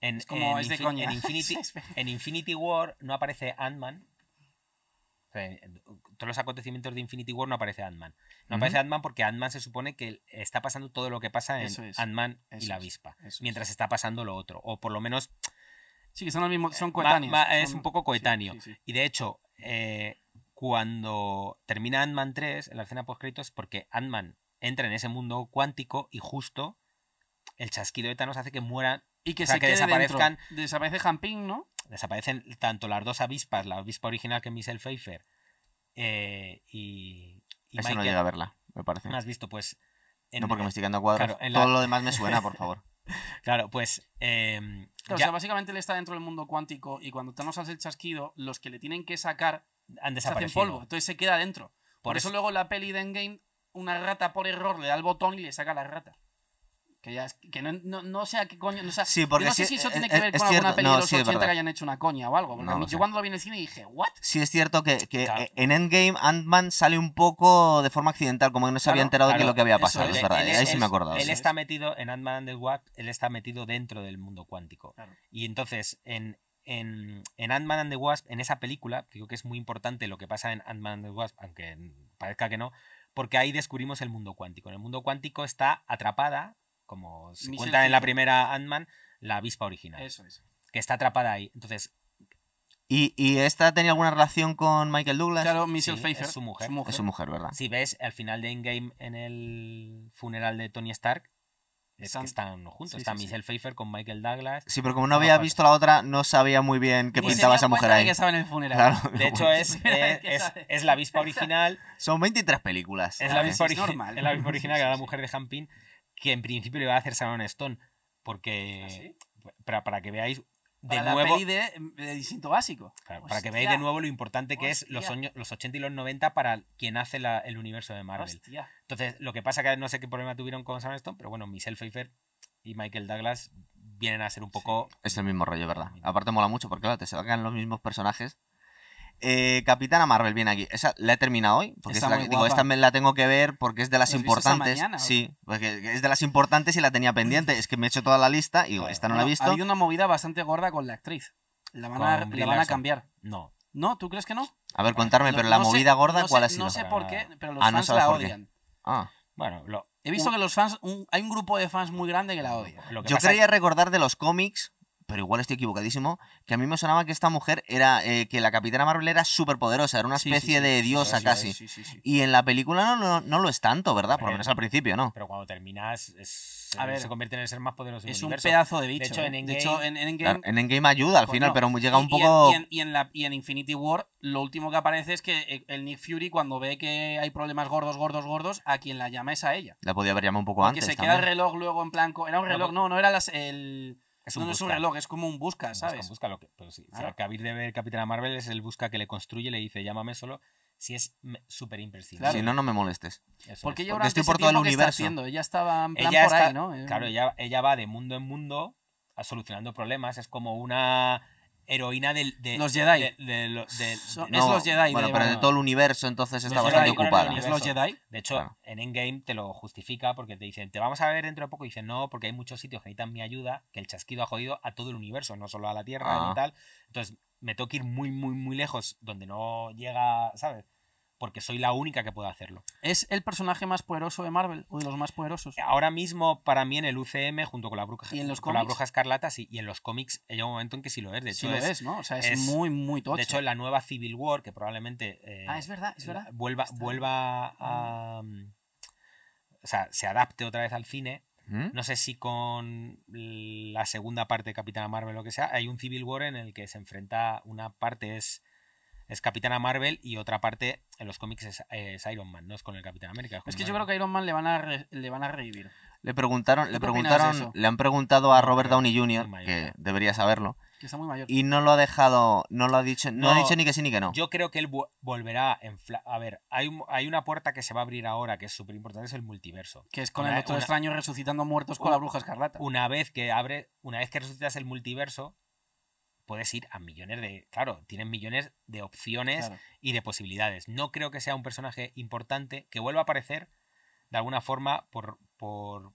[SPEAKER 2] en,
[SPEAKER 3] Es como, es de coña.
[SPEAKER 2] en Infinity, en Infinity War no aparece Ant-Man. O sea, en todos los acontecimientos de Infinity War no aparece Ant-Man. No aparece Ant-Man porque Ant-Man se supone que está pasando todo lo que pasa en
[SPEAKER 3] es.
[SPEAKER 2] Ant-Man y la avispa.
[SPEAKER 3] Es.
[SPEAKER 2] Mientras está pasando lo otro. O por lo menos
[SPEAKER 3] Sí, que son los mismos, son
[SPEAKER 2] Ma-
[SPEAKER 3] coetáneos.
[SPEAKER 2] ma- es
[SPEAKER 3] son-
[SPEAKER 2] un poco coetáneo.
[SPEAKER 3] sí, sí, sí.
[SPEAKER 2] Y de hecho, eh, cuando termina Ant-Man 3, en la escena post créditos, porque Ant-Man entra en ese mundo cuántico y justo el chasquido de Thanos hace que mueran,
[SPEAKER 3] Y que
[SPEAKER 2] o sea,
[SPEAKER 3] se
[SPEAKER 2] que
[SPEAKER 3] quede
[SPEAKER 2] desaparezcan-
[SPEAKER 3] dentro. Desaparece Jamping, ¿no?
[SPEAKER 2] desaparecen tanto las dos avispas, la avispa original que es Michelle Pfeiffer eh, y, y
[SPEAKER 1] Eso no llega a verla, me parece.
[SPEAKER 2] ¿No has visto? Pues. en-
[SPEAKER 1] No porque me estoy quedando a cuadros.
[SPEAKER 2] claro, en la-
[SPEAKER 1] Todo lo demás me suena, por favor.
[SPEAKER 2] Claro, pues. em,
[SPEAKER 3] Claro, o sea, básicamente él está dentro del mundo cuántico y cuando Thanos hace el chasquido, los que le tienen que sacar
[SPEAKER 2] han
[SPEAKER 3] se hacen
[SPEAKER 2] desaparecido.
[SPEAKER 3] polvo. Entonces se queda dentro. Por,
[SPEAKER 2] Por
[SPEAKER 3] eso,
[SPEAKER 2] eso-
[SPEAKER 3] luego la peli de Endgame, una rata por error le da el botón y le saca la rata. Que ya que no, no, no sé a qué coño. No, sé-
[SPEAKER 1] Sí, porque
[SPEAKER 3] yo no sé
[SPEAKER 1] sí,
[SPEAKER 3] si eso
[SPEAKER 1] es-
[SPEAKER 3] tiene que
[SPEAKER 1] es-
[SPEAKER 3] ver
[SPEAKER 1] es
[SPEAKER 3] con alguna
[SPEAKER 1] cierto,
[SPEAKER 3] peli
[SPEAKER 1] no,
[SPEAKER 3] de los
[SPEAKER 1] sí, es
[SPEAKER 3] 80
[SPEAKER 1] verdad.
[SPEAKER 3] que hayan hecho una coña o algo. Porque mí- yo cuando lo vi en el cine dije, ¿what?
[SPEAKER 1] Sí es cierto que, que
[SPEAKER 2] Claro.
[SPEAKER 1] en Endgame Ant-Man sale un poco de forma accidental, como que no se había
[SPEAKER 3] Claro,
[SPEAKER 1] enterado de
[SPEAKER 2] claro,
[SPEAKER 1] lo que había pasado,
[SPEAKER 3] es.
[SPEAKER 1] es verdad.
[SPEAKER 2] Él-
[SPEAKER 1] Ahí
[SPEAKER 2] él-
[SPEAKER 1] sí me he acordado.
[SPEAKER 2] Él está metido en Ant-Man and the Wasp, él está metido dentro del mundo cuántico. Y entonces, en, en, en Ant-Man and the Wasp, en esa película, digo que es muy importante lo que pasa en Ant-Man and the Wasp, aunque parezca que no, porque ahí descubrimos el mundo cuántico. En el mundo cuántico está atrapada, como se
[SPEAKER 3] Michelle
[SPEAKER 2] cuenta en la primera Ant-Man, la avispa original,
[SPEAKER 3] Eso es.
[SPEAKER 2] que está atrapada ahí. Entonces,
[SPEAKER 1] ¿Y, y esta tenía alguna relación con Michael Douglas?
[SPEAKER 3] Claro, Michelle
[SPEAKER 2] Sí,
[SPEAKER 3] Pfeiffer.
[SPEAKER 2] es su mujer.
[SPEAKER 1] Es su mujer, ¿verdad?
[SPEAKER 2] si ves al final de Endgame en el funeral de Tony Stark, es
[SPEAKER 3] Están-
[SPEAKER 2] que están juntos.
[SPEAKER 3] sí,
[SPEAKER 2] está
[SPEAKER 3] sí, sí.
[SPEAKER 2] Michelle Pfeiffer con Michael Douglas.
[SPEAKER 1] Sí, pero como no
[SPEAKER 2] Ah,
[SPEAKER 1] había visto la otra, no sabía muy bien qué
[SPEAKER 3] Ni
[SPEAKER 1] pintaba esa mujer ahí.
[SPEAKER 3] que en el funeral.
[SPEAKER 1] Claro.
[SPEAKER 2] De hecho, es, es, la avispa original.
[SPEAKER 1] Son 23 películas.
[SPEAKER 2] Es la avispa,
[SPEAKER 3] es
[SPEAKER 2] origi-
[SPEAKER 3] normal.
[SPEAKER 2] es la avispa original, que era la mujer de Hampin, que en principio le iba a hacer Sharon Stone. Porque.
[SPEAKER 3] ¿Ah, sí?
[SPEAKER 2] para, para que veáis de
[SPEAKER 3] Para
[SPEAKER 2] nuevo.
[SPEAKER 3] la peli de, de Distinto Básico.
[SPEAKER 2] claro, para que veáis de nuevo lo importante que es los, años- los 80 y los 90 para quien hace la- el universo de Marvel.
[SPEAKER 3] Hostia.
[SPEAKER 2] Entonces, lo que pasa que no sé qué problema tuvieron con Sharon Stone, pero bueno, Michelle Pfeiffer y Michael Douglas vienen a ser un poco.
[SPEAKER 1] Es el mismo rollo, ¿verdad? Aparte mola mucho porque, claro, te sacan los mismos personajes. Eh, Capitana Marvel, viene aquí. Esa la he terminado hoy. Porque es la que- digo, esta me la tengo que ver porque es de las
[SPEAKER 3] ¿La has visto esta
[SPEAKER 1] importantes.
[SPEAKER 3] mañana,
[SPEAKER 1] sí, porque es de las importantes y la tenía pendiente. Es que me he hecho toda la lista y digo, esta no la he visto.
[SPEAKER 3] Ha habido una movida bastante gorda con la actriz. La van, a, la van cambiar.
[SPEAKER 2] No.
[SPEAKER 3] ¿No? ¿Tú crees que no?
[SPEAKER 1] A ver, contarme,
[SPEAKER 3] No-
[SPEAKER 1] pero la
[SPEAKER 3] no sé-
[SPEAKER 1] movida gorda,
[SPEAKER 3] no sé-
[SPEAKER 1] ¿cuál ha sido?
[SPEAKER 3] No sé por qué, pero los
[SPEAKER 1] Ah,
[SPEAKER 3] fans la odian.
[SPEAKER 1] Ah.
[SPEAKER 2] Bueno, lo,
[SPEAKER 3] He visto que los fans, un- hay un grupo de fans muy grande que la odia.
[SPEAKER 2] lo que
[SPEAKER 1] Yo
[SPEAKER 2] pasa
[SPEAKER 1] creía recordar de los cómics, pero igual estoy equivocadísimo, que a mí me sonaba que esta mujer era, eh, que la Capitana Marvel era súper poderosa, era una
[SPEAKER 3] Sí,
[SPEAKER 1] especie
[SPEAKER 3] sí, sí.
[SPEAKER 1] de diosa
[SPEAKER 3] Sí, sí,
[SPEAKER 1] casi.
[SPEAKER 3] sí, sí, sí.
[SPEAKER 1] Y en la película no, no, no lo es tanto, ¿verdad? Por lo menos al principio, ¿no?
[SPEAKER 2] Pero cuando terminas, es-
[SPEAKER 3] A ver,
[SPEAKER 2] se convierte en el ser más poderoso del
[SPEAKER 3] Es un
[SPEAKER 2] universo.
[SPEAKER 3] pedazo de bicho.
[SPEAKER 2] hecho,
[SPEAKER 3] ¿eh?
[SPEAKER 2] en
[SPEAKER 3] de
[SPEAKER 2] Endgame-
[SPEAKER 3] hecho, en, en Endgame-
[SPEAKER 1] Claro, en Endgame ayuda al final, pero llega un
[SPEAKER 3] y- en-
[SPEAKER 1] poco...
[SPEAKER 3] Y en, y en la, y en Infinity War, lo último que aparece es que eh, el Nick Fury, cuando ve que hay problemas gordos, gordos, gordos, a quien la llama es a ella.
[SPEAKER 1] La podía haber llamado un poco
[SPEAKER 3] Porque
[SPEAKER 1] antes
[SPEAKER 3] se queda el reloj luego en plan. co- Era un
[SPEAKER 2] No,
[SPEAKER 3] reloj, no, no era las, el.
[SPEAKER 2] Es
[SPEAKER 3] no, es un
[SPEAKER 2] busca.
[SPEAKER 3] reloj, es como un busca,
[SPEAKER 2] Busca,
[SPEAKER 3] ¿sabes?
[SPEAKER 2] busca lo que. Pero sí, si
[SPEAKER 3] Claro.
[SPEAKER 2] acabáis de ver Capitana Marvel es el busca que le construye, le dice llámame solo si es súper imprescindible.
[SPEAKER 3] Claro.
[SPEAKER 1] Si no, no me molestes.
[SPEAKER 2] Eso
[SPEAKER 3] Porque
[SPEAKER 2] es.
[SPEAKER 3] ella durante
[SPEAKER 1] estoy por todo el
[SPEAKER 3] tiempo, ¿qué está
[SPEAKER 1] universo.
[SPEAKER 3] haciendo? Ella estaba en plan
[SPEAKER 2] ella
[SPEAKER 3] por
[SPEAKER 2] está-
[SPEAKER 3] ahí, ¿no? Eh,
[SPEAKER 2] Claro, ella, ella va de mundo en mundo a solucionando problemas. Es como una heroína del, de
[SPEAKER 3] Los Jedi.
[SPEAKER 2] de- de lo- de-
[SPEAKER 3] Son-
[SPEAKER 2] de-
[SPEAKER 3] Es los Jedi
[SPEAKER 1] Bueno, pero de todo el universo entonces está
[SPEAKER 2] Los
[SPEAKER 1] bastante
[SPEAKER 2] Jedi
[SPEAKER 1] ocupada.
[SPEAKER 3] ¿Es los Jedi?
[SPEAKER 2] De hecho,
[SPEAKER 1] Claro.
[SPEAKER 2] en Endgame te lo justifica porque te dicen, te vamos a ver dentro de poco. Y dicen, no, porque hay muchos sitios que necesitan mi ayuda, que el chasquido ha jodido a todo el universo, no solo a la Tierra
[SPEAKER 1] Ah.
[SPEAKER 2] y tal. Entonces, me tengo que ir muy, muy, muy lejos, donde no llega, ¿sabes? Porque soy la única que puede hacerlo.
[SPEAKER 3] ¿Es el personaje más poderoso de Marvel? ¿O de los más poderosos?
[SPEAKER 2] Ahora mismo, para mí, en el UCM, junto con la bruja,
[SPEAKER 3] ¿Y en los
[SPEAKER 2] con la
[SPEAKER 3] cómics?
[SPEAKER 2] bruja escarlata, sí, y en los cómics llega un momento en que sí lo es. De hecho,
[SPEAKER 3] Sí lo
[SPEAKER 2] es,
[SPEAKER 3] es, ¿no? O sea, es,
[SPEAKER 2] es-
[SPEAKER 3] muy, muy tocho.
[SPEAKER 2] de hecho, en la nueva Civil War, que probablemente eh,
[SPEAKER 3] Ah, es verdad, es verdad.
[SPEAKER 2] vuelva,
[SPEAKER 3] Está-
[SPEAKER 2] vuelva a. O sea, se adapte otra vez al cine.
[SPEAKER 1] ¿Mm?
[SPEAKER 2] No sé si con la segunda parte de Capitana Marvel o lo que sea, hay un Civil War en el que se enfrenta una parte es, es Capitana Marvel y otra parte en los cómics es, es Iron Man, no es con el Capitán América.
[SPEAKER 3] Es que yo creo que a Iron Man le van a, re- le van a revivir.
[SPEAKER 1] Le preguntaron, le preguntaron, le han preguntado a Robert Downey Jr.,
[SPEAKER 2] mayor
[SPEAKER 1] que debería saberlo,
[SPEAKER 3] Que está muy mayor.
[SPEAKER 1] y no lo ha dejado, no lo ha dicho, no, ha dicho ni que sí ni que no.
[SPEAKER 2] Yo creo que él volverá en... A ver, hay, un- hay una puerta que se va a abrir ahora que es súper importante, es el multiverso.
[SPEAKER 3] Que es con
[SPEAKER 2] Una-
[SPEAKER 3] el Doctor
[SPEAKER 2] una-
[SPEAKER 3] Extraño resucitando muertos con
[SPEAKER 2] una-
[SPEAKER 3] la Bruja Escarlata.
[SPEAKER 2] Una vez que abre, una vez que resucitas el multiverso, puedes ir a millones de... Claro, tienen millones de opciones
[SPEAKER 3] Claro.
[SPEAKER 2] y de posibilidades. No creo que sea un personaje importante que vuelva a aparecer de alguna forma por, por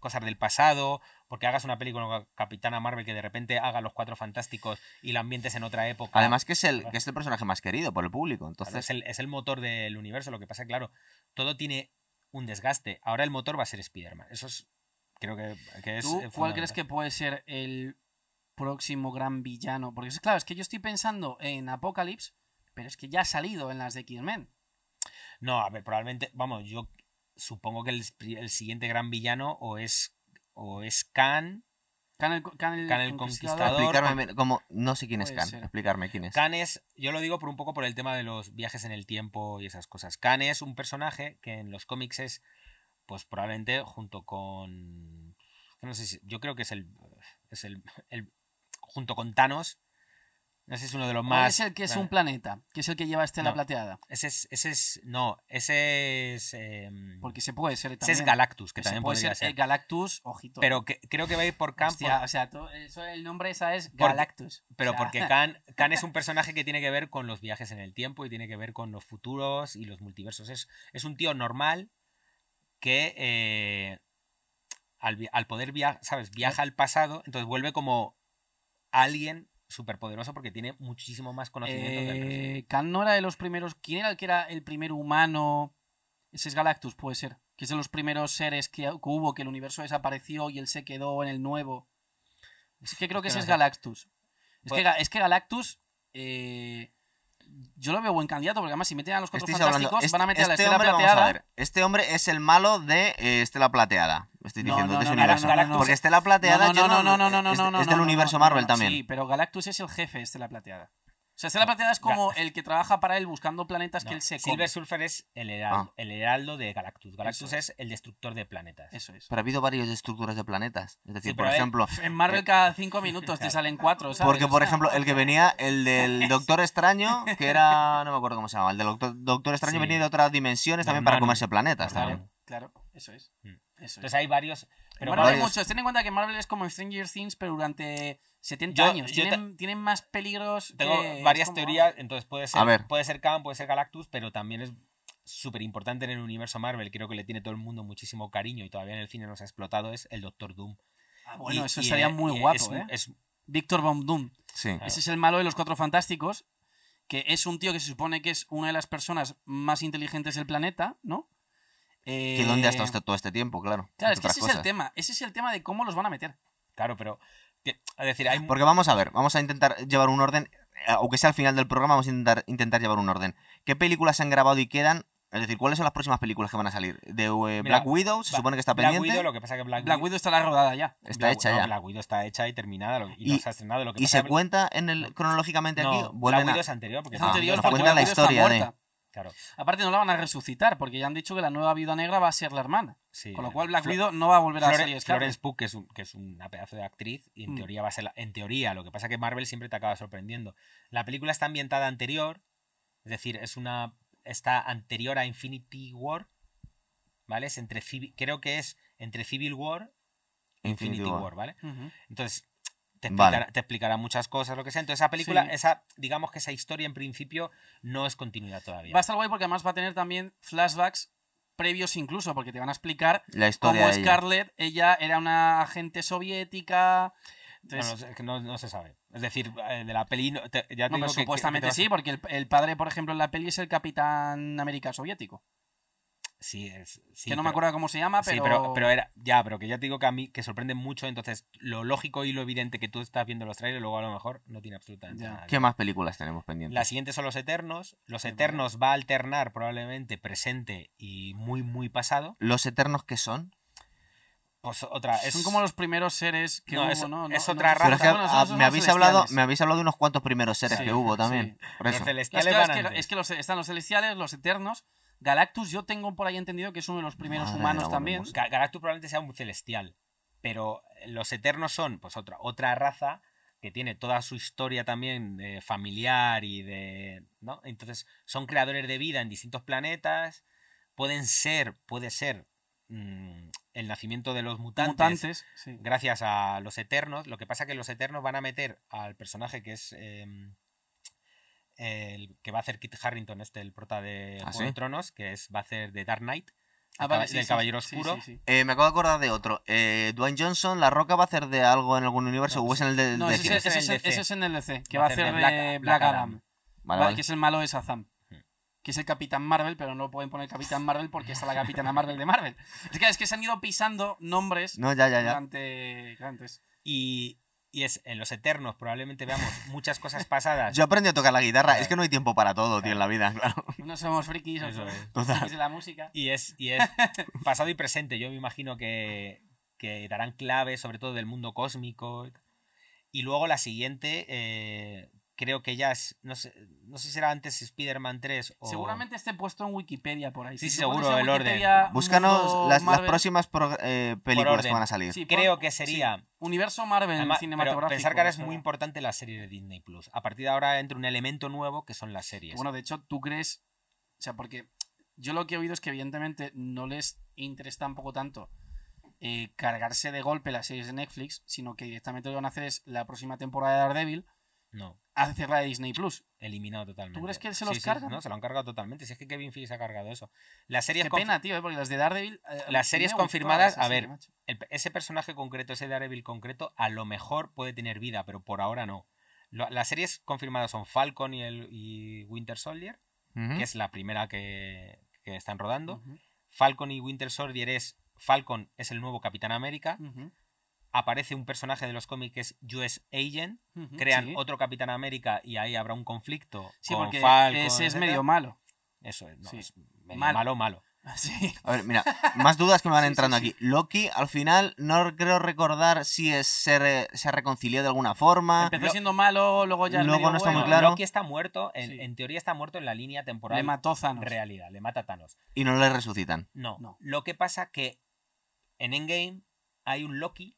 [SPEAKER 2] cosas del pasado, porque hagas una película con Capitana Marvel que de repente haga los cuatro fantásticos y la ambientes en otra época.
[SPEAKER 1] Además que es el que es el personaje más querido por el público,
[SPEAKER 2] Claro,
[SPEAKER 1] entonces
[SPEAKER 2] es, el, es el motor del universo. Lo que pasa, claro, todo tiene un desgaste. Ahora el motor va a ser Spider-Man. Eso es. Creo que, que es.
[SPEAKER 3] ¿Tú
[SPEAKER 2] eh,
[SPEAKER 3] cuál crees que puede ser el próximo gran villano? Porque es claro, es que yo estoy pensando en Apocalypse, pero es que ya ha salido en las de X-Men.
[SPEAKER 2] No, a ver, probablemente. Vamos, yo supongo que el, el siguiente gran villano o es. O es Khan.
[SPEAKER 3] Khan el, Khan el
[SPEAKER 2] Khan el
[SPEAKER 3] Conquistador.
[SPEAKER 2] Conquistador.
[SPEAKER 1] explicarme como no sé quién es Khan,
[SPEAKER 3] ser.
[SPEAKER 1] explicarme quién es.
[SPEAKER 2] Khan es. Yo lo digo por un poco por el tema de los viajes en el tiempo y esas cosas. Khan es un personaje que en los cómics es. Pues probablemente junto con. No sé si. Yo creo que es el. Es el. el junto con Thanos. Ese es uno de los
[SPEAKER 3] ¿Cuál
[SPEAKER 2] más.
[SPEAKER 3] es el que es un planeta? Que es el que lleva estela
[SPEAKER 2] No.
[SPEAKER 3] plateada.
[SPEAKER 2] Ese es, ese es. No, ese es. em,
[SPEAKER 3] Porque se puede ser
[SPEAKER 2] ese
[SPEAKER 3] también.
[SPEAKER 2] es Galactus, que
[SPEAKER 3] Ese
[SPEAKER 2] también
[SPEAKER 3] puede
[SPEAKER 2] podría
[SPEAKER 3] ser,
[SPEAKER 2] ser.
[SPEAKER 3] el Galactus, ojito.
[SPEAKER 2] Pero que, creo que va a ir por Khan.
[SPEAKER 3] Hostia,
[SPEAKER 2] por-
[SPEAKER 3] o sea, tú- eso, el nombre esa es Galactus.
[SPEAKER 2] pero
[SPEAKER 3] O sea,
[SPEAKER 2] porque Khan, Khan es un personaje que tiene que ver con los viajes en el tiempo y tiene que ver con los futuros y los multiversos. Es, es un tío normal que eh, al poder viajar, ¿sabes? Viaja al pasado, entonces vuelve como alguien superpoderoso porque tiene muchísimo más conocimiento que el.
[SPEAKER 3] Eh, Khan no era de los primeros. ¿Quién era el que era el primer humano? Ese es Galactus, puede ser. Que es de los primeros seres que, que hubo, que el universo desapareció y él se quedó en el nuevo. Es que creo que
[SPEAKER 2] Que
[SPEAKER 3] ese es. Galactus. Es,
[SPEAKER 2] Pues-
[SPEAKER 3] que, Ga- es que Galactus. eh, yo lo veo buen candidato, porque además si meten a los cuatro fantásticos,
[SPEAKER 1] hablando, este,
[SPEAKER 3] van a meter a la
[SPEAKER 1] este
[SPEAKER 3] estela
[SPEAKER 1] hombre, vamos
[SPEAKER 3] plateada.
[SPEAKER 1] a ver, este hombre es el malo de eh, Estela Plateada, estoy
[SPEAKER 3] No,
[SPEAKER 1] diciendo,
[SPEAKER 3] no,
[SPEAKER 1] de ese
[SPEAKER 3] no,
[SPEAKER 1] universo. Porque Estela Plateada
[SPEAKER 3] no,
[SPEAKER 1] yo
[SPEAKER 3] no, no, no, no, no,
[SPEAKER 1] es, es del universo Marvel también.
[SPEAKER 3] Sí, pero Galactus es el jefe de Estela Plateada. O sea, Estela Plateada es como el que trabaja para él buscando planetas que él se
[SPEAKER 2] Silver
[SPEAKER 3] come.
[SPEAKER 2] Surfer es el heraldo,
[SPEAKER 1] Ah.
[SPEAKER 2] el heraldo de Galactus. Galactus es el destructor de planetas.
[SPEAKER 3] Eso es.
[SPEAKER 1] Pero ha habido varios estructuras de planetas. Es decir,
[SPEAKER 2] Sí,
[SPEAKER 1] por
[SPEAKER 2] eh,
[SPEAKER 1] ejemplo,
[SPEAKER 3] En Marvel
[SPEAKER 1] Eh,
[SPEAKER 3] cada cinco minutos te salen cuatro, ¿sabes?
[SPEAKER 1] porque por ejemplo, el que venía, el del Doctor Extraño, que era, no me acuerdo cómo se llama, el del Doctor, Doctor Extraño
[SPEAKER 2] Sí.
[SPEAKER 1] venía de otras dimensiones también para comerse planetas.
[SPEAKER 2] Claro.
[SPEAKER 1] también.
[SPEAKER 3] Claro, eso es.
[SPEAKER 2] Mm.
[SPEAKER 3] Eso es.
[SPEAKER 2] Entonces hay varios. Pero
[SPEAKER 3] Marvel
[SPEAKER 1] varios-
[SPEAKER 3] muchos. Ten en cuenta que Marvel es como Stranger Things, pero durante 70
[SPEAKER 2] Yo-
[SPEAKER 3] años.
[SPEAKER 2] yo
[SPEAKER 3] Tienen, tienen más peligros.
[SPEAKER 2] Tengo
[SPEAKER 3] que-
[SPEAKER 2] varias
[SPEAKER 3] como-
[SPEAKER 2] teorías, entonces puede ser,
[SPEAKER 1] A ver.
[SPEAKER 2] puede ser Khan, puede ser Galactus, pero también es súper importante en el universo Marvel, creo que le tiene todo el mundo muchísimo cariño y todavía en el cine no se ha explotado, es el Doctor Doom.
[SPEAKER 3] Ah, bueno,
[SPEAKER 2] Y-
[SPEAKER 3] eso
[SPEAKER 2] y,
[SPEAKER 3] estaría
[SPEAKER 2] eh,
[SPEAKER 3] muy guapo,
[SPEAKER 2] es,
[SPEAKER 3] ¿eh?
[SPEAKER 2] es-
[SPEAKER 3] Víctor Von Doom.
[SPEAKER 1] Sí.
[SPEAKER 2] Claro.
[SPEAKER 3] Ese es el malo de los Cuatro Fantásticos, que es un tío que se supone que es una de las personas más inteligentes del planeta, ¿no? Eh,
[SPEAKER 1] Que dónde ha estado este- todo este tiempo, claro.
[SPEAKER 3] Claro, es que ese es el
[SPEAKER 1] cosas.
[SPEAKER 3] tema. Ese es el tema de cómo los van a meter.
[SPEAKER 2] claro, pero que- es decir, hay
[SPEAKER 1] Porque vamos a ver, vamos a intentar llevar un orden, eh, aunque sea al final del programa, vamos a intentar, intentar llevar un orden. ¿Qué películas se han grabado y quedan? Es decir, ¿cuáles son las próximas películas que van a salir? De eh, Black Widow, se supone que está
[SPEAKER 2] Black
[SPEAKER 1] pendiente.
[SPEAKER 2] Widow, lo que pasa que Black,
[SPEAKER 3] Black
[SPEAKER 2] Widow
[SPEAKER 3] Widow está la rodada ya.
[SPEAKER 1] Está
[SPEAKER 2] Black-
[SPEAKER 1] hecha
[SPEAKER 2] no,
[SPEAKER 1] ya.
[SPEAKER 2] Black Widow está hecha y terminada lo- y,
[SPEAKER 1] Y-
[SPEAKER 2] no se ha estrenado. Lo que
[SPEAKER 1] ¿Y
[SPEAKER 2] pasa
[SPEAKER 1] se
[SPEAKER 2] que-
[SPEAKER 1] cuenta en el, cronológicamente
[SPEAKER 2] no,
[SPEAKER 1] aquí?
[SPEAKER 2] Black Widow
[SPEAKER 1] a...
[SPEAKER 2] es anterior porque
[SPEAKER 3] Es
[SPEAKER 1] Ah,
[SPEAKER 3] anterior porque
[SPEAKER 1] cuenta la historia de-.
[SPEAKER 2] Claro,
[SPEAKER 3] Aparte no la van a resucitar porque ya han dicho que la nueva viuda negra va a ser la hermana.
[SPEAKER 2] sí.
[SPEAKER 3] Con lo cual Black
[SPEAKER 2] Flo-
[SPEAKER 3] Widow no va a volver a
[SPEAKER 2] Flore-
[SPEAKER 3] Scarlet.
[SPEAKER 2] Florence Pugh, que es, un- que es una pedazo de actriz, y en
[SPEAKER 3] Mm.
[SPEAKER 2] teoría va a ser la- en teoría, lo que pasa que Marvel siempre te acaba sorprendiendo. La película está ambientada anterior, es decir, es una está anterior a Infinity War, ¿vale? Es entre creo que es entre Civil War e
[SPEAKER 1] Infinity
[SPEAKER 2] Infinity
[SPEAKER 1] War.
[SPEAKER 2] War, ¿vale? Entonces te
[SPEAKER 1] Vale.
[SPEAKER 2] explicará, te explicará muchas cosas, lo que sea. Entonces esa película,
[SPEAKER 3] Sí.
[SPEAKER 2] esa digamos que esa historia en principio no es continuidad todavía.
[SPEAKER 3] Va a estar guay porque además va a tener también flashbacks previos incluso, porque te van a explicar
[SPEAKER 1] La historia
[SPEAKER 3] cómo
[SPEAKER 1] ella.
[SPEAKER 3] Scarlett, ella era una agente soviética.
[SPEAKER 2] No,
[SPEAKER 3] Entonces,
[SPEAKER 2] no, es que no, no se sabe. Es decir, eh, de la peli, te- ya te
[SPEAKER 3] no,
[SPEAKER 2] digo
[SPEAKER 3] pero
[SPEAKER 2] que- que-
[SPEAKER 3] supuestamente
[SPEAKER 2] que te vas a-
[SPEAKER 3] sí, porque el, el padre, por ejemplo, en la peli es el Capitán América soviético.
[SPEAKER 2] Sí, es, sí,
[SPEAKER 3] que no me acuerdo cómo se llama, pero...
[SPEAKER 2] Sí, pero, pero era. Ya, pero que ya te digo que a mí que sorprende mucho. Entonces, lo lógico y lo evidente que tú estás viendo los trailers, luego a lo mejor no tiene absolutamente
[SPEAKER 3] Ya.
[SPEAKER 2] nada.
[SPEAKER 1] ¿Qué más películas tenemos pendientes?
[SPEAKER 2] La siguiente son los Eternos. Los Eternos va a alternar probablemente presente y muy, muy pasado.
[SPEAKER 1] ¿Los Eternos qué son?
[SPEAKER 2] Pues otra. Es,
[SPEAKER 3] Son como los primeros seres que
[SPEAKER 2] No,
[SPEAKER 3] hubo,
[SPEAKER 2] es-
[SPEAKER 3] ¿no?
[SPEAKER 2] es
[SPEAKER 3] No-
[SPEAKER 2] otra
[SPEAKER 3] no
[SPEAKER 2] raza.
[SPEAKER 1] Pero es que
[SPEAKER 3] bueno, esos son
[SPEAKER 1] me,
[SPEAKER 3] los
[SPEAKER 1] habéis hablado, me habéis hablado de unos cuantos primeros seres
[SPEAKER 3] Sí,
[SPEAKER 1] que hubo también.
[SPEAKER 3] sí.
[SPEAKER 1] Por
[SPEAKER 2] Los
[SPEAKER 1] eso.
[SPEAKER 3] Es
[SPEAKER 2] celestiales
[SPEAKER 3] que,
[SPEAKER 2] van
[SPEAKER 3] es que-
[SPEAKER 2] antes.
[SPEAKER 3] es que los, están los celestiales, los eternos. Galactus, yo tengo por ahí entendido que es uno de los primeros
[SPEAKER 1] Madre
[SPEAKER 3] humanos también.
[SPEAKER 2] Ga- Galactus probablemente sea un celestial, pero los eternos son pues otra, otra raza que tiene toda su historia también de familiar y de... ¿no? Entonces son creadores de vida en distintos planetas, pueden ser, puede ser mm, el nacimiento de los mutantes,
[SPEAKER 3] Mutantes, sí.
[SPEAKER 2] gracias a los eternos. Lo que pasa que los eternos van a meter al personaje que es... em, el que va a hacer Kit Harrington, este, el prota de
[SPEAKER 1] ¿Ah,
[SPEAKER 2] Juego
[SPEAKER 1] sí?
[SPEAKER 2] de Tronos, que es, va a hacer de Dark Knight,
[SPEAKER 3] Ah,
[SPEAKER 2] el
[SPEAKER 3] vale,
[SPEAKER 2] caba-
[SPEAKER 3] sí,
[SPEAKER 2] del
[SPEAKER 3] sí,
[SPEAKER 2] Caballero
[SPEAKER 3] sí,
[SPEAKER 2] Oscuro.
[SPEAKER 3] sí, sí.
[SPEAKER 1] Eh, me acabo de acordar de otro. Eh, Dwayne Johnson, ¿La Roca va a hacer de algo en algún universo
[SPEAKER 2] No,
[SPEAKER 1] o es en el de,
[SPEAKER 3] No,
[SPEAKER 1] de
[SPEAKER 3] ese, es en el DC, que
[SPEAKER 2] Va
[SPEAKER 3] va
[SPEAKER 2] a hacer de Black-
[SPEAKER 3] Black,
[SPEAKER 2] Black
[SPEAKER 3] Adam.
[SPEAKER 2] Adam.
[SPEAKER 1] Vale.
[SPEAKER 3] Que es el malo de Shazam.
[SPEAKER 2] Hmm.
[SPEAKER 3] Que es el Capitán Marvel, pero no pueden poner Capitán Marvel porque está la Capitana Marvel de Marvel. Es que, es que se han ido pisando nombres
[SPEAKER 1] No, ya, ya, ya.
[SPEAKER 3] durante. entonces,
[SPEAKER 2] Y, y es en los Eternos probablemente veamos muchas cosas pasadas.
[SPEAKER 1] Yo aprendí a tocar la guitarra. Es que no hay tiempo para todo, tío, en la vida, claro.
[SPEAKER 3] unos somos frikis,
[SPEAKER 2] Eso es.
[SPEAKER 1] Total.
[SPEAKER 3] frikis de la música.
[SPEAKER 2] Y es, y es pasado y presente. Yo me imagino que, que darán claves, sobre todo del mundo cósmico. Y luego la siguiente, eh, creo que ya es. No sé, no sé si será antes Spider-Man 3 o.
[SPEAKER 3] Seguramente esté puesto en Wikipedia por ahí.
[SPEAKER 2] Sí,
[SPEAKER 3] Si
[SPEAKER 2] seguro, el orden.
[SPEAKER 1] Búscanos las, las próximas pro- eh, películas que van a salir.
[SPEAKER 3] Sí,
[SPEAKER 2] Creo que sería.
[SPEAKER 3] sí, Universo Marvel
[SPEAKER 2] Además,
[SPEAKER 3] cinematográfico.
[SPEAKER 2] pero pensar que ahora es muy importante la serie de Disney Plus. A partir de ahora entra un elemento nuevo que son las series.
[SPEAKER 3] Bueno, de hecho, tú crees. O sea, porque yo lo que he oído es que, evidentemente, no les interesa tampoco tanto eh, cargarse de golpe las series de Netflix, sino que directamente lo que van a hacer es la próxima temporada de Daredevil
[SPEAKER 2] no,
[SPEAKER 3] hacerla de Disney Plus.
[SPEAKER 2] eliminado totalmente.
[SPEAKER 3] ¿Tú crees que se
[SPEAKER 2] Sí,
[SPEAKER 3] los
[SPEAKER 2] sí,
[SPEAKER 3] cargan?
[SPEAKER 2] No, se lo han cargado totalmente. Si es que Kevin Feige se ha cargado eso. Las series
[SPEAKER 3] Qué pena, tío, eh, porque las de Daredevil. eh,
[SPEAKER 2] Las series confirmadas, a ver, el- ese personaje concreto, ese Daredevil concreto, a lo mejor puede tener vida, pero por ahora no. Lo- las series confirmadas son Falcon y, el, y Winter Soldier, que es la primera que, que están rodando. Falcon y Winter Soldier es. Falcon es el nuevo Capitán América.
[SPEAKER 3] ujú,
[SPEAKER 2] Aparece un personaje de los cómics que es US Agent. Crean
[SPEAKER 3] sí.
[SPEAKER 2] otro Capitán América y ahí habrá un conflicto.
[SPEAKER 3] Sí,
[SPEAKER 2] con
[SPEAKER 3] porque
[SPEAKER 2] Falcon,
[SPEAKER 3] ese es
[SPEAKER 2] etcétera.
[SPEAKER 3] medio malo.
[SPEAKER 2] Eso es, no,
[SPEAKER 3] Sí.
[SPEAKER 2] es medio
[SPEAKER 3] Malo.
[SPEAKER 2] malo, malo.
[SPEAKER 3] Sí.
[SPEAKER 1] A ver, mira, más dudas que me van
[SPEAKER 3] Sí, sí,
[SPEAKER 1] entrando
[SPEAKER 3] sí.
[SPEAKER 1] aquí. Loki, al final, no creo recordar si es, se, re- se reconcilió de alguna forma.
[SPEAKER 3] Empezó siendo malo, luego ya
[SPEAKER 1] Luego no está muy
[SPEAKER 3] bueno.
[SPEAKER 1] claro.
[SPEAKER 2] Loki está muerto, en,
[SPEAKER 3] Sí.
[SPEAKER 2] en teoría está muerto en la línea temporal.
[SPEAKER 3] Le mató Thanos.
[SPEAKER 2] realidad, le mata a Thanos.
[SPEAKER 1] Y no le resucitan.
[SPEAKER 2] No.
[SPEAKER 3] No.
[SPEAKER 2] Lo que pasa que en Endgame hay un Loki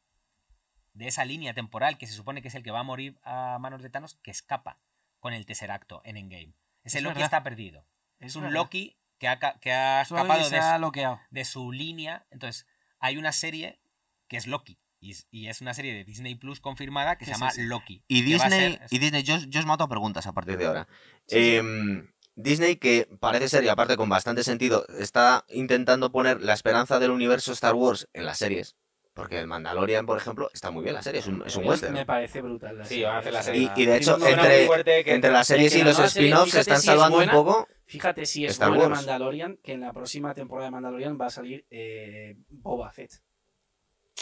[SPEAKER 2] de esa línea temporal que se supone que es el que va a morir a manos de Thanos que escapa con el Tesseracto en Endgame. Ese
[SPEAKER 3] Es
[SPEAKER 2] Loki
[SPEAKER 3] verdad.
[SPEAKER 2] está perdido. Es un
[SPEAKER 3] verdad.
[SPEAKER 2] Loki que ha, que ha escapado de su,
[SPEAKER 3] bloqueado.
[SPEAKER 2] de su línea. Entonces, hay una serie que es Loki. Y es, y es una serie de Disney Plus confirmada que
[SPEAKER 3] Sí,
[SPEAKER 2] se llama
[SPEAKER 3] sí.
[SPEAKER 2] Loki.
[SPEAKER 1] Y Disney,
[SPEAKER 2] ser-
[SPEAKER 1] y Disney yo, yo os mato a preguntas a partir de ahora.
[SPEAKER 3] Sí, sí.
[SPEAKER 5] Em, Disney, que parece ser, y aparte con bastante sentido, está intentando poner la esperanza del universo Star Wars en las series. Porque el Mandalorian, por ejemplo, está muy bien la serie, es un, es un
[SPEAKER 6] Me-
[SPEAKER 5] western.
[SPEAKER 6] Me parece brutal. la
[SPEAKER 2] Sí,
[SPEAKER 6] serie,
[SPEAKER 2] van a hacer la serie.
[SPEAKER 5] Y, y de hecho, entre, entre las series y los spin-offs se están
[SPEAKER 6] si es
[SPEAKER 5] salvando
[SPEAKER 6] buena.
[SPEAKER 5] un poco.
[SPEAKER 6] Fíjate si es
[SPEAKER 5] Star
[SPEAKER 6] buena
[SPEAKER 5] Wars.
[SPEAKER 6] Mandalorian, que en la próxima temporada de Mandalorian va a salir eh, Boba Fett.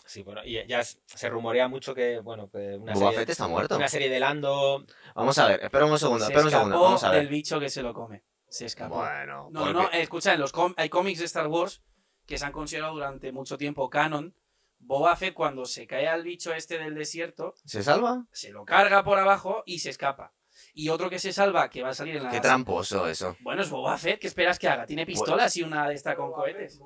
[SPEAKER 2] Sí, bueno, y ya se rumorea mucho que, bueno, que una,
[SPEAKER 5] Boba
[SPEAKER 2] serie,
[SPEAKER 5] Fett está muerto.
[SPEAKER 2] una serie de Lando.
[SPEAKER 5] Vamos a ver, espera un segundo,
[SPEAKER 6] Se
[SPEAKER 5] espera un segundo, vamos a
[SPEAKER 6] del bicho que se lo come. Se escapó.
[SPEAKER 5] Bueno,
[SPEAKER 6] No,
[SPEAKER 5] porque-
[SPEAKER 6] no, escucha, en los com- hay cómics de Star Wars que se han considerado durante mucho tiempo canon. Boba Fett, cuando se cae al bicho este del desierto,
[SPEAKER 5] ¿Se salva?
[SPEAKER 6] se lo carga por abajo y se escapa. Y otro que se salva, que va a salir en la.
[SPEAKER 5] Qué tramposo eso.
[SPEAKER 6] Bueno, es Boba Fett, ¿qué esperas que haga? Tiene pistolas y una de esta con cohetes.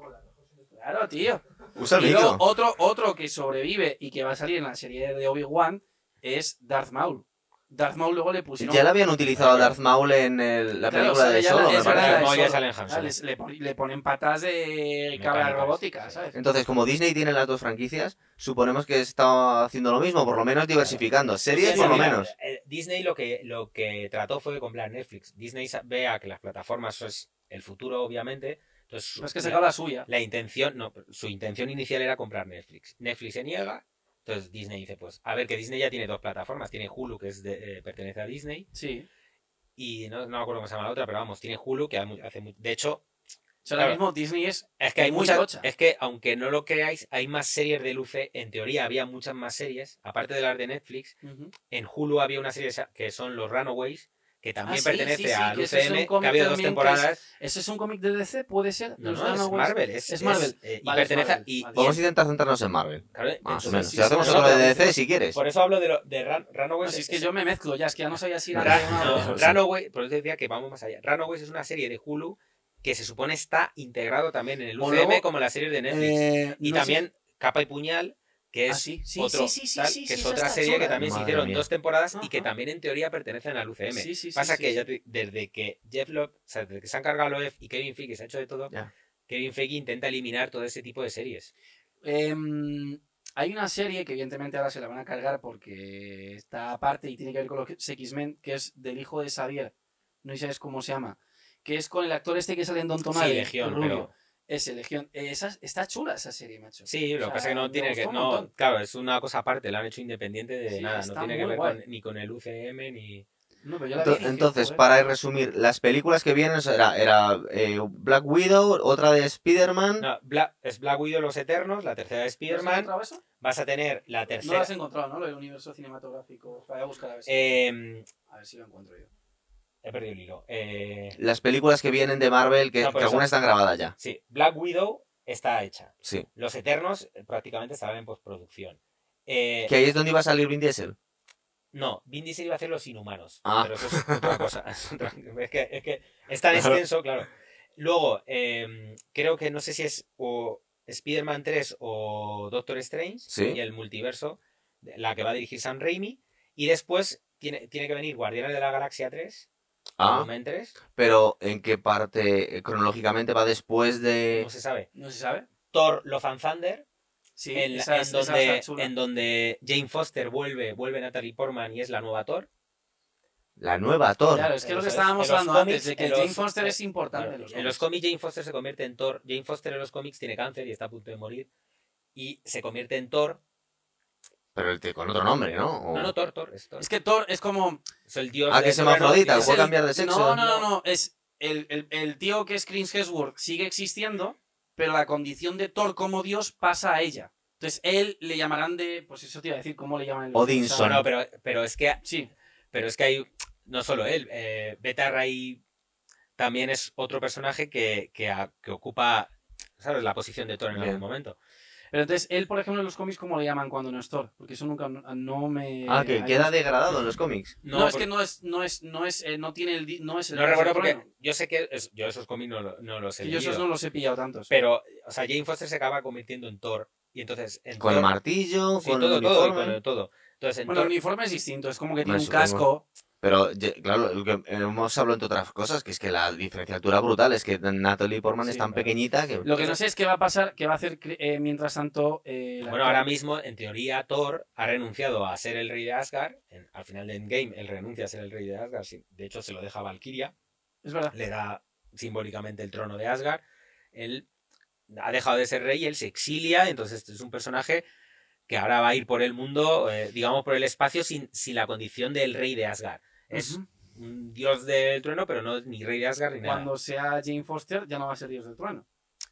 [SPEAKER 6] Claro, tío.
[SPEAKER 5] Usa
[SPEAKER 6] Y luego otro, otro que sobrevive y que va a salir en la serie de Obi-Wan es Darth Maul. Darth Maul luego le pusieron.
[SPEAKER 5] Ya le habían utilizado a Darth Maul en el- la
[SPEAKER 6] Claro,
[SPEAKER 5] película
[SPEAKER 6] sale
[SPEAKER 5] de
[SPEAKER 6] ya
[SPEAKER 5] Solo,
[SPEAKER 6] la-
[SPEAKER 5] me
[SPEAKER 6] es
[SPEAKER 5] parece.
[SPEAKER 6] la de
[SPEAKER 2] No,
[SPEAKER 6] le, le ponen patas de cabra robótica, ¿sabes?
[SPEAKER 5] Entonces, como Disney tiene las dos franquicias, suponemos que está haciendo lo mismo, por lo menos diversificando. Series,
[SPEAKER 2] Sí,
[SPEAKER 5] por lo
[SPEAKER 2] mira,
[SPEAKER 5] menos.
[SPEAKER 2] eh, Disney lo que, lo que trató fue de comprar Netflix. Disney vea que las plataformas es el futuro, obviamente. Entonces, su-
[SPEAKER 6] Pues que se acaba la suya.
[SPEAKER 2] la intención, no, su intención inicial era comprar Netflix. Netflix se niega. Entonces Disney dice, pues, a ver, que Disney ya tiene dos plataformas. Tiene Hulu, que es de- eh, pertenece a Disney.
[SPEAKER 6] Sí.
[SPEAKER 2] Y no, no me acuerdo cómo se llama la otra, pero vamos, tiene Hulu, que hace, De hecho,
[SPEAKER 6] O sea, ahora mismo Disney es.
[SPEAKER 2] es que hay muchas. Es que, aunque no lo creáis, hay más series de Luce. En teoría había muchas más series, aparte de las de Netflix. En Hulu había una serie que son los Runaways, que también
[SPEAKER 3] Ah, sí,
[SPEAKER 2] pertenece
[SPEAKER 3] sí, sí,
[SPEAKER 2] al
[SPEAKER 3] que ese es un
[SPEAKER 2] UCM, que
[SPEAKER 3] cómic
[SPEAKER 2] ha habido dos temporadas.
[SPEAKER 3] ¿Ese es un cómic de DC? ¿Puede ser?
[SPEAKER 2] No,
[SPEAKER 3] ¿Los
[SPEAKER 2] no, es
[SPEAKER 3] Runaways?
[SPEAKER 2] Marvel. Es,
[SPEAKER 3] Es Marvel.
[SPEAKER 2] eh, y
[SPEAKER 3] Vale, es
[SPEAKER 2] pertenece a-
[SPEAKER 3] Marvel,
[SPEAKER 2] y,
[SPEAKER 3] vale.
[SPEAKER 1] Podemos intentar centrarnos en Marvel.
[SPEAKER 2] claro,
[SPEAKER 1] Más o menos.
[SPEAKER 3] sí,
[SPEAKER 1] si hacemos otro de. DC, si quieres.
[SPEAKER 2] Por eso hablo de, lo, de Run- Runaways.
[SPEAKER 3] No, es que yo me mezclo ya, es que ya no sabía si era
[SPEAKER 2] Ra-
[SPEAKER 3] de una
[SPEAKER 2] no,
[SPEAKER 3] o de otra.
[SPEAKER 1] sí.
[SPEAKER 2] Runaways, por eso decía que vamos más allá. Runaways es una serie de Hulu que se supone está integrado también en el UCM
[SPEAKER 3] luego,
[SPEAKER 2] como la serie de Netflix.
[SPEAKER 3] Eh,
[SPEAKER 2] y
[SPEAKER 3] sé-
[SPEAKER 2] también Capa y Puñal, que
[SPEAKER 3] Ah,
[SPEAKER 2] es
[SPEAKER 3] sí, sí,
[SPEAKER 2] otro,
[SPEAKER 3] sí, sí, sí,
[SPEAKER 2] tal,
[SPEAKER 3] sí,
[SPEAKER 2] que
[SPEAKER 3] sí,
[SPEAKER 2] es otra serie
[SPEAKER 3] chula.
[SPEAKER 2] que también se hicieron
[SPEAKER 1] mía.
[SPEAKER 2] dos temporadas y que también en teoría pertenecen al UCM.
[SPEAKER 3] Sí, sí, sí,
[SPEAKER 2] Pasa
[SPEAKER 3] sí,
[SPEAKER 2] que
[SPEAKER 3] sí.
[SPEAKER 2] ya te- desde que Jeff Love, o sea, desde que se han cargado Loeb y Kevin Feige se ha hecho de todo,
[SPEAKER 1] Ya.
[SPEAKER 2] Kevin Feige intenta eliminar todo ese tipo de series.
[SPEAKER 3] Em, hay una serie que evidentemente ahora se la van a cargar porque está aparte y tiene que ver con los X-Men, que es del hijo de Xavier. No sé cómo se llama. Que es con el actor este que sale en Don Tonali.
[SPEAKER 2] Sí, Legión, pero
[SPEAKER 3] Ese, Legión. Eh, esa- está chula esa serie, macho.
[SPEAKER 2] sí, lo
[SPEAKER 3] O
[SPEAKER 2] que pasa es que no tiene que no, claro, es una cosa aparte, la han hecho independiente de
[SPEAKER 3] Sí,
[SPEAKER 2] nada, no tiene que ver con- ni con el UCM ni
[SPEAKER 3] No, pero yo la vi
[SPEAKER 1] Entonces,
[SPEAKER 3] joder.
[SPEAKER 1] para resumir, las películas que vienen era, era eh, Black Widow, otra de Spider-Man.
[SPEAKER 2] No, Bla- es Black Widow Los Eternos, la tercera de
[SPEAKER 3] ¿No has
[SPEAKER 2] Spider-Man,
[SPEAKER 3] encontrado eso?
[SPEAKER 2] vas a tener la
[SPEAKER 3] No lo
[SPEAKER 2] tercera
[SPEAKER 3] has encontrado, ¿no? Lo del universo cinematográfico. Voy a buscar a ver si,
[SPEAKER 2] eh,
[SPEAKER 3] a ver si lo encuentro yo.
[SPEAKER 2] He perdido el hilo. Eh,
[SPEAKER 1] Las películas que vienen de Marvel, que,
[SPEAKER 2] No,
[SPEAKER 1] que algunas están grabadas ya.
[SPEAKER 2] sí, Black Widow está hecha.
[SPEAKER 1] Sí.
[SPEAKER 2] Los Eternos eh, prácticamente estaban en postproducción. Eh,
[SPEAKER 1] Que ahí es donde iba a salir Vin Diesel.
[SPEAKER 2] No, Vin Diesel iba a hacer Los Inhumanos.
[SPEAKER 1] Ah.
[SPEAKER 2] Pero eso es otra cosa. Es, que, es que es tan extenso, claro. Luego, eh, creo que no sé si es o Spider-Man 3 o Doctor Strange
[SPEAKER 1] Sí.
[SPEAKER 2] y el multiverso, la que va a dirigir Sam Raimi. Y después tiene, tiene que venir Guardianes de la Galaxia 3,
[SPEAKER 1] Ah,
[SPEAKER 2] volumen 3,
[SPEAKER 1] pero ¿en qué parte eh, cronológicamente va después de...?
[SPEAKER 2] no se sabe.
[SPEAKER 3] ¿No se sabe?
[SPEAKER 2] Thor Love and Thunder,
[SPEAKER 3] Sí,
[SPEAKER 2] en,
[SPEAKER 3] esa,
[SPEAKER 2] en
[SPEAKER 3] esa
[SPEAKER 2] donde,
[SPEAKER 3] está chula.
[SPEAKER 2] en donde Jane Foster vuelve, vuelve Natalie Portman y es la nueva Thor.
[SPEAKER 1] La nueva Thor.
[SPEAKER 3] Claro, es que lo que
[SPEAKER 2] Eso es.
[SPEAKER 3] estábamos
[SPEAKER 2] En los
[SPEAKER 3] hablando
[SPEAKER 2] cómics,
[SPEAKER 3] antes, de que
[SPEAKER 2] en los-
[SPEAKER 3] Jane Foster es importante.
[SPEAKER 2] Claro,
[SPEAKER 3] en los
[SPEAKER 2] en los
[SPEAKER 3] cómics.
[SPEAKER 2] cómics Jane Foster se convierte en Thor. Jane Foster en los cómics tiene cáncer y está a punto de morir. Y se convierte en Thor.
[SPEAKER 1] Pero el con otro nombre, ¿no? O-
[SPEAKER 2] No, no, Thor, Thor. Es, Thor.
[SPEAKER 3] Es que Thor es como...
[SPEAKER 2] Es el dios
[SPEAKER 1] Ah, que
[SPEAKER 2] y es
[SPEAKER 1] puede
[SPEAKER 2] el-
[SPEAKER 1] cambiar de sexo.
[SPEAKER 3] No, no, no, no. Es el, el, el tío que es Chris Hemsworth sigue existiendo, pero la condición de Thor como dios pasa a ella. Entonces él le llamarán de... Pues eso te iba a decir, ¿cómo le llaman?
[SPEAKER 1] Odinson.
[SPEAKER 2] No, no, pero, pero es que
[SPEAKER 3] Sí,
[SPEAKER 2] pero es que hay no solo él. Eh, Beta Ray también es otro personaje que, que, a- que ocupa ¿sabes? la posición de Thor en
[SPEAKER 1] Bien.
[SPEAKER 2] algún momento.
[SPEAKER 3] Pero entonces él, por ejemplo, en los cómics, ¿cómo le llaman cuando no es Thor? Porque eso nunca, no, me...
[SPEAKER 1] Ah, que queda degradado en los cómics.
[SPEAKER 3] No, es
[SPEAKER 2] por-
[SPEAKER 3] que no es, no es, no es, eh, no tiene el, no es el
[SPEAKER 2] no recuerdo porque yo sé que es- yo esos cómics no, no los he
[SPEAKER 3] Que yo esos no los he pillado tantos.
[SPEAKER 2] Pero, o sea, Jane Foster se acaba convirtiendo en Thor. Y entonces, en
[SPEAKER 1] Con el martillo,
[SPEAKER 2] Sí,
[SPEAKER 1] con
[SPEAKER 2] todo,
[SPEAKER 1] el
[SPEAKER 2] todo,
[SPEAKER 1] uniforme.
[SPEAKER 2] con todo. Entonces,
[SPEAKER 3] Bueno, el uniforme es distinto, es como que tiene un casco.
[SPEAKER 1] Pero, claro, lo que hemos hablado entre otras cosas, que es que la diferenciatura brutal es que Natalie Portman
[SPEAKER 2] Sí,
[SPEAKER 1] es tan
[SPEAKER 2] claro.
[SPEAKER 1] pequeñita que...
[SPEAKER 3] Lo que no sé es qué va a pasar, qué va a hacer eh, mientras tanto. eh,
[SPEAKER 2] Bueno, ahora mismo, en teoría, Thor ha renunciado a ser el rey de Asgard. En- al final de Endgame, él renuncia a ser el rey de Asgard. sí, De hecho, se lo deja a Valkyria.
[SPEAKER 3] Es verdad.
[SPEAKER 2] Le da simbólicamente el trono de Asgard. Él ha dejado de ser rey, él se exilia. Entonces, este es un personaje que ahora va a ir por el mundo, eh, digamos, por el espacio, sin, sin la condición del rey de Asgard. Es un dios del trueno, pero no es ni rey de Asgard ni nada.
[SPEAKER 3] Cuando sea Jane Foster ya no va a ser Dios del Trueno.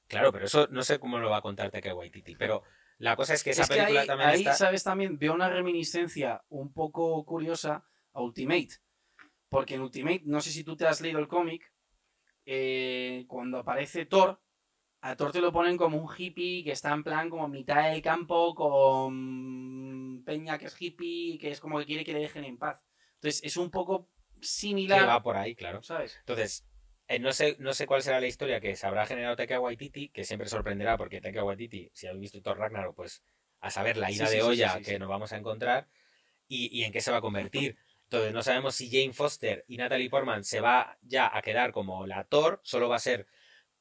[SPEAKER 2] Claro, pero eso no sé cómo lo va a contar Taika Waititi. Pero la cosa es que esa
[SPEAKER 3] es que
[SPEAKER 2] película
[SPEAKER 3] ahí,
[SPEAKER 2] también
[SPEAKER 3] ahí,
[SPEAKER 2] está.
[SPEAKER 3] ¿sabes? También veo una reminiscencia un poco curiosa a Ultimate. Porque en Ultimate, no sé si tú te has leído el cómic, eh, cuando aparece Thor, a Thor te lo ponen como un hippie que está en plan como mitad del campo con Peña que es hippie, que es como que quiere que le dejen en paz. Entonces es un poco
[SPEAKER 2] que
[SPEAKER 3] similar,
[SPEAKER 2] va por ahí, claro.
[SPEAKER 3] ¿sabes?
[SPEAKER 2] Entonces, eh, no, sé, no sé cuál será la historia que se habrá generado Taika Waititi, que siempre sorprenderá, porque Taika Waititi, si habéis visto Thor Ragnarok, pues a saber la ira
[SPEAKER 3] Sí,
[SPEAKER 2] de
[SPEAKER 3] sí,
[SPEAKER 2] olla
[SPEAKER 3] sí,
[SPEAKER 2] que nos vamos a encontrar y, y en qué se va a convertir. Entonces, no sabemos si Jane Foster y Natalie Portman se va ya a quedar como la Thor, solo va a ser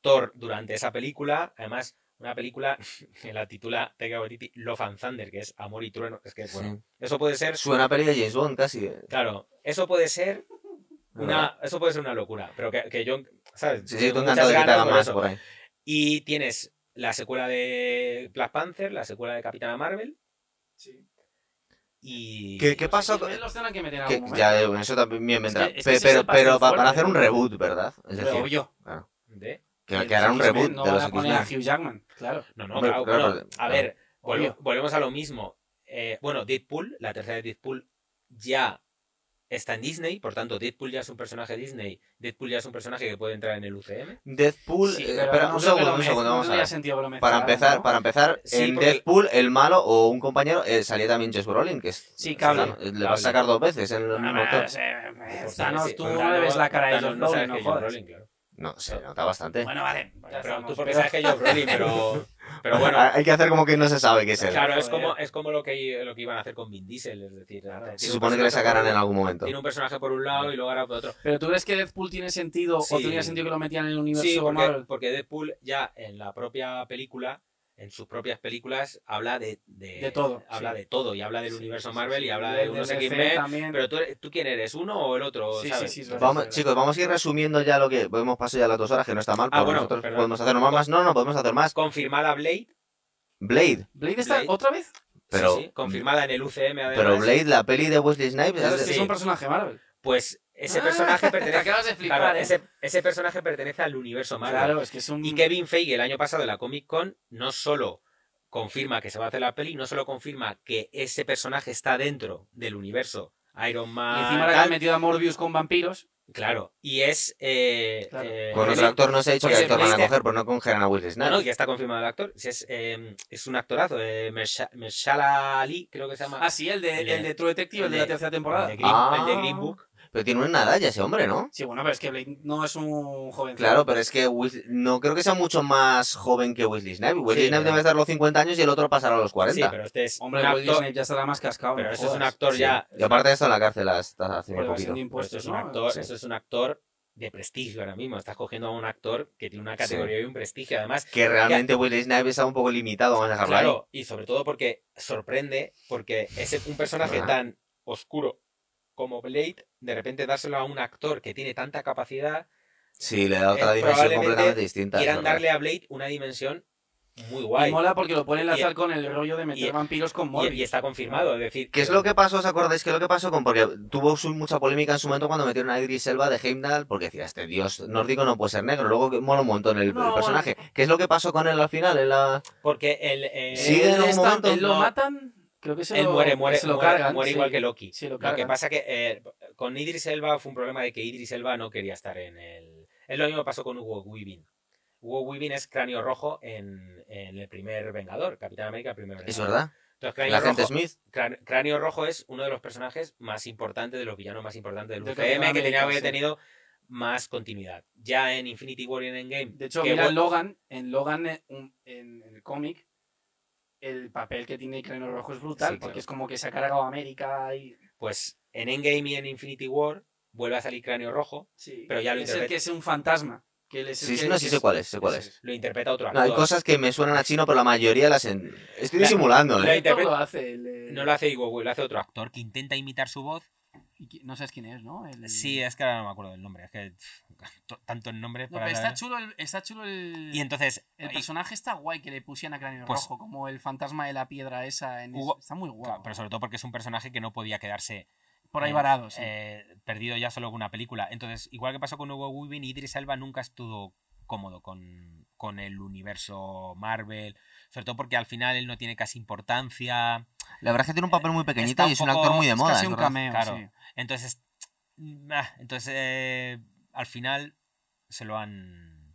[SPEAKER 2] Thor durante esa película. Además, una película que la titula Taika Waititi Love and Thunder, que es Amor y Trueno. Es que, bueno,
[SPEAKER 1] Sí.
[SPEAKER 2] eso puede ser
[SPEAKER 1] Suena a peli de James Bond casi. eh.
[SPEAKER 2] Claro, eso puede ser una, eso puede ser una locura, pero que, que yo, ¿sabes?
[SPEAKER 1] Sí, sí,
[SPEAKER 2] Tengo
[SPEAKER 1] tú
[SPEAKER 2] muchas
[SPEAKER 1] encantado de que te
[SPEAKER 2] ganas
[SPEAKER 1] haga
[SPEAKER 2] por
[SPEAKER 1] más
[SPEAKER 2] eso.
[SPEAKER 1] por ahí.
[SPEAKER 2] Y tienes la secuela de Black Panther, la secuela de Capitana Marvel y
[SPEAKER 1] ¿Qué, qué pasó?
[SPEAKER 3] También los tendrán que meter en
[SPEAKER 1] Que, ya, eso también bien vendrá.
[SPEAKER 3] Es que- es
[SPEAKER 1] pero pero pa- para
[SPEAKER 3] fuerte,
[SPEAKER 1] hacer un reboot, ¿verdad? Es decir,
[SPEAKER 3] obvio.
[SPEAKER 1] claro,
[SPEAKER 2] ¿De?
[SPEAKER 1] Que, que hará un reboot
[SPEAKER 3] no
[SPEAKER 1] de
[SPEAKER 3] van
[SPEAKER 1] los
[SPEAKER 3] a poner a. Hugh Jackman, claro.
[SPEAKER 2] No, no,
[SPEAKER 1] Hombre,
[SPEAKER 2] claro,
[SPEAKER 1] claro,
[SPEAKER 2] bueno,
[SPEAKER 1] claro.
[SPEAKER 2] a ver, volve- volvemos a lo mismo. Eh, bueno, Deadpool, la tercera de Deadpool, ya está en Disney, por tanto Deadpool ya es un personaje Disney, Deadpool ya es un personaje que puede entrar en el UCM.
[SPEAKER 1] Deadpool.
[SPEAKER 3] Sí,
[SPEAKER 1] eh,
[SPEAKER 3] pero
[SPEAKER 1] espera,
[SPEAKER 3] no
[SPEAKER 1] un segundo, un segundo,
[SPEAKER 3] no
[SPEAKER 1] vamos a ver. Para empezar,
[SPEAKER 3] ¿no?
[SPEAKER 1] para empezar,
[SPEAKER 2] Sí,
[SPEAKER 1] en
[SPEAKER 2] porque-
[SPEAKER 1] Deadpool, el malo o un compañero eh, salía también Josh Brolin, que es.
[SPEAKER 3] Sí, cable.
[SPEAKER 1] Le va a sacar dos veces en el mismo
[SPEAKER 3] eh,
[SPEAKER 2] Pues sí,
[SPEAKER 3] tú no le ves la cara de
[SPEAKER 2] Thanos
[SPEAKER 3] Josh
[SPEAKER 2] no sabes
[SPEAKER 3] no
[SPEAKER 2] que. Brolin, claro.
[SPEAKER 1] No, se nota bastante.
[SPEAKER 3] Bueno, vale.
[SPEAKER 2] Pero
[SPEAKER 3] estamos,
[SPEAKER 2] tú porque
[SPEAKER 3] pero-
[SPEAKER 2] sabes que Josh Brolin, pero, pero bueno,
[SPEAKER 1] Hay que hacer como que no se sabe qué es él.
[SPEAKER 2] Claro, es como, es como lo que, lo que iban a hacer con Vin Diesel, es decir,
[SPEAKER 1] Se supone que le sacarán en
[SPEAKER 2] un-
[SPEAKER 1] algún momento.
[SPEAKER 2] Tiene un personaje por un lado y luego ahora por otro.
[SPEAKER 3] Pero tú crees que Deadpool tiene sentido
[SPEAKER 2] Sí.
[SPEAKER 3] o tenía sentido que lo metían en el universo
[SPEAKER 2] Sí, porque,
[SPEAKER 3] Marvel?
[SPEAKER 2] porque Deadpool ya en la propia película, en sus propias películas, habla de, de,
[SPEAKER 3] De todo,
[SPEAKER 2] Habla
[SPEAKER 3] sí.
[SPEAKER 2] de todo y habla del
[SPEAKER 3] Sí,
[SPEAKER 2] universo
[SPEAKER 3] sí,
[SPEAKER 2] Marvel
[SPEAKER 3] sí.
[SPEAKER 2] y habla de unos X-Men. Pero ¿tú, ¿tú quién eres? ¿Uno o el otro?
[SPEAKER 3] Sí,
[SPEAKER 2] ¿sabes?
[SPEAKER 1] Vamos, chicos, vamos a ir resumiendo ya lo que. Hemos pasado ya las dos horas, que no está mal.
[SPEAKER 2] Ah, bueno,
[SPEAKER 1] nosotros
[SPEAKER 2] perdón.
[SPEAKER 1] podemos hacer más, más. No, no, podemos hacer más.
[SPEAKER 2] Confirmada Blade.
[SPEAKER 1] Blade.
[SPEAKER 3] ¿Blade está
[SPEAKER 2] Blade.
[SPEAKER 3] otra vez?
[SPEAKER 1] Pero-
[SPEAKER 2] sí, sí, confirmada en el UCM además.
[SPEAKER 1] Pero Blade, la peli de Wesley Snipes.
[SPEAKER 3] Claro,
[SPEAKER 1] es
[SPEAKER 3] un personaje Marvel.
[SPEAKER 2] Pues ese
[SPEAKER 3] Ah,
[SPEAKER 2] personaje
[SPEAKER 3] Te
[SPEAKER 2] pertenece,
[SPEAKER 3] acabas de flipar,
[SPEAKER 2] claro,
[SPEAKER 3] ¿eh?
[SPEAKER 2] ese, ese personaje pertenece al universo Marvel.
[SPEAKER 3] Claro, es que es un...
[SPEAKER 2] Y Kevin Feige el año pasado en la Comic Con no solo confirma que se va a hacer la peli, no solo confirma que ese personaje está dentro del universo Iron Man.
[SPEAKER 3] Y encima le han metido a Morbius con vampiros.
[SPEAKER 2] Claro, y es. Eh,
[SPEAKER 3] Claro.
[SPEAKER 2] eh,
[SPEAKER 1] Con otro
[SPEAKER 2] Blade-
[SPEAKER 1] actor no se ha dicho
[SPEAKER 2] Pues
[SPEAKER 1] actor van a
[SPEAKER 2] Blade-
[SPEAKER 1] coger, pero no cogerán a
[SPEAKER 2] No,
[SPEAKER 1] Snipes.
[SPEAKER 2] no, ya está confirmado el actor. Es, eh, es un actorazo, eh, Mersha- Mershala Ali, creo que se llama.
[SPEAKER 3] Ah, sí, el de,
[SPEAKER 2] El de-
[SPEAKER 3] el de True Detective, el de
[SPEAKER 2] el
[SPEAKER 3] la tercera temporada.
[SPEAKER 2] El de Green,
[SPEAKER 1] Ah.
[SPEAKER 2] el de Green Book.
[SPEAKER 1] Pero tiene una edad ya ese hombre, ¿no?
[SPEAKER 3] Sí, bueno, pero es que Blade no es un joven.
[SPEAKER 1] Claro, pero es que Wesley- no creo que sea mucho más joven que Wesley Snipes. Wesley
[SPEAKER 2] Sí,
[SPEAKER 1] Snipes debe estar los 50 años y el otro pasará a los 40.
[SPEAKER 2] Sí, pero este es
[SPEAKER 3] Hombre,
[SPEAKER 2] un actor.
[SPEAKER 3] Snipes ya estará más cascado.
[SPEAKER 2] Pero este es un actor
[SPEAKER 1] Sí.
[SPEAKER 2] ya.
[SPEAKER 1] Y aparte está en la cárcel hasta hace muy poquito.
[SPEAKER 3] impuestos,
[SPEAKER 2] esto es un
[SPEAKER 3] ¿no?
[SPEAKER 2] actor,
[SPEAKER 3] Sí.
[SPEAKER 2] esto es un actor de prestigio ahora mismo. Estás cogiendo a un actor que tiene una categoría y un prestigio. Además,
[SPEAKER 1] Que realmente Wesley Snipes está un poco limitado, vamos a dejarlo ahí.
[SPEAKER 2] claro, y sobre todo porque sorprende, porque es un personaje
[SPEAKER 1] Ah.
[SPEAKER 2] tan oscuro como Blade, de repente dárselo a un actor que tiene tanta capacidad,
[SPEAKER 1] Sí, le da otra
[SPEAKER 2] Eh,
[SPEAKER 1] dimensión completamente distinta.
[SPEAKER 2] quieran
[SPEAKER 1] verdad.
[SPEAKER 2] darle a Blade una dimensión muy
[SPEAKER 3] Y
[SPEAKER 2] guay.
[SPEAKER 3] mola porque lo puede enlazar
[SPEAKER 2] Y-
[SPEAKER 3] con el rollo de meter
[SPEAKER 2] y-
[SPEAKER 3] vampiros con
[SPEAKER 2] Y,
[SPEAKER 3] Morbius.
[SPEAKER 2] y está confirmado, es decir,
[SPEAKER 1] ¿Qué es lo que pasó? ¿Os acordáis qué es lo que pasó con? Porque tuvo su- mucha polémica en su momento cuando metieron a Idris Elba de Heimdall, porque decía, este dios nórdico no puede ser negro. Luego que mola un montón el, personaje. ¿Qué es lo que pasó con él al final? En la...
[SPEAKER 2] porque el, eh,
[SPEAKER 1] Sí,
[SPEAKER 3] Él
[SPEAKER 1] en momento
[SPEAKER 3] él lo
[SPEAKER 2] no-
[SPEAKER 3] matan, creo que se
[SPEAKER 2] él
[SPEAKER 3] lo,
[SPEAKER 2] muere, muere,
[SPEAKER 3] se lo
[SPEAKER 2] muere,
[SPEAKER 3] cargan.
[SPEAKER 2] muere
[SPEAKER 3] sí.
[SPEAKER 2] igual que Loki.
[SPEAKER 3] Sí, lo
[SPEAKER 2] Lo que pasa que eh, con Idris Elba fue un problema de que Idris Elba no quería estar en el... Es lo mismo que pasó con Hugo Weaving. Hugo Weaving es cráneo rojo en, en el primer Vengador, Capitán América, el primer Vengador.
[SPEAKER 1] Es verdad.
[SPEAKER 2] Entonces, cráneo
[SPEAKER 1] agente
[SPEAKER 2] rojo,
[SPEAKER 1] Smith.
[SPEAKER 2] Crán- Cráneo Rojo es uno de los personajes más importantes, de los villanos más importantes del
[SPEAKER 3] De
[SPEAKER 2] UCM, que tenía que haber
[SPEAKER 3] sí.
[SPEAKER 2] tenido más continuidad. Ya en Infinity War y en Endgame.
[SPEAKER 3] De hecho,
[SPEAKER 2] que
[SPEAKER 3] mira Logan, en Logan, eh, en el cómic, el papel que tiene el Cráneo Rojo es brutal,
[SPEAKER 2] Sí, claro.
[SPEAKER 3] porque es como que se ha cargado a América y...
[SPEAKER 2] Pues en Endgame y en Infinity War vuelve a salir Cráneo Rojo,
[SPEAKER 3] Sí.
[SPEAKER 2] Pero ya lo
[SPEAKER 3] es el
[SPEAKER 2] interpreta.
[SPEAKER 3] que es un fantasma. Que él es el
[SPEAKER 1] Sí,
[SPEAKER 3] que-
[SPEAKER 1] no, sí sé cuál es, sé cuál
[SPEAKER 3] ese
[SPEAKER 1] es.
[SPEAKER 2] lo interpreta otro
[SPEAKER 1] No,
[SPEAKER 2] actor.
[SPEAKER 1] hay cosas que me suenan a chino, pero la mayoría las... En... Estoy
[SPEAKER 2] La-
[SPEAKER 1] disimulando,
[SPEAKER 2] la
[SPEAKER 1] ¿eh?
[SPEAKER 3] Lo hace. el, eh,
[SPEAKER 2] No lo hace Weaving, lo hace otro actor que intenta imitar su voz.
[SPEAKER 3] No sabes quién es, ¿no? El-
[SPEAKER 2] Sí, es que ahora no me acuerdo del nombre. Es que tanto el nombre
[SPEAKER 3] No,
[SPEAKER 2] para
[SPEAKER 3] pero está chulo el, está chulo el,
[SPEAKER 2] Y entonces,
[SPEAKER 3] el
[SPEAKER 2] y-
[SPEAKER 3] personaje está guay que le pusieran a Cráneo
[SPEAKER 2] Pues-
[SPEAKER 3] Rojo, como el fantasma de la piedra esa. En
[SPEAKER 2] Hugo-
[SPEAKER 3] está muy guay.
[SPEAKER 2] claro, pero sobre todo porque es un personaje que no podía quedarse
[SPEAKER 3] Por ahí
[SPEAKER 2] eh,
[SPEAKER 3] varado, sí.
[SPEAKER 2] eh, perdido ya solo con una película. Entonces, igual que pasó con Hugo Weaving, Idris Elba nunca estuvo cómodo con, con el universo Marvel, sobre todo porque al final él no tiene casi importancia.
[SPEAKER 7] La verdad es que tiene un papel muy pequeñito
[SPEAKER 2] Está
[SPEAKER 7] y es un
[SPEAKER 2] poco-
[SPEAKER 7] actor muy de
[SPEAKER 3] es
[SPEAKER 7] moda.
[SPEAKER 3] casi
[SPEAKER 7] es
[SPEAKER 3] un
[SPEAKER 7] verdad.
[SPEAKER 3] cameo,
[SPEAKER 2] claro.
[SPEAKER 3] sí.
[SPEAKER 2] Entonces, ah, entonces eh, al final se lo han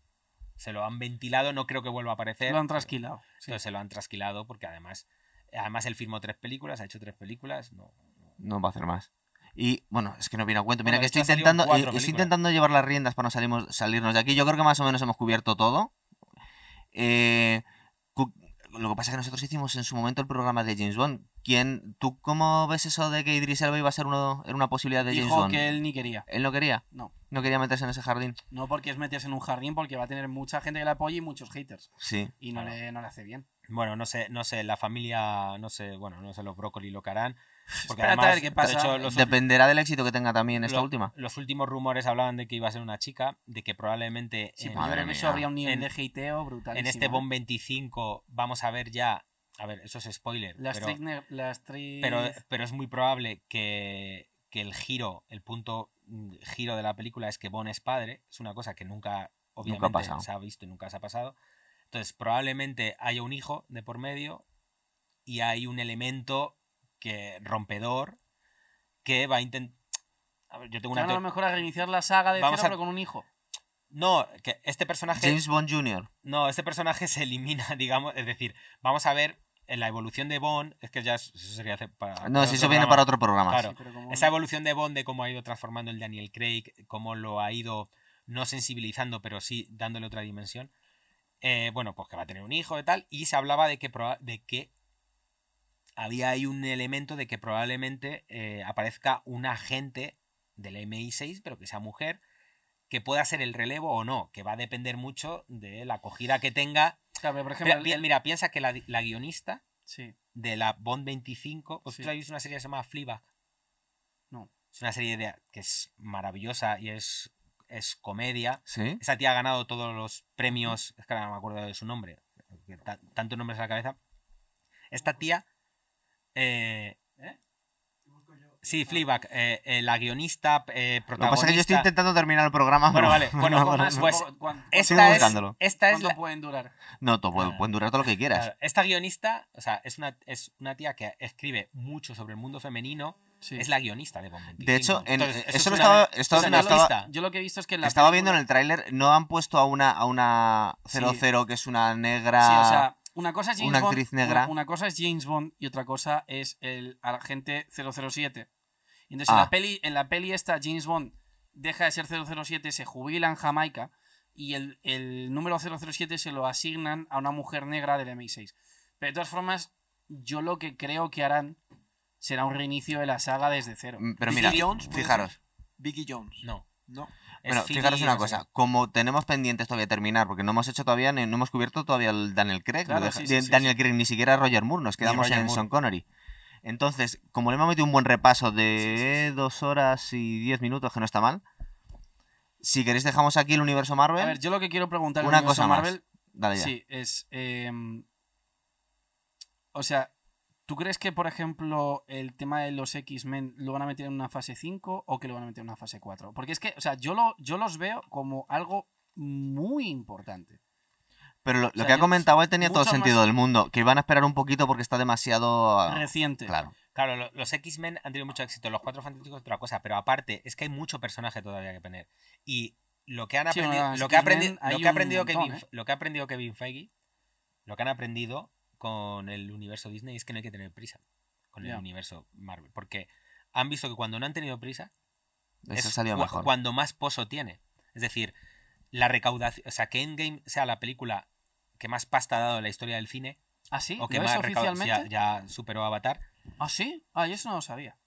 [SPEAKER 2] se lo han ventilado, no creo que vuelva a aparecer.
[SPEAKER 3] Lo han trasquilado. sí.
[SPEAKER 2] Entonces se lo han trasquilado porque además además él firmó tres películas, ha hecho tres películas, no,
[SPEAKER 7] No va a hacer más. Y bueno, es que no viene a cuento. Mira
[SPEAKER 2] Bueno,
[SPEAKER 7] que estoy intentando, eh, estoy intentando llevar las riendas para no salimos, salirnos de aquí. Yo creo que más o menos hemos cubierto todo. Eh, lo que pasa es que nosotros hicimos en su momento el programa de James Bond. ¿Quién, ¿Tú cómo ves eso de que Idris Elba iba a ser uno, era una posibilidad de James
[SPEAKER 3] Dijo
[SPEAKER 7] Bond?
[SPEAKER 3] que él ni quería.
[SPEAKER 7] Él no quería.
[SPEAKER 3] No.
[SPEAKER 7] No quería meterse en ese jardín.
[SPEAKER 3] No porque es meterse en un jardín, porque va a tener mucha gente que le apoye y muchos haters.
[SPEAKER 7] Sí.
[SPEAKER 3] Y no,
[SPEAKER 2] Claro.
[SPEAKER 3] le, no le hace bien.
[SPEAKER 2] Bueno, no sé, no sé, la familia, no sé, bueno, no sé los brócoli lo que harán. Porque
[SPEAKER 3] Espérate a
[SPEAKER 2] además,
[SPEAKER 3] ver qué pasa.
[SPEAKER 2] de hecho, los,
[SPEAKER 7] Dependerá del éxito que tenga también esta
[SPEAKER 2] lo-
[SPEAKER 7] última.
[SPEAKER 2] los últimos rumores hablaban de que iba a ser una chica, de que probablemente
[SPEAKER 3] Sí,
[SPEAKER 2] en,
[SPEAKER 7] Madre
[SPEAKER 3] eso
[SPEAKER 7] mía.
[SPEAKER 3] habría un nivel
[SPEAKER 2] En-
[SPEAKER 3] de hateo brutal.
[SPEAKER 2] en este Bomb 25 vamos a ver ya, a ver, eso es spoiler,
[SPEAKER 3] Las
[SPEAKER 2] pero,
[SPEAKER 3] Las
[SPEAKER 2] pero, pero es muy probable que, que el giro, el punto mm, giro de la película es que Bond es padre, es una cosa que nunca, obviamente, se ha visto y nunca se ha pasado. Entonces, probablemente haya un hijo de por medio y hay un elemento que rompedor que va a intentar A ver, yo tengo una
[SPEAKER 3] van a lo mejor a reiniciar la saga de
[SPEAKER 2] Vamos
[SPEAKER 3] cero,
[SPEAKER 2] a-
[SPEAKER 3] pero con un hijo.
[SPEAKER 2] No, que este personaje.
[SPEAKER 1] James Bond Jr.
[SPEAKER 2] No, este personaje se elimina, digamos. Es decir, vamos a ver la evolución de Bond. Es que ya es- eso sería hacer para.
[SPEAKER 1] No,
[SPEAKER 2] para
[SPEAKER 1] si
[SPEAKER 2] otro
[SPEAKER 1] eso viene
[SPEAKER 2] programa.
[SPEAKER 1] para otro programa.
[SPEAKER 2] Claro.
[SPEAKER 3] Sí, pero como-
[SPEAKER 2] Esa evolución de Bond, de cómo ha ido transformando el Daniel Craig, cómo lo ha ido no sensibilizando, pero sí dándole otra dimensión. Eh, bueno, pues que va a tener un hijo y tal. Y se hablaba de que, de que había ahí un elemento de que probablemente eh, aparezca un agente del MI6, pero que sea mujer, que pueda ser el relevo o no, que va a depender mucho de la acogida que tenga.
[SPEAKER 3] Claro, por ejemplo,
[SPEAKER 2] Mira, pi-
[SPEAKER 3] el-
[SPEAKER 2] mira, piensa que la, la guionista
[SPEAKER 3] Sí.
[SPEAKER 2] de la Bond 25. ¿Vosotros
[SPEAKER 3] Sí.
[SPEAKER 2] habéis visto una serie que se llama Fleabag?
[SPEAKER 3] No.
[SPEAKER 2] Es una serie de, que es maravillosa y es, es comedia.
[SPEAKER 1] ¿Sí?
[SPEAKER 2] Esa tía ha ganado todos los premios. Es que ahora no me acuerdo de su nombre. tantos nombres en la cabeza. Esta tía. eh, Sí, Fleabag, eh, eh, la guionista, eh,
[SPEAKER 1] Lo que
[SPEAKER 2] protagonista.
[SPEAKER 1] pasa es que yo estoy intentando terminar el programa.
[SPEAKER 2] Bueno,
[SPEAKER 1] pero-
[SPEAKER 2] vale, bueno,
[SPEAKER 1] no, no,
[SPEAKER 3] ¿Cuánto-
[SPEAKER 1] no.
[SPEAKER 2] pues,
[SPEAKER 3] cuán-
[SPEAKER 2] Esta es,
[SPEAKER 1] buscándolo.
[SPEAKER 2] esta es
[SPEAKER 3] ¿Cuánto
[SPEAKER 2] la-
[SPEAKER 3] pueden durar?
[SPEAKER 1] No, tú puedes,
[SPEAKER 2] Ah.
[SPEAKER 1] pueden durar todo lo que quieras.
[SPEAKER 2] Claro, esta guionista, o sea, es una, es una tía que escribe mucho sobre el mundo femenino.
[SPEAKER 3] Sí.
[SPEAKER 2] Es la guionista de Bond 25.
[SPEAKER 1] De hecho, en-
[SPEAKER 2] Entonces,
[SPEAKER 1] eso
[SPEAKER 2] es
[SPEAKER 1] lo estaba-
[SPEAKER 2] eso
[SPEAKER 1] estaba-
[SPEAKER 2] es una
[SPEAKER 1] estaba-.
[SPEAKER 3] Yo lo que he visto es que en la
[SPEAKER 1] Estaba viendo en el tráiler, no han puesto a una, a una 00 que es una negra.
[SPEAKER 3] Sí, o sea, una cosa es James
[SPEAKER 1] una
[SPEAKER 3] Bond,
[SPEAKER 1] actriz negra.
[SPEAKER 3] Una, una cosa es James Bond y otra cosa es el agente 007. Y Entonces, en,
[SPEAKER 1] Ah.
[SPEAKER 3] la peli, en la peli esta, James Bond deja de ser 007, se jubila en Jamaica y el, el número 007 se lo asignan a una mujer negra del MI6. Pero de todas formas, yo lo que creo que harán será un reinicio de la saga desde cero.
[SPEAKER 1] Mm, Pero
[SPEAKER 4] Vicky
[SPEAKER 1] mira,
[SPEAKER 4] Jones,
[SPEAKER 1] fijaros.
[SPEAKER 4] Vicky Jones.
[SPEAKER 2] No.
[SPEAKER 4] No.
[SPEAKER 1] Bueno, fijaros una cosa, como tenemos pendientes todavía terminar, porque no hemos hecho todavía, no hemos cubierto todavía el Daniel Craig,
[SPEAKER 3] Claro,
[SPEAKER 1] lo deja-
[SPEAKER 3] sí, sí,
[SPEAKER 1] de-
[SPEAKER 3] sí,
[SPEAKER 1] Daniel. Craig, ni siquiera Roger Moore, nos quedamos en
[SPEAKER 2] Moore.
[SPEAKER 1] Sean Connery. Entonces, como le hemos metido un buen repaso de dos horas y diez minutos, que no está mal, si queréis dejamos aquí el universo Marvel,
[SPEAKER 3] A ver, yo lo que quiero preguntar
[SPEAKER 1] una cosa más.
[SPEAKER 3] Marvel
[SPEAKER 1] dale ya.
[SPEAKER 3] Sí, es. em, o sea, ¿tú crees que, por ejemplo, el tema de los X-Men lo van a meter en una fase 5 o que lo van a meter en una fase 4? Porque es que, o sea, yo, lo, yo los veo como algo muy importante.
[SPEAKER 1] Pero lo, lo
[SPEAKER 3] sea,
[SPEAKER 1] que ha comentado él tenía todo el sentido
[SPEAKER 3] más-
[SPEAKER 1] del mundo, que iban a esperar un poquito porque está demasiado... ah,
[SPEAKER 3] Reciente.
[SPEAKER 1] Claro.
[SPEAKER 2] Claro, lo- los X-Men han tenido mucho éxito, los Cuatro Fantásticos es otra cosa, pero aparte es que hay mucho personaje todavía que tener. Y lo que han
[SPEAKER 3] Sí,
[SPEAKER 2] aprendido,
[SPEAKER 3] bueno,
[SPEAKER 2] lo que ha aprendido,
[SPEAKER 3] hay
[SPEAKER 2] lo que ha
[SPEAKER 3] un
[SPEAKER 2] aprendido
[SPEAKER 3] montón,
[SPEAKER 2] Kevin,
[SPEAKER 3] ¿eh?
[SPEAKER 2] lo que ha aprendido Kevin Feige, lo que han aprendido con el universo Disney es que no hay que tener prisa con el universo Marvel, porque han visto que cuando no han tenido prisa
[SPEAKER 1] Eso
[SPEAKER 2] es
[SPEAKER 1] mejor.
[SPEAKER 2] cuando más pozo tiene. Es decir, la recaudación, o sea, que Endgame sea la película que más pasta ha dado en la historia del cine,
[SPEAKER 3] ¿Ah, sí?
[SPEAKER 2] o que
[SPEAKER 3] ¿Lo
[SPEAKER 2] más
[SPEAKER 3] oficialmente?
[SPEAKER 2] ya, ya superó Avatar.
[SPEAKER 3] ¿Ah, sí? Ah, yo eso no lo sabía.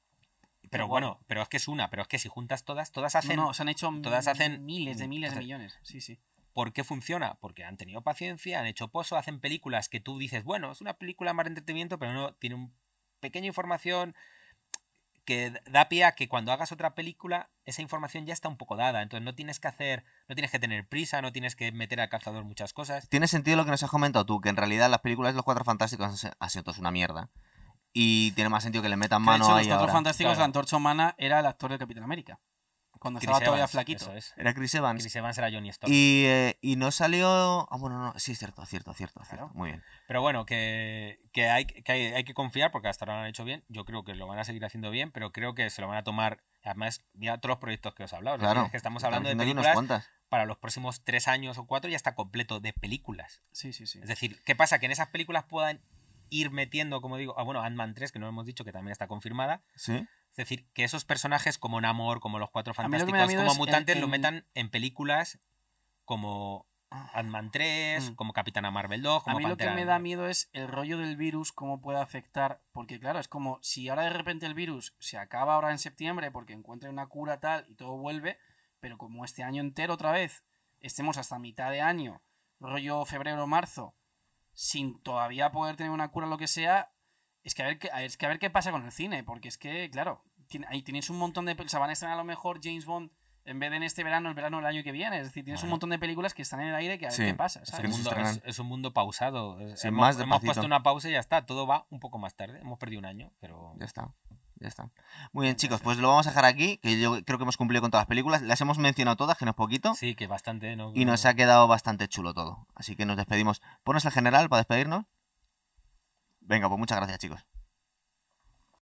[SPEAKER 2] Pero bueno, pero es que es una, pero es que si juntas todas, todas hacen.
[SPEAKER 3] no, se han hecho
[SPEAKER 2] todas hacen-
[SPEAKER 3] miles de miles de millones. Sí, sí.
[SPEAKER 2] ¿Por qué funciona? Porque han tenido paciencia, han hecho pozo, hacen películas que tú dices, bueno, es una película más de entretenimiento, pero no, tiene un pequeña información que da pie a que cuando hagas otra película, esa información ya está un poco dada. Entonces no tienes que hacer, no tienes que tener prisa, no tienes que meter al calzador muchas cosas.
[SPEAKER 1] Tiene sentido lo que nos has comentado tú, que en realidad las películas de los Cuatro Fantásticos han sido todas una mierda. Y tiene más sentido que le metan
[SPEAKER 3] de
[SPEAKER 1] mano
[SPEAKER 3] hecho,
[SPEAKER 1] ahí
[SPEAKER 3] los cuatro
[SPEAKER 1] ahora.
[SPEAKER 3] fantásticos,
[SPEAKER 2] Claro.
[SPEAKER 3] la antorcha humana era el actor de Capitán América. Cuando
[SPEAKER 2] Chris
[SPEAKER 3] estaba todavía flaquito.
[SPEAKER 2] Eso es.
[SPEAKER 1] Era Chris Evans.
[SPEAKER 2] Chris Evans era Johnny Storm.
[SPEAKER 1] Y, eh, y no salió... Ah, bueno, no. Sí, es cierto, cierto, cierto, cierto.
[SPEAKER 3] Claro.
[SPEAKER 1] Muy bien.
[SPEAKER 2] Pero bueno, que, que, hay, que hay, hay que confiar porque hasta ahora lo han hecho bien. Yo creo que lo van a seguir haciendo bien, pero creo que se lo van a tomar. Además, ya todos los proyectos que os he hablado.
[SPEAKER 1] Claro.
[SPEAKER 2] es que estamos hablando de películas para los próximos tres años o cuatro, ya está completo de películas.
[SPEAKER 3] Sí, sí, sí.
[SPEAKER 2] Es decir, ¿qué pasa? Que en esas películas puedan ir metiendo, como digo, ah, bueno, Ant-Man 3, que no hemos dicho que también está confirmada.
[SPEAKER 1] Sí.
[SPEAKER 2] Es decir, que esos personajes como Namor, como los Cuatro
[SPEAKER 3] lo
[SPEAKER 2] Fantásticos, como
[SPEAKER 3] es
[SPEAKER 2] mutantes,
[SPEAKER 3] el-
[SPEAKER 2] lo metan en películas como Ant-Man 3,
[SPEAKER 3] Mm.
[SPEAKER 2] como Capitana Marvel 2, como
[SPEAKER 3] A mí lo que me da miedo es el rollo del virus, cómo puede afectar. Porque, claro, es como si ahora de repente el virus se acaba ahora en septiembre porque encuentre una cura tal y todo vuelve, pero como este año entero otra vez estemos hasta mitad de año, rollo febrero marzo, sin todavía poder tener una cura o lo que sea, es que a ver qué, es que a ver qué pasa con el cine, porque es que, claro, ahí tienes un montón de. O sea, van a estrenar a lo mejor James Bond en vez de en este verano, el verano del año que viene. Es decir, tienes un montón de películas que están en el aire que a ver
[SPEAKER 1] Sí.
[SPEAKER 3] qué pasa.
[SPEAKER 1] Es
[SPEAKER 2] un
[SPEAKER 1] que
[SPEAKER 2] mundo, es- es un mundo pausado.
[SPEAKER 1] Sí,
[SPEAKER 2] hemos,
[SPEAKER 1] más
[SPEAKER 2] hemos
[SPEAKER 1] despacito.
[SPEAKER 2] puesto una pausa y ya está. Todo va un poco más tarde. Hemos perdido un año, pero.
[SPEAKER 1] Ya está. Ya está. Muy bien, chicos, pues lo vamos a dejar aquí, que yo creo que hemos cumplido con todas las películas. Las hemos mencionado todas, que no es poquito.
[SPEAKER 2] Sí, que bastante. ¿no?
[SPEAKER 1] Y nos ha quedado bastante chulo todo. Así que nos despedimos. Ponos el general para despedirnos. Venga, pues muchas gracias, chicos.